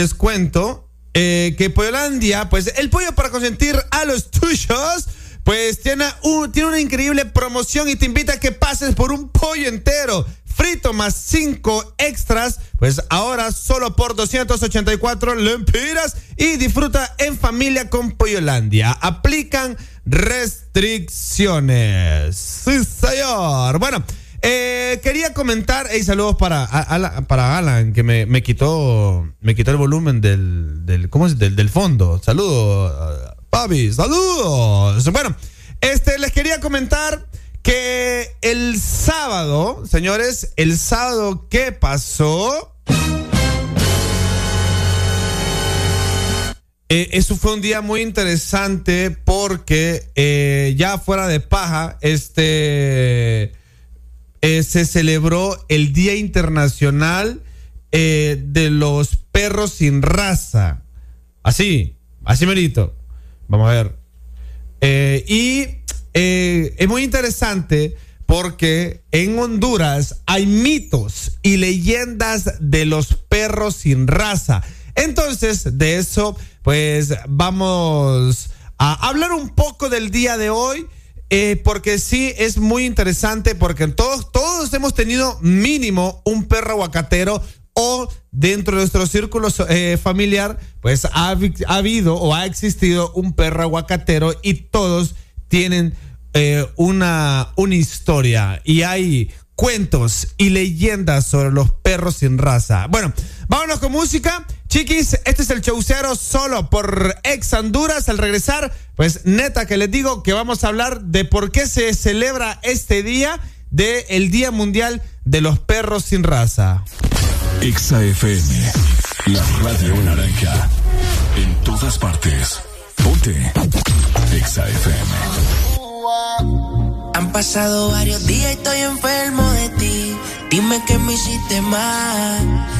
Speaker 63: les cuento eh, que Pollandia, pues el pollo para consentir a los tuyos, pues tiene, un, tiene una increíble promoción y te invita a que pases por un pollo entero frito más 5 extras, pues ahora solo por 284 lempiras y disfruta en familia con Pollolandia. Aplican restricciones. Sí, señor. Bueno, eh, quería comentar, y hey, saludos para, para Alan, que me, quitó me quitó el volumen del, del ¿cómo es? Del, del fondo. Saludos, eh, Papi, saludos. Bueno, este, les quería comentar que el sábado, señores, el sábado que pasó. Eh, eso fue un día muy interesante porque eh, ya fuera de paja, este eh, se celebró el Día Internacional eh, de los Perros sin Raza. Así, así merito. Vamos a ver. Eh, y es muy interesante porque en Honduras hay mitos y leyendas de los perros sin raza. Entonces, de eso, pues vamos a hablar un poco del día de hoy eh, porque sí es muy interesante, porque todos, todos hemos tenido mínimo un perro aguacatero o dentro de nuestro círculo eh, familiar, pues ha, ha habido o ha existido un perro aguacatero y todos tienen eh, una, una historia y hay cuentos y leyendas sobre los perros sin raza. Bueno, vámonos con música. Chiquis, este es el chaucero solo por Ex Honduras. Al regresar, pues neta que les digo que vamos a hablar de por qué se celebra este día de el Día Mundial de los Perros sin Raza.
Speaker 9: Exa FM, la radio naranja. En todas partes. Ponte. Exa FM.
Speaker 66: Han pasado varios días y estoy enfermo de ti. Dime que me hiciste mal.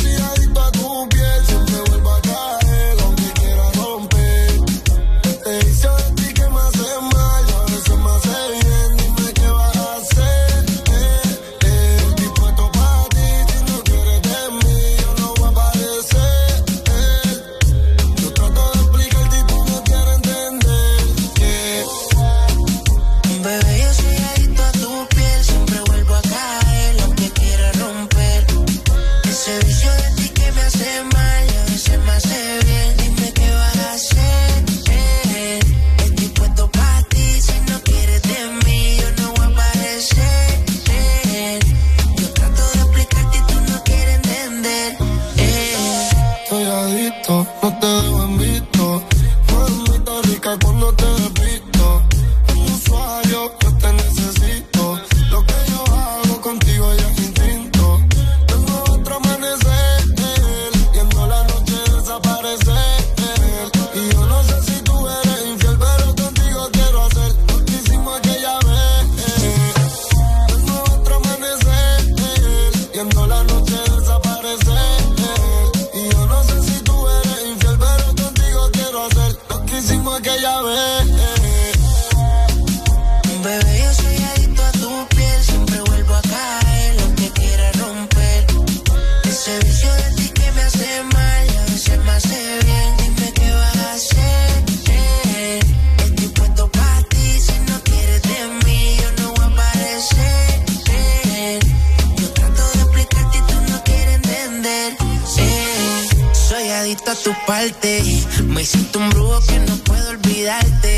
Speaker 67: Tu
Speaker 66: parte, me hiciste un brujo que no puedo olvidarte.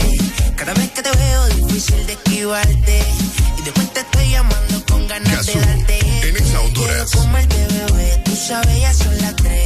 Speaker 66: Cada vez que te veo difícil de esquivarte Y después te estoy llamando con ganas de darte
Speaker 57: en Honduras.
Speaker 66: Quiero comerte, bebé, tú sabes, ya son las tres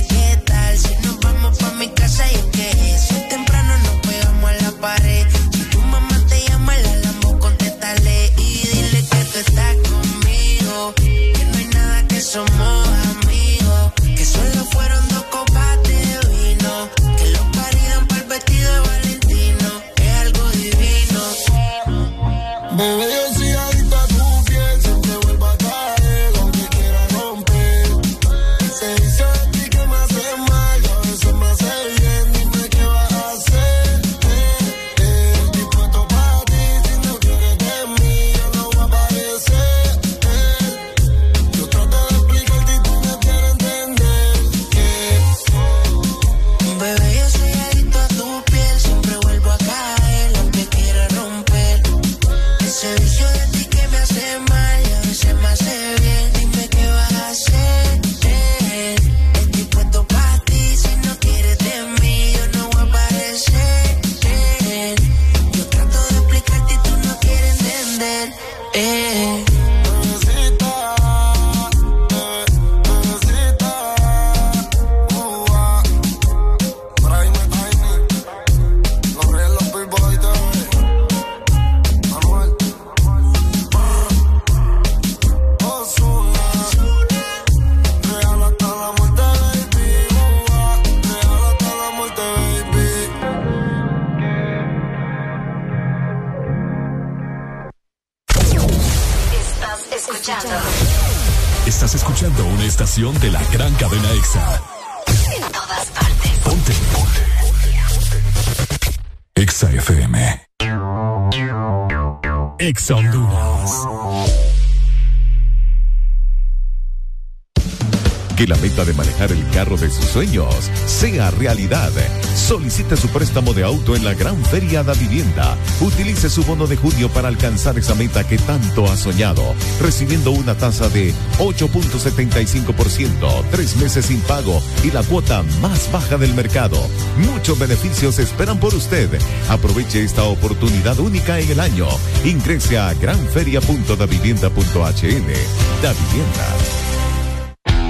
Speaker 68: carro de sus sueños sea realidad. Solicite su préstamo de auto en la Gran Feria da Vivienda. Utilice su bono de junio para alcanzar esa meta que tanto ha soñado, recibiendo una tasa de 8.75%, tres meses sin pago y la cuota más baja del mercado. Muchos beneficios esperan por usted. Aproveche esta oportunidad única en el año. Ingrese a granferia.davivienda.hn. Da Vivienda.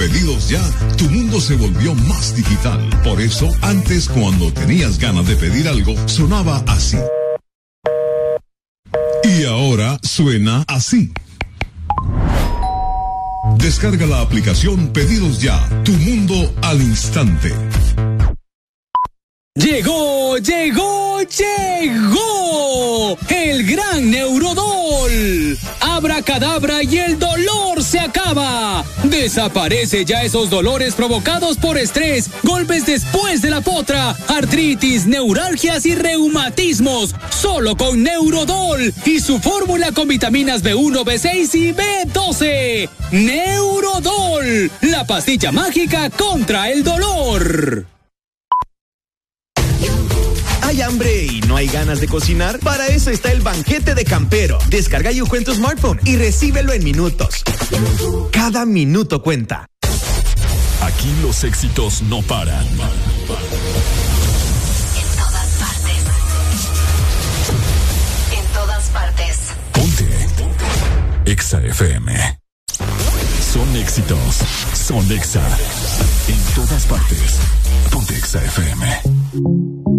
Speaker 69: Pedidos ya, tu mundo se volvió más digital. Por eso, antes cuando tenías ganas de pedir algo, sonaba así. Y ahora suena así. Descarga la aplicación Pedidos Ya, tu mundo al instante.
Speaker 70: Llegó, llegó, llegó el gran Neurodol. Abracadabra y el dolor se acaba. Desaparece ya esos dolores provocados por estrés, golpes después de la potra, artritis, neuralgias y reumatismos. Solo con Neurodol y su fórmula con vitaminas B1, B6 y B12. Neurodol, la pastilla mágica contra el dolor.
Speaker 71: ¿Hay hambre y no hay ganas de cocinar? Para eso está el banquete de Campero. Descarga Yujo en tu smartphone y recíbelo en minutos. Cada minuto cuenta.
Speaker 9: Aquí los éxitos no paran.
Speaker 45: En todas partes. En todas partes.
Speaker 9: Ponte. EXA FM. Son éxitos. Son EXA. En todas partes. Ponte EXA FM.